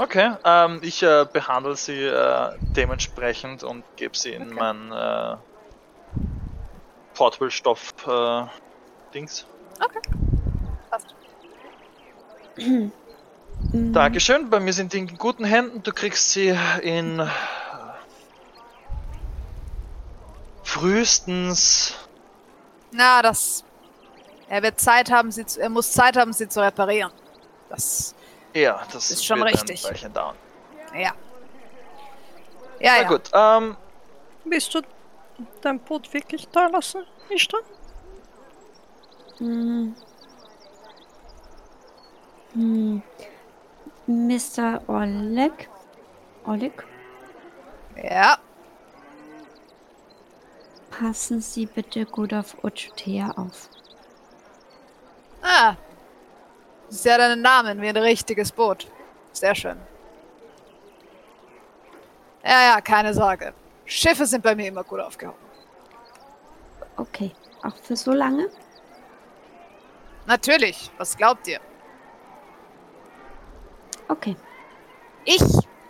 Okay, ähm, ich äh, behandle sie äh, dementsprechend und gebe sie in Okay. mein äh, Portable Stoff äh, Dings. Passt. Dankeschön, bei mir sind die in guten Händen. Du kriegst sie in äh, frühestens. Na, das. Er wird Zeit haben, sie zu, er muss Zeit haben, sie zu reparieren. Das. Ja, das Ist schon richtig. Dauern. Ja. Ja, Na ja. gut, ähm, Willst du dein Boot wirklich da lassen, Ishtar? Hm. Hm. Mr. Oleg? Oleg? Ja. Passen Sie bitte gut auf Ochotea auf. Ah. Sie hat einen Namen wie ein richtiges Boot. Sehr schön. Ja, ja, keine Sorge. Schiffe sind bei mir immer gut aufgehoben. Okay. Auch für so lange? Natürlich. Was glaubt ihr? Okay. Ich,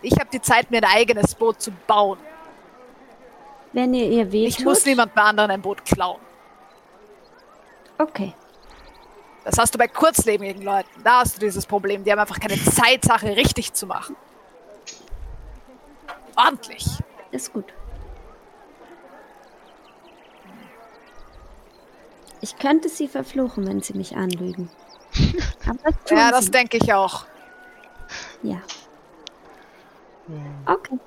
ich habe die Zeit, mir ein eigenes Boot zu bauen. Wenn ihr ihr weh Ich muss niemand mehr anderen ein Boot klauen. Okay. Das hast du bei kurzlebigen Leuten. Da hast du dieses Problem. Die haben einfach keine Zeit, Sache richtig zu machen. Ordentlich. Ist gut. Ich könnte sie verfluchen, wenn sie mich anlügen. Aber das tun Ja, das denke ich auch. Ja. Okay.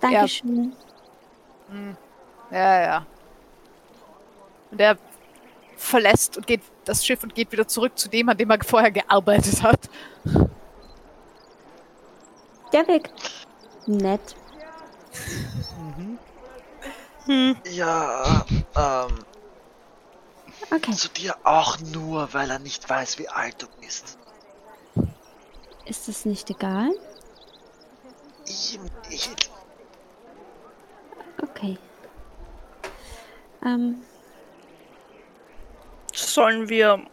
Dankeschön. Ja, ja. Und er verlässt und geht das Schiff und geht wieder zurück zu dem, an dem er vorher gearbeitet hat. Der Weg. Nett. ja, ähm, Okay. zu dir auch nur, weil er nicht weiß, wie alt du bist. Ist es nicht egal? Ihm nicht. Okay. Ähm, Sollen wir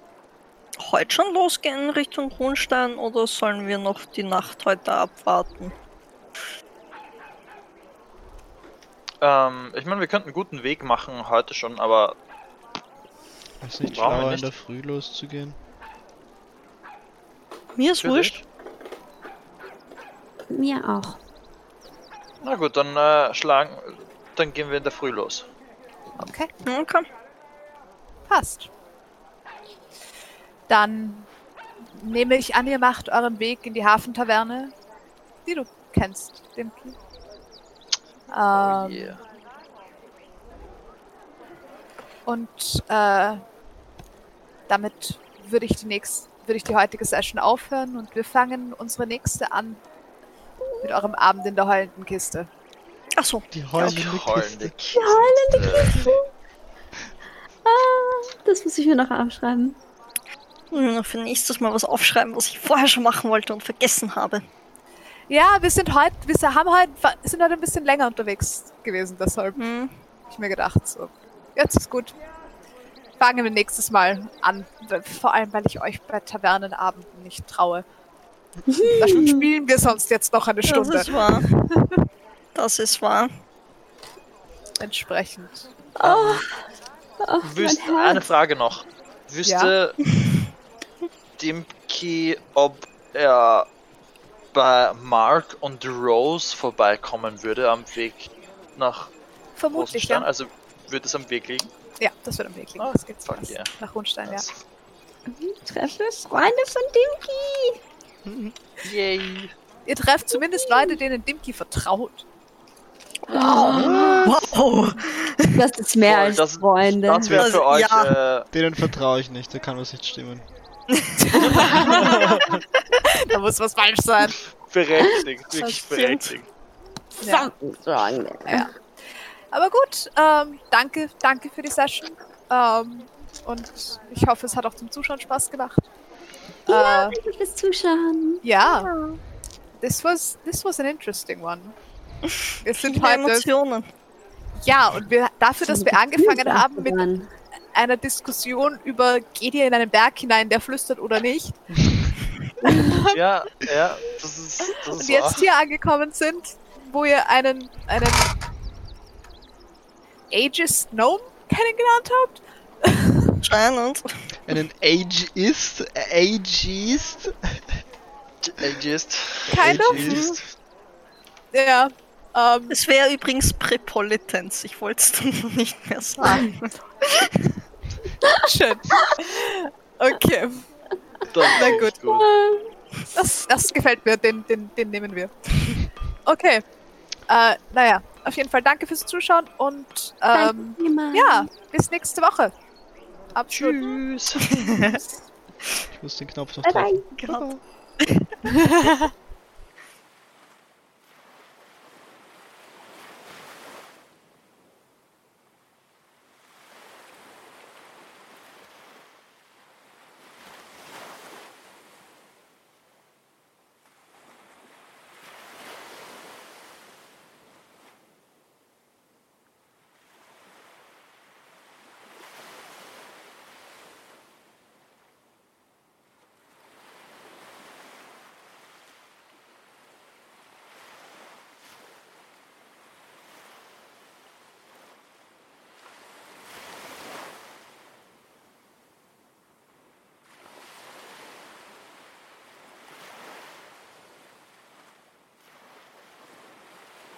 heute schon losgehen Richtung Grunstein oder sollen wir noch die Nacht heute abwarten? Ähm, ich meine, wir könnten einen guten Weg machen heute schon, aber Ist nicht Brauchen wir schlauer, in nicht. der Früh loszugehen? Mir ist für wurscht. dich? mir auch. Na gut, dann äh, schlagen, dann gehen wir in der Früh los. Okay, Okay. passt. Dann nehme ich an, ihr macht euren Weg in die Hafentaverne, die du kennst, Dimki. Ähm, yeah. Und äh, damit würde ich die nächste, würde ich die heutige Session aufhören und wir fangen unsere nächste an mit eurem Abend in der heulenden Kiste. Ach so. Die heulende Heulende Kiste. Kiste. Ah, das muss ich mir noch aufschreiben. Hm, Für nächstes Mal was aufschreiben, was ich vorher schon machen wollte und vergessen habe. Ja, wir sind heute, wir haben heute, sind heute ein bisschen länger unterwegs gewesen, deshalb Hm. hab ich mir gedacht, so, jetzt ist gut. Fangen wir nächstes Mal an. Vor allem, weil ich euch bei Tavernenabenden nicht traue. Da spielen wir sonst jetzt noch eine Das Stunde. ist wahr. Das ist wahr. Entsprechend. Oh, mein Herz. eine Frage noch. Wüsste Dimki, ob er bei Mark und Rose vorbeikommen würde am Weg nach Vermutlich, ja. Also würde es am Weg liegen? Ja, das wird am Weg liegen. Oh, das geht fuck yeah. nach Rundstein, ja. Das- Treffe Freunde von Dimki. Yay! Ihr trefft zumindest Leute, denen Dimki vertraut. Wow! Das ist mehr Voll, als das- Freunde. Das wäre für euch. ja. Äh, Denen vertraue ich nicht, da kann was nicht stimmen. Da muss was falsch sein. berechtigt, wirklich berechtigt. Ja. Ja. Aber gut, ähm, danke, danke für die Session. Ähm, und ich hoffe, es hat auch zum Zuschauen Spaß gemacht. Ja, Äh, danke fürs Zuschauen. ja. This was, this was an interesting one. Wir sind Viele heute, Emotionen. ja, und wir, dafür, dass wir angefangen haben mit. Einer Diskussion über, geht ihr in einen Berg hinein, der flüstert oder nicht, Ja, ja, das ist. Das und ist jetzt wahr. hier angekommen sind, wo ihr einen, einen Aegis Gnome kennengelernt habt. Anscheinend. Einen Ageist? Ageist? Ageist. Kind of. Ageist. Ja, ähm, Es wäre übrigens Prepolitens. Ich wollte es dann nicht mehr sagen. schön. Okay, Das Na gut. gut. das, das gefällt mir, den, den, den nehmen wir. Okay, äh, naja, auf jeden Fall danke fürs Zuschauen und ähm, ja, bis nächste Woche. Absolut. Tschüss. Ich muss den Knopf noch Bye drücken. bye. Genau.